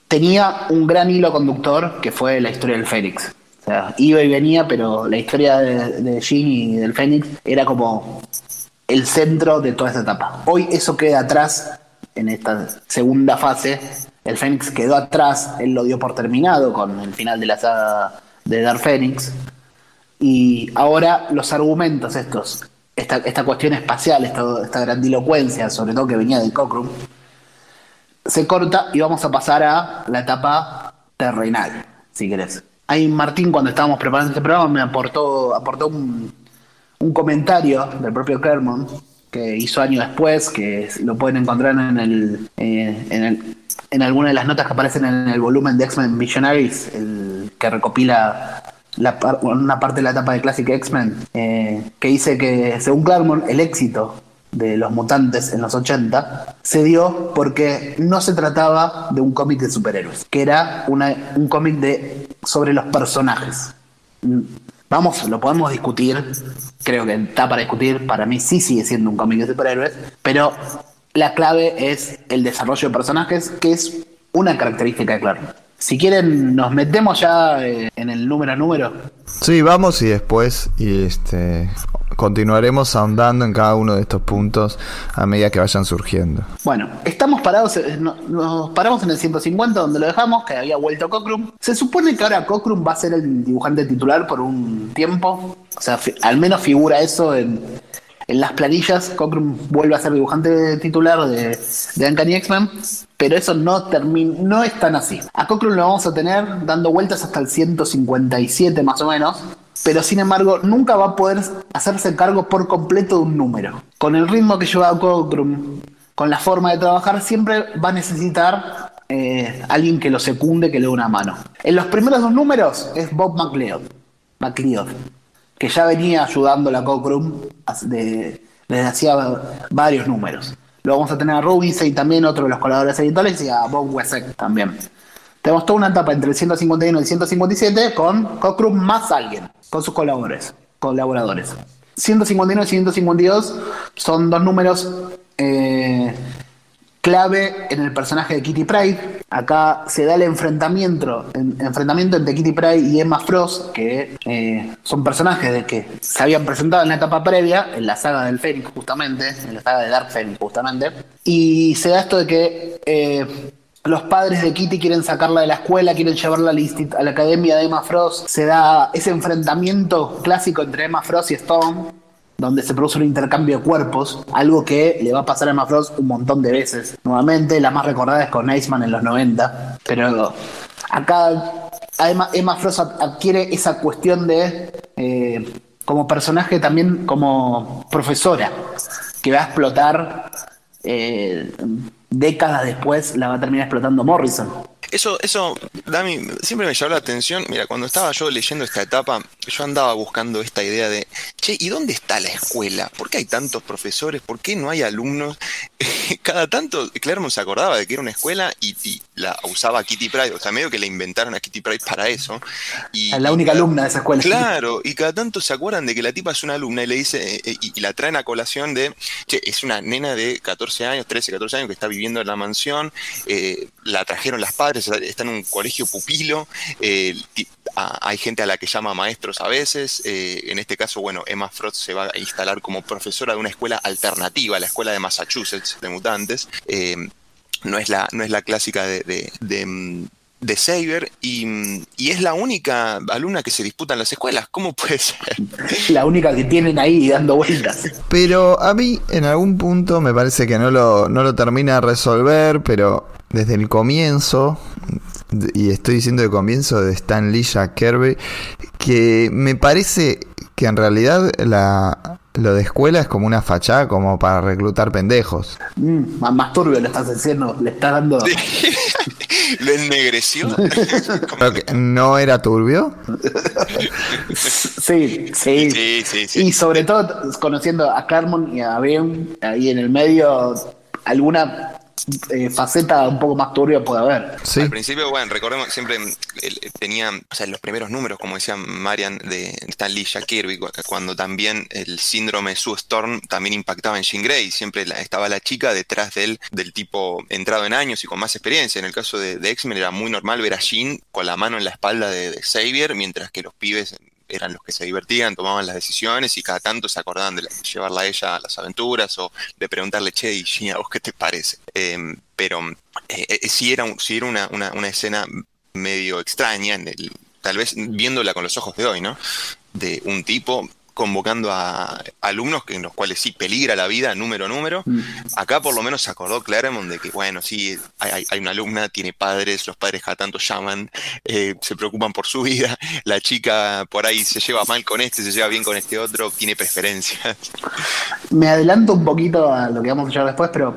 tenía un gran hilo conductor que fue la historia del Fénix. O sea, iba y venía, pero la historia de, de Jean y del Fénix era como el centro de toda esta etapa. Hoy eso queda atrás en esta segunda fase el Fénix quedó atrás, él lo dio por terminado con el final de la saga de Dark Fénix. Y ahora los argumentos estos, esta, cuestión espacial, esta, esta, grandilocuencia, sobre todo que venía de Cockrum, se corta y vamos a pasar a la etapa terrenal, si querés. Ahí Martín, cuando estábamos preparando este programa, me aportó, aportó un, un comentario del propio Claremont que hizo años después, que lo pueden encontrar en el, eh, en el en alguna de las notas que aparecen en el volumen de X-Men Visionaries, el que recopila la una parte de la etapa de Classic X-Men, eh, que dice que según Claremont el éxito de los mutantes en los 80 se dio porque no se trataba de un cómic de superhéroes, que era un cómic de sobre los personajes. Vamos, lo podemos discutir, creo que está para discutir, para mí sí sigue siendo un cómic de superhéroes, pero la clave es el desarrollo de personajes, que es una característica de Claremont. Si quieren, nos metemos ya eh, en el número a número. Sí, vamos y después y este continuaremos ahondando en cada uno de estos puntos a medida que vayan surgiendo. Bueno, estamos parados, eh, nos paramos en el 150 donde lo dejamos, que había vuelto Cockrum. Se supone que ahora Cockrum va a ser el dibujante titular por un tiempo, o sea, al menos figura eso en, en las planillas, Cockrum vuelve a ser dibujante titular de, de Uncanny X-Men, pero eso no, termina, no es tan así. A Cockrum lo vamos a tener dando vueltas hasta el 157 más o menos, pero sin embargo nunca va a poder hacerse cargo por completo de un número. Con el ritmo que lleva Cockrum, con la forma de trabajar, siempre va a necesitar eh, alguien que lo secunde, que le dé una mano. En los primeros dos números es Bob McLeod. McLeod que ya venía ayudando la Cockrum desde hacía varios números. Luego vamos a tener a Robinson y también otro de los colaboradores editores y a Bob Wessex también. Tenemos toda una etapa entre el 151 y el 157 con Cockrum más alguien, con sus colaboradores. colaboradores. 151 y 152 son dos números eh, clave en el personaje de Kitty Pride. Acá se da el enfrentamiento, enfrentamiento entre Kitty Pride y Emma Frost, que eh, son personajes de que se habían presentado en la etapa previa, en la saga del Fénix justamente, en la saga de Dark Phoenix justamente. Y se da esto de que eh, los padres de Kitty quieren sacarla de la escuela, quieren llevarla a la academia de Emma Frost. Se da ese enfrentamiento clásico entre Emma Frost y Storm donde se produce un intercambio de cuerpos, algo que le va a pasar a Emma Frost un montón de veces. Nuevamente, la más recordada es con Iceman en los 90, pero acá además Emma Frost adquiere esa cuestión de eh, como personaje también como profesora, que va a explotar eh, décadas después, la va a terminar explotando Morrison. Eso, eso, Dami, siempre me llamó la atención. Mira, cuando estaba yo leyendo esta etapa, yo andaba buscando esta idea de, che, ¿y dónde está la escuela? ¿Por qué hay tantos profesores? ¿Por qué no hay alumnos? *laughs* Cada tanto, Claremont se acordaba de que era una escuela y, la usaba Kitty Pride, o sea, medio que le inventaron a Kitty Pride para eso. Y, la única alumna de esa escuela. Claro, y cada tanto se acuerdan de que la tipa es una alumna y le dice, eh, eh, y, la traen a colación de, che, es una nena de 14 años, 13, 14 años que está viviendo en la mansión, eh, la trajeron las padres está en un colegio pupilo, eh, hay gente a la que llama maestros a veces, eh, en este caso, bueno, Emma Frost se va a instalar como profesora de una escuela alternativa, la escuela de Massachusetts de mutantes. Eh, no es, la, no es la clásica de, de, Saber y, es la única alumna que se disputa en las escuelas. ¿Cómo puede ser? *laughs* La única que tienen ahí dando vueltas. Pero a mí en algún punto me parece que no lo, no lo termina de resolver, pero desde el comienzo, y estoy diciendo de comienzo de Stan Lee Jack Kirby, que me parece que en realidad la, lo de escuela es como una fachada como para reclutar pendejos. Mm, más turbio le estás diciendo, le estás dando... *laughs* ¿Lo ennegreció? *laughs* ¿No era turbio? Sí, sí. Sí, sí, sí. Y sobre todo conociendo a Claremont y a Ben ahí en el medio, alguna eh, faceta un poco más turbia puede haber. Al principio, bueno, recordemos, siempre tenía, o sea, los primeros números, como decía Marian, de Stan Lee, Jack Kirby, cuando también el síndrome Sue Storm también impactaba en Jean Grey, siempre estaba la chica detrás de él, del tipo entrado en años y con más experiencia. En el caso de, X-Men era muy normal ver a Jean con la mano en la espalda de, de Xavier, mientras que los pibes eran los que se divertían, tomaban las decisiones y cada tanto se acordaban de, llevarla a ella a las aventuras o de preguntarle, che, y ¿a vos qué te parece? Em, pero eh, eh, sí era, sí era una, una, una, escena medio extraña, tal vez viéndola con los ojos de hoy, ¿no? De un tipo convocando a alumnos en los cuales sí peligra la vida número a número. Mm. Acá por lo menos se acordó Claremont de que, bueno, sí, hay, una alumna, tiene padres, los padres cada tanto llaman, eh, se preocupan por su vida, la chica por ahí se lleva mal con este, se lleva bien con este otro, tiene preferencias. Me adelanto un poquito a lo que vamos a hablar después, pero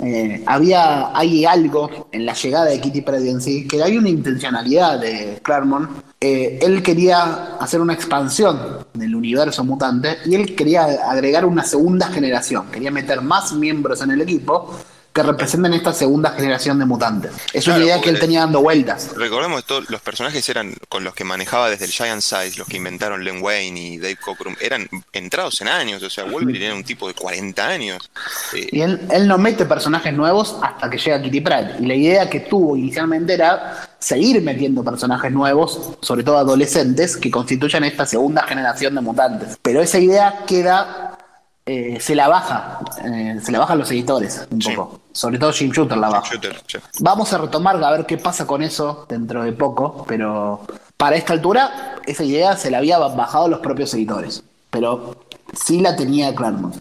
eh, había, hay algo en la llegada de Kitty Pryde en sí, que hay una intencionalidad de Claremont eh, él quería hacer una expansión del universo mutante y él quería agregar una segunda generación, quería meter más miembros en el equipo que representen esta segunda generación de mutantes. Es una idea que él tenía dando vueltas. Recordemos que todos los personajes eran con los que manejaba desde el Giant Size, los que inventaron Len Wayne y Dave Cockrum, eran entrados en años, o sea, Wolverine era un tipo de 40 años. Eh, Y él, él no mete personajes nuevos hasta que llega Kitty Pryde. Y la idea que tuvo inicialmente era seguir metiendo personajes nuevos, sobre todo adolescentes, que constituyan esta segunda generación de mutantes. Pero esa idea queda, eh, se la baja, eh, se la bajan los editores un Sí. poco. Sobre todo Jim Shooter la baja. Shooter, sí. Vamos a retomar a ver qué pasa con eso dentro de poco, pero para esta altura esa idea se la había bajado los propios editores. Pero sí la tenía Claremont.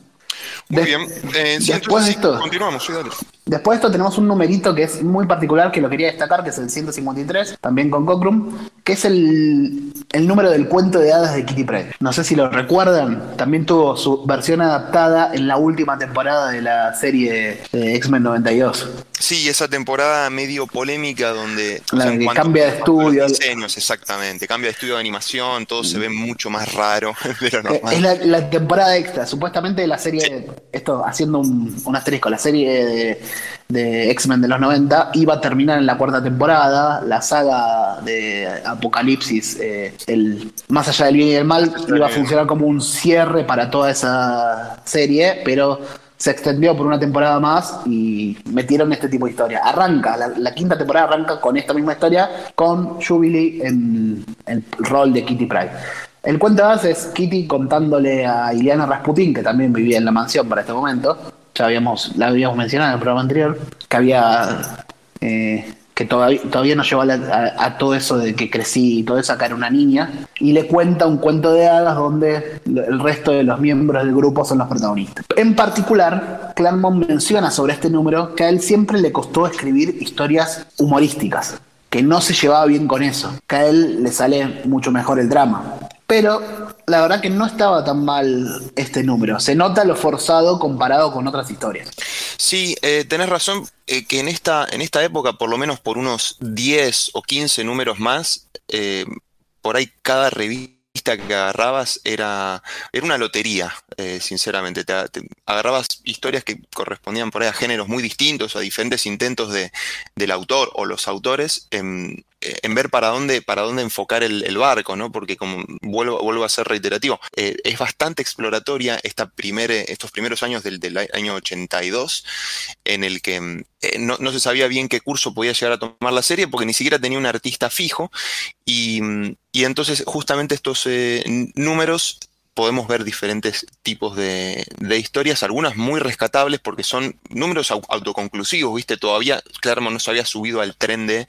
Muy De- bien. Eh, sí, después entonces de sí, esto, continuamos, sí, dale. después de esto tenemos un numerito que es muy particular, que lo quería destacar, que es el 153, también con Cockrum, que es el, el número del cuento de hadas de Kitty Pryde. No sé si lo recuerdan, también tuvo su versión adaptada en la última temporada de la serie de X-Men 92. Sí, esa temporada medio polémica donde La que cuanto cambia de los estudio. diseños, exactamente, cambia de estudio de animación, todo se ve mucho más raro de lo normal. Es la, la temporada extra. Supuestamente la serie, esto haciendo un, un asterisco, la serie de, de X-Men de los 90 iba a terminar en la cuarta temporada. La saga de Apocalipsis, eh, el más allá del bien y del mal, iba a funcionar como un cierre para toda esa serie, pero se extendió por una temporada más y metieron este tipo de historia. Arranca, la, la quinta temporada arranca con esta misma historia, con Jubilee en el rol de Kitty Pryde. El cuento de es Kitty contándole a Ileana Rasputin, que también vivía en la mansión para este momento, ya habíamos, la habíamos mencionado en el programa anterior, que había eh, que todavía, todavía no llegó a todo eso de que crecí y todo eso, acá era una niña, y le cuenta un cuento de hadas donde el resto de los miembros del grupo son los protagonistas. En particular, Claremont menciona sobre este número que a él siempre le costó escribir historias humorísticas, que no se llevaba bien con eso, que a él le sale mucho mejor el drama. Pero la verdad que no estaba tan mal este número. Se nota lo forzado comparado con otras historias. Sí, eh, tenés razón eh, que en esta, en esta época, por lo menos por unos 10 o 15 números más, eh, por ahí cada revista que agarrabas era, era una lotería, eh, sinceramente. Te, agarrabas historias que correspondían por ahí a géneros muy distintos, a diferentes intentos de, del autor o los autores en, ver para dónde, para dónde enfocar el, barco, ¿no? Porque como vuelvo, vuelvo a ser reiterativo, eh, es bastante exploratoria esta primer, estos primeros años del, del año 82, en el que mm, eh, no, no se sabía bien qué curso podía llegar a tomar la serie, porque ni siquiera tenía un artista fijo, y, mm, y entonces justamente estos eh, números podemos ver diferentes tipos de, de historias, algunas muy rescatables porque son números au- autoconclusivos, ¿viste? Todavía Claremont no se había subido al tren de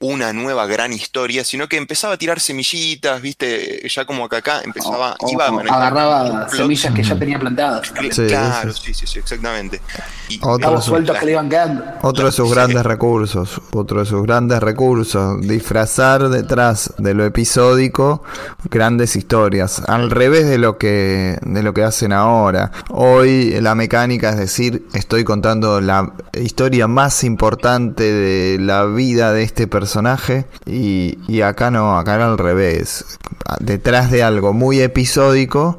una nueva gran historia, sino que empezaba a tirar semillitas, ¿viste? Ya como que acá empezaba, O- iba a o manejar agarraba semillas que ya tenía plantadas. Sí, claro, sí, sí, sí, exactamente. Y, Otro sueltos que le iban quedando. Otro de sus grandes recursos, otro de sus grandes recursos, disfrazar detrás de lo episódico grandes historias, al revés de lo que de lo que hacen ahora. Hoy la mecánica es decir, estoy contando la historia más importante de la vida de este personaje y, y acá no, acá era al revés. Detrás de algo muy episódico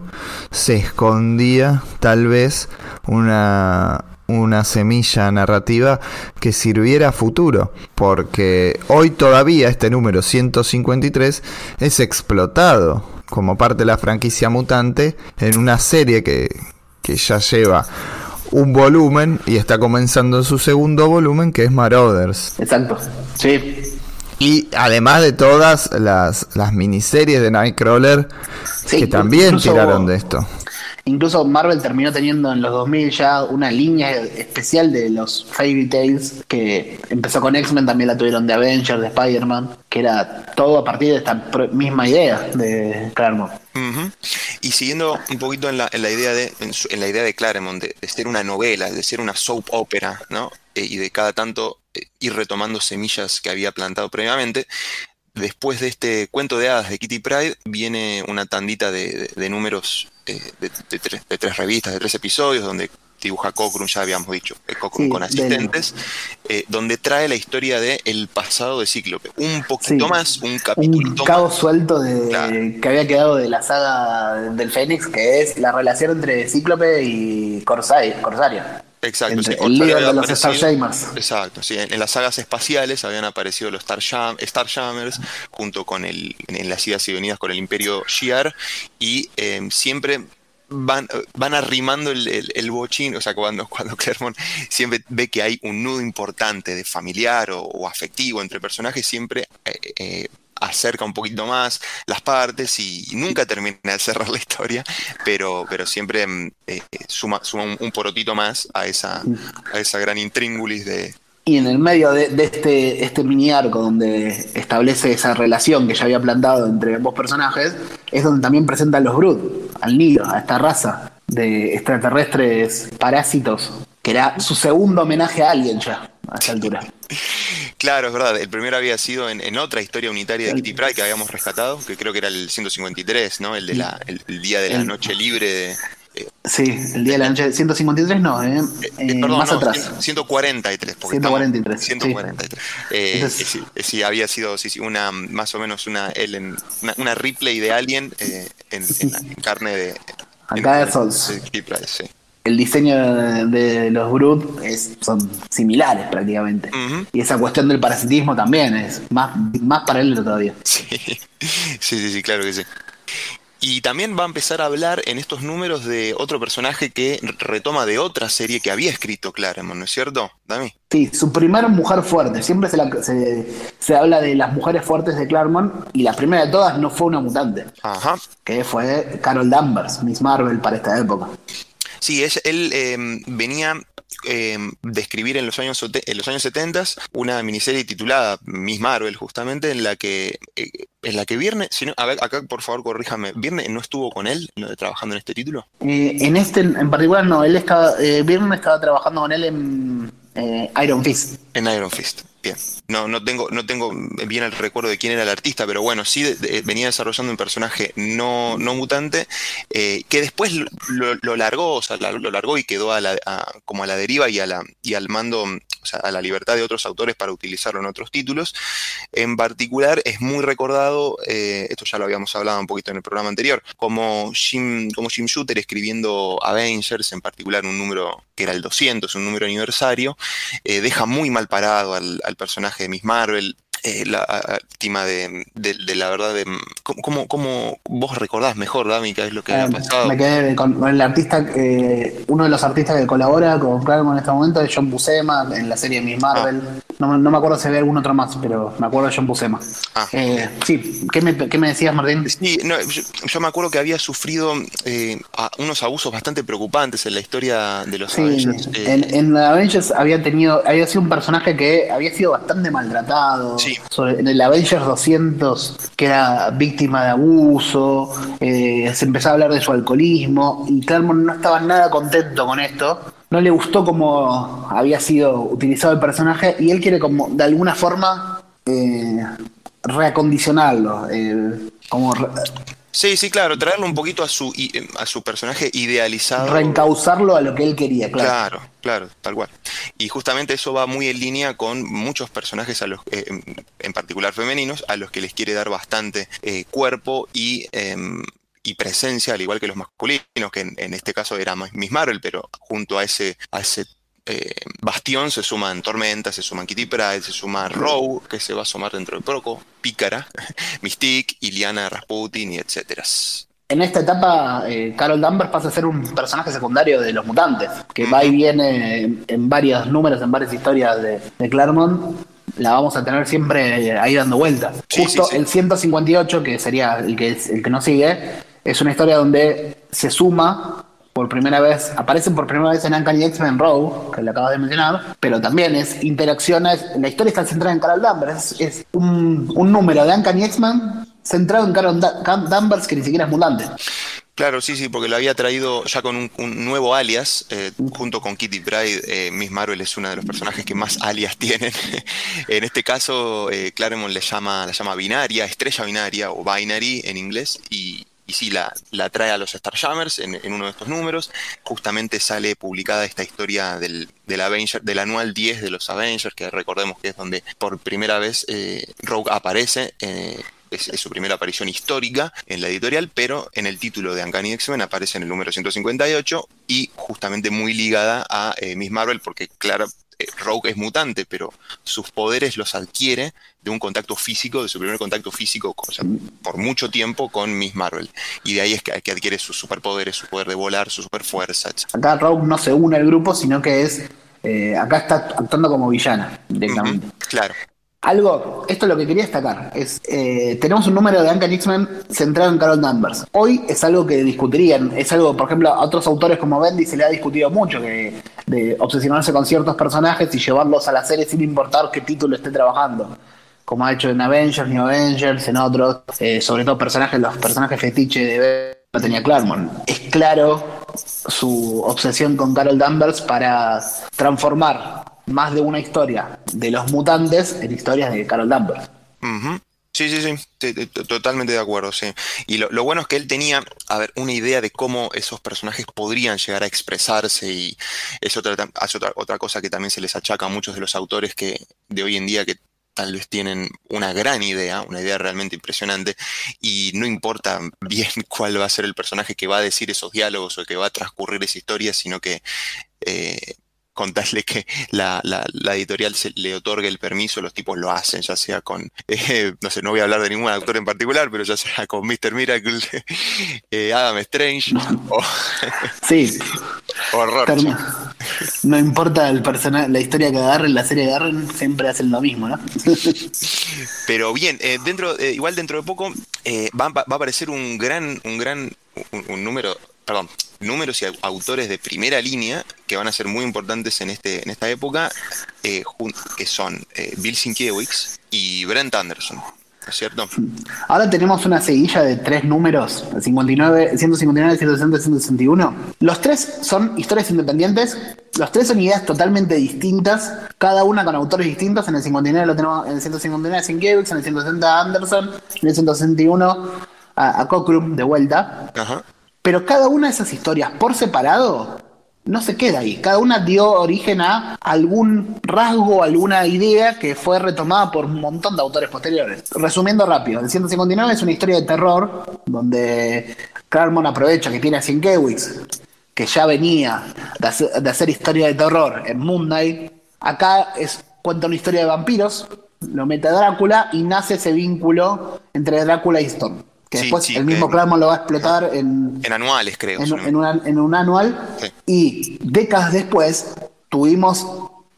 se escondía tal vez una una semilla narrativa que sirviera a futuro, porque hoy todavía este número 153 es explotado como parte de la franquicia mutante en una serie que, que ya lleva un volumen y está comenzando su segundo volumen que es Marauders. Exacto. Sí. Y además de todas las, las miniseries de Nightcrawler Sí, que también tiraron de esto. Incluso Marvel terminó teniendo en los 2000 ya una línea especial de los Fairy Tales que empezó con X-Men, también la tuvieron de Avengers, de Spider-Man, que era todo a partir de esta misma idea de Claremont. Y siguiendo un poquito en la, idea de en, la idea de Claremont de, de ser una novela, de ser una soap opera, ¿no? Eh, y de cada tanto eh, ir retomando semillas que había plantado previamente. Después de este cuento de hadas de Kitty Pride viene una tandita de, de- de números eh, de, tres, de tres revistas, de tres episodios, donde dibuja Cockrum, ya habíamos dicho, eh, Sí, con asistentes, eh, donde trae la historia de el pasado de Cíclope. Un poquito Sí. más, un capítulo Un más. cabo suelto de, Claro. que había quedado de la saga del Fénix, que es la relación entre Cíclope y Corsai- Corsario. Exacto, entre sí, el líder de los Starshamers. Exacto, sí, en, en las sagas espaciales habían aparecido los Starjam- Starjammers junto con el, en las idas y venidas con el Imperio Shi'ar y eh, siempre van, van arrimando el, el, el bochín, o sea, cuando, cuando *laughs* Claremont siempre ve que hay un nudo importante de familiar o, o afectivo entre personajes, siempre eh, eh, acerca un poquito más las partes y, nunca termina de cerrar la historia, pero, pero siempre mm, eh, suma, suma un, porotito más a esa, a esa gran intríngulis de... Y en el medio de, este, este mini arco donde establece esa relación que ya había plantado entre ambos personajes, es donde también presenta a los Brood, al nido, a esta raza de extraterrestres parásitos, que era su segundo homenaje a alguien ya, a esa altura. *laughs* Claro, es verdad, el primero había sido en, en otra historia unitaria de Kitty Pryde que habíamos rescatado, que creo que era el 153, ¿no? El de la, el, el día de la noche libre de... eh, Sí, el día de la noche 153 no, eh, eh, eh, perdón, más no, atrás. 100 143. porque 143, estamos- 143. Eh, Entonces- sí, eh, sí, había sido sí, sí, una más o menos una Ellen, una, una Ripley de Alien en, en carne de... Acá de Pryde, sí. El diseño de, los Brood es, son similares prácticamente. Y esa cuestión del parasitismo también es más, más paralelo todavía. *laughs* Sí, sí, sí, sí, claro que sí. Y también va a empezar a hablar en estos números de otro personaje que retoma de otra serie que había escrito Claremont, ¿no es cierto, Dami? Sí, su primera mujer fuerte. Siempre se, la- se, se habla de las mujeres fuertes de Claremont y la primera de todas no fue una mutante, Ajá. que fue Carol Danvers, Miss Marvel para esta época. Sí, ella- él eh, venía eh, de escribir en los años en los años 70 una miniserie titulada Miss Marvel, justamente, en la que eh, en la que Viernes, si no, a ver, acá por favor corríjame, Viernes no estuvo con él trabajando en este título. Eh, en este en particular no, él estaba, eh, Byrne estaba trabajando con él en eh, Iron Fist. En Iron Fist, bien. No, no tengo, no tengo bien el recuerdo de quién era el artista, pero bueno, sí venía desarrollando un personaje no, no mutante eh, que después lo, largó, o sea, lo largó y quedó a la, como a la deriva y, a la, y al mando, a la libertad de otros autores para utilizarlo en otros títulos. En particular es muy recordado, eh, esto ya lo habíamos hablado un poquito en el programa anterior, como Jim, como Jim Shooter escribiendo Avengers, en particular un número que era el 200, un número aniversario, eh, deja muy mal parado al personaje de Miss Marvel. Eh, la a- a- víctima de, de- de la verdad de ¿cómo, cómo, vos recordás mejor Dami qué es lo que Eh, había pasado me quedé con, el artista, eh, uno de los artistas que colabora con Claremont en este momento es John Buscema en la serie Miss Marvel. No, me- no me acuerdo si había algún otro más, pero me acuerdo de John Buscema. Ah. Eh, sí, ¿qué me, qué me decías, Martín? Sí, no, yo, yo me acuerdo que había sufrido eh, a- unos abusos bastante preocupantes en la historia de los Sí, Avengers. eh, en, en Avengers había tenido, había sido un personaje que había sido bastante maltratado. Sí. En el Avengers 200, que era víctima de abuso, eh, se empezaba a hablar de su alcoholismo, y Claremont no estaba nada contento con esto. No le gustó cómo había sido utilizado el personaje, y él quiere como, de alguna forma, eh, reacondicionarlo. eh, como Sí, sí, claro, traerlo un poquito a su, i- a su personaje idealizado. reencauzarlo a lo que él quería, claro. Claro, claro, tal cual. Y justamente eso va muy en línea con muchos personajes, a los, eh, en, en particular femeninos, a los que les quiere dar bastante eh, cuerpo y, em, y presencia, al igual que los masculinos, que en, en este caso era Miss Marvel, pero junto a ese, a ese eh, bastión se suman Tormenta, se suman Kitty Pryde, se suma Row, que se va a sumar dentro de poco, Pícara, *laughs* Mystique, Iliana Rasputin y etcétera. En esta etapa, eh, Carol Danvers pasa a ser un personaje secundario de los mutantes, que va y viene en, en varios números, en varias historias de, de Claremont. La vamos a tener siempre eh, ahí dando vueltas. Sí, Justo sí, sí. el 158, que sería el que, el que nos sigue, es una historia donde se suma por primera vez, aparecen por primera vez en Uncanny X-Men Row, que le acabas de mencionar, pero también es interacciones, la historia está centrada en Carol Danvers, es, es un, un número de Uncanny X-Men centrado en Carol Danvers que ni siquiera es mutante. Claro, sí, sí, porque lo había traído ya con un, un nuevo alias, eh, junto con Kitty Pryde. eh, Miss Marvel es uno de los personajes que más alias tienen. *laughs* en este caso, eh, Claremont le llama, la llama binaria, estrella binaria o binary en inglés, y, y sí, la, la trae a los Starjammers en, en uno de estos números. Justamente sale publicada esta historia del, del, Avenger, del anual 10 de los Avengers, que recordemos que es donde por primera vez eh, Rogue aparece. Eh, es, su primera aparición histórica en la editorial, pero en el título de Uncanny X-Men aparece en el número 158 y justamente muy ligada a eh, Miss Marvel, porque claro, Rogue es mutante, pero sus poderes los adquiere de un contacto físico, de su primer contacto físico, o sea, por mucho tiempo con Miss Marvel. Y de ahí es que, que adquiere sus superpoderes, su poder de volar, su superfuerza, etc. Acá Rogue no se une al grupo, sino que es. Eh, acá está actuando como villana directamente. Uh -huh, claro. Algo, esto es lo que quería destacar, es eh, tenemos un número de Uncanny X-Men centrado en Carol Danvers. Hoy es algo que discutirían, es algo, por ejemplo, a otros autores como Bendy se le ha discutido mucho, que de obsesionarse con ciertos personajes y llevarlos a la serie sin importar qué título esté trabajando. Como ha hecho en Avengers, New Avengers, en otros, eh, sobre todo personajes, los personajes fetiche de no tenía Claremont. Es claro su obsesión con Carol Danvers para transformar más de una historia de los mutantes en historias de Carol Danvers. Sí, sí, sí, totalmente de acuerdo, sí. Y lo, lo, bueno es que él tenía, a ver, una idea de cómo esos personajes podrían llegar a expresarse y es otra, es otra, otra cosa que también se les achaca a muchos de los autores que de hoy en día que tal vez tienen una gran idea, una idea realmente impresionante, y no importa bien *laughs* cuál va a ser el personaje que va a decir esos diálogos o que va a transcurrir esa historia, sino que eh, contarle que la, la, la, editorial se le otorgue el permiso, los tipos lo hacen, ya sea con, *laughs* eh, no sé, no voy a hablar de ningún autor en particular, pero ya sea con Mr. Miracle, *laughs* eh, Adam Strange, *laughs* o, sí. horror. No importa el personaje, la historia que agarren, la serie que agarren, siempre hacen lo mismo, ¿no? pero bien, eh, dentro, igual dentro de poco va, va, a aparecer un gran, un gran, un, un número, perdón, números y autores de primera línea que van a ser muy importantes en, este, en esta época, eh, que son eh, Bill Sienkiewicz y Brent Anderson. ¿No es cierto? Ahora tenemos una seguilla de tres números, 59, 159, 160 y 161. Los tres son historias independientes, los tres son ideas totalmente distintas, cada una con autores distintos. En el 59 lo tenemos, en el 159 Sienkiewicz, en el 160 Anderson, en el 161 a, a Cockrum de vuelta. Ajá. Pero cada una de esas historias por separado no se queda ahí. Cada una dio origen a algún rasgo, alguna idea que fue retomada por un montón de autores posteriores. Resumiendo rápido, el 159 es una historia de terror donde Claremont aprovecha que tiene a Sienkiewicz, que ya venía de hacer, historia de terror en Moon Knight. Acá es, cuenta una historia de vampiros, lo mete a Drácula y nace ese vínculo entre Drácula y Storm que sí, después sí, el mismo Claremont lo va a explotar en, en anuales, creo. En, en, una, en un anual. Sí. Y décadas después tuvimos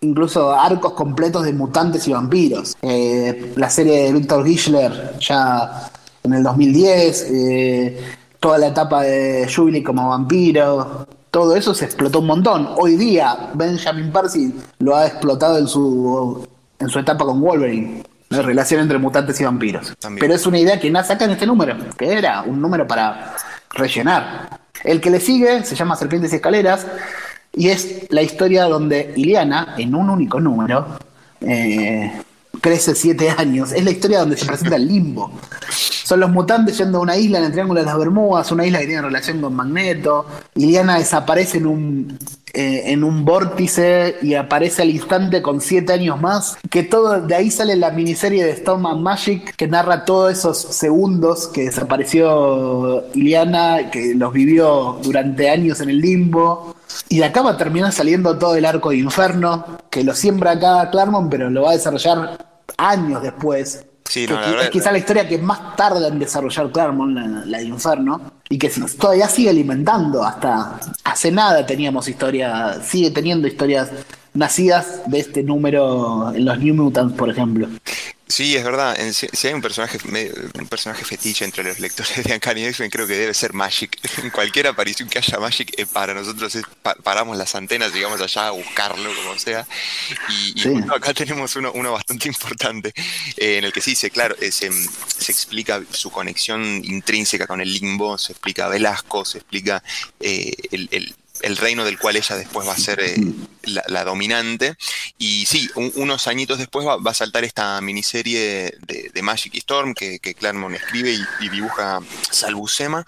incluso arcos completos de mutantes y vampiros. Eh, la serie de Victor Gischler ya en el 2010, eh, toda la etapa de Jubilee como vampiro. Todo eso se explotó un montón. Hoy día Benjamin Percy lo ha explotado en su, en su etapa con Wolverine la relación entre mutantes y vampiros. También. Pero es una idea que nace acá en este número, que era un número para rellenar. El que le sigue se llama Serpientes y Escaleras y es la historia donde Iliana, en un único número, eh, crece siete años. Es la historia donde se presenta el limbo. Son los mutantes yendo a una isla en el Triángulo de las Bermudas, una isla que tiene relación con Magneto. Iliana desaparece en un, eh, en un vórtice y aparece al instante con siete años más. Que todo de ahí sale la miniserie de Stone Man Magic que narra todos esos segundos que desapareció Iliana, que los vivió durante años en el limbo. Y de acá va a terminar saliendo todo el arco de Inferno, que lo siembra acá Claremont, pero lo va a desarrollar años después. Sí, no, que, es quizá la historia que más tarda en desarrollar Claremont, la, la, de Inferno, y que todavía sigue alimentando. Hasta hace nada teníamos historia, sigue teniendo historias nacidas de este número en los New Mutants, por ejemplo. Sí, es verdad. Si, hay un personaje, un personaje fetiche entre los lectores de Uncanny X-Men, creo que debe ser Magic. *laughs* En cualquier aparición que haya Magic, eh, para nosotros es, pa, paramos las antenas, digamos allá a buscarlo, como sea. Y, y sí. bueno, acá tenemos uno, uno bastante *laughs* importante, eh, en el que sí, se, claro, eh, se, se, explica su conexión intrínseca con el limbo, se explica Velasco, se explica el, el el reino del cual ella después va a ser eh, la, dominante. Y sí, unos añitos después va, a saltar esta miniserie de, Magic Storm que, que Claremont escribe y, dibuja Salbucema,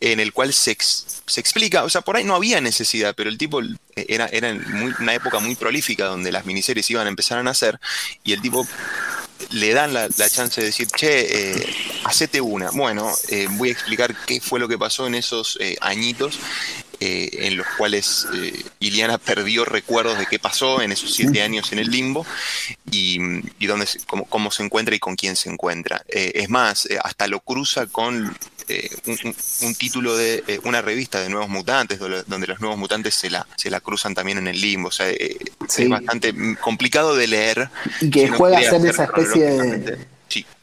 en el cual se, se, explica, o sea, por ahí no había necesidad, pero el tipo era, era una época muy prolífica donde las miniseries iban a empezar a nacer y el tipo le dan la, chance de decir, che, eh, hacete una. Bueno, eh, voy a explicar qué fue lo que pasó en esos eh, añitos eh, en los cuales Iliana perdió recuerdos de qué pasó en esos siete años en el limbo y, y dónde, cómo, cómo, se encuentra y con quién se encuentra. es más, hasta lo cruza con un, título de una revista de Nuevos Mutantes, donde los Nuevos Mutantes se la, se la cruzan también en el limbo. O sea, es bastante complicado de leer. Y que juega a ser esa especie de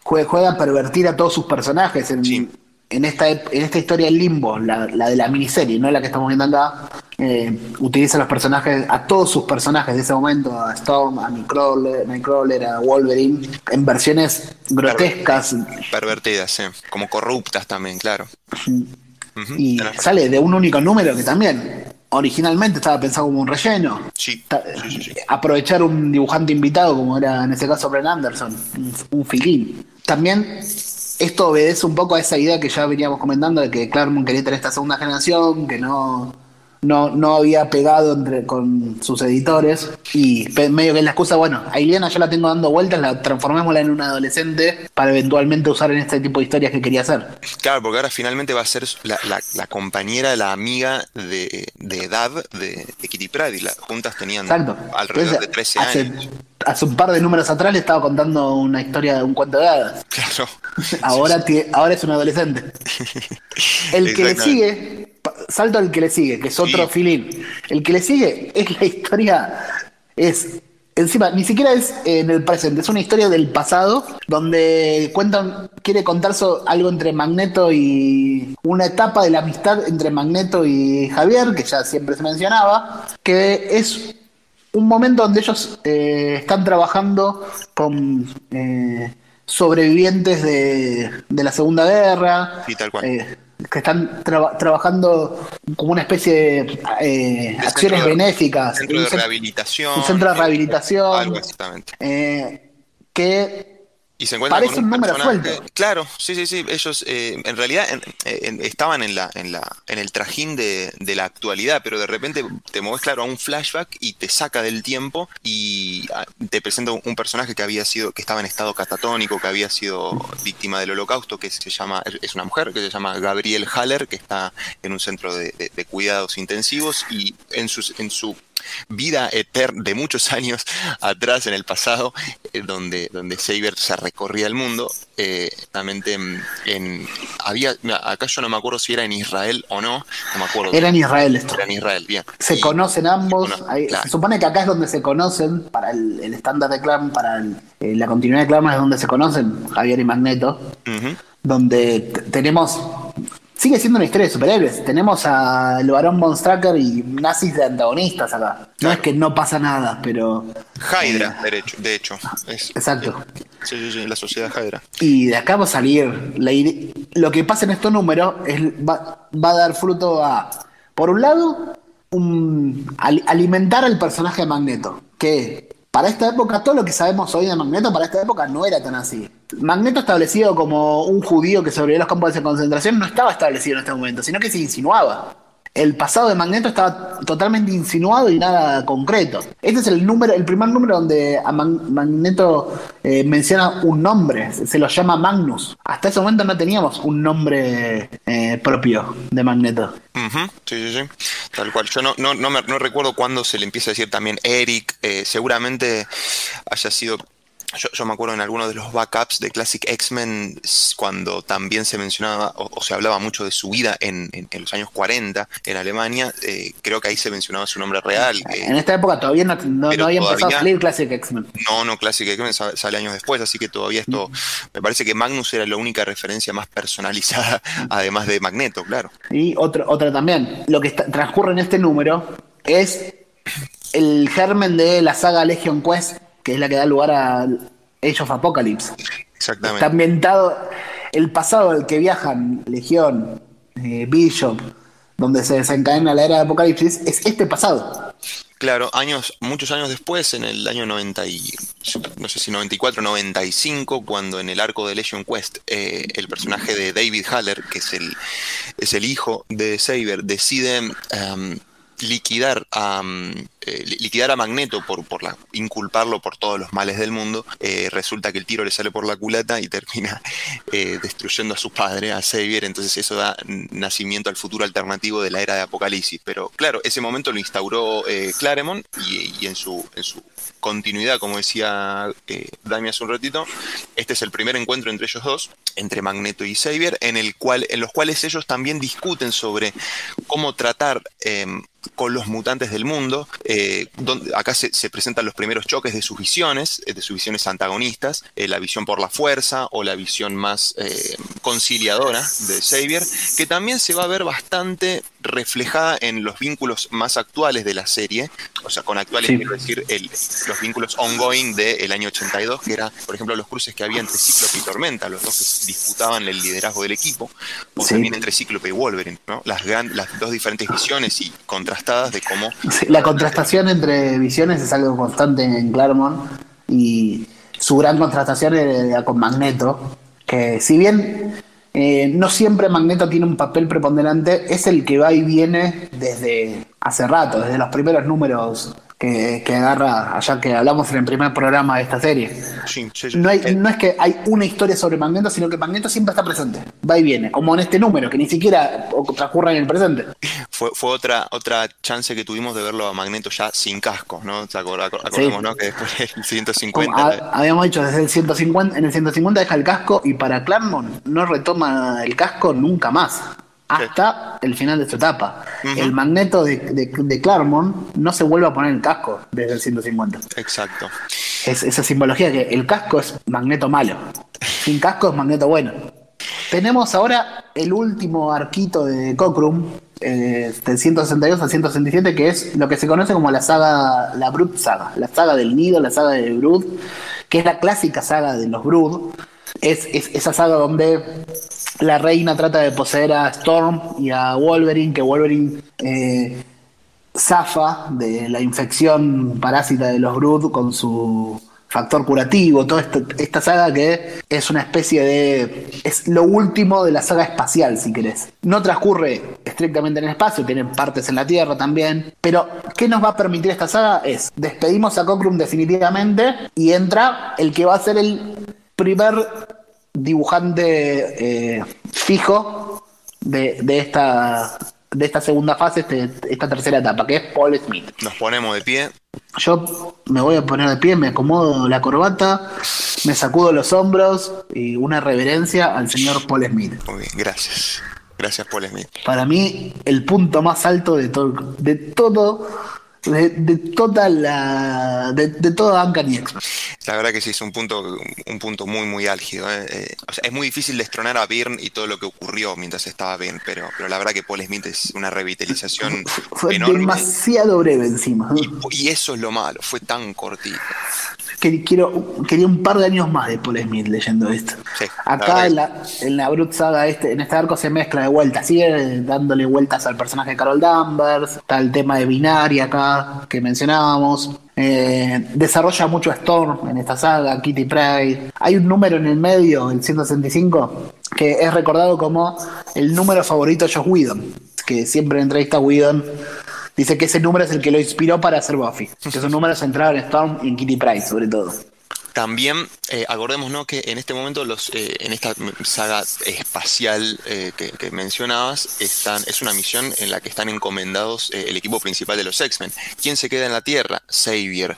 juega, a pervertir a todos sus personajes en, en, esta, en esta historia del limbo, la, de la miniserie, no la que estamos viendo acá. Eh, utiliza los personajes, a todos sus personajes de ese momento, a Storm, a Nightcrawler, a Wolverine, en versiones grotescas. Pervertidas, como corruptas también, claro. Y sale de un único número que también originalmente estaba pensado como un relleno. Sí, Aprovechar un dibujante invitado, como era en ese caso Brent Anderson, un, filín. También esto obedece un poco a esa idea que ya veníamos comentando de que Claremont quería tener esta segunda generación, que no no, no había pegado entre, con sus editores y medio que es la excusa, bueno, a Iliana ya la tengo dando vueltas, la transformémosla en una adolescente para eventualmente usar en este tipo de historias que quería hacer. Claro, porque ahora finalmente va a ser la, compañera, la amiga de, edad de, Kitty Pryde y las juntas tenían alrededor de 13 años. Hace un par de números atrás le estaba contando una historia de un cuento de hadas. Claro. *laughs* ahora, ahora es un adolescente. *laughs* El que le sigue salto al que le sigue, que es otro filín. El que le sigue es la historia, es encima, ni siquiera es en el presente, es una historia del pasado, donde cuentan, quiere contar algo entre Magneto y una etapa de la amistad entre Magneto y Javier, que ya siempre se mencionaba, que es un momento donde ellos eh, están trabajando con eh, sobrevivientes de, la Segunda Guerra. Y tal cual. Eh, que están trabajando como una especie de eh, acciones benéficas. Centro de rehabilitación. Un centro de rehabilitación. Algo exactamente. Eh, que y se encuentran Parece un, número suelto. Claro, sí, sí, sí. Ellos eh, en realidad estaban en la, en la, en el trajín de, la actualidad, pero de repente te mueves claro a un flashback y te saca del tiempo y ah, te presenta un personaje que había sido, que estaba en estado catatónico, que había sido víctima del holocausto, que se llama, es una mujer que se llama Gabriel Haller, que está en un centro de, de cuidados intensivos y en su, en su vida eterna de muchos años atrás en el pasado, eh, donde, donde Saber se recorría el mundo. Eh, en, había, acá yo no me acuerdo si era en Israel o no, no me acuerdo. Era en Israel esto. Era en Israel, bien. Se conocen ambos. Se, supone que acá es donde se conocen, para el, estándar de Clan, para eh, la continuidad de Clan es donde se conocen Javier y Magneto. Donde tenemos sigue siendo una historia de superhéroes. Tenemos al Barón Von y nazis de antagonistas acá. No es que no pasa nada, pero. Hydra, eh, de hecho. exacto. Sí, sí, sí, la sociedad Hydra. Y de acá va a salir. lo que pasa en estos números es, va, a dar fruto a. Por un lado, alimentar al personaje de Magneto. Que para esta época, todo lo que sabemos hoy de Magneto, para esta época no era tan así. Magneto establecido como un judío que sobrevivió los campos de concentración no estaba establecido en este momento, sino que se insinuaba el pasado de Magneto estaba totalmente insinuado y nada concreto. Este es el número, el primer número donde a Magneto eh, menciona un nombre, se lo llama Magnus. Hasta ese momento no teníamos un nombre eh, propio de Magneto. Sí, sí, sí. Tal cual. Yo no, no, no, recuerdo cuándo se le empieza a decir también Eric. Eh, seguramente haya sido yo, me acuerdo en algunos de los backups de Classic X-Men, cuando también se mencionaba o, se hablaba mucho de su vida en, los años 40 en Alemania, eh, creo que ahí se mencionaba su nombre real. Eh, en esta época todavía no, había empezado a salir Classic X-Men. No, no, Classic X-Men sale, años después, así que todavía esto. Me parece que Magnus era la única referencia más personalizada, además de Magneto, claro. Y otro, otra también. Lo que transcurre en este número es el germen de la saga Legion Quest que es la que da lugar a Age of Apocalypse. Exactamente. Está ambientado el pasado al que viajan Legión, eh, Bishop, donde se desencadena la era de Apocalipsis, es este pasado. Claro, años, muchos años después, en el año 90 y, no sé si 94, 95, cuando en el arco de Legion Quest eh, el personaje de David Haller, que es el, es el hijo de Saber, decide em, liquidar a, eh, liquidar a Magneto por, por inculparlo por todos los males del mundo, eh, resulta que el tiro le sale por la culata y termina *laughs* eh, destruyendo a su padre, a Xavier, entonces eso da nacimiento al futuro alternativo de la era de Apocalipsis. Pero claro, ese momento lo instauró Claremont y, en, su, en su continuidad, como decía Dami hace un ratito, este es el primer encuentro entre ellos dos, entre Magneto y Xavier, en, el cual, en los cuales ellos también discuten sobre cómo tratar em, con los mutantes del mundo. Eh, donde, acá se, presentan los primeros choques de sus visiones, eh, de sus visiones antagonistas, eh, la visión por la fuerza o la visión más conciliadora de Xavier, que también se va a ver bastante reflejada en los vínculos más actuales de la serie, o sea, con actuales quiero decir los vínculos ongoing del año 82, que era, por ejemplo, los cruces que había entre Cíclope y Tormenta, los dos que disputaban el liderazgo del equipo, o también entre Cíclope y Wolverine, ¿no? las, las dos diferentes visiones y contrastadas de cómo... la contrastación entre visiones es algo constante en Claremont y su gran contrastación era con Magneto, que si bien eh, no siempre Magneto tiene un papel preponderante, es el que va y viene desde hace rato, desde los primeros números que, agarra allá que hablamos en el primer programa de esta serie. no, hay, no es que hay una historia sobre Magneto, sino que Magneto siempre está presente, va y viene, como en este número, que ni siquiera transcurre en el presente. Fue, fue otra, otra chance que tuvimos de verlo a Magneto ya sin casco, ¿no? Acordemos, ¿no? Que después del 150. habíamos dicho desde el 150, en el 150 deja el casco y para Claremont no retoma el casco nunca más hasta el final de su etapa. El magneto de, de, Claremont no se vuelve a poner el casco desde el 150. Exacto. Es esa simbología que el casco es magneto malo. Sin casco es magneto bueno. Tenemos ahora el último arquito de Cockrum, del 162 al 167, que es lo que se conoce como la saga, la Brood saga, la saga del nido, la saga de Brood, que es la clásica saga de los Brood. Es, es esa saga donde la reina trata de poseer a Storm y a Wolverine, que Wolverine eh, zafa de la infección parásita de los Brood con su factor curativo, toda esta, saga que es una especie de... es lo último de la saga espacial, si querés. No transcurre estrictamente en el espacio, tiene partes en la Tierra también, pero ¿qué nos va a permitir esta saga? Es, despedimos a Cockrum definitivamente y entra el que va a ser el primer dibujante eh, fijo de, esta de esta segunda fase, este, esta tercera etapa, que es Paul Smith. Nos ponemos de pie. Yo me voy a poner de pie, me acomodo la corbata, me sacudo los hombros y una reverencia al señor Paul Smith. Muy bien, gracias. Gracias, Paul Smith. Para mí, el punto más alto de, todo de todo de, toda la de, de todo Uncanny X. La verdad que sí es un punto un punto muy muy álgido. ¿eh? Eh, es muy difícil destronar a Byrne y todo lo que ocurrió mientras estaba bien, pero, pero la verdad que Paul Smith es una revitalización *laughs* fue demasiado breve encima. Y, eso es lo malo, fue tan cortito. Quiero, quería un par de años más de Paul Smith leyendo esto. Acá en la, en la Brut Saga, este, en este arco se mezcla de vuelta, sigue dándole vueltas al personaje de Carol Danvers, está el tema de Binaria acá que mencionábamos. Eh, desarrolla mucho Storm en esta saga, Kitty Pride. Hay un número en el medio, el 165, que es recordado como el número favorito de Josh Whedon, que siempre en entrevista a Whedon dice que ese número es el que lo inspiró para hacer Buffy. Que es un número centrado en Storm y en Kitty Pride, sobre todo. También eh, acordémonos que en este momento los eh, en esta saga espacial eh, que, mencionabas están es una misión en la que están encomendados eh, el equipo principal de los X-Men. ¿Quién se queda en la Tierra? Xavier.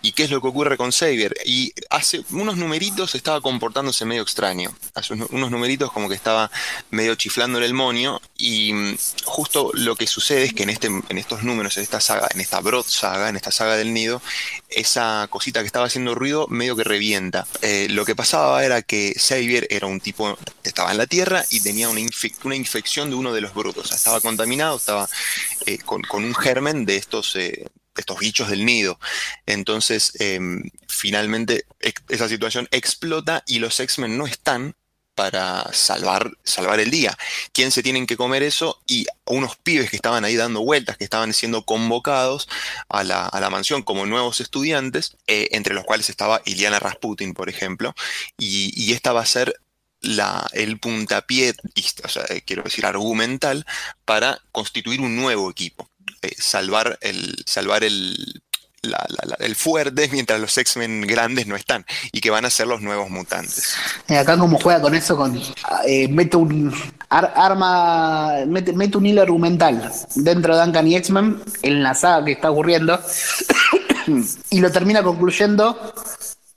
¿Y qué es lo que ocurre con Xavier? Y hace unos numeritos estaba comportándose medio extraño. Hace unos numeritos como que estaba medio chiflándole el monio y mm, justo lo que sucede es que en este en estos números en esta saga, en esta Broad saga, en esta saga del nido, esa cosita que estaba haciendo ruido medio que revienta. Eh, lo que pasaba era que Xavier era un tipo que estaba en la Tierra y tenía una, una infección de uno de los brutos. estaba contaminado, estaba eh, con, un germen de estos, eh, estos bichos del nido. Entonces, em, finalmente, esa situación explota y los X-Men no están para salvar, salvar el día. ¿Quién se tienen que comer eso? Y unos pibes que estaban ahí dando vueltas, que estaban siendo convocados a la, a la mansión como nuevos estudiantes, eh, entre los cuales estaba Iliana Rasputin, por ejemplo, y, esta va a ser la, el puntapié, eh, quiero decir, argumental, para constituir un nuevo equipo. Eh, salvar el, salvar el, el fuerte *laughs* mientras los X-Men grandes no están y que van a ser los nuevos mutantes. Eh, acá como juega con eso, con mete un arma, mete, mete, un hilo argumental dentro de Duncan y X-Men en la saga que está ocurriendo *coughs* y lo termina concluyendo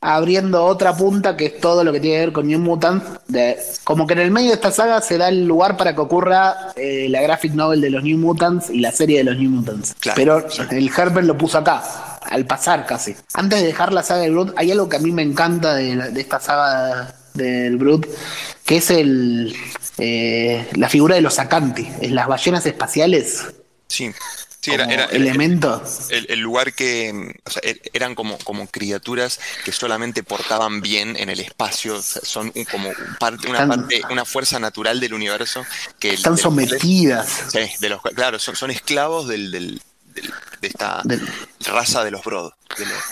abriendo otra punta que es todo lo que tiene que ver con New Mutants. De, como que en el medio de esta saga se da el lugar para que ocurra eh, la graphic novel de los New Mutants y la serie de los New Mutants. Pero el Herbert lo puso acá, al pasar casi. Antes de dejar la saga de Brood, hay algo que a mí me encanta de, esta saga del Brood, que es el eh, la figura de los Acanti, en las ballenas espaciales. Sí. Sí, era, elemento. El, lugar que er, eran como, como criaturas que solamente portaban bien en el espacio, son como parte, una parte, una fuerza natural del universo que están sometidas. Sí, de los, claro, son, son esclavos del, del, de esta raza de los Broad.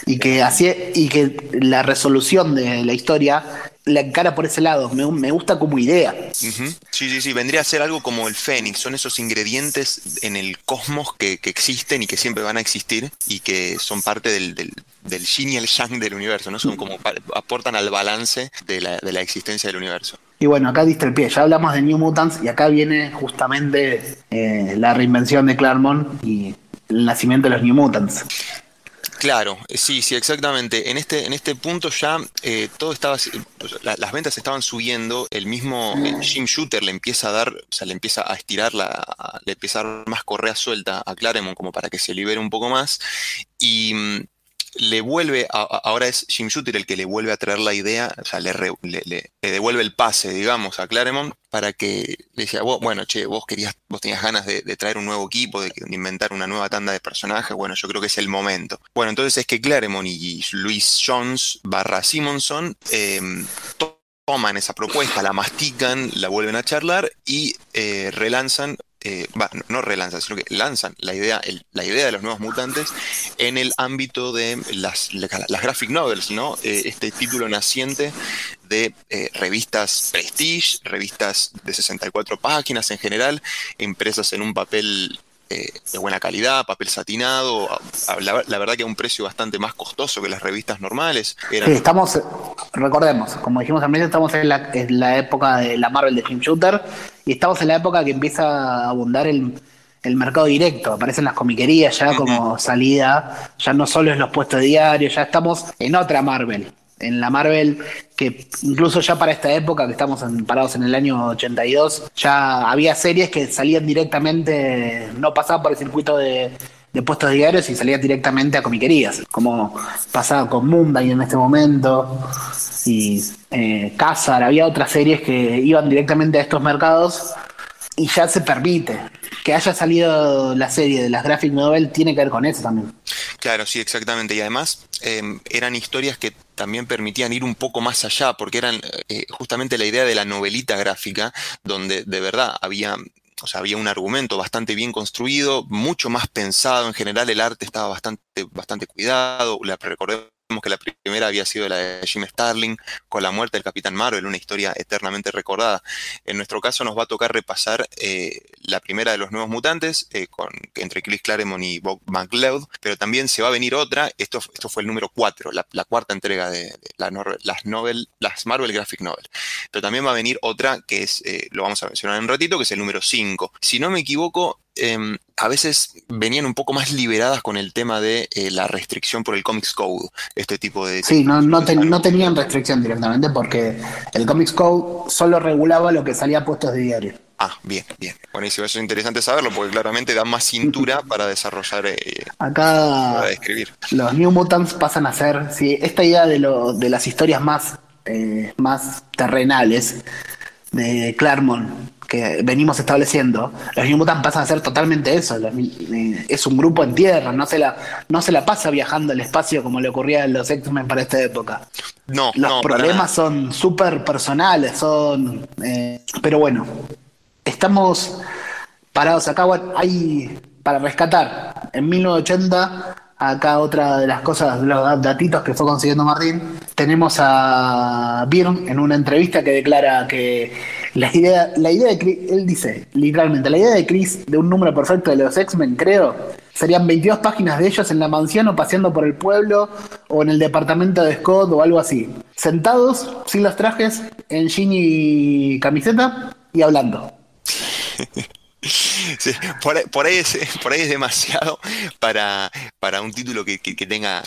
y que así y que la resolución de la historia la encara por ese lado. Me, gusta como idea. Sí, sí, sí. Vendría a ser algo como el Fénix. Son esos ingredientes en el cosmos que, existen y que siempre van a existir y que son parte del, del, del yin y el yang del universo. ¿no? Son como aportan al balance de la, de la existencia del universo. Y bueno, acá diste el pie. Ya hablamos de New Mutants y acá viene justamente eh, la reinvención de Claremont y el nacimiento de los New Mutants. Claro, sí, sí, exactamente. En este, en este punto ya eh, todo estaba, las ventas estaban subiendo, el mismo eh, Jim Shooter le empieza a dar, o sea, le empieza a estirar, la, le empieza a dar más correa suelta a Claremont como para que se libere un poco más. Y mm, le vuelve, ahora es Jim Shooter el que le vuelve a traer la idea, o sea, le, le, devuelve el pase, digamos, a Claremont para que le decía, bueno, che, vos querías, vos tenías ganas de, traer un nuevo equipo, de, inventar una nueva tanda de personajes, bueno, yo creo que es el momento. Bueno, entonces es que Claremont y Luis Jones barra Simonson em, toman esa propuesta, la mastican, la vuelven a charlar y eh, relanzan eh, no relanzan, sino que lanzan la idea, la idea de los nuevos mutantes en el ámbito de las, graphic novels, ¿no? Eh, este título naciente de eh, revistas prestige, revistas de 64 páginas en general, impresas en un papel de buena calidad, papel satinado, la, verdad que a un precio bastante más costoso que las revistas normales. estamos, recordemos, como dijimos también, estamos en la, en la época de la Marvel de Jim Shooter, y estamos en la época que empieza a abundar el, mercado directo, aparecen las comiquerías ya como salida, ya no solo en los puestos diarios, ya estamos en otra Marvel, en la Marvel que incluso ya para esta época, que estamos parados en el año 82, ya había series que salían directamente, no pasaban por el circuito de, puestos diarios y salían directamente a comiquerías, como pasaba con Munday en este momento y eh, había otras series que iban directamente a estos mercados y ya se permite. Que haya salido la serie de las graphic novel tiene que ver con eso también. Claro, sí, exactamente. Y además em, eran historias que también permitían ir un poco más allá, porque eran eh, justamente la idea de la novelita gráfica, donde de verdad había o sea, había un argumento bastante bien construido, mucho más pensado, en general el arte estaba bastante, bastante cuidado, la, recordemos que la primera había sido la de Jim Starling, con la muerte del Capitán Marvel, una historia eternamente recordada. En nuestro caso nos va a tocar repasar eh, la primera de los nuevos mutantes, eh, entre Chris Claremont y Bob McLeod, pero también se va a venir otra, esto, esto fue el número 4, la, cuarta entrega de, las, novel, las Marvel Graphic Novel. Pero también va a venir otra que es, eh, lo vamos a mencionar en un ratito, que es el número 5. Si no me equivoco, Em, a veces venían un poco más liberadas con el tema de eh, la restricción por el Comics Code, este tipo de... Sí, no, no, tenían restricción directamente porque el Comics Code solo regulaba lo que salía a puestos de diario. Ah, bien, bien. Buenísimo, eso es interesante saberlo porque claramente da más cintura *laughs* para desarrollar. Eh, Acá para escribir. los New Mutants pasan a ser, sí, esta idea de, lo, de las historias más, eh, más terrenales de Claremont que venimos estableciendo, los New Mutants pasan a ser totalmente eso. los- eh, Es un grupo en tierra, no se la, no se la pasa viajando al espacio como le ocurría a los X-Men para esta época. No, Los no, problemas son súper personales, son. eh, pero bueno, estamos parados acá. Bueno, hay para rescatar. En 1980, acá otra de las cosas, los datitos que fue consiguiendo Martín, tenemos a Byrne en una entrevista que declara que la idea, la idea de Chris, él dice, literalmente, la idea de Chris de un número perfecto de los X-Men, creo, serían 22 páginas de ellos en la mansión o paseando por el pueblo o en el departamento de Scott o algo así. Sentados, sin los trajes, en jean y camiseta y hablando. *laughs* Por, ahí, es, por ahí es demasiado para, para un título que- que tenga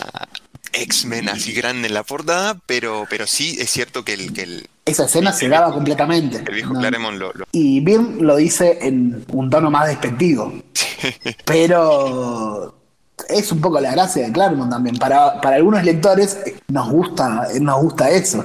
X-Men así grande en la portada, pero, pero sí es cierto que el, que el, Esa escena se daba completamente. el viejo No. Claremont lo, lo- Y Byrne lo dice en un tono más despectivo. *laughs* Pero es un poco la gracia de Claremont también. Para, para algunos lectores nos gusta, nos gusta eso.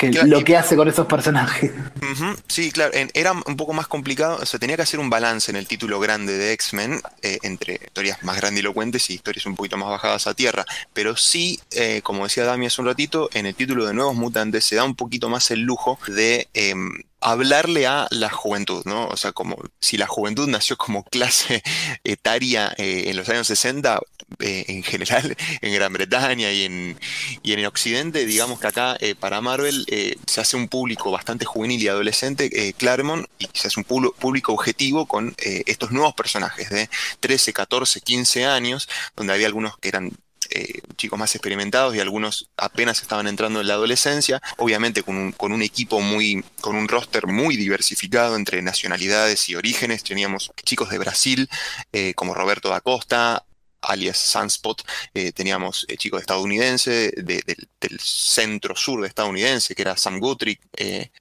Que Claro, lo y- que hace con esos personajes. *laughs* Sí, claro, en- era un poco más complicado, o sea, tenía que hacer un balance en el título grande de X-Men eh, entre historias más grandilocuentes y historias un poquito más bajadas a tierra, pero sí, eh, como decía Dami hace un ratito, en el título de Nuevos Mutantes se da un poquito más el lujo de em, hablarle a la juventud, ¿no? O sea, como si la juventud nació como clase *laughs* etaria eh, en los años 60, eh, en general *laughs* en Gran Bretaña y en, y en el occidente, digamos que acá eh, para Marvel se hace un público bastante juvenil y adolescente, Claremont, y se hace un público, objetivo con estos nuevos personajes de 13, 14, 15 años, donde había algunos que eran eh, chicos más experimentados y algunos apenas estaban entrando en la adolescencia, obviamente con un, equipo muy, con un roster muy diversificado entre nacionalidades y orígenes. Teníamos chicos de Brasil, eh, como Roberto da Costa, alias Sunspot, eh, teníamos chicos estadounidenses, de- del- centro sur de estadounidense, que era Sam Guthrie,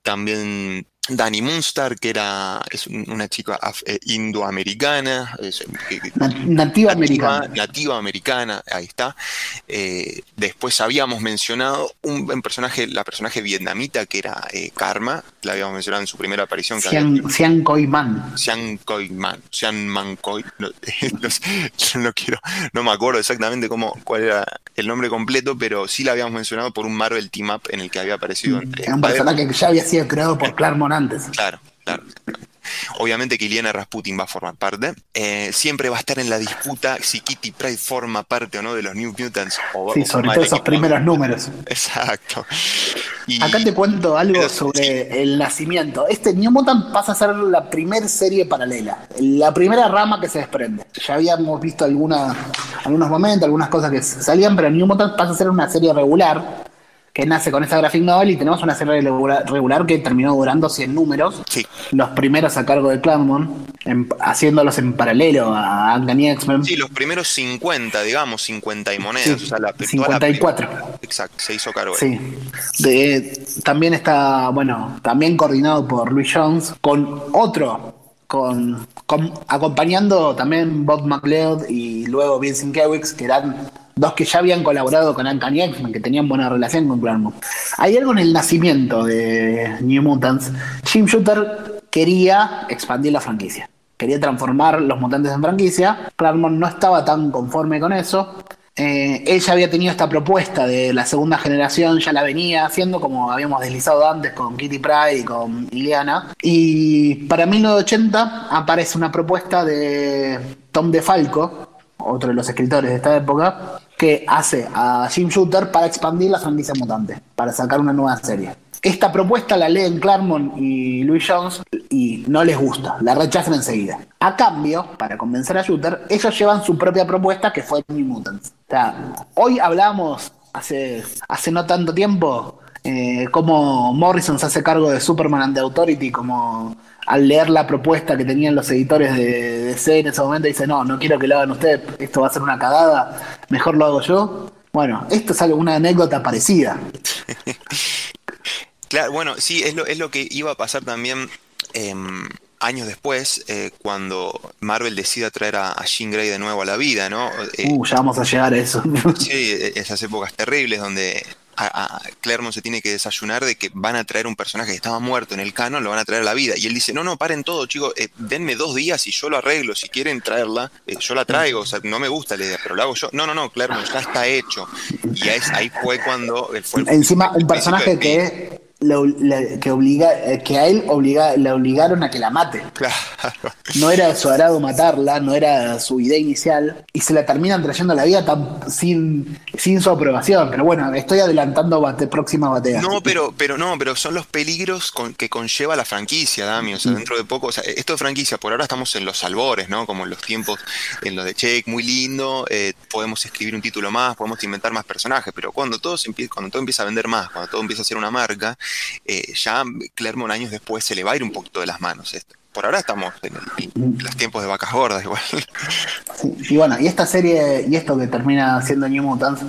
también Danny Moonstar, que era es un- una chica indoamericana, Nativa americana. nativa americana, ahí está. Eh, después habíamos mencionado un, un personaje, la personaje vietnamita que era eh, Karma, la habíamos mencionado en su primera aparición. Cian Koi Man. Sean Koi Man, Sean Man Koi, no, *laughs* no quiero, no me acuerdo exactamente cómo, cuál era el nombre completo, pero sí la habíamos mencionado por un Marvel Team Up en el que había aparecido entre Era un personaje que ya había sido creado por Claremont antes. Claro, claro. Obviamente que Iliana Rasputin va a formar parte. Eh, siempre va a estar en la disputa si Kitty Pryde forma parte o no de los New Mutants. O, Sí, o sobre todo esos primeros números. Exacto. Y- Acá te cuento algo sobre el nacimiento. Este New Mutant pasa a ser la primer serie paralela, la primera rama que se desprende. Ya habíamos visto alguna, algunos momentos, algunas cosas que salían, pero New Mutant pasa a ser una serie regular que nace con esta graphic novel y tenemos una serie regular, que terminó durando 100 números. Sí. Los primeros a cargo de Claremont, en- haciéndolos en paralelo a Uncanny X-Men. Sí, los primeros 50, digamos, 50 y monedas. Sí, o sea, la, toda la 54. primera- Exacto, se hizo cargo. Sí. De- también está, bueno, también coordinado por Louis Jones, con otro, con, con- acompañando también Bob McLeod y luego Vincent Kewix, que eran dos que ya habían colaborado con Uncanny X-Men, que tenían buena relación con Claremont. Hay algo en el nacimiento de New Mutants. Jim Shooter quería expandir la franquicia. Quería transformar los mutantes en franquicia. Claremont no estaba tan conforme con eso. Eh, él ya había tenido esta propuesta de la segunda generación, ya la venía haciendo, como habíamos deslizado antes con Kitty Pryde y con Iliana. Y para 1980 aparece una propuesta de Tom DeFalco, otro de los escritores de esta época, que hace a Jim Shooter para expandir la franquicia mutante, para sacar una nueva serie. Esta propuesta la leen Claremont y Louis Jones y no les gusta, la rechazan enseguida. A cambio, para convencer a Shooter, ellos llevan su propia propuesta que fue New Mutants. O sea, hoy hablamos, hace, hace no tanto tiempo, eh, cómo Morrison se hace cargo de Superman and the Authority, como al leer la propuesta que tenían los editores de DC en ese momento, dice, no, no quiero que lo hagan ustedes, esto va a ser una cagada, mejor lo hago yo. Bueno, esto es una anécdota parecida. *laughs* Claro, bueno, sí, es lo, es lo que iba a pasar también em, años después, eh, cuando Marvel decida traer a, a Jean Grey de nuevo a la vida, ¿no? Eh, Uh, ya vamos a llegar a eso. Sí, esas épocas terribles donde a, a Claremont se tiene que desayunar de que van a traer un personaje que estaba muerto en el canon, lo van a traer a la vida. Y él dice, no, no, paren todo, chicos, eh, denme dos días y yo lo arreglo. Si quieren traerla, eh, yo la traigo. O sea, no me gusta la idea, pero lo hago yo. No, no, no, Claremont, ya está hecho. Y ahí, ahí fue cuando... fue el- Encima, el un personaje principio de que, lo- le- que, obliga, eh, que a él obliga, le obligaron a que la mate. Claro. No era su agrado matarla, no era su idea inicial, y se la terminan trayendo a la vida tan, sin, sin su aprobación. Pero bueno, estoy adelantando bate, próxima batea. No, pero, pero no, pero son los peligros con- que conlleva la franquicia, Dami. O sea, dentro de poco, o sea, esto de franquicia, por ahora estamos en los albores, ¿no? Como en los tiempos, en los de Check, muy lindo. eh, podemos escribir un título más, podemos inventar más personajes, pero cuando todo, se empie- cuando todo empieza a vender más, cuando todo empieza a ser una marca, eh, ya Claremont años después se le va a ir un poquito de las manos esto. Por ahora estamos en, los tiempos de vacas gordas, igual. Y bueno, y esta serie, y esto que termina siendo New Mutants,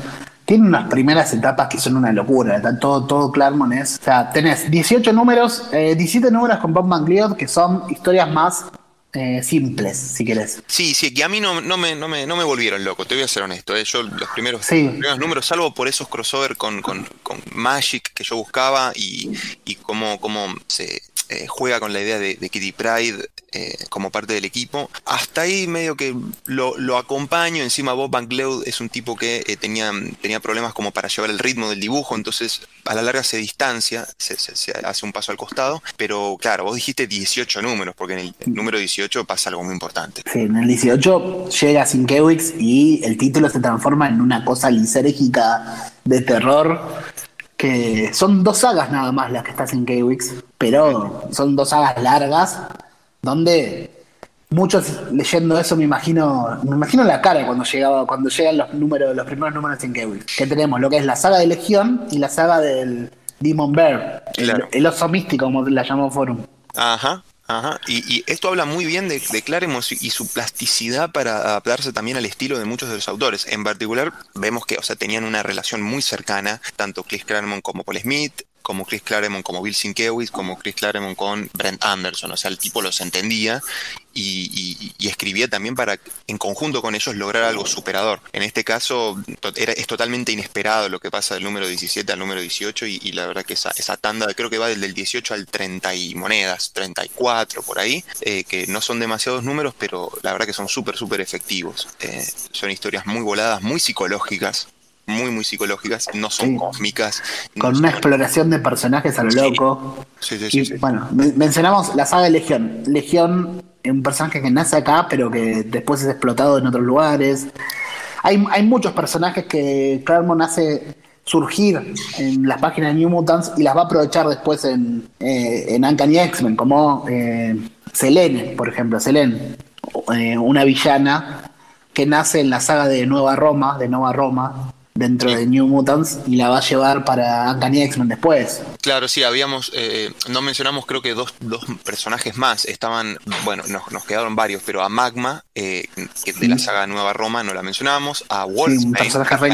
tiene unas primeras etapas que son una locura. Todo, todo Claremont es. O sea, tenés 18 números, eh, 17 números con Bob McLeod, que son historias más eh, simples, si querés. Sí, sí, que a mí no, no, me, no, me, no me volvieron loco, te voy a ser honesto. eh, Yo los primeros, Sí. los primeros números, salvo por esos crossover con, con, con Magic que yo buscaba y, y cómo, cómo se eh, juega con la idea de, Kitty Pride eh, como parte del equipo, hasta ahí medio que lo, acompaño. Encima Bob McLeod es un tipo que eh, tenía, tenía problemas como para llevar el ritmo del dibujo, entonces a la larga se distancia, se, hace un paso al costado. Pero claro, vos dijiste 18 números, porque en el, número 18 pasa algo muy importante. Sí, en el 18 llega Sinkewix y el título se transforma en una cosa lisérgica de terror. Que son dos sagas nada más las que está Sinkewix, pero son dos sagas largas donde muchos leyendo eso me imagino me imagino la cara cuando llegaba cuando llegan los números los primeros números de Sinkewix que tenemos lo que es la saga de Legión y la saga del Demon Bear el- oso místico como la llamó Forum Ajá, ajá. Y, y esto habla muy bien de, de Claremont y su plasticidad para adaptarse también al estilo de muchos de los autores. En particular, vemos que, o sea, tenían una relación muy cercana, tanto Chris Claremont como Paul Smith, como Chris Claremont como Bill Sienkiewicz, como Chris Claremont con Brent Anderson. O sea, el tipo los entendía y, escribía también para, en conjunto con ellos, lograr algo superador. En este caso, es totalmente inesperado lo que pasa del número 17 al número 18 y, la verdad que esa, tanda, creo que va del, del 18 al 30 y monedas, 34 por ahí, eh, que no son demasiados números, pero la verdad que son súper, súper efectivos. Eh, son historias muy voladas, muy psicológicas. Muy, muy psicológicas, no son Sí. cósmicas. no con una exploración de personajes a lo Sí. loco Sí, sí, sí, Y, bueno, men- mencionamos la saga de Legión. Legión es un personaje que nace acá, pero que después es explotado en otros lugares. Hay, hay muchos personajes que Claremont hace surgir en las páginas de New Mutants y las va a aprovechar después en, eh, en Uncanny X-Men, como eh, Selene, por ejemplo. Selene, eh, una villana que nace en la saga de Nueva Roma, de Nueva Roma, dentro de New Mutants, y la va a llevar para Uncanny X-Men después. Claro, sí, habíamos, eh, no mencionamos creo que dos, dos personajes más, estaban, bueno, nos, nos quedaron varios, pero a Magma, eh, de la saga Nueva Roma, no la mencionábamos, a Sí, Wolfsbane. un personaje re.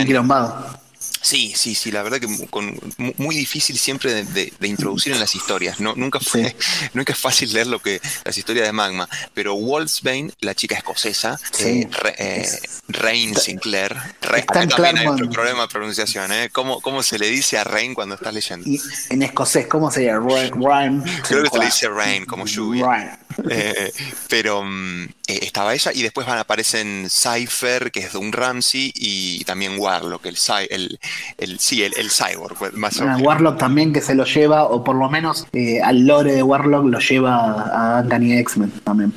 Sí, sí, sí, la verdad que con, mu- muy difícil siempre de, de- de introducir en las historias. No, nunca fue, *laughs* nunca es fácil leer lo que las historias de Magma. Pero Wolfsbane, la chica escocesa, Sí. eh, Re- eh, Rain Sinclair, está también hay otro problema de pronunciación, ¿eh? ¿Cómo, ¿Cómo se le dice a Rain cuando estás leyendo? Y en escocés, ¿cómo sería? Ry- Rhyme. Creo que se le dice rain, como lluvia. Rhyme. Eh, pero mm, eh, estaba ella y después van aparecen Cypher, que es Doom Ramsey, y también Warlock, el, el, el sí, el, el cyborg, pues, más. Warlock también que se lo lleva, o por lo menos eh, al lore de Warlock lo lleva a Uncanny X-Men también.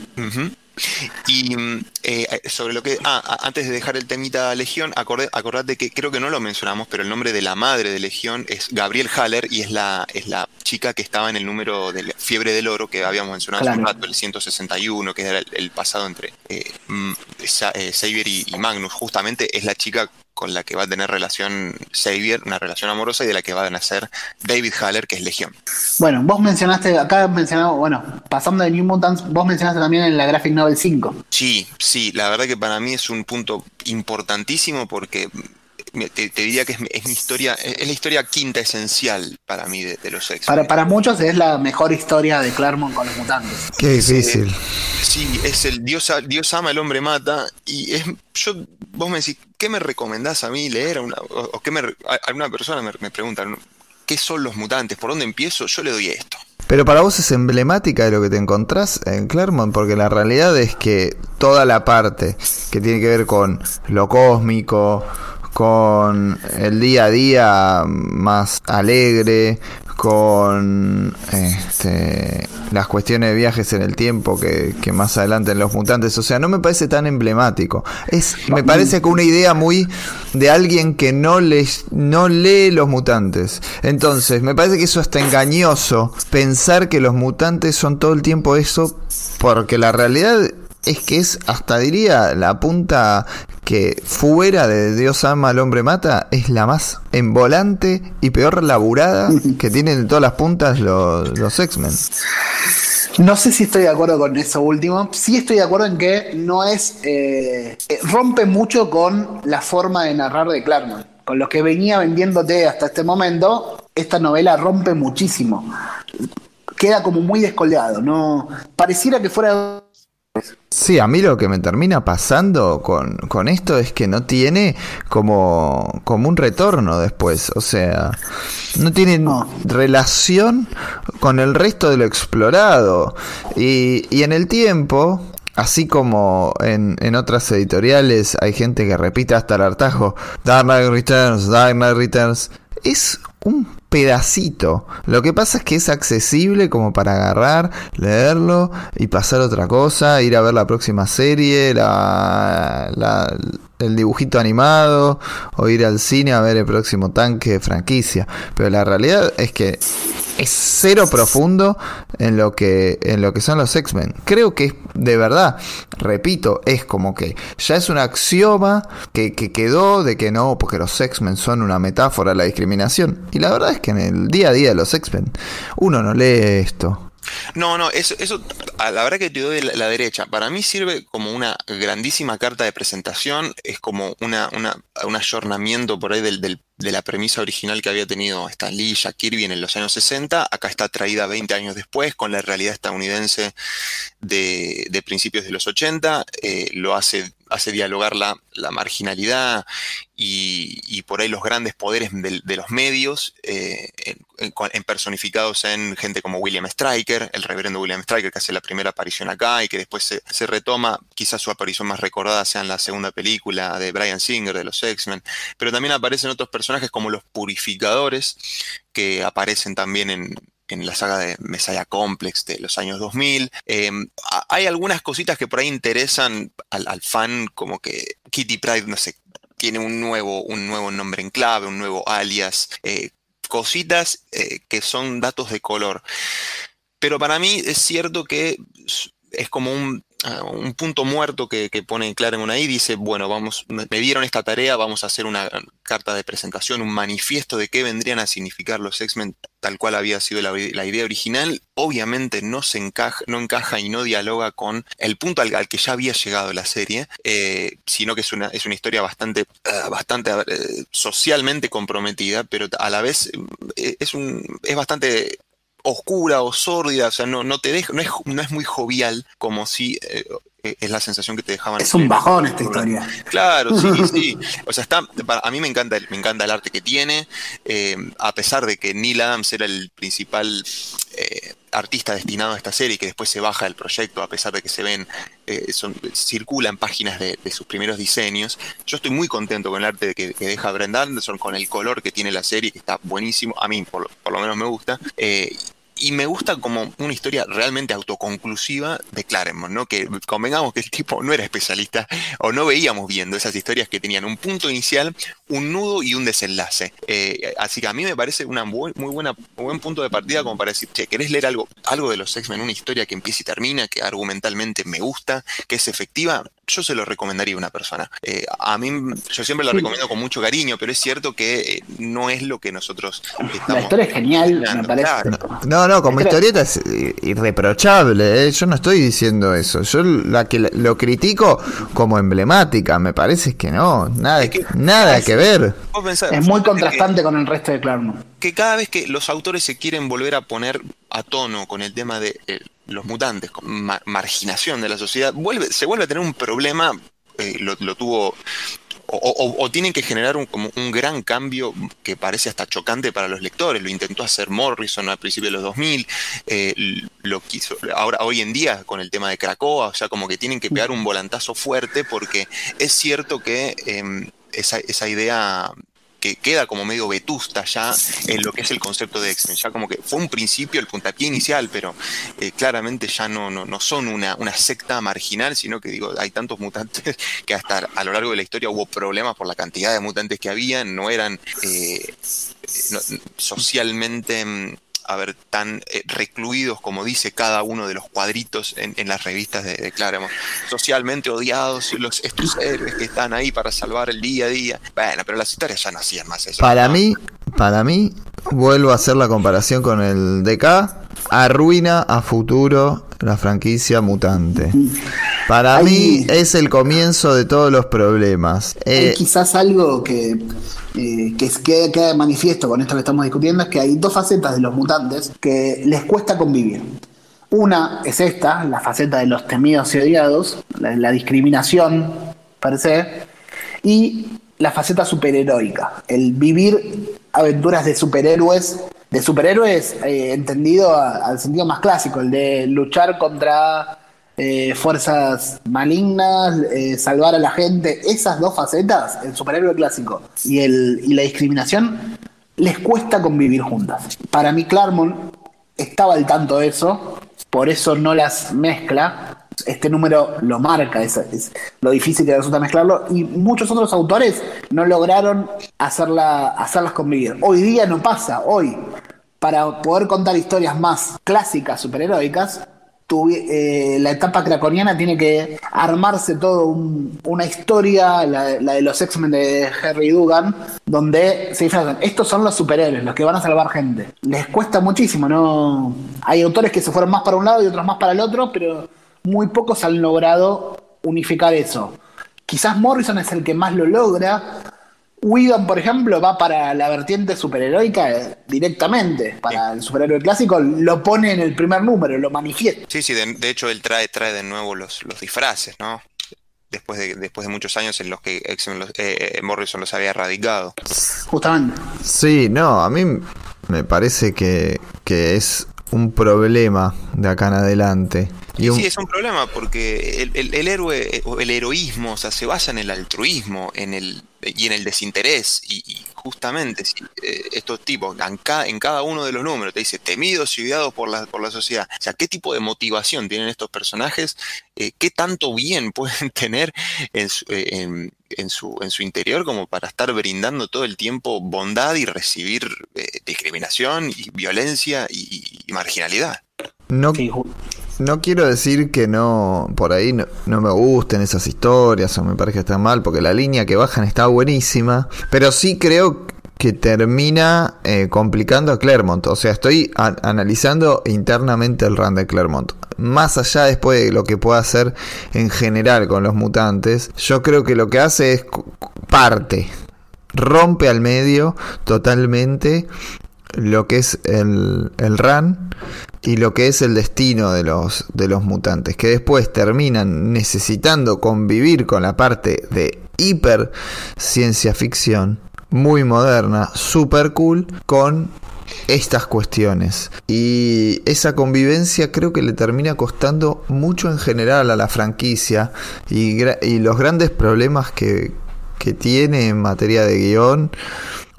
Y mm, eh, sobre lo que. Ah, antes de dejar el temita Legión, acordé, acordate que creo que no lo mencionamos, pero el nombre de la madre de Legión es Gabriel Haller y es la, es la chica que estaba en el número de Fiebre del Oro que habíamos mencionado hace un rato, el 161, que era el, el pasado entre eh, mm, eh, Xavier y, y Magnus. Justamente es la chica con la que va a tener relación Xavier, una relación amorosa, y de la que va a nacer David Haller, que es Legión. Bueno, vos mencionaste, acá mencionamos, bueno, pasando de New Mutants, vos mencionaste también en la Graphic Novel 5. Sí, sí, la verdad que para mí es un punto importantísimo porque te, diría que es, mi historia, es la historia quinta esencial para mí de, los X. Para, para muchos es la mejor historia de Claremont con los mutantes. Qué difícil. sí, es el Dios, Dios ama, el hombre mata. Y es, yo, vos me decís, ¿qué me recomendás a mí leer? una, o, qué me, alguna persona me, me pregunta, ¿qué son los mutantes? ¿Por dónde empiezo? Yo le doy esto. Pero para vos es emblemática de lo que te encontrás en Claremont, porque la realidad es que toda la parte que tiene que ver con lo cósmico, con el día a día más alegre, con este, las cuestiones de viajes en el tiempo que, más adelante en los mutantes. O sea, no me parece tan emblemático. Es, me parece que una idea muy de alguien que no, no lee los mutantes. Entonces, me parece que eso está engañoso pensar que los mutantes son todo el tiempo eso, porque la realidad es que es, hasta diría, la punta que fuera de Dios ama al hombre mata, es la más envolante y peor laburada *laughs* que tienen de todas las puntas los, los X-Men. No sé si estoy de acuerdo con eso último. Sí estoy de acuerdo en que no es. Eh, eh, rompe mucho con la forma de narrar de Claremont. Con lo que venía vendiéndote hasta este momento, esta novela rompe muchísimo. Queda como muy descolgado. No, pareciera que fuera Sí, a mí lo que me termina pasando con, esto es que no tiene como, como un retorno después. O sea, no tiene relación con el resto de lo explorado. Y, y en el tiempo, Así como en, en, otras editoriales hay gente que repite hasta el hartajo Dark Knight Returns, Dark Knight Returns, es un pedacito. Lo que pasa es que es accesible como para agarrar, leerlo y pasar otra cosa, ir a ver la próxima serie, la, el dibujito animado o ir al cine a ver el próximo tanque de franquicia. Pero la realidad es que es cero profundo en lo que, en lo que son los X-Men. Creo que es de verdad, repito, es como que ya es un axioma que, que quedó de que no, porque los X-Men son una metáfora de la discriminación. Y la verdad es que en el día a día de los X-Men uno no lee esto. No, no, eso, eso a la verdad que te doy la, derecha. Para mí sirve como una grandísima carta de presentación, es como una, una un ayornamiento por ahí del, del, de la premisa original que había tenido Stan Lee y Kirby en los años 60. Acá está traída 20 años después con la realidad estadounidense de, de principios de los 80. Eh, lo hace hace dialogar la, la marginalidad y, y, por ahí los grandes poderes de, los medios, eh, en, personificados en gente como William Stryker, el reverendo William Stryker, que hace la primera aparición acá y que después se, se retoma, quizás su aparición más recordada sea en la segunda película de Brian Singer de los X-Men, pero también aparecen otros personajes como los purificadores, que aparecen también en, en la saga de Messiah Complex de los años 2000. Eh, hay algunas cositas que por ahí interesan al, al, fan, como que Kitty Pride, no sé, tiene un nuevo, un nuevo nombre en clave, un nuevo alias, eh, cositas eh, que son datos de color. Pero para mí es cierto que es como un un punto muerto que, que pone Claremont ahí, dice, bueno, vamos, me dieron esta tarea, vamos a hacer una carta de presentación, un manifiesto de qué vendrían a significar los X-Men tal cual había sido la, la, idea original. Obviamente no se encaja, no encaja y no dialoga con el punto al, que ya había llegado la serie, eh, sino que es una, es una historia bastante, uh, bastante uh, socialmente comprometida, pero a la vez eh, es, un, es bastante oscura o sórdida, o sea, no, no te deja, no es, no es muy jovial como si eh, es la sensación que te dejaban. Es un bajón esta historia. Claro, sí, *laughs* sí. O sea, está, a mí me encanta, me encanta el arte que tiene, eh, a pesar de que Neil Adams era el principal eh, artista destinado a esta serie, que después se baja del proyecto, a pesar de que se ven, eh, son, circulan páginas de, sus primeros diseños. Yo estoy muy contento con el arte que, que, deja Brent Anderson, con el color que tiene la serie, que está buenísimo. A mí, por, por lo menos, me gusta. Eh, y me gusta como una historia realmente autoconclusiva de Claremont, ¿no? Que convengamos que el tipo no era especialista o no veíamos viendo esas historias que tenían un punto inicial, un nudo y un desenlace. Eh, así que a mí me parece una muy, buena, un buen punto de partida como para decir, che, ¿querés leer algo, algo de los X-Men, una historia que empieza y termina, que argumentalmente me gusta, que es efectiva? Yo se lo recomendaría a una persona. Eh, a mí, yo siempre lo recomiendo con mucho cariño, pero es cierto que eh, no es lo que nosotros estamos. La historia es genial, me parece. Claro. No, no, como historieta es irreprochable, ¿eh? yo no estoy diciendo eso. Yo la que lo critico como emblemática, me parece que no, nada, es que, nada que ver. es muy contrastante con el resto de Claremont. Que cada vez que los autores se quieren volver a poner a tono con el tema de eh, los mutantes, con marginación de la sociedad, se vuelve a tener un problema, eh, lo, tuvo o, tienen que generar un, como un gran cambio que parece hasta chocante para los lectores. Lo intentó hacer Morrison al principio de los 2000, eh, lo quiso ahora hoy en día con el tema de Cracoa, o sea, como que tienen que pegar un volantazo fuerte porque es cierto que em, esa idea que queda como medio vetusta ya en lo que es el concepto de X-Men. Ya como que fue un principio, el puntapié inicial, pero eh, claramente ya no, no, son una, una, secta marginal, sino que digo, hay tantos mutantes *laughs* que hasta a lo largo de la historia hubo problemas por la cantidad de mutantes que había, no eran eh, socialmente mm, a ver, tan eh, recluidos como dice cada uno de los cuadritos en, las revistas de, de Claremont. Socialmente odiados, los, estos héroes que están ahí para salvar el día a día. Bueno, pero las historias ya no hacían más eso. Para mí, para mí, vuelvo a hacer la comparación con el DK, arruina a futuro la franquicia mutante. Para mí es el comienzo de todos los problemas. Eh, quizás algo que, eh, que queda, manifiesto con esto que estamos discutiendo es que hay dos facetas de los mutantes que les cuesta convivir. Una es esta, la faceta de los temidos y odiados, la, discriminación, parece, y la faceta superheroica, el vivir aventuras de superhéroes de superhéroes eh, entendido al sentido más clásico, el de luchar contra eh, fuerzas malignas, eh, salvar a la gente, esas dos facetas, el superhéroe clásico y, el, y la discriminación, les cuesta convivir juntas. Para mí Claremont estaba al tanto de eso, por eso no las mezcla, este número lo marca, es, lo difícil que resulta mezclarlo, y muchos otros autores no lograron hacerla, hacerlas convivir. Hoy día no pasa, hoy, para poder contar historias más clásicas, superheroicas, eh, la etapa craconiana tiene que armarse todo una historia, la, de los X-Men de Harry Dugan, donde se dicen, estos son los superhéroes, los que van a salvar gente. Les cuesta muchísimo, ¿no? Hay autores que se fueron más para un lado y otros más para el otro, pero muy pocos han logrado unificar eso. Quizás Morrison es el que más lo logra. Whedon, por ejemplo, va para la vertiente superheroica eh, directamente. Para el superhéroe clásico lo pone en el primer número, lo manifiesta. Sí, sí, de, hecho él trae, trae de nuevo los, los disfraces, ¿no? Después de, después de muchos años en los que eh, eh, Morrison los había erradicado. Justamente. Sí, no, a mí me parece que, que es un problema de acá en adelante. Y Sí, es un problema porque el, el, héroe o el heroísmo o sea, se basa en el altruismo en el, y en el desinterés. Y, justamente si, eh, estos tipos, en cada, uno de los números, te dice temidos y odiados por la, por la sociedad. O sea, ¿qué tipo de motivación tienen estos personajes? Eh, ¿Qué tanto bien *laughs* pueden tener en su, eh, en, su, en su interior como para estar brindando todo el tiempo bondad y recibir discriminación y violencia y, marginalidad? No, no quiero decir que no, por ahí no, me gusten esas historias o me parece que están mal, porque la línea que bajan está buenísima, pero sí creo que termina eh, complicando a Claremont. O sea, estoy analizando internamente el run de Claremont. Más allá después de lo que pueda hacer en general con los mutantes, yo creo que lo que hace es parte, rompe al medio totalmente lo que es el, el run y lo que es el destino de los, de los mutantes, que después terminan necesitando convivir con la parte de hiper ciencia ficción, muy moderna, super cool, con estas cuestiones. Y esa convivencia creo que le termina costando mucho en general a la franquicia y, y los grandes problemas que, que tiene en materia de guion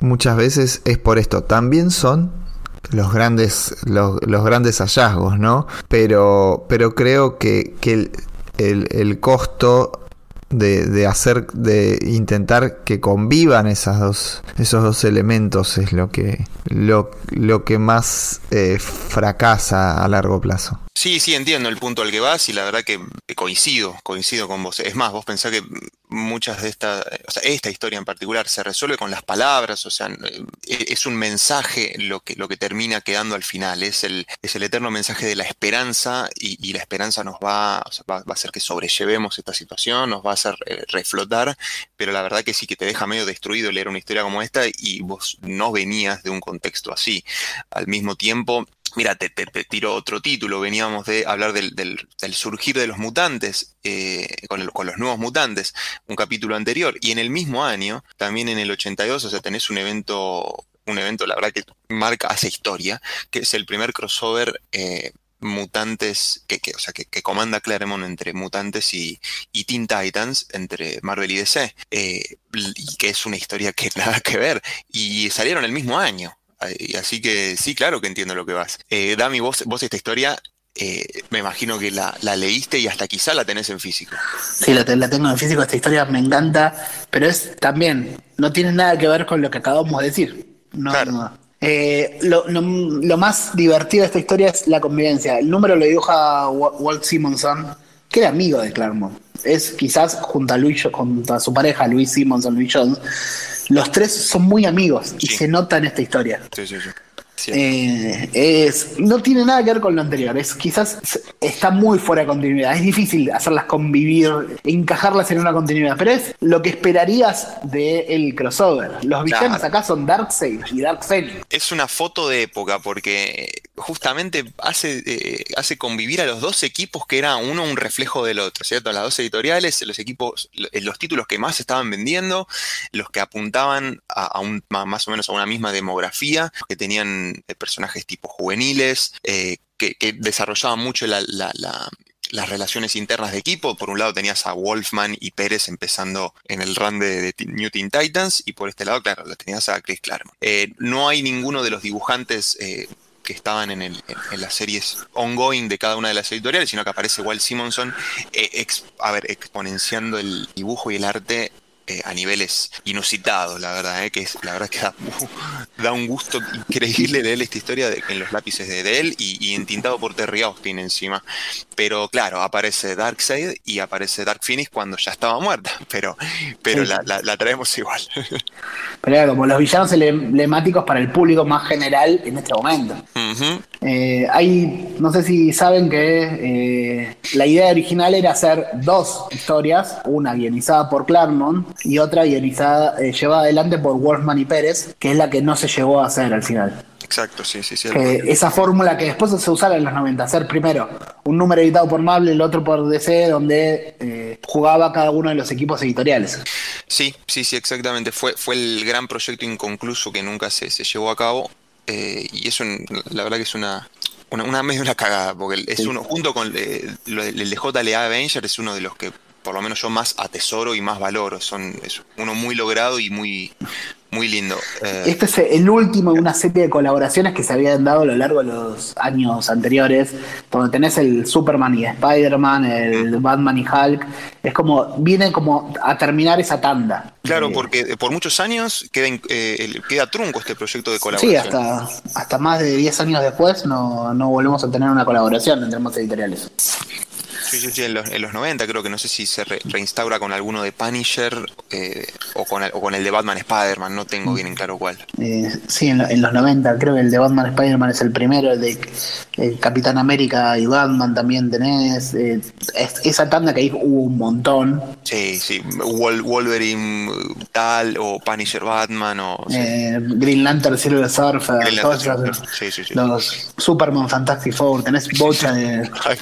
muchas veces es por esto. También son los grandes, los, grandes hallazgos, ¿no? Pero, pero creo que, el, costo de, hacer, de intentar que convivan esas dos, esos dos elementos es lo que, lo, lo que más eh, fracasa a largo plazo. Sí, sí, entiendo el punto al que vas y la verdad que coincido, coincido con vos. Es más, vos pensás que muchas de estas, o sea, esta historia en particular se resuelve con las palabras, o sea, e, es un mensaje lo que, lo que termina quedando al final, es el, es el eterno mensaje de la esperanza y, la esperanza nos va, va, a hacer que sobrellevemos esta situación, nos va a hacer eh, reflotar, pero la verdad que sí que te deja medio destruido leer una historia como esta y vos no venías de un contexto así. Al mismo tiempo, Mira, te, tiro otro título. Veníamos de hablar del, surgir de los mutantes, eh, con, con, los nuevos mutantes, un capítulo anterior. Y en el mismo año, también en el 82, o sea, tenés un evento, un evento, la verdad que marca, hace historia, que es el primer crossover eh, mutantes, que, o sea, que, comanda Claremont entre mutantes y, y, Teen Titans, entre Marvel y DC. Eh, y que es una historia que *laughs* nada que ver. Y salieron el mismo año. Así que sí, claro que entiendo lo que vas. Eh, Dami, vos, vos esta historia eh, me imagino que la, leíste y hasta quizá la tenés en físico. Sí, la, tengo en físico, esta historia me encanta, pero es también, no tiene nada que ver con lo que acabamos de decir. No, eh, lo, más divertido de esta historia es la convivencia. El número lo dibuja Walt Simonson, que era amigo de Claremont. Es quizás junto a, Luis, junto a su pareja, Luis Simonson, Luis Jones, los tres son muy amigos y se nota en esta historia. Sí, sí, sí. Eh, es, no tiene nada que ver con lo anterior, es, quizás está muy fuera de continuidad, es difícil hacerlas convivir, encajarlas en una continuidad, pero es lo que esperarías del crossover. Los villanos acá son Darkseid y Dark Phoenix. Es una foto de época porque justamente hace, eh, hace convivir a los dos equipos que era uno un reflejo del otro, ¿cierto? Las dos editoriales, los equipos, los títulos que más estaban vendiendo, los que apuntaban a, un, más o menos a una misma demografía, que tenían personajes tipo juveniles, eh, que, desarrollaban mucho las relaciones internas de equipo. Por un lado tenías a Wolfman y Pérez empezando en el run de, New Teen Titans y por este lado, claro, tenías a Chris Claremont. Eh, no hay ninguno de los dibujantes eh, que estaban en, las series ongoing de cada una de las editoriales, sino que aparece Walt Simonson, a ver, exponenciando el dibujo y el arte eh, a niveles inusitados, la verdad, eh, que es, la verdad que da, *laughs* un gusto increíble leer esta historia en los lápices de, él y, entintado por Terry Austin encima. Pero claro, aparece Darkseid y aparece Dark Phoenix cuando ya estaba muerta, *laughs* pero, pero la, traemos igual. Pero como los villanos emblemáticos para el público más general en este momento. Eh, hay, no sé si saben que la idea original era hacer dos historias, una guionizada por Claremont y otra guionizada, eh, llevada adelante por Wolfman y Pérez, que es la que no se llegó a hacer al final. Exacto, sí, sí, sí. esa fórmula que después se usaba en los 90, hacer primero un número editado por Marvel, el otro por DC, donde eh, jugaba cada uno de los equipos editoriales. Sí, sí, sí, exactamente. Fue, fue el gran proyecto inconcluso que nunca se, se llevó a cabo. Eh, y eso, la verdad que es una, una, medio una cagada, porque es uno, junto con el, el de JLA Avenger, es uno de los que por lo menos yo más atesoro y más valoro. Son, es uno muy logrado y muy, muy lindo. Eh, este es el último de una serie de colaboraciones que se habían dado a lo largo de los años anteriores, donde tenés el Superman y Spider-Man, el Batman y Hulk. Es como, viene como a terminar esa tanda. Claro, eh, porque por muchos años queda, eh, queda trunco este proyecto de colaboración. Sí, hasta, hasta más de 10 años después no, no volvemos a tener una colaboración entre ambos editoriales. Sí, sí, sí, en los, en los 90 creo que no sé si se reinstaura con alguno de Punisher eh, o, con el, o con el de Batman Spider-Man, no tengo bien en claro cuál. Eh, sí, en, los 90 creo que el de Batman Spider-Man es el primero, el de Capitán América y Batman también tenés. Eh, esa tanda que ahí hubo un montón. Sí, sí, Wolverine tal, o Punisher Batman, o... Green Lantern Silver Surfer, los, Superman Fantastic Four, tenés bocha de... *laughs* Ay.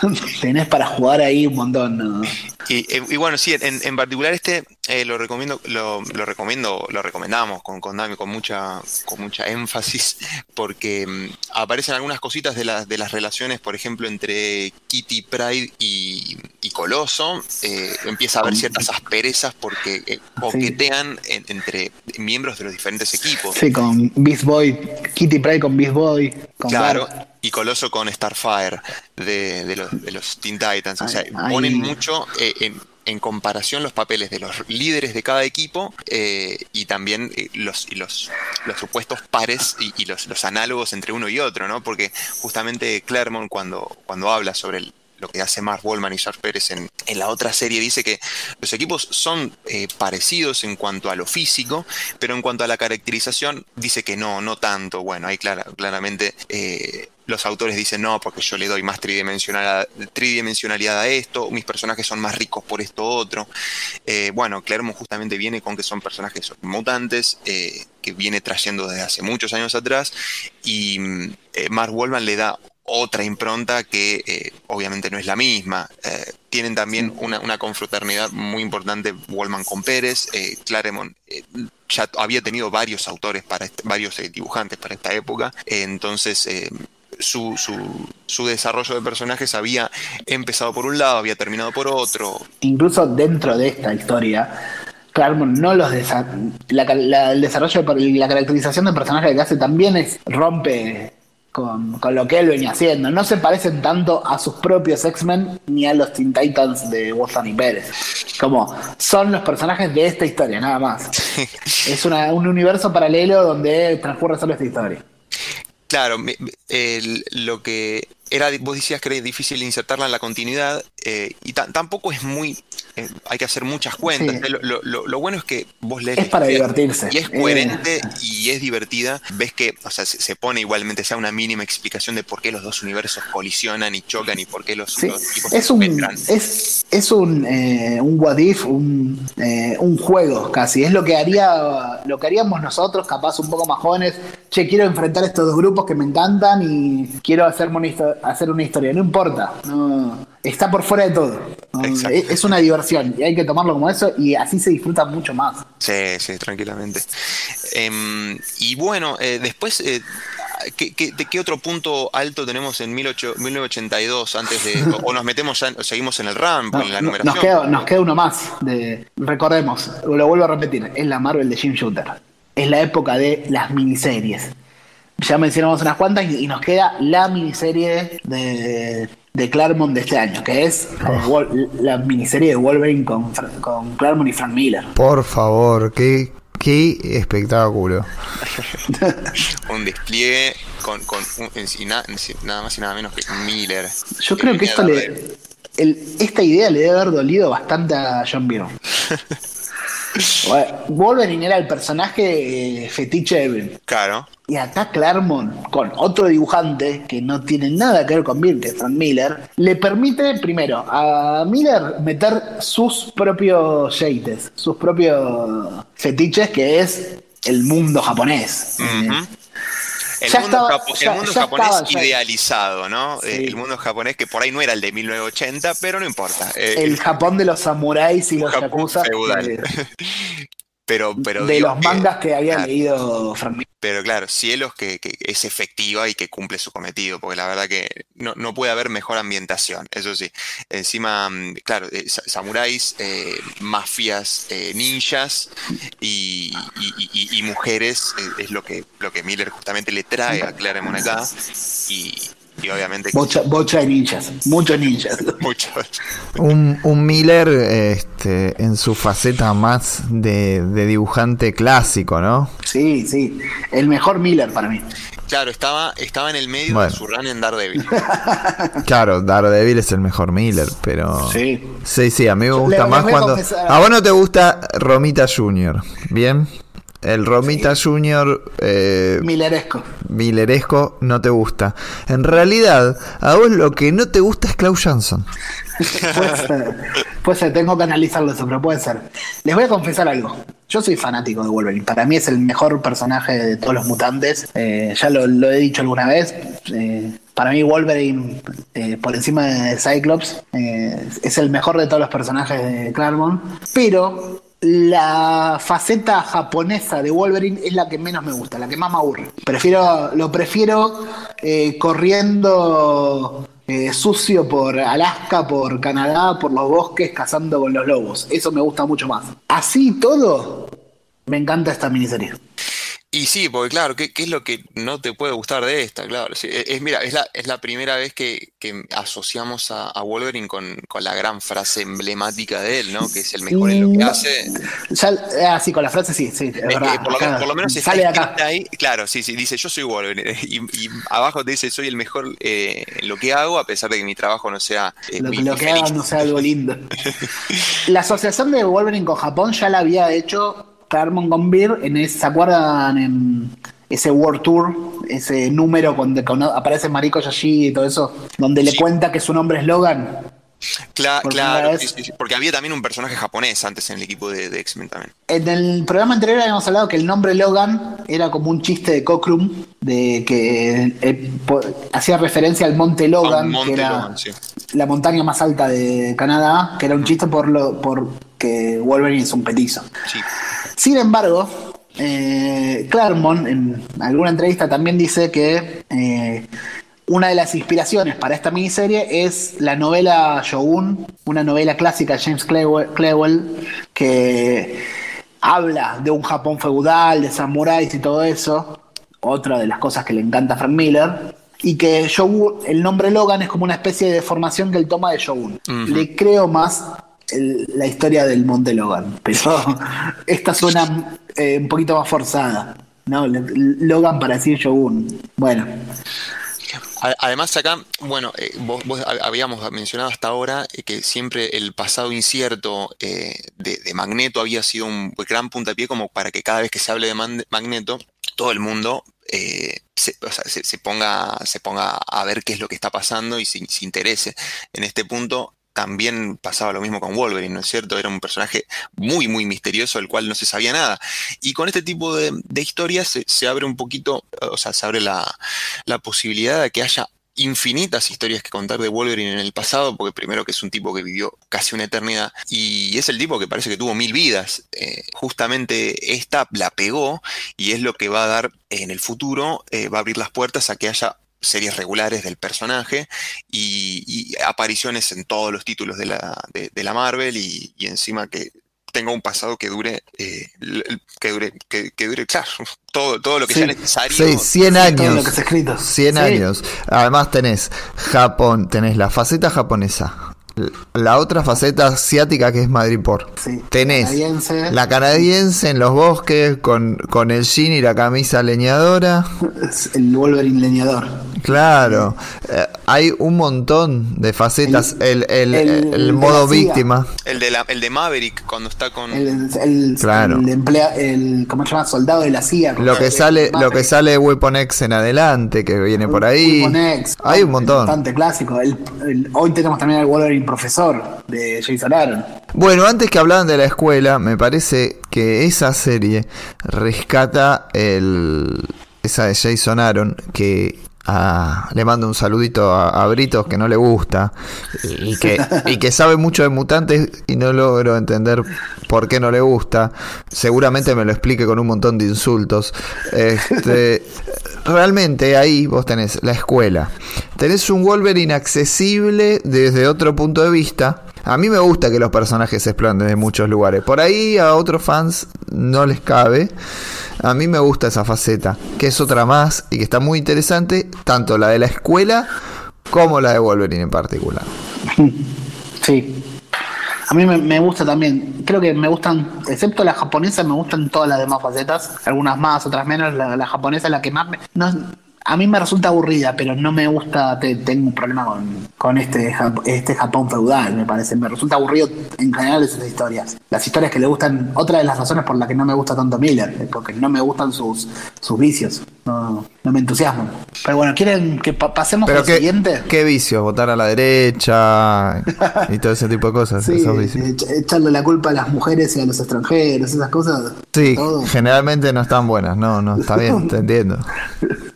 *laughs* Tenés para jugar ahí un montón. Y, bueno, sí, en, particular este eh, lo recomiendo, lo, recomiendo, lo recomendamos con, con Dami con mucha, con mucha énfasis, porque mm, aparecen algunas cositas de, las de las relaciones, por ejemplo, entre Kitty Pride y, Coloso. Eh, empieza a haber ciertas asperezas porque eh, coquetean entre miembros de los diferentes equipos. Sí, con Beast Boy, Kitty Pride con Beast Boy. Con claro y Coloso con Starfire de, de, los, de los Teen Titans. O sea, ponen mucho eh, en, comparación los papeles de los líderes de cada equipo eh, y también eh, los, los, los supuestos pares y, los, los, análogos entre uno y otro, ¿no? Porque justamente Claremont cuando, cuando habla sobre lo que hace Mark Wallman y George Pérez en, en la otra serie, dice que los equipos son eh, parecidos en cuanto a lo físico, pero en cuanto a la caracterización, dice que no, no tanto. Bueno, ahí clara, claramente eh, los autores dicen no, porque yo le doy más tridimensional- tridimensionalidad a esto, mis personajes son más ricos por esto otro. Eh, bueno, Claremont justamente viene con que son personajes mutantes, eh, que viene trayendo desde hace muchos años atrás, y mm, eh, Mark Wallman le da otra impronta que obviamente no es la misma. Tienen también una, una confraternidad muy importante Wallman con Pérez. Claremont ya había tenido varios autores, para este- varios dibujantes para esta época. Entonces, eh, su, su- su desarrollo de personajes había empezado por un lado, había terminado por otro. incluso dentro de esta historia, Claremont no los desa- la, la- el desarrollo de- y la caracterización del personaje que hace también es rompe con, con lo que él venía haciendo. No se parecen tanto a sus propios X-Men ni a los Teen Titans de Watson y Pérez. Como son los personajes de esta historia, nada más. *laughs* es una- un universo paralelo donde transcurre solo esta historia. Claro, el- lo que era, vos decías que era difícil insertarla en la continuidad eh, y ta- tampoco es muy, eh, hay que hacer muchas cuentas. Sí. Eh, Lo, lo- lo- bueno es que vos lees Es para divertirse. y es Eh. coherente y es divertida. Ves que, o sea, se, se pone igualmente sea una mínima explicación de por qué los dos universos colisionan y chocan y por qué los, Sí, los tipos es se un, es, es un, eh, un what if, un, eh, un juego casi. Es lo que haría, lo que haríamos nosotros, capaz un poco más jóvenes. Che, quiero enfrentar estos dos grupos que me encantan y quiero hacerme una hacer una historia. No importa, no, está por fuera de todo. Exacto. es, una diversión y hay que tomarlo como eso y así se disfruta mucho más. Sí, sí, tranquilamente. Em, y bueno, eh, después, eh, ¿qué, qué- de qué otro punto alto tenemos en 18 1982 antes de, o, o nos metemos ya, o seguimos en el RAM, No, en la numeración? nos, queda, nos queda uno más. De, recordemos, lo vuelvo a repetir, es la Marvel de Jim Shooter. Es la época de las miniseries. Ya mencionamos unas cuantas y, y nos queda la miniserie de, de Claremont de este año, que es la miniserie de Wolverine con, con Claremont y Frank Miller. Por favor, qué, qué espectáculo. *laughs* Un despliegue con, con un- en na- nada más y nada menos que Miller. Yo creo que esto le, el- esta idea le debe haber dolido bastante a John Byrne. *laughs* Wolverine era el personaje eh, fetiche de. Claro, Y acá Claremont, con otro dibujante que no tiene nada que ver con Byrne, que es Frank Miller, le permite primero a Miller meter sus propios shades, sus propios fetiches, que es el mundo japonés. El Ya mundo, estaba- el ya- mundo ya japonés estaba, idealizado, ¿no? Sí. Eh, El mundo japonés que por ahí no era el de 1980, pero no importa. Eh, El Japón de los samuráis y los Japón yakuza. feudal. *laughs* pero, pero de digo los mangas que había claro. leído Frank Miller. Pero claro, cielos que, que es efectiva y que cumple su cometido, porque la verdad que no, no puede haber mejor ambientación, eso sí. Encima, mm, claro, eh, sa- samuráis, eh, mafias, eh, ninjas y, y- y- y mujeres eh, es lo que, lo que Miller justamente le trae a Claremont acá. Y, y obviamente Bocha, bocha de ninjas, muchos ninjas. *laughs* muchos. Un, un Miller este, en su faceta más de, de dibujante clásico, ¿no? Sí, sí. El mejor Miller para mí. Claro, estaba, estaba en el medio Bueno. de su run en Daredevil. *laughs* Claro, Daredevil es el mejor Miller, pero... Sí. Sí, sí, a mí me gusta le- más a cuando... confesar- A vos no te gusta Romita Jr., ¿bien? El Romita Jr. Eh, Milleresco. Milleresco no te gusta. En realidad, a vos lo que no te gusta es Klaus Johnson. Puede ser, puede ser, tengo que analizarlo eso, pero puede ser. Les voy a confesar algo. Yo soy fanático de Wolverine. Para mí es el mejor personaje de todos los mutantes. Eh, ya lo, lo he dicho alguna vez. Eh, para mí Wolverine, eh, por encima de Cyclops, eh, es el mejor de todos los personajes de Claremont. Pero la faceta japonesa de Wolverine es la que menos me gusta, la que más me aburre. Prefiero, lo prefiero eh, corriendo eh, sucio por Alaska, por Canadá, por los bosques, cazando con los lobos. Eso me gusta mucho más. Así todo, me encanta esta miniserie. Y sí, porque claro, ¿qué, qué es lo que no te puede gustar de esta? Claro, sí, e, es, mira, es la, es la primera vez que, que asociamos a, a Wolverine con, con la gran frase emblemática de él, ¿no? Que es el mejor en lo que hace. Ya, ah, sí, con la frase sí, sí, es Eh, verdad. eh, por, lo, por lo menos está sale de acá. ahí, claro, sí, sí, dice yo soy Wolverine *laughs* y, y abajo te dice soy el mejor eh, en lo que hago a pesar de que mi trabajo no sea eh, Lo, muy, lo muy que hagan no sea algo lindo. *laughs* la asociación de Wolverine con Japón ya la había hecho Claremont con Beer en ese- ¿se acuerdan en ese World Tour? Ese número donde aparece Mariko Yashi y todo eso, donde le cuenta que su nombre es Logan. Cla- por claro, sí, sí, porque había también un personaje japonés antes en el equipo de, de X-Men también. En el programa anterior habíamos hablado que el nombre Logan era como un chiste de Cockrum, de que eh, hacía referencia al monte Logan, Monte que era Logan, sí. la montaña más alta de Canadá, que era un chiste por lo por que Wolverine es un petizo. Sí. Sin embargo, eh, Claremont en alguna entrevista también dice que eh, una de las inspiraciones para esta miniserie es la novela Shogun, una novela clásica de James Clewell, Clewell, que habla de un Japón feudal, de samuráis y todo eso. Otra de las cosas que le encanta a Frank Miller. Y que Shogun, el nombre Logan es como una especie de deformación que él toma de Shogun. Le creo más la historia del Monte Logan, pero *laughs* esta suena eh, un poquito más forzada. ¿no? Logan para decir Shogun. Bueno, Además acá, bueno, eh, vos, vos hab- habíamos mencionado hasta ahora eh, que siempre el pasado incierto de, Magneto había sido un gran puntapié como para que cada vez que se hable de Magneto, todo el mundo se, ponga, se ponga a ver qué es lo que está pasando y se interese. En este punto también pasaba lo mismo con Wolverine, ¿no es cierto? Era un personaje muy, muy misterioso, del cual no se sabía nada. Y con este tipo de, de historias se, se abre un poquito, o sea, se abre la, la posibilidad de que haya infinitas historias que contar de Wolverine en el pasado, porque primero que es un tipo que vivió casi una eternidad y es el tipo que parece que tuvo mil vidas. Eh, justamente esta la pegó y es lo que va a dar en el futuro, eh, va a abrir las puertas a que haya series regulares del personaje y, y apariciones en todos los títulos de la, de, de la Marvel y, y encima que tenga un pasado que dure, eh, que dure, que, que dure, claro, *laughs* todo, todo lo que Sí. sea necesario. Sí, 100 todo años. lo que está escrito. 100 Sí. años. Además tenés Japón, tenés la faceta japonesa. La otra faceta asiática que es Madripoor. Sí. Tenés Canadiense. la canadiense en los bosques con, con el jean y la camisa leñadora. Es el Wolverine leñador. Claro, Eh, hay un montón de facetas. El, el- el- el modo víctima. El de, la, el de Maverick, cuando está con... El, el, Claro. el emplea, el, ¿cómo se llama? Soldado de la CIA. Lo que sale, lo que sale de Weapon X en adelante, que viene por ahí. Weapon X, Hay un montón. Bastante clásico. El- el- hoy tenemos también al Wolverine Profesor de Jason Aaron. Bueno, antes que hablaban de la escuela, me parece que esa serie rescata el esa de Jason Aaron que ah, le mando un saludito a, a Britos que no le gusta y que, y que sabe mucho de mutantes y no logro entender por qué no le gusta. Seguramente me lo explique con un montón de insultos. Este, realmente ahí vos tenés la escuela. Tenés un Wolverine accesible desde otro punto de vista. A mí me gusta que los personajes se exploren desde muchos lugares. Por ahí a otros fans no les cabe. A mí me gusta esa faceta, que es otra más y que está muy interesante, tanto la de la escuela como la de Wolverine en particular. *laughs* Sí. A mí me, me gusta también. Creo que me gustan, excepto la japonesa, me gustan todas las demás facetas. Algunas más, otras menos. La, la japonesa es la que más me. No, a mí me resulta aburrida, pero no me gusta. te- tengo un problema con, con este, este Japón feudal, me parece. Me resulta aburrido en general esas historias. Las historias que le gustan. Otra de las razones por las que no me gusta tanto Miller, es porque no me gustan sus, sus vicios. No, no me entusiasman. Pero bueno, ¿quieren que pa- pasemos al siguiente? qué vicios, votar a la derecha y todo ese tipo de cosas. *laughs* Sí, esos vicios. echa- echarle la culpa a las mujeres y a los extranjeros, esas cosas. Sí, todo. generalmente no están buenas. No, no, está bien, te entiendo. *laughs*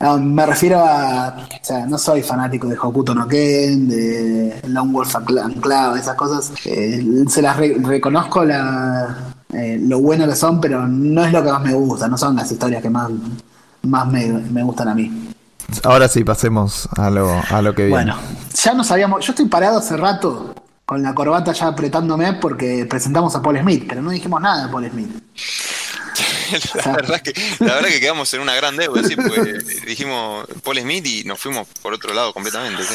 No, me refiero a. O sea, no soy fanático de Hokuto no Ken, de Lone Wolf Anclave, esas cosas. Eh, se las re- reconozco la, eh, lo bueno que son, pero no es lo que más me gusta, no son las historias que más, más me, me gustan a mí. Ahora sí, pasemos a lo, a lo que viene. Bueno, ya nos habíamos. Yo estoy parado hace rato con la corbata ya apretándome porque presentamos a Paul Smith, pero no dijimos nada de Paul Smith. *laughs* la, verdad que, la verdad que quedamos en una gran deuda, ¿sí? porque *laughs* dijimos Paul Smith y nos fuimos por otro lado completamente. ¿sí?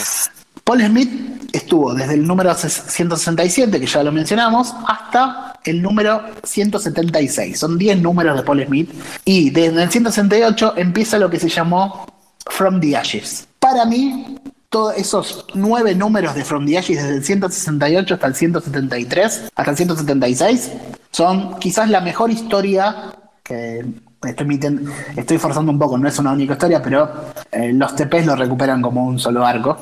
Paul Smith estuvo desde el número 167, que ya lo mencionamos, hasta el número 176. Son 10 números de Paul Smith. Y desde el 168 empieza lo que se llamó From the Ashes. Para mí, todos esos nueve números de From the Ashes, desde el 168 hasta el 173, hasta el 176, son quizás la mejor historia que Estoy, forzando un poco, no es una única historia, pero eh, los TPs lo recuperan como un solo arco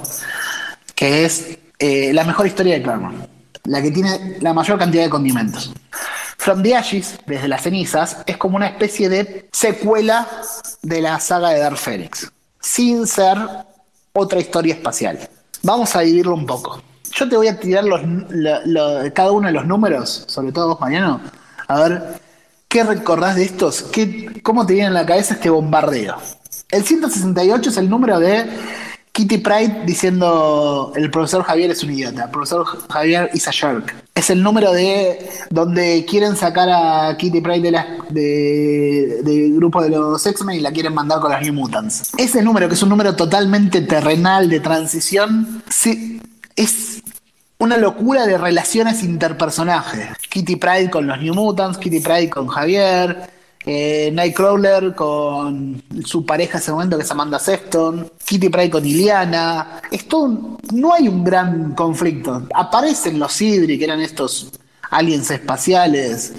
que es eh, la mejor historia de Claremont, la que tiene la mayor cantidad de condimentos. From the Ashes, desde las cenizas, es como una especie de secuela de la saga de Dark Phoenix, sin ser otra historia espacial. Vamos a dividirlo un poco. Yo te voy a tirar los, cada uno de los números, sobre todo vos, Mariano, a ver qué recordás de estos, qué, cómo te viene en la cabeza este bombardeo. El 168 es el número de Kitty Pride diciendo el profesor Javier es un idiota, el profesor Javier is a shark. Es el número de donde quieren sacar a Kitty Pride del grupo de los X-Men y la quieren mandar con las New Mutants. Ese número, que es un número totalmente terrenal de transición, sí, es una locura de relaciones interpersonajes. Kitty Pride con los New Mutants, Kitty Pride con Javier, eh, Nightcrawler con su pareja en ese momento que es Amanda Sefton, Kitty Pryde con Iliana. Esto no hay un gran conflicto. Aparecen los Sidri, que eran estos aliens espaciales.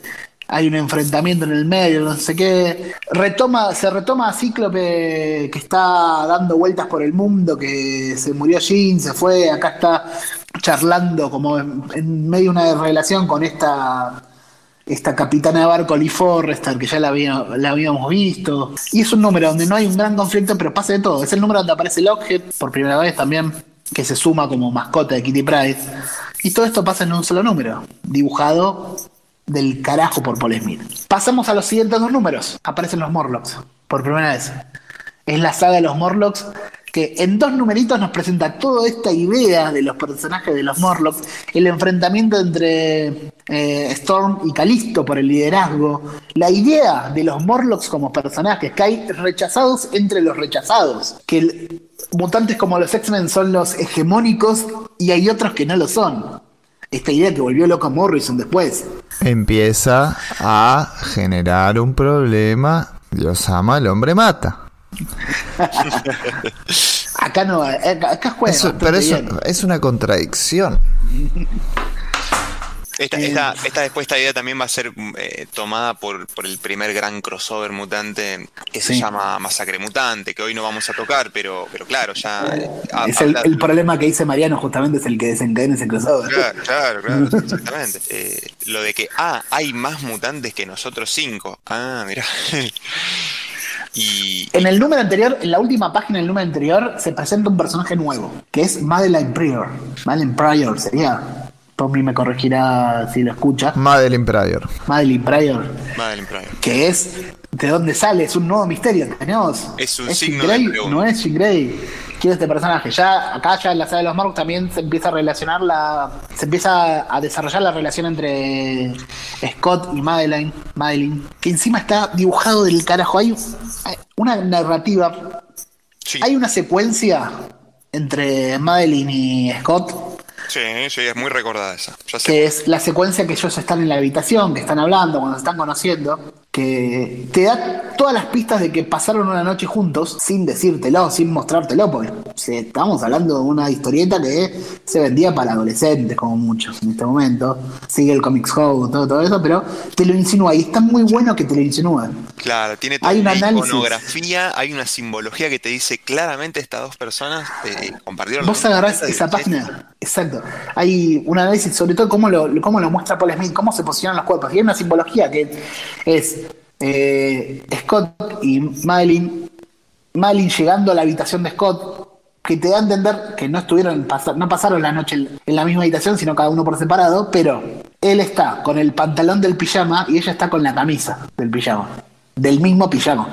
Hay un enfrentamiento en el medio, no sé qué. Se retoma a Cíclope que está dando vueltas por el mundo, que se murió Jean, se fue, acá está charlando como en medio de una relación con esta esta capitana de barco Lee Forrester, que ya la, habíamos visto. Y es un número donde no hay un gran conflicto, pero pasa de todo. Es el número donde aparece Lockheed por primera vez también, que se suma como mascota de Kitty Price. Y todo esto pasa en un solo número, dibujado del carajo por Paul Smith. Pasamos a los siguientes dos números. Aparecen los Morlocks, por primera vez. Es la saga de los Morlocks que en dos numeritos nos presenta toda esta idea de los personajes de los Morlocks, el enfrentamiento entre eh, Storm y Calisto por el liderazgo, la idea de los Morlocks como personajes, que hay rechazados entre los rechazados, que mutantes como los X-Men son los hegemónicos y hay otros que no lo son. Esta idea que volvió loco Morrison después. Empieza a generar un problema. Dios ama, el hombre mata. acá no, acá juega. pero eso es una contradicción. Esta, esta, esta, después esta idea también va a ser eh, tomada por, por, el primer gran crossover mutante que se llama Masacre Mutante, que hoy no vamos a tocar, pero, pero claro, ya... Eh, es el, problema que dice Mariano justamente es el que desencadena ese crossover. Claro, claro, claro *laughs* exactamente. Eh, lo de que, ah, hay más mutantes que nosotros cinco. Ah, mira. *laughs* En el número anterior, en la última página del número anterior, se presenta un personaje nuevo, que es Madeline Pryor. Madeline Pryor sería. Tommy me corregirá si lo escucha. Madeline Pryor. Madeline Pryor. Madeline Pryor. Que es. ¿De dónde sale? Es un nuevo misterio. Tenemos. Es un signo Grey? No es Jean Grey. ¿Quién es este personaje? Ya acá ya en la saga de los Marcos también se empieza a relacionar la. Se empieza a desarrollar la relación entre Scott y Madeline. Madeline. Que encima está dibujado del carajo. Hay una narrativa. Hay una secuencia entre Madeline y Scott Sí, sí, es muy recordada esa. que es la secuencia que ellos están en la habitación, que están hablando, cuando se están conociendo, que te da todas las pistas de que pasaron una noche juntos sin decírtelo, sin mostrártelo, porque estamos hablando de una historieta que se vendía para adolescentes, como muchos en este momento. Sigue el Comics Show, todo, todo eso, pero te lo insinúa y está muy bueno que te lo insinúe. Claro, tiene toda hay una iconografía, hay una simbología que te dice claramente estas dos personas eh, compartieron. Vos agarrás esa página, exacto hay un análisis sobre todo cómo lo, cómo lo muestra Paul Smith, cómo se posicionan los cuerpos. Y hay una simbología que es eh, Scott y Madeline, Madeline llegando a la habitación de Scott, que te da a entender que no estuvieron, no pasaron la noche en la misma habitación, sino cada uno por separado, pero él está con el pantalón del pijama y ella está con la camisa del pijama, del mismo pijama.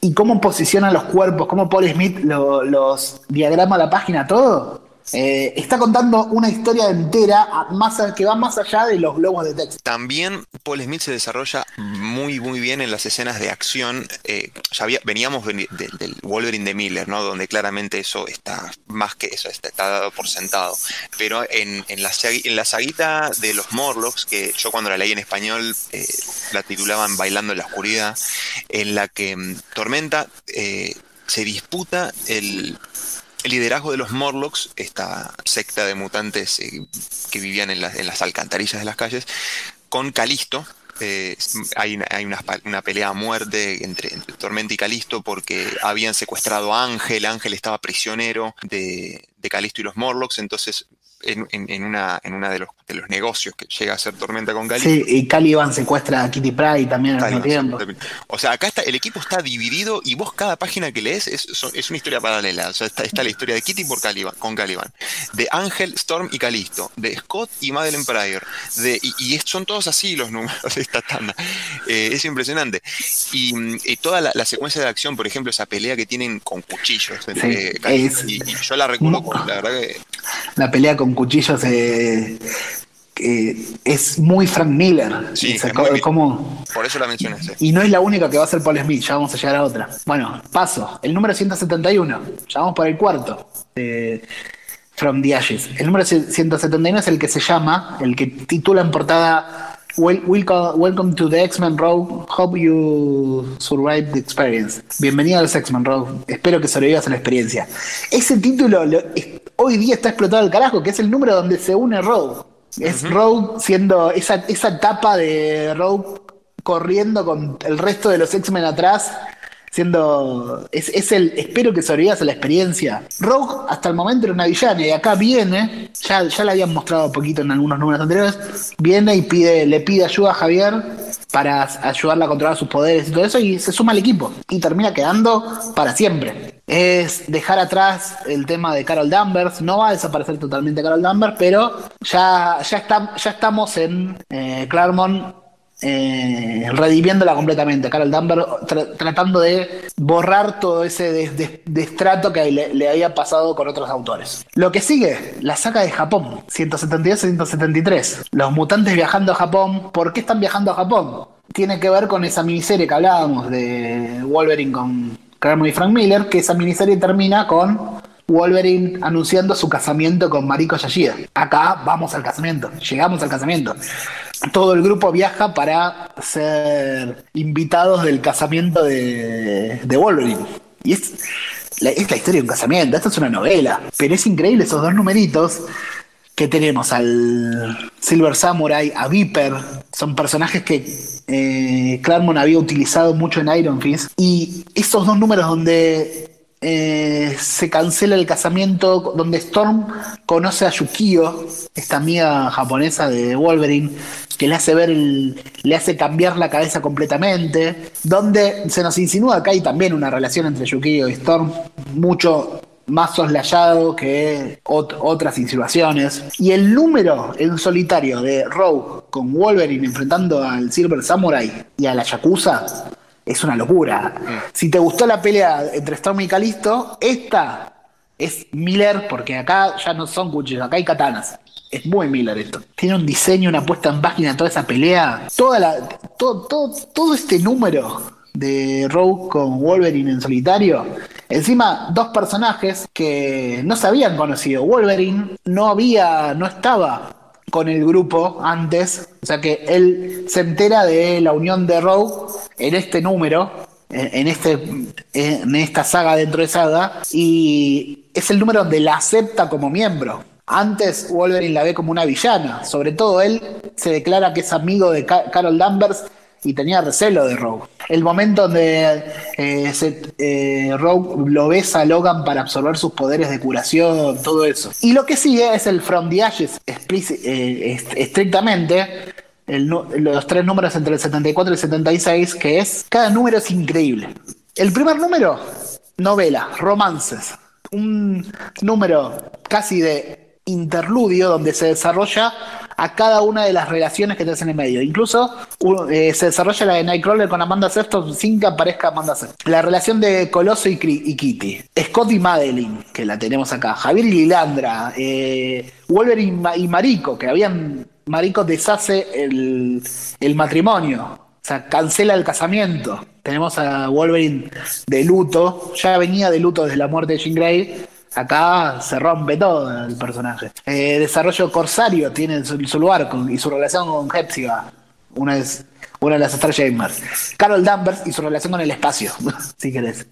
Y cómo posicionan los cuerpos, cómo Paul Smith los diagrama la página, todo Eh, está contando una historia entera más, que va más allá de los globos de texto. También Paul Smith se desarrolla muy, muy bien en las escenas de acción. Eh, ya veníamos del Wolverine de Miller, ¿no? Donde claramente eso está más que eso, está, dado por sentado. Pero en, la, en la saguita de los Morlocks, que yo cuando la leí en español eh, la titulaban Bailando en la Oscuridad, en la que mm, Tormenta se disputa el el liderazgo de los Morlocks, esta secta de mutantes eh, que vivían en, las alcantarillas de las calles, con Calisto. Eh, hay, una, pelea a muerte entre, Tormenta y Calisto porque habían secuestrado a Ángel, Ángel estaba prisionero de, de Calisto y los Morlocks, entonces en, una, en una de los, de los negocios que llega a ser Tormenta con Cali. Sí, y Caliban secuestra a Kitty Pryde también al mismo tiempo. O sea, acá está, el equipo está dividido y vos cada página que lees es, es una historia paralela. O sea, está, está la historia de Kitty por Caliban, con Caliban, de Ángel, Storm y Calisto, de Scott y Madeleine Pryor. De, y, son todos así los números de esta tanda. Eh, es impresionante. Y, toda la, secuencia de acción, por ejemplo, esa pelea que tienen con cuchillos. y, yo la recuerdo, la verdad que... La pelea con cuchillos eh, es muy Frank Miller. Sí, como, por eso la mencioné. Y no es la única que va a ser Paul Smith, ya vamos a llegar a otra. Bueno, paso. El número 171, ya vamos por el cuarto. From the Ashes. El número 171 es el que se llama, el que titula en portada welcome, to the X-Men Row. Hope you survive the experience. Bienvenido a los X-Men Row. Espero que sobrevivas a la experiencia. Ese título hoy día está explotado al carajo, que es el número donde se une Rogue. Es Rogue siendo esa, esa etapa de Rogue corriendo con el resto de los X-Men atrás siendo. Es, el. Espero que sobrevivas a la experiencia. Rogue hasta el momento era una villana y acá viene. Ya, ya la habían mostrado un poquito en algunos números anteriores. Viene y pide, le pide ayuda a Javier para ayudarla a controlar sus poderes y todo eso. Y se suma al equipo. Y termina quedando para siempre. Es dejar atrás el tema de Carol Danvers. No va a desaparecer totalmente Carol Danvers, pero ya, ya, está, ya estamos en eh, Claremont eh, redimiéndola completamente. Carol Danvers tratando de borrar todo ese destrato que le, había pasado con otros autores. Lo que sigue, la saca de Japón, 172-173. Los mutantes viajando a Japón. ¿Por qué están viajando a Japón? Tiene que ver con esa miniserie que hablábamos de Wolverine con Claremont y Frank Miller, que esa miniserie termina con Wolverine anunciando su casamiento con Mariko Yashida. Acá vamos al casamiento, llegamos al casamiento todo el grupo viaja para ser invitados del casamiento de, Wolverine. Y es la, es la historia de un casamiento, esta es una novela. Pero es increíble esos dos numeritos que tenemos al Silver Samurai, a Viper, son personajes que eh, Claremont había utilizado mucho en Iron Fist. Y esos dos números donde eh, se cancela el casamiento donde Storm conoce a Yukio, esta amiga japonesa de Wolverine, que le hace ver, le hace cambiar la cabeza completamente, donde se nos insinúa que hay también una relación entre Yukio y Storm, mucho más soslayado que otras insinuaciones. Y el número en solitario de Rogue con Wolverine enfrentando al Silver Samurai y a la Yakuza es una locura. Mm. Si te gustó la pelea entre Storm y Calisto, esta es Miller, porque acá ya no son cuchillos, acá hay katanas. Es muy Miller esto. Tiene un diseño, una puesta en página, toda esa pelea. Toda la, todo, todo, todo este número de Rogue con Wolverine en solitario. Encima, dos personajes que no se habían conocido. Wolverine no había, no estaba con el grupo antes, o sea que él se entera de la unión de Rogue en este número, en, este, en esta saga dentro de saga, y es el número donde la acepta como miembro. Antes Wolverine la ve como una villana, sobre todo él se declara que es amigo de Carol Danvers y tenía recelo de Rogue. El momento donde eh, eh, Rogue lo besa a Logan para absorber sus poderes de curación, todo eso. Y lo que sigue es el From the Ashes, eh, estrictamente. los tres números entre el 74 y el 76, que es, cada número es increíble. El primer número, novela, romances. Un número casi de interludio donde se desarrolla a cada una de las relaciones que te hacen en medio. Incluso eh, se desarrolla la de Nightcrawler con Amanda Sefton sin que aparezca Amanda Sefton. La relación de Coloso y, Kitty. Scott y Madeline, que la tenemos acá. Javier y Lilandra. Eh, Wolverine y Marico, que habían. Marico deshace el, el matrimonio. O sea, cancela el casamiento. Tenemos a Wolverine de luto. Ya venía de luto desde la muerte de Jean Grey Acá se rompe todo el personaje. Eh, desarrollo Corsario tiene su, lugar y su relación con Hepzibah, una, una de las Starjamers. Carol Danvers y su relación con el espacio, *laughs* si querés.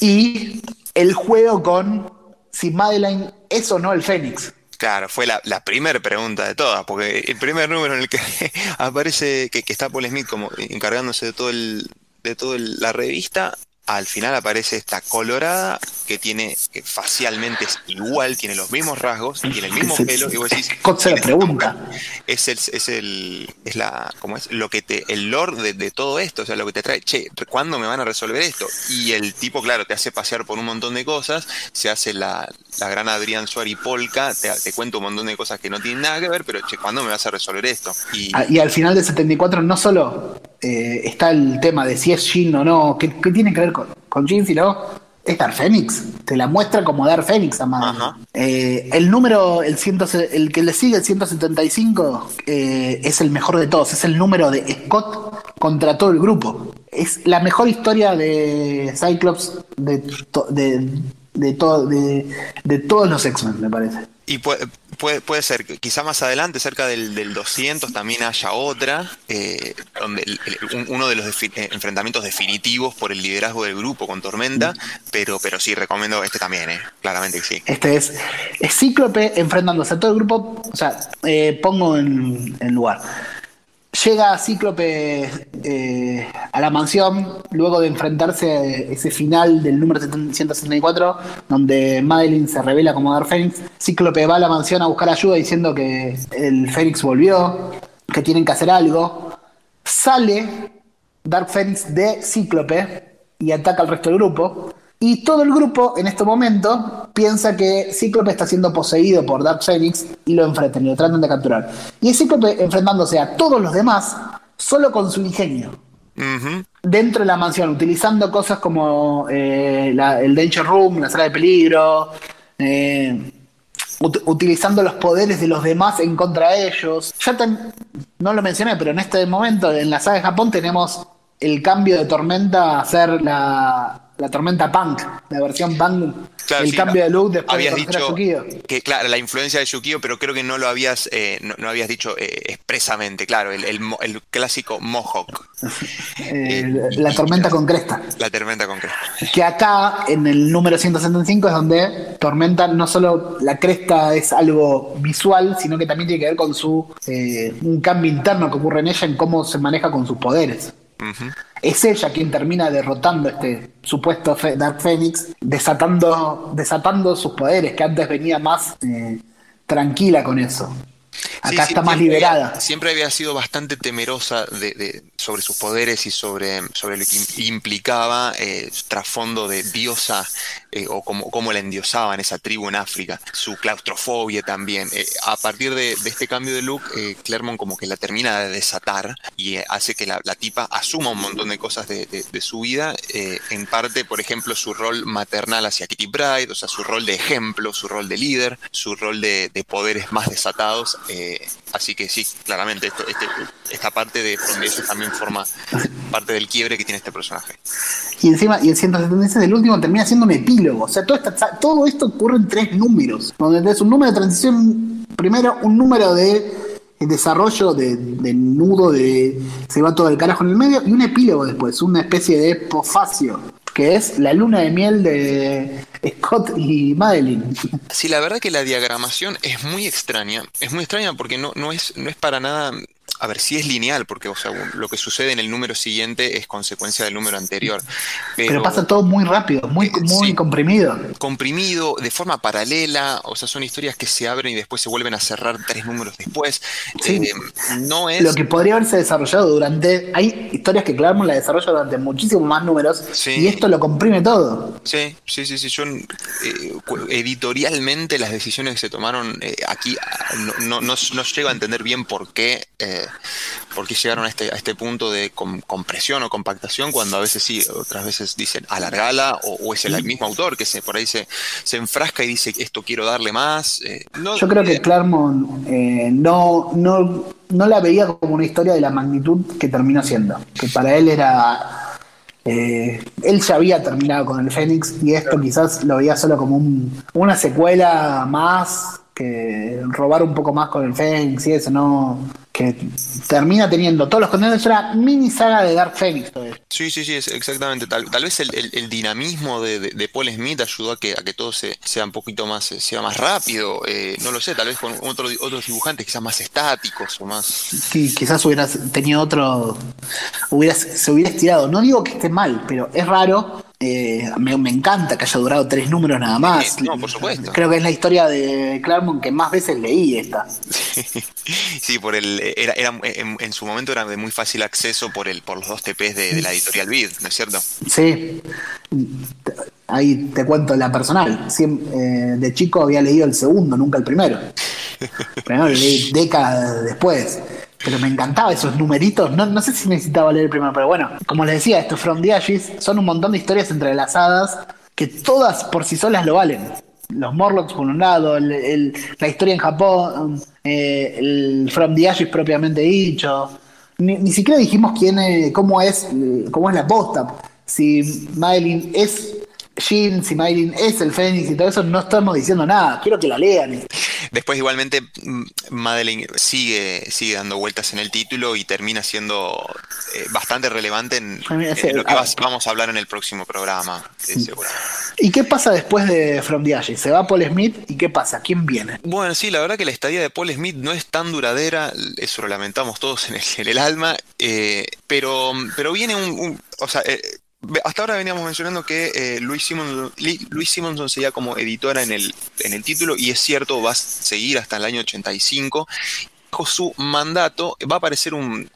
Y el juego con si Madeline es o no el Fénix. Claro, fue la, primera pregunta de todas, porque el primer número en el que *laughs* aparece que, está Paul Smith como encargándose de todo el, de toda la revista, al final aparece esta colorada que tiene que facialmente es igual, tiene los mismos rasgos, tiene el mismo *laughs* pelo y vos decís, se pregunta. Es el es el es la como es lo que te el lore de, todo esto, o sea, lo que te trae, che, ¿cuándo me van a resolver esto? Y el tipo, claro, te hace pasear por un montón de cosas, se hace la, gran Adrián Suárez Polka, te, te cuenta un montón de cosas que no tienen nada que ver, pero che, ¿cuándo me vas a resolver esto? Y, ah, y al final de 74 no solo eh, está el tema de si es Jean o no, ¿qué, tiene que ver con, con Jean si no? Es Dark Phoenix, te la muestra como Dark Phoenix, amado. Eh, el número, el, ciento, el que le sigue, el 175, eh, es el mejor de todos, es el número de Scott contra todo el grupo. Es la mejor historia de Cyclops de, de, de, todo, de, de todos los X-Men, me parece. Y puede, puede, ser, quizá más adelante, cerca del, del 200, también haya otra, eh, donde uno de los eh, enfrentamientos definitivos por el liderazgo del grupo con Tormenta, pero, pero sí, recomiendo este también, eh, claramente que sí. Este es, es Cíclope enfrentándose a todo el grupo, o sea, eh, pongo en, en lugar. Llega Cíclope eh, a la mansión luego de enfrentarse a ese final del número 174, donde Madeline se revela como Dark Phoenix. Cíclope va a la mansión a buscar ayuda diciendo que el Fénix volvió, que tienen que hacer algo. Sale Dark Phoenix de Cíclope y ataca al resto del grupo. Y todo el grupo en este momento piensa que Cíclope está siendo poseído por Dark Phoenix y lo enfrentan y lo tratan de capturar. Y es Cíclope enfrentándose a todos los demás solo con su ingenio. Dentro de la mansión, utilizando cosas como eh, el Danger Room, la sala de peligro, eh, utilizando los poderes de los demás en contra de ellos. Ya no lo mencioné, pero en este momento en la saga de Japón tenemos el cambio de Tormenta a ser la, la tormenta punk, la versión punk, el cambio de look después habías dicho que claro, la influencia de Yukio, pero creo que no lo habías eh, no, habías dicho eh, expresamente, claro, el, clásico Mohawk. *laughs* Eh, la tormenta con cresta. La tormenta con cresta. Que acá en el número 175 es donde tormenta no solo la cresta es algo visual, sino que también tiene que ver con su un cambio interno que ocurre en ella en cómo se maneja con sus poderes. Es ella quien termina derrotando este supuesto Dark Phoenix, desatando, desatando sus poderes, que antes venía más eh, tranquila con eso. Acá está más liberada. siempre había sido bastante temerosa de, sobre sus poderes y sobre, sobre lo que implicaba eh, trasfondo de diosa eh, o como, como la endiosaban esa tribu en África, su claustrofobia también. Eh, a partir de, este cambio de look, eh, Clermont como que la termina de desatar y hace que la, tipa asuma un montón de cosas de, su vida, en parte, por ejemplo, su rol maternal hacia Kitty Pride, o sea, su rol de ejemplo, su rol de líder, su rol de, poderes más desatados. Así que sí, claramente, este, esta parte de eso también forma parte del quiebre que tiene este personaje. Y encima, y el 176 del último termina siendo un epílogo. O sea, todo, esto ocurre en tres números. Donde tenés un número de transición, primero un número de desarrollo de, nudo de se va todo el carajo en el medio y un epílogo después, una especie de pofacio que es la luna de miel de Scott y Madeline. Sí, la verdad que la diagramación es muy extraña. Es muy extraña porque no, no, es, no es para nada a ver si es lineal, porque o sea, lo que sucede en el número siguiente es consecuencia del número anterior. Pero, pasa todo muy rápido, muy, eh, muy comprimido. Comprimido, de forma paralela, o sea, son historias que se abren y después se vuelven a cerrar tres números después. Eh, no es... Lo que podría haberse desarrollado durante... Hay historias que Claremont la desarrolla durante muchísimos más números y esto lo comprime todo. Sí, sí, sí, sí. Yo eh, editorialmente las decisiones que se tomaron eh, aquí, no, no, no, llego a entender bien por qué, eh, por qué llegaron a este, a este punto de compresión o compactación, cuando a veces sí, otras veces dicen alargala, o, es el mismo autor que se por ahí se, se enfrasca y dice esto quiero darle más. Yo creo que Claremont no, no, no la veía como una historia de la magnitud que terminó siendo, que para él era eh, él ya había terminado con el Fénix y esto quizás lo veía solo como una secuela más que robar un poco más con el Fénix y eso, no que termina teniendo todos los contenidos de una mini saga de Dark Phoenix. Sí, sí, sí, exactamente. Tal, vez el, dinamismo de, Paul Smith ayudó a que, a que todo se, sea un poquito más, eh, sea más rápido. Eh, no lo sé, tal vez con otros dibujantes quizás más estáticos o más. Sí, quizás hubieras tenido otro. Hubieras, se hubiera estirado. No digo que esté mal, pero es raro eh, me, encanta que haya durado tres números nada más. no, por supuesto. Creo que es la historia de Claremont que más veces leí esta. *laughs* sí, por el, era, en, su momento era de muy fácil acceso por el, por los dos TPs de, la editorial Vid, ¿no es cierto? Sí. Ahí te cuento la personal. Eh, de chico había leído el segundo, nunca el primero. *laughs* Primero leí décadas después pero me encantaba esos numeritos. No, no sé si necesitaba leer el primero, pero bueno, como les decía, estos From the Ashes son un montón de historias entrelazadas que todas por sí solas lo valen. Los Morlocks por un lado, la historia en Japón, eh, el From the Ashes propiamente dicho. Ni, siquiera dijimos quién es, cómo es, cómo es la posta. Si Madeline es Jean, si Madeline es el Fénix y todo eso, no estamos diciendo nada. Quiero que la lean. Después igualmente mm, Madeline sigue, sigue dando vueltas en el título y termina siendo eh, bastante relevante en, lo que vamos a hablar en el próximo programa, ¿Y qué pasa después de From the Ashes? ¿Se va Paul Smith y qué pasa? ¿Quién viene? Bueno, sí, la verdad que la estadía de Paul Smith no es tan duradera, eso lo lamentamos todos en el, alma, eh, pero, pero viene un, o sea, eh, hasta ahora veníamos mencionando que eh, Luis, Simonson seguía como editora en el, en el título y es cierto, va a seguir hasta el año 85. Bajo su mandato va a aparecer un,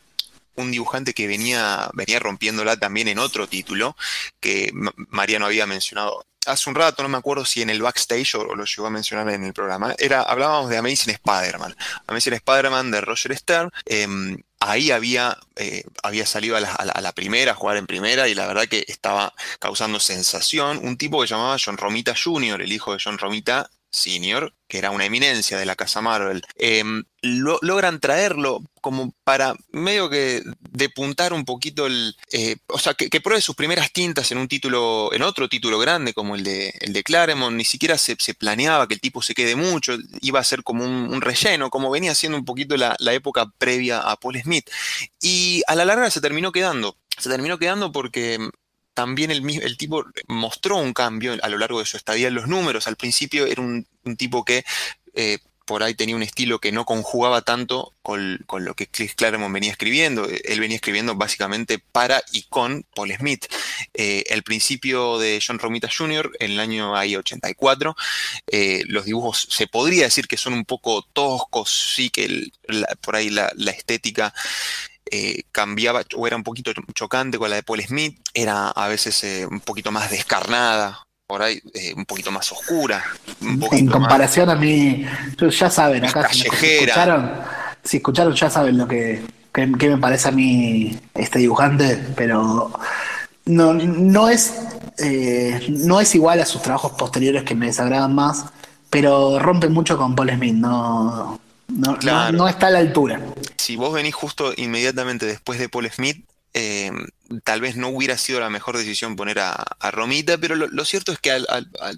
dibujante que venía, venía rompiéndola también en otro título que Mariano había mencionado hace un rato, no me acuerdo si en el backstage o lo llegó a mencionar en el programa, era, hablábamos de Amazing Spider-Man. Amazing Spider-Man de Roger Stern. Em, ahí había, eh, había salido a la, primera, a jugar en primera, y la verdad que estaba causando sensación. Un tipo que llamaba John Romita Jr., el hijo de John Romita Senior, que era una eminencia de la casa Marvel, em, logran traerlo como para medio que depuntar un poquito el. Eh, o sea, que, pruebe sus primeras tintas en un título, en otro título grande como el de, el de Claremont. Ni siquiera se, planeaba que el tipo se quede mucho, iba a ser como un, relleno, como venía siendo un poquito la, la época previa a Paul Smith. Y a la larga se terminó quedando. Se terminó quedando porque también el, el, tipo mostró un cambio a lo largo de su estadía en los números. Al principio era un, tipo que eh, por ahí tenía un estilo que no conjugaba tanto con, lo que Chris Claremont venía escribiendo. Él venía escribiendo básicamente para y con Paul Smith. Eh, el principio de John Romita Jr., en el año ahí 84, eh, los dibujos se podría decir que son un poco toscos, sí que por ahí la estética eh, cambiaba o era un poquito chocante con la de Paul Smith, era a veces eh, un poquito más descarnada, por ahí eh, un poquito más oscura. en comparación a mí, ya saben, acá si, escucharon, si escucharon ya saben lo que, me parece a mí este dibujante, pero no, no es no es igual a sus trabajos posteriores que me desagradan más, pero rompe mucho con Paul Smith, no no, no, está a la altura. Si vos venís justo inmediatamente después de Paul Smith, eh, tal vez no hubiera sido la mejor decisión poner a, Romita, pero lo, cierto es que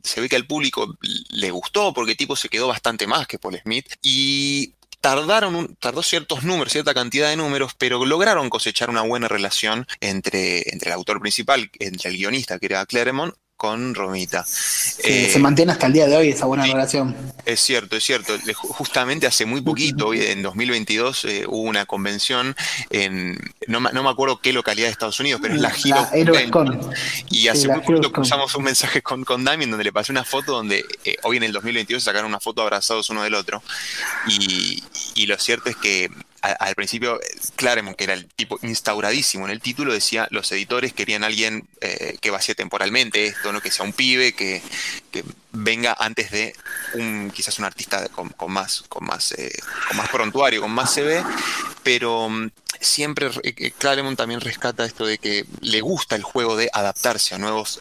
se ve que al público le gustó porque el tipo se quedó bastante más que Paul Smith y tardaron un, tardó ciertos números, cierta cantidad de números, pero lograron cosechar una buena relación entre, entre el autor principal, entre el guionista que era Claremont con Romita. se eh, mantiene hasta el día de hoy esa buena relación. Es cierto, es cierto. Justamente hace muy poquito, en 2022, eh, hubo una convención en, no, no, me acuerdo qué localidad de Estados Unidos, pero es la Giro Y hace muy poquito cruzamos un mensaje con, con Damien donde le pasé una foto donde eh, hoy en el 2022 sacaron una foto abrazados uno del otro. Y, y lo cierto es que al principio Claremont, que era el tipo instauradísimo en el título, decía los editores querían alguien eh, que vacíe temporalmente esto, que sea un pibe, que, venga antes de un quizás un artista con, más con más eh, con más prontuario, con más CV, pero mm, siempre eh, Claremont también rescata esto de que le gusta el juego de adaptarse a nuevos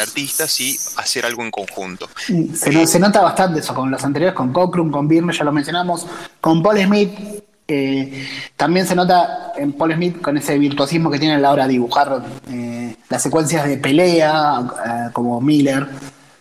artistas y hacer algo en conjunto. Se, nota bastante eso con los anteriores, con Cockrum, con Birne, ya lo mencionamos, con Paul Smith eh, también se nota en Paul Smith con ese virtuosismo que tiene a la hora de dibujar eh, las secuencias de pelea, eh, como Miller.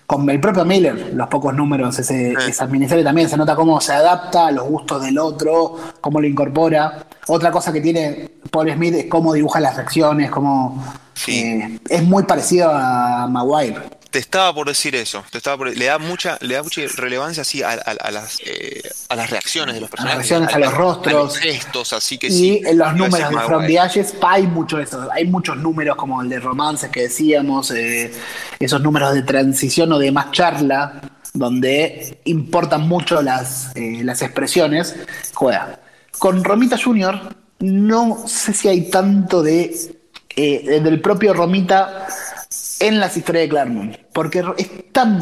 Con el propio Miller, los pocos números, ese, esa miniserie también se nota cómo se adapta a los gustos del otro, cómo lo incorpora. Otra cosa que tiene Paul Smith es cómo dibuja las reacciones, cómo es muy parecido a Maguire. Te estaba por decir eso, te estaba le da mucha, le da mucha relevancia así a, las, eh, a las reacciones de los personajes, a, reacciones, a, los rostros, a los gestos, así que y sí. en los números de From the Ashes hay mucho eso, hay muchos números como el de romances que decíamos, eh, esos números de transición o de más charla, donde importan mucho las, eh, las expresiones, juega. Con Romita Jr. no sé si hay tanto de del propio Romita en las historias de Claremont, porque es tan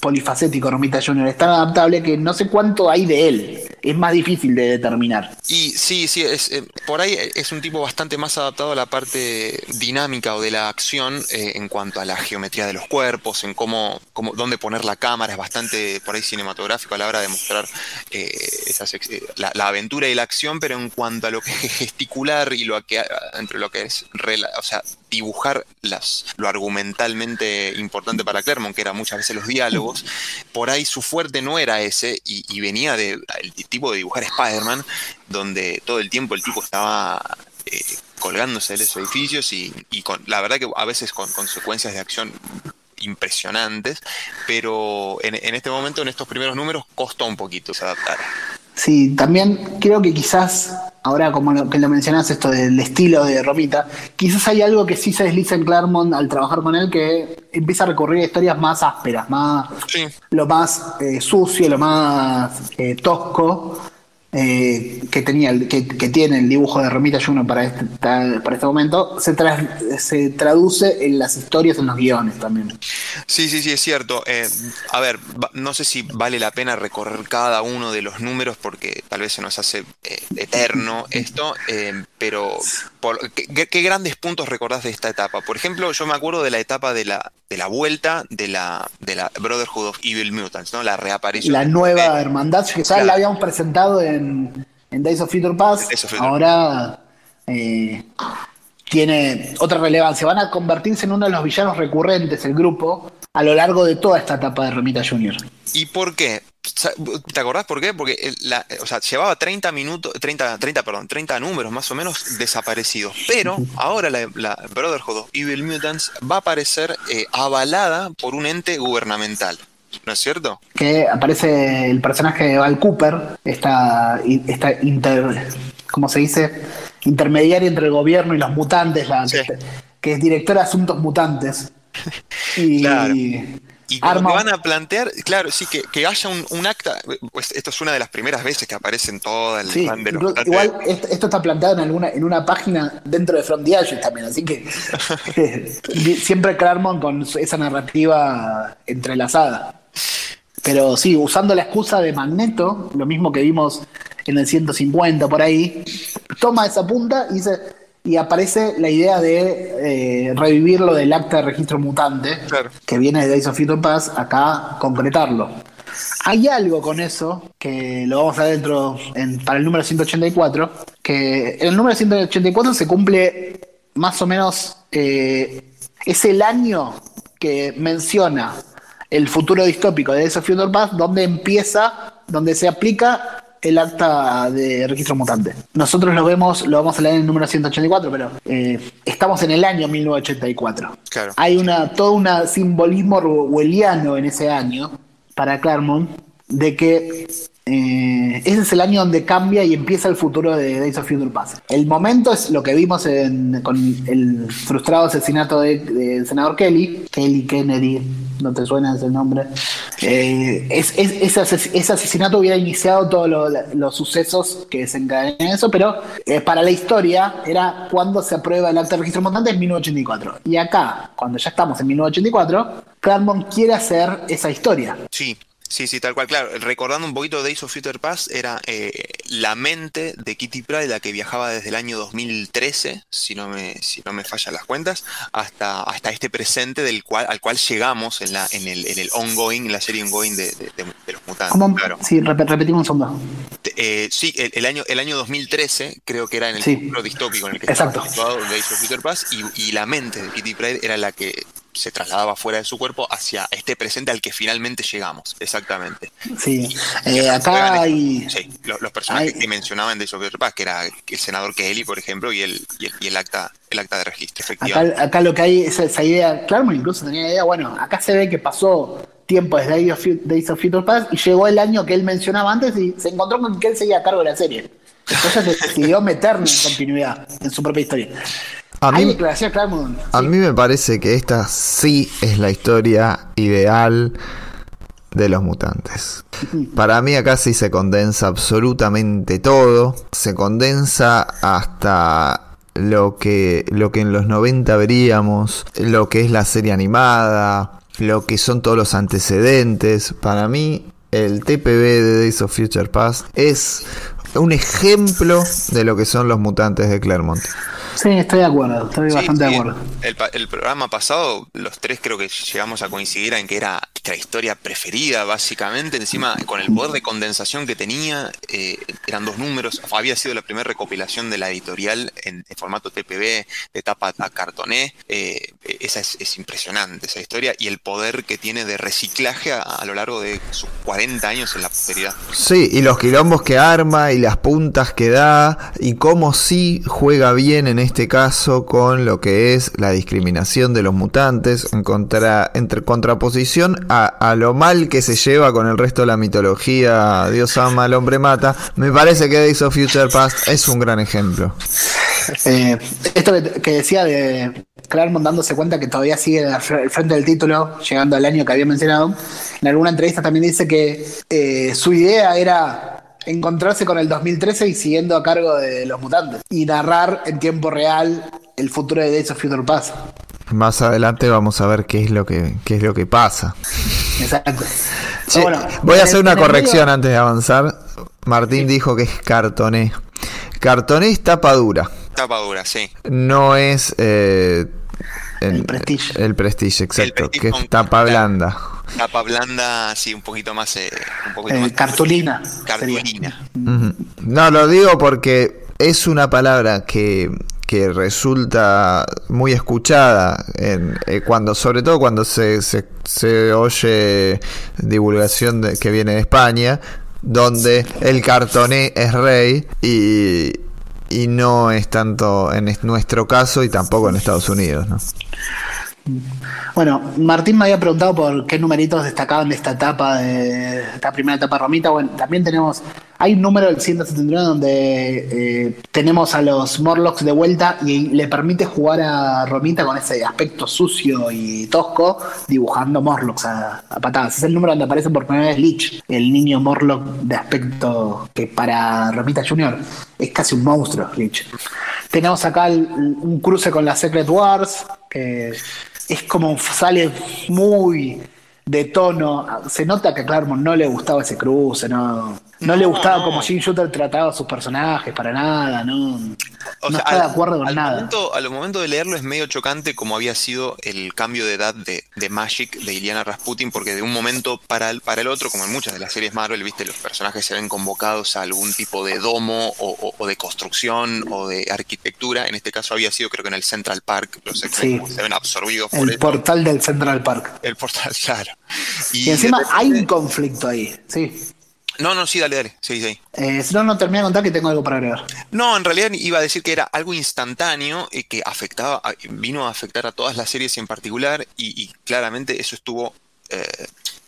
polifacético Romita Jr., es tan adaptable que no sé cuánto hay de él. Es más difícil de determinar. Y sí, sí, es, eh, por ahí es un tipo bastante más adaptado a la parte dinámica o de la acción eh, en cuanto a la geometría de los cuerpos, en cómo, cómo, dónde poner la cámara, es bastante por ahí cinematográfico a la hora de mostrar eh, la, aventura y la acción, pero en cuanto a lo que es gesticular y lo que entre lo que es, o sea, dibujar las, lo argumentalmente importante para Clermont, que era muchas veces los diálogos, por ahí su fuerte no era ese y, venía del tipo de dibujar Spider-Man, donde todo el tiempo el tipo estaba eh, colgándose de los edificios y, con, la verdad que a veces con consecuencias de acción impresionantes, pero en, en este momento, en estos primeros números, costó un poquito se adaptar. Sí, también creo que quizás, ahora como lo, que lo mencionas, esto del estilo de Romita, quizás hay algo que sí se desliza en Claremont al trabajar con él, que empieza a recurrir a historias más ásperas, más lo más eh, sucio, lo más eh, tosco, eh, que tenía que, tiene el dibujo de Romita Juno para este, para este momento se, se traduce en las historias, en los guiones también. Sí, sí, sí, es cierto. Eh, a ver, no sé si vale la pena recorrer cada uno de los números porque tal vez se nos hace eh, eterno esto, pero ¿qué, grandes puntos recordás de esta etapa? Por ejemplo, yo me acuerdo de la etapa de la, de la vuelta de la, de la Brotherhood of Evil Mutants, ¿no? La reaparición. La nueva hermandad, que ya la habíamos presentado en en, Days of Future Past, ahora eh, tiene otra relevancia. Van a convertirse en uno de los villanos recurrentes el grupo a lo largo de toda esta etapa de Romita Jr. ¿Y por qué? ¿Te acordás por qué? Porque o sea, llevaba 30 minutos, 30, 30, perdón, 30 números más o menos desaparecidos. Pero ahora la, Brotherhood of Evil Mutants va a aparecer eh, avalada por un ente gubernamental. ¿No es cierto? Que aparece el personaje de Val Cooper, esta, esta inter, ¿cómo se dice? Intermediaria entre el gobierno y los mutantes, que, es directora de asuntos mutantes. *laughs* Y, claro. Y van a plantear, claro, sí, que, haya un, acta, pues esto es una de las primeras veces que aparece en todo el sí, de los Igual esto, está planteado en alguna en una página dentro de From the también, así que *laughs* *laughs* siempre Claremont con esa narrativa entrelazada. Pero sí, usando la excusa de Magneto, lo mismo que vimos en el 150 por ahí, toma esa punta y, y aparece la idea de eh, revivir lo del acta de registro mutante, que viene de Days of Future Pass, acá concretarlo. Hay algo con eso, que lo vamos a ver dentro para el número 184, que en el número 184 se cumple más o menos, eh, es el año que menciona el futuro distópico de ese Future Path, donde empieza, donde se aplica el acta de registro mutante. Nosotros lo vemos, lo vamos a leer en el número 184, pero eh, estamos en el año 1984. Claro. Hay una, todo un simbolismo orwelliano en ese año para Claremont de que eh, ese es el año donde cambia y empieza el futuro de Days of Future Past. El momento es lo que vimos con el frustrado asesinato de- del senador Kelly, Kelly Kennedy, no te suena ese nombre. Eh, es- es- ese, ases- ese asesinato hubiera iniciado todos lo- los sucesos que desencadenan eso, pero eh, para la historia era cuando se aprueba el acta de registro mutante en 1984. Y acá, cuando ya estamos en 1984, Claremont quiere hacer esa historia. Sí, sí, sí, tal cual. Claro, recordando un poquito Days of Future Past, era eh, la mente de Kitty Pryde la que viajaba desde el año 2013, si no me, si no me fallan las cuentas, hasta, hasta este presente del cual, al cual llegamos en, la, en, el, en el ongoing, en la serie ongoing de, de- de- de los mutantes. ¿Cómo? Claro. Sí, rep- repetimos un segundo. Eh, sí, el, el año, el año 2013 creo que era en el Sí. futuro distópico en el que Exacto. estaba situado Days of Future Past y, y la mente de Kitty Pryde era la que se trasladaba fuera de su cuerpo hacia este presente al que finalmente llegamos. Exactamente. Sí, Eh, acá hay. sí, los, los personajes hay- que mencionaba en Days of Future Past, que era el senador Kelly, por ejemplo, y el, y el, y el acta, el acta de registro, efectivamente. Acá, acá lo que hay es esa idea, Claremont incluso tenía la idea, bueno, acá se ve que pasó tiempo desde Days of, Days of Future Past y llegó el año que él mencionaba antes y se encontró con que él seguía a cargo de la serie. Entonces *laughs* decidió meterle en continuidad en su propia historia. A hay mí, declaración de Claremont. a sí. mí me parece que esta sí es la historia ideal de los mutantes. Para mí acá sí se condensa absolutamente todo. Se condensa hasta lo que, lo que en los 90 veríamos, lo que es la serie animada, lo que son todos los antecedentes. Para mí el TPB de Days of Future Past es un ejemplo de lo que son los mutantes de Claremont. Sí, estoy de acuerdo, estoy Sí, bastante sí, de acuerdo. El, el programa pasado, los tres creo que llegamos a coincidir en que era nuestra historia preferida, básicamente. Encima, con el poder de condensación que tenía, eh, eran dos números. Había sido la primera recopilación de la editorial en, en formato TPB, de tapa a cartoné. Eh, esa es, es impresionante, esa historia, y el poder que tiene de reciclaje a, a lo largo de sus 40 años en la posteridad. Sí, y los quilombos que arma y las puntas que da y cómo sí juega bien en este caso con lo que es la discriminación de los mutantes en entre contraposición a, a lo mal que se lleva con el resto de la mitología Dios ama, al hombre mata. Me parece que Days of Future Past es un gran ejemplo. Eh, esto que, decía de Claremont dándose cuenta que todavía sigue al frente del título, llegando al año que había mencionado, en alguna entrevista también dice que eh, su idea era encontrarse con el 2013 y siguiendo a cargo de los mutantes y narrar en tiempo real el futuro de Days of Future Past. Más adelante vamos a ver qué es lo que, qué es lo que pasa. Exacto. *laughs* Che, bueno, voy a hacer una corrección medio- antes de avanzar. Martín dijo que es cartoné. Cartoné es tapa dura. Tapa dura, sí. No es eh, El Prestige. El Prestige, exacto. Prestige que es tapa blanda. Tapa blanda, sí, un poquito más. eh, un poquito Eh, más cartulina. Cartulina. No, lo digo porque es una palabra que, que resulta muy escuchada en, eh, cuando, sobre todo cuando se, se, se oye divulgación de- que viene de España, donde el cartoné es rey y, y no es tanto en es- nuestro caso y tampoco en Estados Unidos, ¿no? Bueno, Martín me había preguntado por qué numeritos destacaban de esta etapa, de esta primera etapa romita. Bueno, también tenemos, hay un número del 179 donde eh, tenemos a los Morlocks de vuelta y le permite jugar a Romita con ese aspecto sucio y tosco, dibujando Morlocks a, patadas. Es el número donde aparece por primera vez Lich, el niño Morlock de aspecto que para Romita Jr. es casi un monstruo, Lich. Tenemos acá un cruce con la Secret Wars, que es como sale muy de tono. Se nota que a Claremont no le gustaba ese cruce, no, no, le gustaba no. como Jim Shooter trataba a sus personajes, para nada, no, O no sea, está al- de acuerdo con al nada. Momento, al momento de leerlo es medio chocante como había sido el cambio de edad de, de Magic de Iliana Rasputin, porque de un momento para el, para el otro, como en muchas de las series Marvel, viste, los personajes se ven convocados a algún tipo de domo o, o- o de construcción o de arquitectura. En este caso había sido, creo que en el Central Park, los Sí. se ven absorbidos por El portal del Central Park. el portal, *laughs* claro. Y, encima de hay un conflicto ahí, sí. No, no, sí, dale, dale. Sí, sí. Eh, si no, no termino de contar que tengo algo para agregar. No, en realidad iba a decir que era algo instantáneo y que afectaba, vino a afectar a todas las series en particular y, y claramente eso estuvo eh,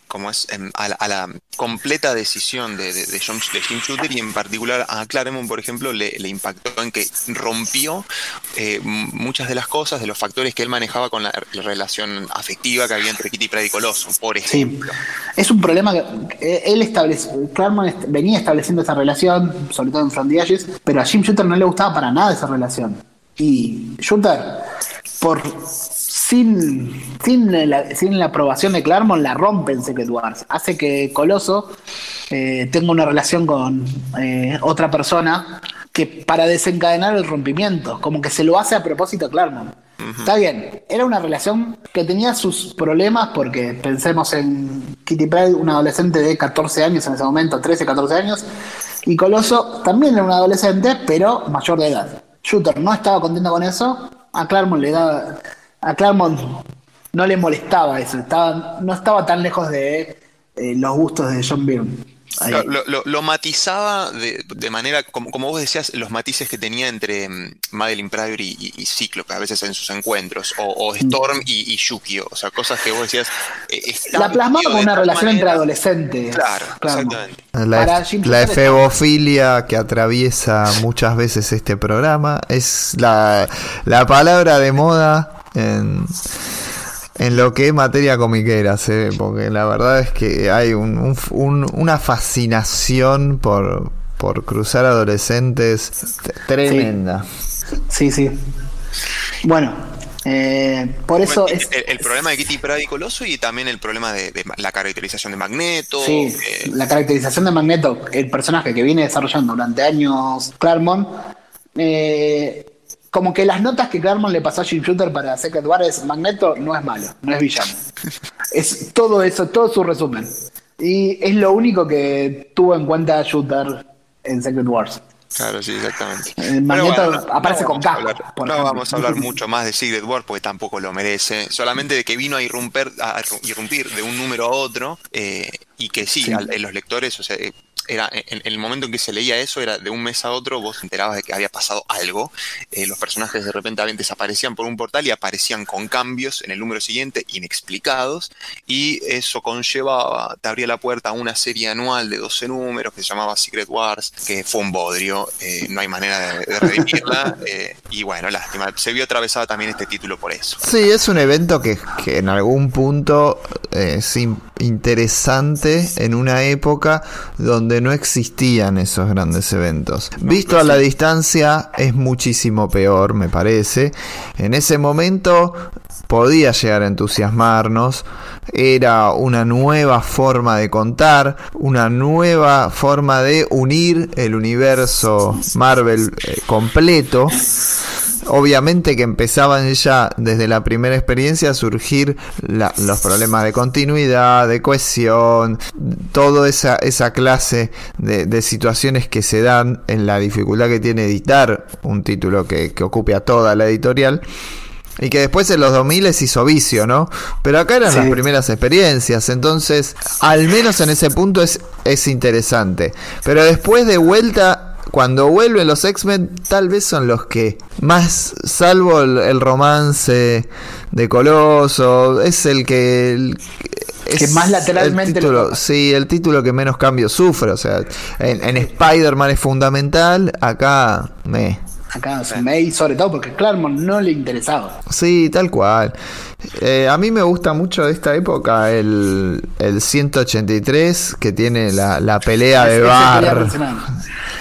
como es em, a, la, a la completa decisión de, de, de, John, de Jim Shooter y en particular a Claremont, por ejemplo, le, le impactó en que rompió eh, muchas de las cosas, de los factores que él manejaba con la, la relación afectiva que había entre Kitty y Coloso, por ejemplo. Sí. Es un problema que eh, él establece, Claremont venía estableciendo esa relación, sobre todo en From the Ashes, pero a Jim Shooter no le gustaba para nada esa relación. Y Shooter, por sin, sin, la, sin la aprobación de Claremont, la rompe en Secret Wars. Hace que Coloso eh, tenga una relación con eh, otra persona que para desencadenar el rompimiento, como que se lo hace a propósito a Claremont. Uh -huh. Está bien, era una relación que tenía sus problemas porque pensemos en Kitty Pryde, una adolescente de 14 años en ese momento, 13, 14 años, y Coloso también era un adolescente, pero mayor de edad. Shooter no estaba contento con eso, a Claremont le daba a Claremont no le molestaba eso, estaba, no estaba tan lejos de eh, los gustos de John Byrne. Lo, lo, lo, matizaba de, de manera, como, como, vos decías, los matices que tenía entre um, Madeline Pryor y, y, y, Cíclope, a veces en sus encuentros, o, o Storm y, y, Yukio, o sea, cosas que vos decías. Eh, la plasmaba como una relación manera. entre adolescentes. Claro, claro. exactamente. La, la efebofilia que atraviesa muchas veces este programa es la, la palabra de moda en en lo que es materia comiquera, porque la verdad es que hay un, un, un, una fascinación por, por cruzar adolescentes tremenda. Sí, sí. sí. Bueno, eh, por eso bueno, es. El, el, problema de Kitty Pryde y Coloso y también el problema de, de la caracterización de Magneto. Sí, eh, la caracterización de Magneto, el personaje que viene desarrollando durante años Claremont. Eh, como que las notas que Claremont le pasó a Jim Shooter para Secret War es Magneto no es malo, no es villano. es todo eso, todo su resumen. Y es lo único que tuvo en cuenta Shooter en Secret Wars. Claro, sí, exactamente. El Magneto bueno, no, aparece no con K. No ejemplo. vamos a hablar mucho más de Secret War porque tampoco lo merece. Solamente de que vino a irrumpir, a irrumpir de un número a otro eh, y que sí, sí. A, a los lectores, o sea, era en, en, el momento en que se leía eso, era de un mes a otro, vos enterabas de que había pasado algo. Eh, los personajes de repente desaparecían por un portal y aparecían con cambios en el número siguiente, inexplicados, y eso conllevaba, te abría la puerta a una serie anual de 12 números que se llamaba Secret Wars, que fue un bodrio, eh, no hay manera de, de redimirla, *laughs* eh, y bueno, lástima, se vio atravesada también este título por eso. Sí, es un evento que, que en algún punto es interesante en una época donde no existían esos grandes eventos. Visto a la distancia es muchísimo peor, me parece. En ese momento podía llegar a entusiasmarnos, era una nueva forma de contar, una nueva forma de unir el universo Marvel eh, completo obviamente que empezaban ya desde la primera experiencia a surgir la, los problemas de continuidad, de cohesión, toda esa, esa clase de, de, situaciones que se dan en la dificultad que tiene editar un título que, que ocupe a toda la editorial. Y que después en los 2000 hizo vicio, ¿no? Pero acá eran sí. las primeras experiencias, entonces al menos en ese punto es, es interesante. Pero después de vuelta cuando vuelven los X-Men, tal vez son los que más, salvo el, el romance de Coloso, es el que. El, es que más lateralmente. El título, sí, el título que menos cambios sufre. O sea, en, en Spider-Man es fundamental, acá me. Acá me y sobre todo porque Claremont no le interesaba. Sí, tal cual. Eh, a mí me gusta mucho de esta época el, el 183 que tiene la, la pelea es, de bar.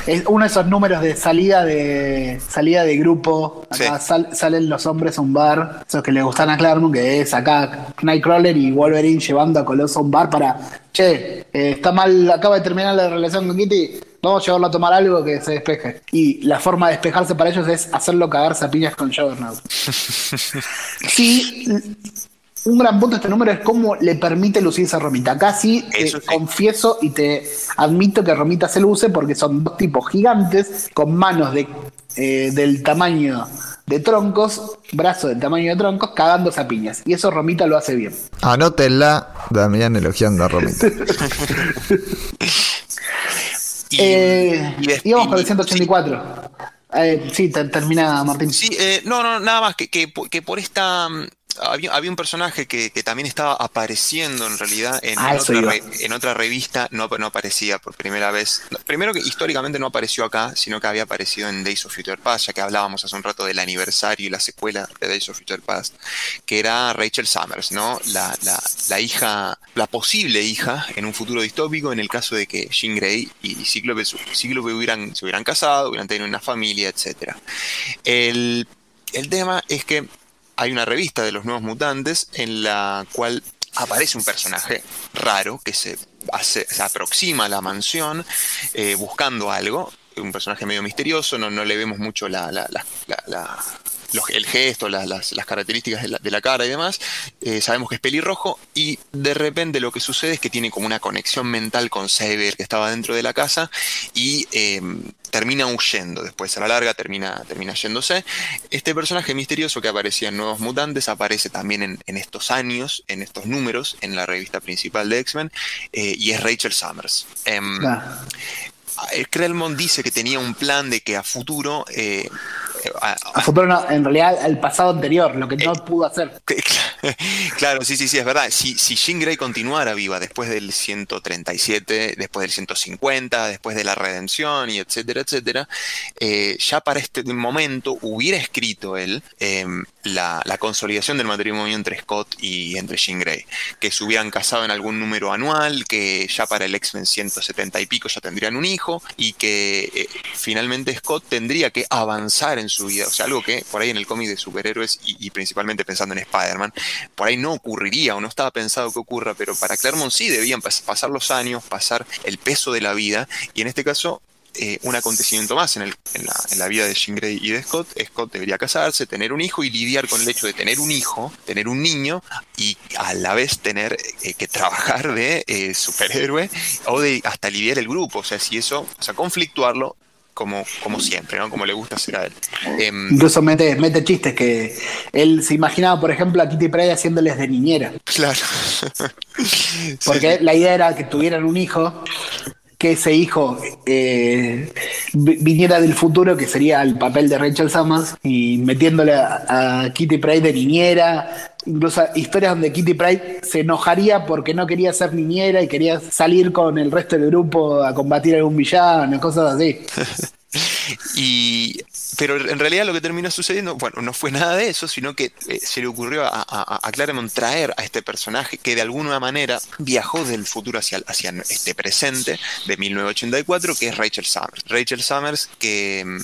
Es uno de esos números de salida de salida de grupo. Acá sí. sal, salen los hombres a un bar, esos que le gustan a Claremont, que es acá Nightcrawler y Wolverine llevando a Coloso a un bar para, che, eh, está mal, acaba de terminar la relación con Kitty, vamos a llevarlo a tomar algo que se despeje. Y la forma de despejarse para ellos es hacerlo cagarse a piñas con Juggernaut. *laughs* sí, un gran punto de este número es cómo le permite lucirse a Romita. Acá sí, te sí. confieso y te admito que Romita se luce porque son dos tipos gigantes con manos de, eh, del tamaño de troncos, brazos del tamaño de troncos, cagándose a piñas. Y eso Romita lo hace bien. Anótenla, Damián elogiando a Romita. *laughs* y, eh, y, íbamos con el 184. Sí, eh, sí te, termina Martín. Sí, eh, no, no, nada más que, que, que por esta había, había un personaje que, que también estaba apareciendo en realidad en, Ah, en otra, iba. re- en otra revista, no, no aparecía por primera vez. Primero que históricamente no apareció acá, sino que había aparecido en Days of Future Past, ya que hablábamos hace un rato del aniversario y la secuela de Days of Future Past, que era Rachel Summers, ¿no? La, la, la hija, la posible hija en un futuro distópico en el caso de que Jean Grey y Cíclope, Cíclope hubieran, se hubieran casado, hubieran tenido una familia, etc. El, el tema es que hay una revista de los nuevos mutantes en la cual aparece un personaje raro que se, se aproxima a la mansión eh, buscando algo, un personaje medio misterioso, no, no le vemos mucho la- la- la- los- el gesto, la- las, las características de la, de la cara y demás. Eh, sabemos que es pelirrojo y de repente lo que sucede es que tiene como una conexión mental con Saber que estaba dentro de la casa y eh, termina huyendo. Después a la larga termina, termina yéndose. Este personaje misterioso que aparecía en Nuevos Mutantes aparece también en, en estos años, en estos números, en la revista principal de X-Men eh, y es Rachel Summers. Em, Ah, el Krellmon dice que tenía un plan de que a futuro eh, a- a futuro no, en realidad al pasado anterior, lo que no pudo hacer. *laughs* Claro, sí, sí, sí, es verdad. Si, si Jean Grey continuara viva después del 137, después del 150, después de la redención y etcétera, etcétera, eh, ya para este momento hubiera escrito él em, la, la consolidación del matrimonio entre Scott y entre Jean Grey, que se hubieran casado en algún número anual, que ya para el X-Men 170 y pico ya tendrían un hijo y que eh, finalmente Scott tendría que avanzar en su vida, o sea, algo que por ahí en el cómic de superhéroes y, principalmente pensando en Spider-Man, por ahí no ocurriría o no estaba pensado que ocurra, pero para Claremont sí debían pas- pasar los años, pasar el peso de la vida y en este caso eh, un acontecimiento más en la vida de Jean Grey y de Scott. Scott debería casarse, tener un hijo y lidiar con el hecho de tener un hijo, tener un niño y a la vez tener eh, que trabajar de eh, superhéroe o de hasta lidiar el grupo. O sea, si eso, o sea, conflictuarlo como, como siempre, ¿no? Como le gusta hacer a él. Em, Incluso mete, mete chistes que él se imaginaba, por ejemplo, a Kitty Pryde haciéndoles de niñera. *laughs* claro. *laughs* Porque la idea era que tuvieran un hijo, que ese hijo eh, vi- viniera del futuro, que sería el papel de Rachel Summers, y metiéndole a, a Kitty Pryde de niñera. Incluso historias donde Kitty Pryde se enojaría porque no quería ser niñera y quería salir con el resto del grupo a combatir a algún villano, cosas así. *laughs* Y, pero en realidad lo que terminó sucediendo, bueno, no fue nada de eso, sino que eh, se le ocurrió a, a, Claremont traer a este personaje que de alguna manera viajó del futuro hacia, hacia este presente de 1984, que es Rachel Summers. Rachel Summers que mm,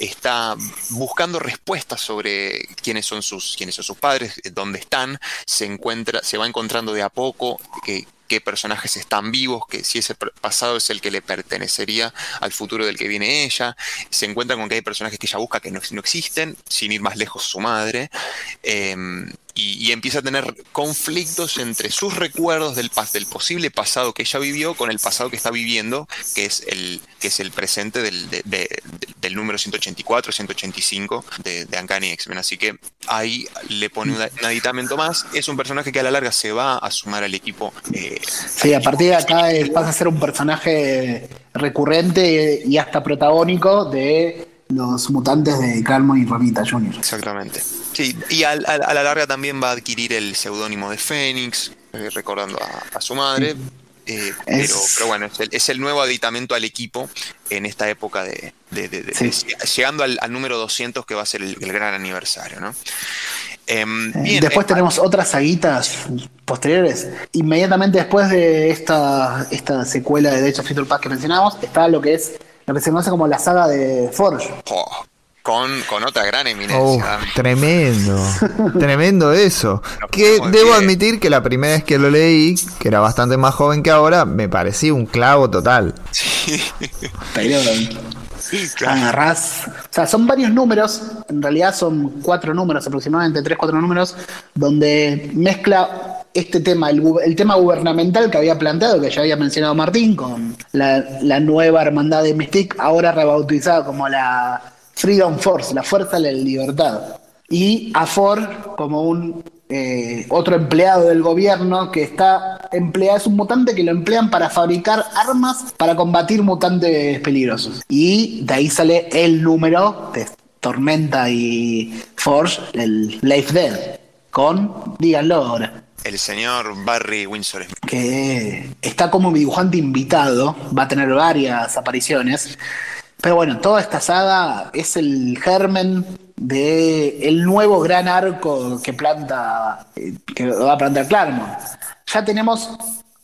está buscando respuestas sobre quiénes son sus, quiénes son sus padres, eh, dónde están, se encuentra, se va encontrando de a poco que qué personajes están vivos, que si ese pasado es el que le pertenecería al futuro del que viene ella. Se encuentra con que hay personajes que ella busca que no, no existen, sin ir más lejos su madre. em, y, empieza a tener conflictos entre sus recuerdos del, del posible pasado que ella vivió con el pasado que está viviendo, que es el, que es el presente del, de- de- del número 184, 185 de, de Uncanny X-Men. Así que ahí le pone un, un aditamento más. Es un personaje que a la larga se va a sumar al equipo. eh, Sí, a partir de acá eh, pasa a ser un personaje recurrente y hasta protagónico de los mutantes de Claremont y Romita Jr. Exactamente. Sí, y al- a, la larga también va a adquirir el seudónimo de Fénix, eh, recordando a, a su madre. eh, pero, Es- pero bueno, es el, es el nuevo aditamento al equipo en esta época de, de- de- de- Sí. llegando al, al número 200 que va a ser el, el gran aniversario, ¿no? Em, Eh, bien, después eh, tenemos otras saguitas posteriores. Inmediatamente después de esta, esta secuela de Death of Future Past que mencionamos, está lo que es lo que se conoce como la saga de Forge. con, con otra gran Oh, eminencia. tremendo, *laughs* tremendo eso. Que debo admitir que la primera vez que lo leí, que era bastante más joven que ahora, me parecía un clavo total. Pero *laughs* O sea, son varios números, en realidad son cuatro números aproximadamente, tres, cuatro números, donde mezcla este tema, el, tema gubernamental que había planteado, que ya había mencionado Martín, con la, nueva hermandad de Mystique, ahora rebautizada como la Freedom Force, la Fuerza de la Libertad. Y AFOR como un eh, otro empleado del gobierno que está empleado, es un mutante que lo emplean para fabricar armas para combatir mutantes peligrosos. Y de ahí sale el número de Tormenta y Forge, el Life Dead, con, díganlo ahora, El señor Barry Windsor Smith. que está como dibujante invitado, va a tener varias apariciones. Pero bueno, toda esta saga es el germen de el nuevo gran arco que planta, eh, que va a plantar Claremont. Ya tenemos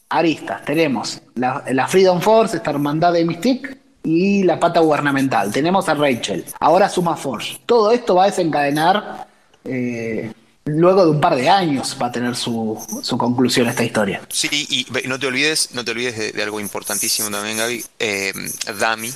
aristas, tenemos la, Freedom Force, esta hermandad de Mystique y la pata gubernamental. Tenemos a Rachel, ahora suma Forge. Todo esto va a desencadenar eh, luego de un par de años va a tener su, su conclusión esta historia. Sí, y no te olvides, no te olvides de, de algo importantísimo también, Gaby. Eh, Dami,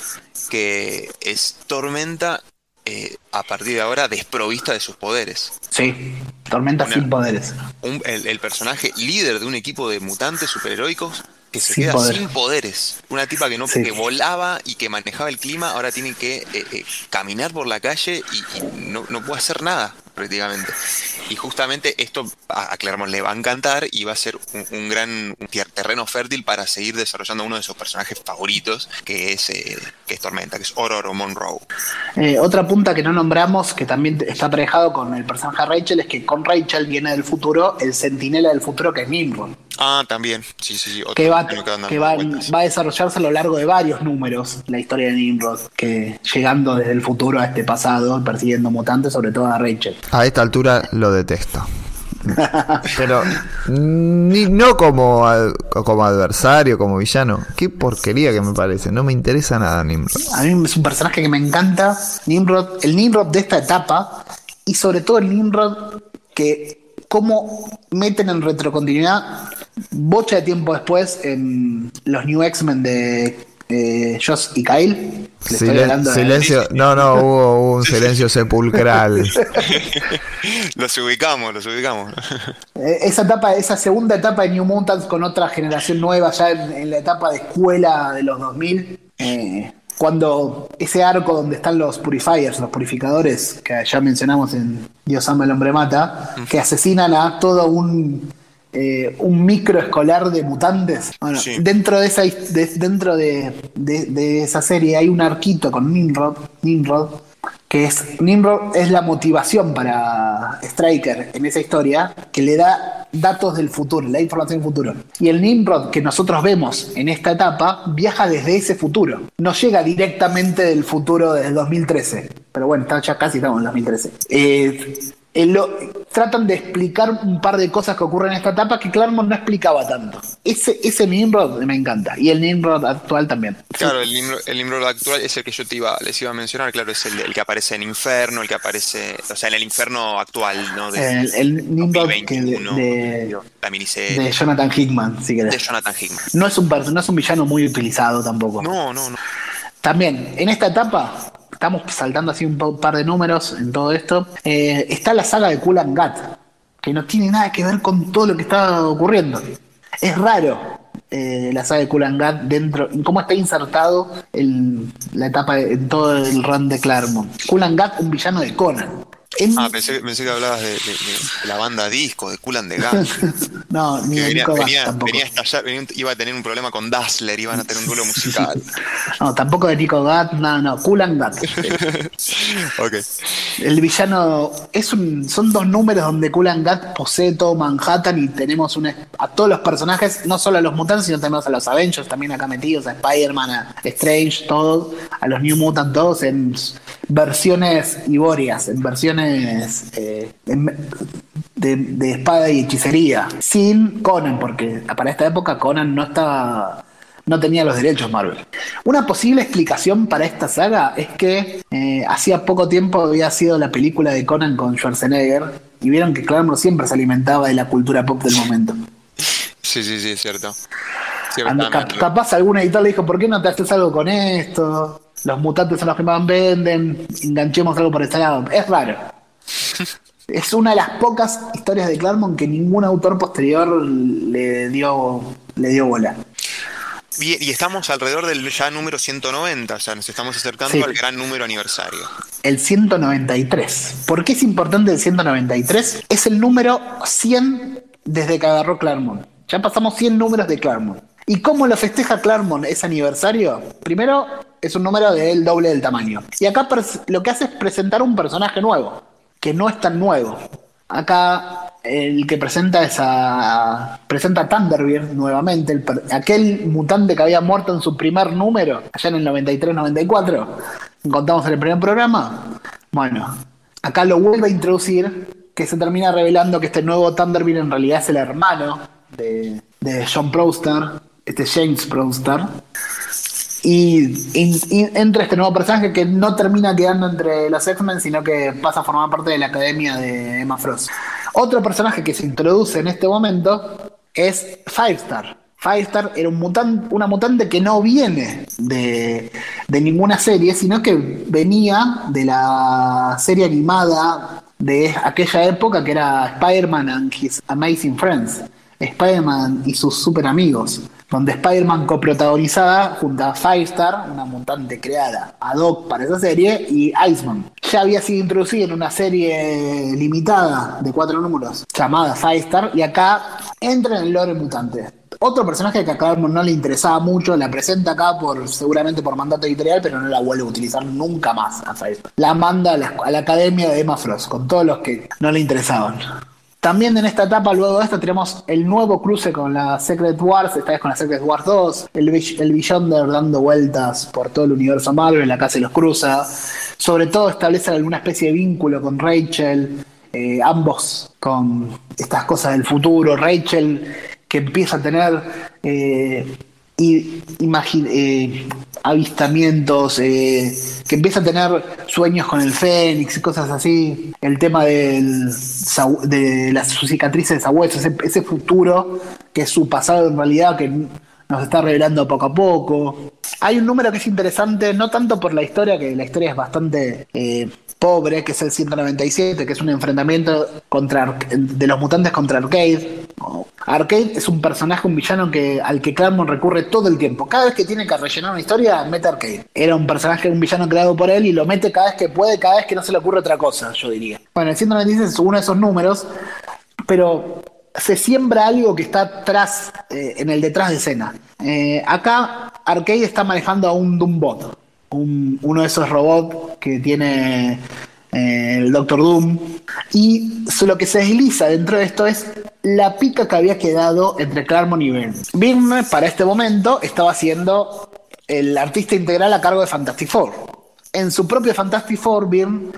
que es Tormenta eh, a partir de ahora desprovista de sus poderes. Sí, tormenta Una- sin poderes. Un- el, el personaje líder de un equipo de mutantes superheroicos que se Sin queda poder. sin poderes. Una tipa que no Sí. que volaba y que manejaba el clima, ahora tiene que eh, eh, caminar por la calle y, y no, no puede hacer nada Y justamente esto a, le va a encantar y va a ser un, gran terreno fértil para seguir desarrollando uno de sus personajes favoritos, que es, eh, que es Tormenta, que es Monroe. Eh, otra punta que no nombramos, que también está aparejado con el personaje de Rachel, es que con Rachel viene del futuro el centinela del futuro que es Nimrod, Ah, también, sí, sí, sí. otro que, va, que va, va a desarrollarse a lo largo de varios números la historia de Nimrod, que llegando desde el futuro a este pasado, persiguiendo mutantes, sobre todo a Rachel. A esta altura lo detesto. Pero ni, no como, ad- como adversario, como villano. Qué porquería que me parece. No me interesa nada Nimrod. A mí es un personaje que me encanta, Nimrod, el Nimrod de esta etapa, y sobre todo el Nimrod que cómo meten en retrocontinuidad bocha de tiempo después en los New X-Men de eh, Joss y Kyle. Silen- de- silencio. No, no, hubo, hubo un silencio sepulcral. *laughs* los ubicamos, los ubicamos. Eh, Esa etapa, esa segunda etapa de New Mutants con otra generación nueva, ya en, en la etapa de escuela de los 2000, eh, cuando ese arco donde están los purifiers, los purificadores, que ya mencionamos en Dios ama el hombre mata, que asesinan a todo un, eh, un microescolar de mutantes. Bueno, Sí. dentro de esa, de- dentro de, de- de esa serie hay un arquito con Nimrod, Nimrod que es Nimrod es la motivación para Striker en esa historia que le da datos del futuro, la información del futuro. Y el Nimrod que nosotros vemos en esta etapa viaja desde ese futuro. No llega directamente del futuro del 2013. Pero bueno, está- ya casi estamos en el 2013. Eh, eh, lo- tratan de explicar un par de cosas que ocurren en esta etapa que Claremont no explicaba tanto. Ese, ese Nimrod me encanta. Y el Nimrod actual también. Claro, el Nimrod, el Nimrod actual es el que yo te iba, les iba a mencionar, claro, es el, el que aparece en Inferno, el que aparece, o sea, en el Inferno actual, ¿no? De El, el Nimrod que de- 2021, de, la miniserie, de Jonathan Hickman, si querés. de Jonathan Hickman. No es un no es un villano muy utilizado tampoco. No, no, no. También, en esta etapa, estamos saltando así un pa- par de números en todo esto. eh, está la saga de Kulan Gat, que no tiene nada que ver con todo lo que está ocurriendo. Es raro eh, la saga de Kulan Gat dentro, en cómo está insertado en la etapa, en todo el run de Claremont. Kulan Gat, un villano de Conan. En- Ah, pensé, pensé que hablabas de, de- de la banda disco, de Cool and the Gang. *laughs* no, ni de venía, venía- venía a estallar, venía iba a tener un problema con Dazzler, iban a tener un duelo musical. No, tampoco de Nico Gat, no, no, Kulan Gat. *laughs* ok. El villano es un, son dos números donde Kulan Gat posee todo Manhattan y tenemos una, a todos los personajes, no solo a los mutantes, sino tenemos a los Avengers también acá metidos, a Spider-Man, a Strange, todos, a los New Mutants, todos en versiones iborias, en versiones eh, de, de espada y hechicería, sin Conan, porque para esta época Conan no estaba no tenía los derechos Marvel. Una posible explicación para esta saga es que eh, hacía poco tiempo había sido la película de Conan con Schwarzenegger y vieron que Claremont siempre se alimentaba de la cultura pop del momento. Sí, sí, sí, es cierto. Ando- cap- capaz algún editor le dijo, ¿por qué no te haces algo con esto? Los mutantes son los que más venden, enganchemos algo por este lado. Es raro. *laughs* Es una de las pocas historias de Claremont que ningún autor posterior le dio, le dio bola. Bien, y estamos alrededor del ya número 190, o sea, nos estamos acercando Sí. al gran número aniversario. El 193. ¿Por qué es importante el 193? Es el número 100 desde que agarró Claremont. Ya pasamos 100 números de Claremont. ¿Y cómo lo festeja Claremont ese aniversario? Primero, es un número del doble del tamaño. Y acá lo que hace es presentar un personaje nuevo, que no es tan nuevo. Acá el que presenta esa presenta a Thunderbird nuevamente, aquel mutante que había muerto en su primer número, allá en el 93-94, que contamos en el primer programa. Bueno, acá lo vuelve a introducir, que se termina revelando que este nuevo Thunderbird en realidad es el hermano de, de John Prouster, este James Prouster. Y, y- y entra este nuevo personaje que no termina quedando entre los X-Men, sino que pasa a formar parte de la academia de Emma Frost. Otro personaje que se introduce en este momento es Firestar. Firestar era un mutan- una mutante que no viene de, de ninguna serie, sino que venía de la serie animada de aquella época que era Spider-Man and His Amazing Friends. Spider-Man y sus super amigos, donde Spider-Man coprotagonizada junto a Firestar, una mutante creada ad hoc para esa serie, y Iceman. Ya había sido introducido en una serie limitada de cuatro números llamada Firestar, y acá entra en el lore mutante. Otro personaje que a Claremont no le interesaba mucho, la presenta acá por seguramente por mandato editorial, pero no la vuelve a utilizar nunca más a Firestar. La manda a la, a la academia de Emma Frost, con todos los que no le interesaban. También en esta etapa, luego de esto, tenemos el nuevo cruce con la Secret Wars, esta vez con la Secret Wars 2, el, el Beyonder dando vueltas por todo el universo Marvel, acá se los cruza. Sobre todo establece alguna especie de vínculo con Rachel, eh, ambos con estas cosas del futuro. Rachel que empieza a tener eh, y eh, avistamientos, eh, que empieza a tener sueños con el Fénix cosas así. El tema de las cicatrices de sabuesos, ese, ese futuro que es su pasado en realidad, que nos está revelando poco a poco. Hay un número que es interesante, no tanto por la historia, que la historia es bastante eh, pobre, que es el 197, que es un enfrentamiento contra de los mutantes contra Arcade. Arcade es un personaje, un villano que, al que Claremont recurre todo el tiempo. Cada vez que tiene que rellenar una historia, mete Arcade. Era un personaje, un villano creado por él y lo mete cada vez que puede, cada vez que no se le ocurre otra cosa, yo diría. Bueno, el 196 es uno de esos números, pero se siembra algo que está atrás, eh, en el detrás de escena. Eh, acá Arcade está manejando a un Doombot, un- uno de esos robots que tiene eh, el Doctor Doom. Y lo que se desliza dentro de esto es la pica que había quedado entre Claremont y Byrne. Byrne, para este momento, estaba siendo el artista integral a cargo de Fantastic Four. En su propio Fantastic Four, Byrne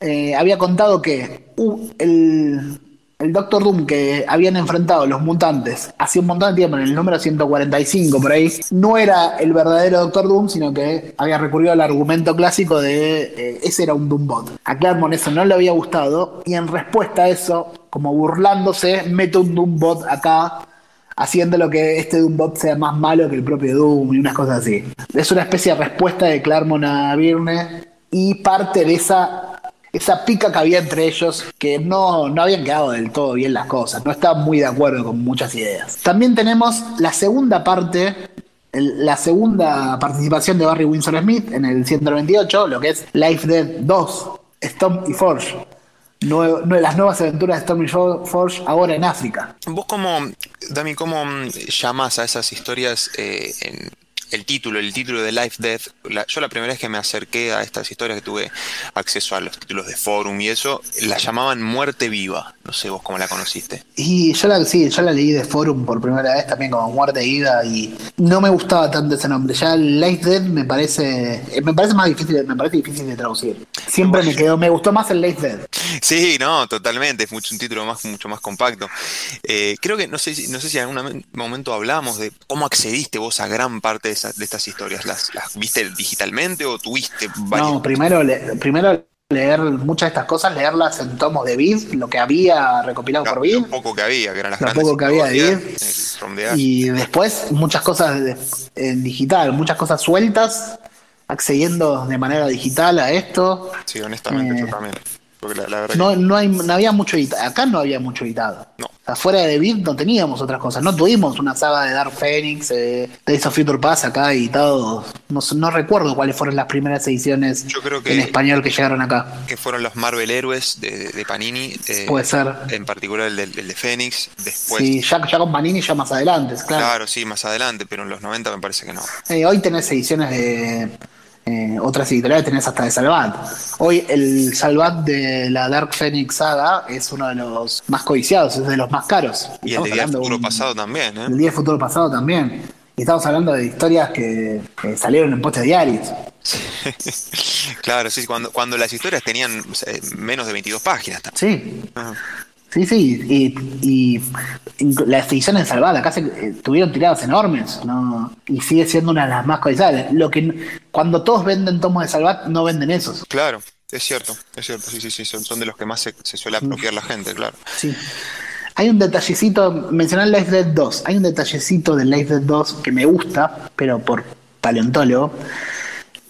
eh, había contado que uh, el, el Doctor Doom que habían enfrentado los mutantes hace un montón de tiempo, en el número 145 por ahí, no era el verdadero Doctor Doom, sino que había recurrido al argumento clásico de eh, ese era un Doombot. A Claremont eso no le había gustado y en respuesta a eso, como burlándose, mete un Doombot acá haciendo lo que este Doombot sea más malo que el propio Doom y unas cosas así. Es una especie de respuesta de Claremont a Byrne y parte de esa, esa pica que había entre ellos que no, no habían quedado del todo bien las cosas, no estaban muy de acuerdo con muchas ideas. También tenemos la segunda parte, la segunda participación de Barry Windsor Smith en el 128, lo que es Life Dead 2, Storm y Forge. Las nuevas aventuras de Storm y Forge ahora en África. ¿Vos cómo, Dami, cómo mm, llamás a esas historias eh, en el título, el título de Life Death? La- yo la primera vez que me acerqué a estas historias que tuve acceso a los títulos de forum y eso, la llamaban Muerte Viva. No sé vos cómo la conociste. Y yo la, sí, yo la leí de Forum por primera vez también como Muerte Ida y no me gustaba tanto ese nombre. Ya Life Dead me parece, eh, me parece más difícil, me parece difícil de traducir. Siempre me quedó, me gustó más el Life Dead. Sí, no, totalmente, es mucho, un título más, mucho más compacto. Eh, creo que, no sé, no sé si en algún momento hablamos de cómo accediste vos a gran parte de, de estas historias. ¿Las, las viste digitalmente o tuviste varias? No, primero, le- primero leer muchas de estas cosas, leerlas en tomos de Vid, lo que había recopilado por Vid. lo poco que había, que eran las Lo poco que había de Vid. Ashes. Y después muchas cosas en digital, muchas cosas sueltas, accediendo de manera digital a esto. Sí, honestamente, Eh, yo también. Porque la, la verdad No, no, hay, no había mucho editado. Acá no había mucho editado. No. Afuera de Vid no teníamos otras cosas. No tuvimos una saga de Dark Phoenix, eh, Days of Future Past acá editado. No, no recuerdo cuáles fueron las primeras ediciones Yo creo que- en español que llegaron acá. que, fueron los Marvel Héroes de, de Panini. eh, Puede ser. En particular el, del- el de Fénix. Después, Sí, ya, ya con Panini ya más adelante, claro. claro, sí, más adelante, pero en los 90 me parece que no. Eh, hoy tenés ediciones de eh, otras editoriales tenés hasta de Salvat. Hoy el Salvat de la Dark Phoenix Saga es uno de los más codiciados, es de los más caros. Y el Estamos Día Futuro un- Pasado también, ¿eh? El Día Futuro Pasado también. Y estamos hablando de historias que, que salieron en postes diarios. *laughs* claro, sí, cuando, cuando las historias tenían menos de 22 páginas. Sí, Ajá. Sí, sí. Y, y las ediciones de Salvat acá se, eh, tuvieron tiradas enormes. ¿no? Y sigue siendo una de las más codiciadas. Lo que, cuando todos venden tomos de Salvat, no venden esos. Claro, es cierto, es cierto, sí, sí, sí, son, son de los que más se, se suele apropiar la gente, claro. Sí. Hay un detallecito, mencioné el Life Dead 2, hay un detallecito del Life Dead 2 que me gusta, pero por paleontólogo.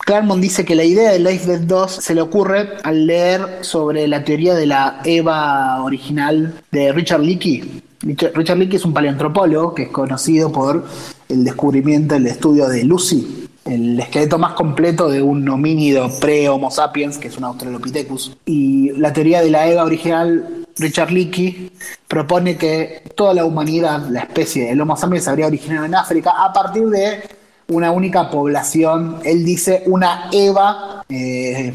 Claremont dice que la idea de Life Dead 2 se le ocurre al leer sobre la teoría de la Eva original de Richard Leakey. Richard Leakey es un paleoantropólogo que es conocido por el descubrimiento, el estudio de Lucy, el esqueleto más completo de un homínido pre-Homo sapiens, que es un Australopithecus. Y la teoría de la Eva original, Richard Leakey, propone que toda la humanidad, la especie del Homo sapiens, se habría originado en África a partir de una única población. Él dice una Eva eh,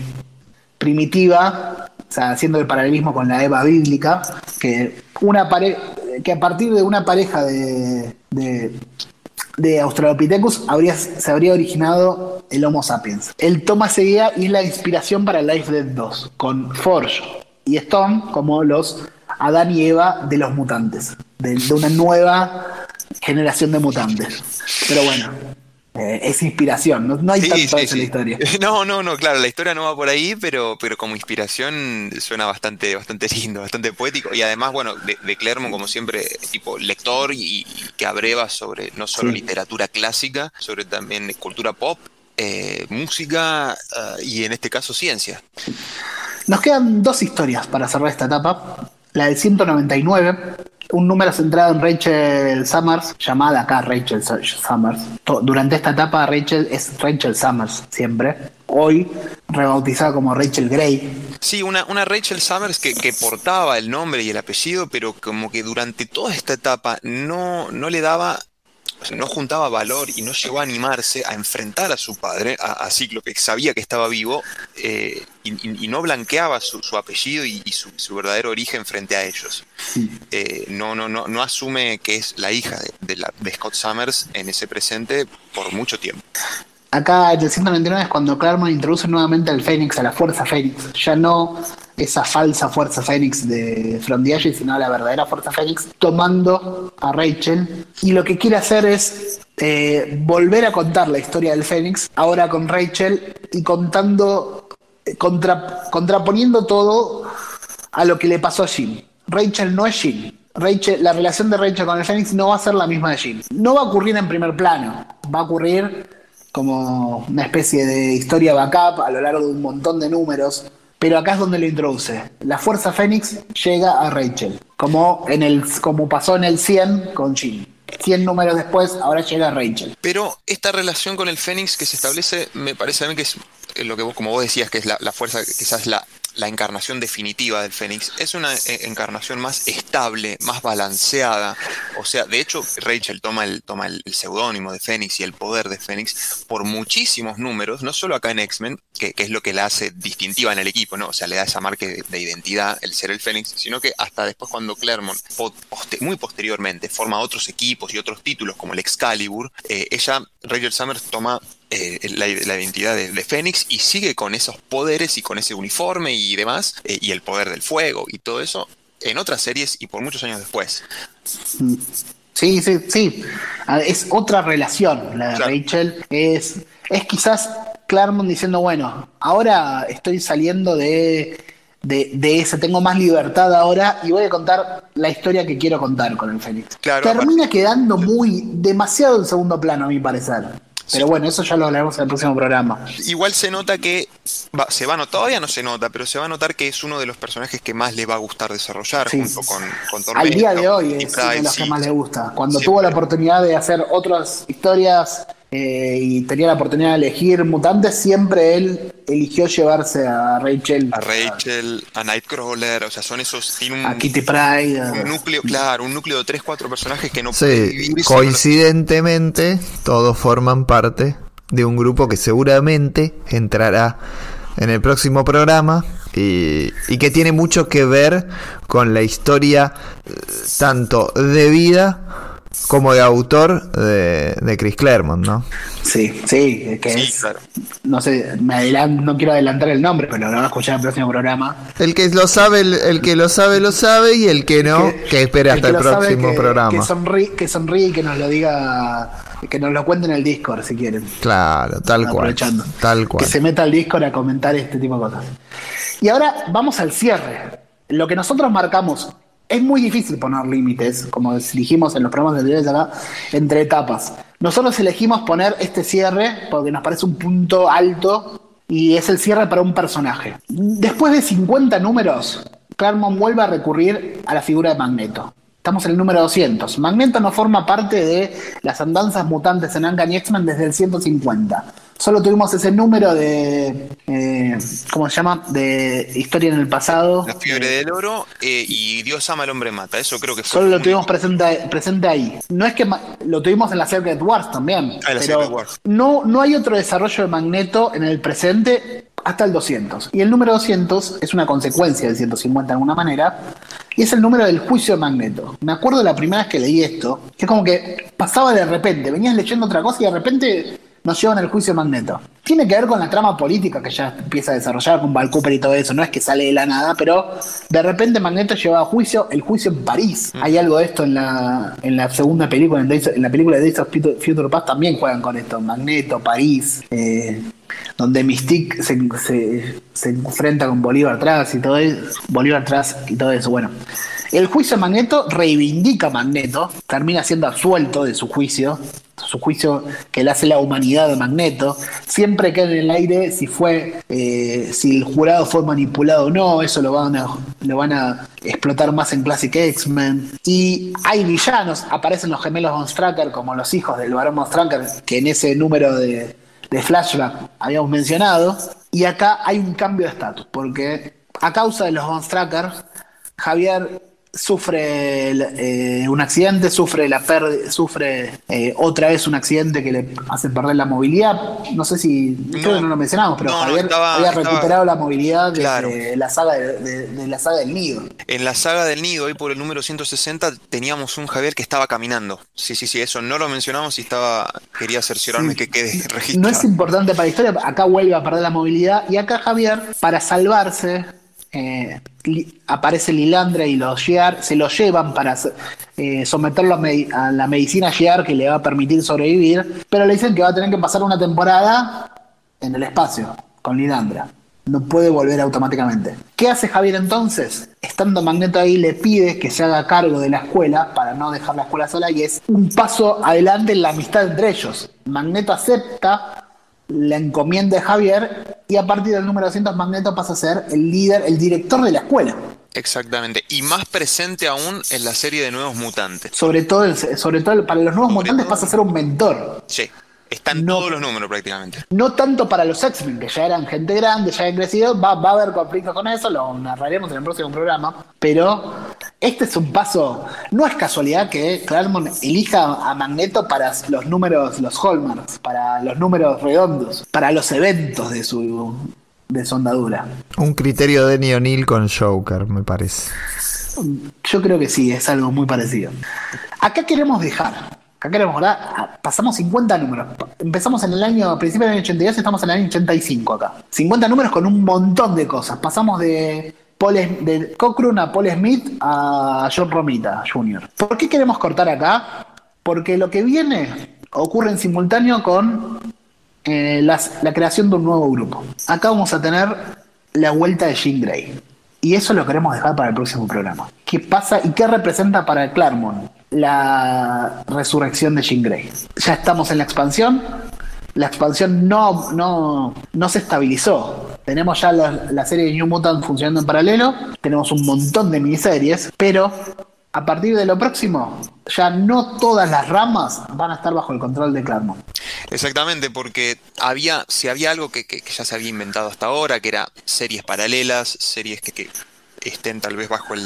primitiva, o sea, haciendo el paralelismo con la Eva bíblica, que, una pare- que a partir de una pareja de, de, Australopithecus habría, se habría originado el Homo sapiens. Él toma esa idea y es la inspiración para Life Dead 2, con Forge y Stone como los Adán y Eva de los mutantes, de, de una nueva generación de mutantes. Pero bueno, eh, es inspiración, no, no hay Sí, tanto sí, eso en la historia. *laughs* No, no, no, claro, la historia no va por ahí, pero, pero como inspiración suena bastante, bastante lindo, bastante poético. Y además, bueno, de, de Clermont, como siempre, tipo lector y, y que abreva sobre no solo literatura clásica, sobre también cultura pop, eh, música ah, y en este caso ciencia. Nos quedan dos historias para cerrar esta etapa. La del 199, un número centrado en Rachel Summers, llamada acá Rachel Su- Summers. Durante esta etapa Rachel es Rachel Summers siempre. Hoy rebautizada como Rachel Gray. Sí, una, una Rachel Summers que, que portaba el nombre y el apellido, pero como que durante toda esta etapa no, no le daba, o sea, no juntaba valor y no llegó a animarse a enfrentar a su padre, a, a Ciclo, que sabía que estaba vivo, eh, y, y- y no blanqueaba su, su apellido y, y su, su verdadero origen frente a ellos. Eh, no, no, no, no asume que es la hija de, de la- de Scott Summers en ese presente por mucho tiempo. Acá el 199 es cuando Claremont introduce nuevamente al Fénix, a la Fuerza Fénix. Ya no esa falsa Fuerza Fénix de From the sino la verdadera Fuerza Fénix, tomando a Rachel. Y lo que quiere hacer es eh, volver a contar la historia del Fénix, ahora con Rachel, y contando, eh, contra- contraponiendo todo a lo que le pasó a Jim. Rachel no es Jim. Rachel, la relación de Rachel con el Fénix no va a ser la misma de Jim. No va a ocurrir en primer plano, va a ocurrir como una especie de historia backup a lo largo de un montón de números. Pero acá es donde lo introduce. La fuerza Fénix llega a Rachel, como, en el, como pasó en el 100 con Jim. 100 números después, ahora llega Rachel. Pero esta relación con el Fénix que se establece, me parece a mí que es lo que vos, como vos decías, que es la, la fuerza, quizás la, la encarnación definitiva del Fénix. Es una eh, encarnación más estable, más balanceada. O sea, de hecho, Rachel toma el, toma el, seudónimo de Fénix y el poder de Fénix por muchísimos números, no solo acá en X-Men, que, que es lo que la hace distintiva en el equipo, ¿no? O sea, le da esa marca de, de identidad el ser el Fénix, sino que hasta después cuando Claremont, muy posteriormente, forma otros equipos y otros títulos como el Excalibur, eh, ella, Rachel Summers, toma eh, la, la identidad de, de Fénix y sigue con esos poderes y con ese uniforme y demás, eh, y el poder del fuego y todo eso en otras series y por muchos años después. Sí, sí, sí. Ah, Es otra relación la de Claro. Rachel. Es, es quizás Claremont diciendo, bueno, ahora estoy saliendo de, de, de ese, tengo más libertad ahora y voy a contar la historia que quiero contar con el Fénix. Claro, Termina quedando muy, demasiado en segundo plano a mi parecer. Pero bueno, eso ya lo hablaremos en el próximo programa. Igual se nota que va- se va a notar, todavía no se nota, pero se va a notar que es uno de los personajes que más le va a gustar desarrollar Sí. junto con, con Al día de hoy es uno de los que más le gusta. Cuando tuvo la oportunidad de hacer otras historias eh, y tenía la oportunidad de elegir mutantes, siempre él eligió llevarse a Rachel, A Rachel, a Nightcrawler, o sea, son esos. Tiene un, a Kitty Pryde. un núcleo, claro, un núcleo de 3-4 personajes que no puede Sí, vivir solo. coincidentemente todos forman parte de un grupo que seguramente entrará en el próximo programa y, y que tiene mucho que ver con la historia eh, tanto de vida como de autor de, de Chris Claremont, ¿no? Sí, sí, que Sí, es. claro. No sé, me adelan- no quiero adelantar el nombre, pero lo van a escuchar en el próximo programa. El que lo sabe, el, el que lo sabe, lo sabe, y el que no, que, espere hasta que el, próximo que- programa. Que sonríe, que sonríe y que nos lo diga, que nos lo cuente en el Discord si quieren. Claro, tal cual. Aprovechando. Tal cual. Que se meta al Discord a comentar este tipo de cosas. Y ahora vamos al cierre. Lo que nosotros marcamos, es muy difícil poner límites, como dijimos en los programas anteriores acá, entre etapas. Nosotros elegimos poner este cierre porque nos parece un punto alto y es el cierre para un personaje. Después de 50 números, Claremont vuelve a recurrir a la figura de Magneto. Estamos en el número 200. Magneto no forma parte de las andanzas mutantes en Uncanny X-Men desde el 150. Solo tuvimos ese número de. eh, ¿Cómo se llama? De historia en el pasado. La fiebre del oro eh, y Dios ama al hombre mata. Eso creo que fue. Solo lo tuvimos presente, presente ahí. No es que lo tuvimos en la Secret Wars también. Ah, en la pero Secret Wars. No, no hay otro desarrollo de Magneto en el presente hasta el 200. Y el número 200 es una consecuencia del 150 de alguna manera. Y es el número del juicio de Magneto. Me acuerdo la primera vez que leí esto, que es como que pasaba de repente, venías leyendo otra cosa y de repente nos llevan al juicio de Magneto. Tiene que ver con la trama política que ya empieza a desarrollar con Val Cooper y todo eso. No es que sale de la nada, pero de repente Magneto lleva a juicio el juicio en París. Hay algo de esto en la, en la segunda película, en, Days- en la película de Days of Future Past también juegan con esto. Magneto, París, eh, donde Mystique se, se- se enfrenta con Bolívar atrás y todo eso. Bolívar atrás y todo eso. Bueno. El juicio de Magneto reivindica a Magneto, termina siendo absuelto de su juicio, su juicio que le hace la humanidad de Magneto. Siempre queda en el aire si fue, eh, si el jurado fue manipulado o no, eso lo van a, lo van a explotar más en Classic X-Men. Y hay villanos, aparecen los gemelos Von Stracker como los hijos del varón Von que en ese número de, flashback habíamos mencionado. Y acá hay un cambio de estatus, porque a causa de los Von Stracker, Javier sufre eh, un accidente, sufre la pérdida, sufre eh, otra vez un accidente que le hace perder la movilidad. No sé si creo que no lo mencionamos, pero no, no, Javier estaba- había estaba- recuperado la movilidad de, Claro. la saga de, de- de la saga del nido. En la saga del nido, hoy por el número 160, teníamos un Javier que estaba caminando. Sí, sí, sí, eso no lo mencionamos y estaba. Quería cerciorarme que quede registrado. No es importante para la historia, acá vuelve a perder la movilidad y acá Javier, para salvarse, eh, aparece Lilandra y los Shear se lo llevan para eh, someterlo a, a la medicina Shear que le va a permitir sobrevivir, pero le dicen que va a tener que pasar una temporada en el espacio con Lilandra. No puede volver automáticamente. ¿Qué hace Javier entonces? Estando Magneto ahí, le pide que se haga cargo de la escuela para no dejar la escuela sola y es un paso adelante en la amistad entre ellos. Magneto acepta la encomienda de Javier y a partir del número 200 Magneto pasa a ser el líder, el director de la escuela. Exactamente. Y más presente aún en la serie de Nuevos Mutantes. Sobre todo, sobre todo para los nuevos Sobre mutantes todo. pasa a ser un mentor. Sí. Están No. todos los números prácticamente. No tanto para los X-Men, que ya eran gente grande, ya habían crecido, va, va a haber conflictos con eso, lo narraremos en el próximo programa, pero este es un paso, no es casualidad que Claremont elija a Magneto para los números, los hallmarks, para los números redondos, para los eventos de su, de su andadura. Un criterio de Neil con Joker, me parece. Yo creo que sí, es algo muy parecido. Acá queremos dejar, acá queremos. Ah, Pasamos 50 números. Empezamos en el año, a principios del año 82, estamos en el año 85 acá. 50 números con un montón de cosas. Pasamos de, Paul, de Cochrane a Paul Smith a John Romita Jr. ¿Por qué queremos cortar acá? Porque lo que viene ocurre en simultáneo con eh, la creación de un nuevo grupo. Acá vamos a tener la vuelta de Jean Grey. Y eso lo queremos dejar para el próximo programa. ¿Qué pasa y qué representa para Claremont la resurrección de Jean Grey? Ya estamos en la expansión. La expansión no, no, no se estabilizó. Tenemos ya la, serie de New Mutant funcionando en paralelo. Tenemos un montón de miniseries. Pero a partir de lo próximo, ya no todas las ramas van a estar bajo el control de Claremont. Exactamente, porque había, si había algo que, que- ya se había inventado hasta ahora, que era series paralelas, series que, que estén tal vez bajo el,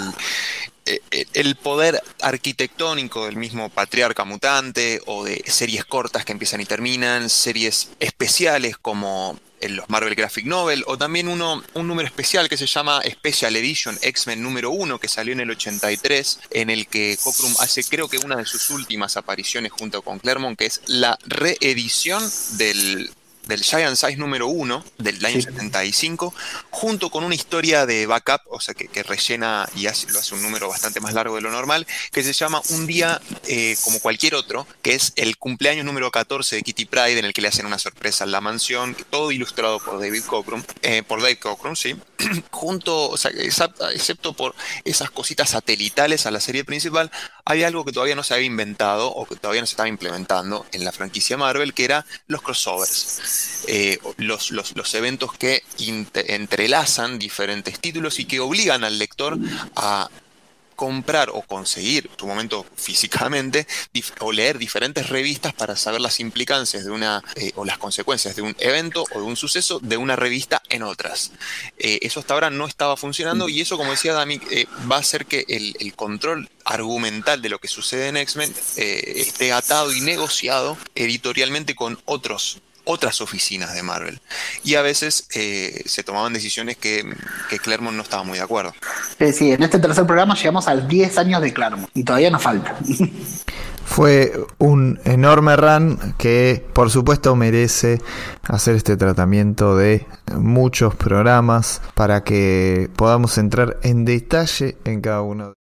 el poder arquitectónico del mismo Patriarca Mutante o de series cortas que empiezan y terminan, series especiales como en los Marvel Graphic Novel, o también uno, un número especial que se llama Special Edition X-Men número 1, que salió en el 83, en el que Cockrum hace creo que una de sus últimas apariciones junto con Claremont, que es la reedición del del Giant Size número 1 del año 75, junto con una historia de backup, o sea, que, rellena y hace, lo hace un número bastante más largo de lo normal, que se llama Un día eh, como cualquier otro, que es el cumpleaños número 14 de Kitty Pride, en el que le hacen una sorpresa en la mansión, todo ilustrado por David Cockrum, eh, por Dave Cockrum, sí, *clears throat* junto, o sea, excepto por esas cositas satelitales a la serie principal, había algo que todavía no se había inventado o que todavía no se estaba implementando en la franquicia Marvel, que era los crossovers. Eh, los, los, eventos que entrelazan diferentes títulos y que obligan al lector a comprar o conseguir, en tu momento físicamente, o leer diferentes revistas para saber las implicancias de una, eh, o las consecuencias de un evento o de un suceso de una revista en otras. Eh, eso hasta ahora no estaba funcionando y eso, como decía Dami, eh, va a hacer que el, control argumental de lo que sucede en X-Men esté atado y negociado editorialmente con otros otras oficinas de Marvel. Y a veces eh, se tomaban decisiones que, que, Claremont no estaba muy de acuerdo. Sí, sí, en este tercer programa llegamos a 10 años de Claremont y todavía nos falta. *laughs* Fue un enorme run que por supuesto merece hacer este tratamiento de muchos programas para que podamos entrar en detalle en cada uno.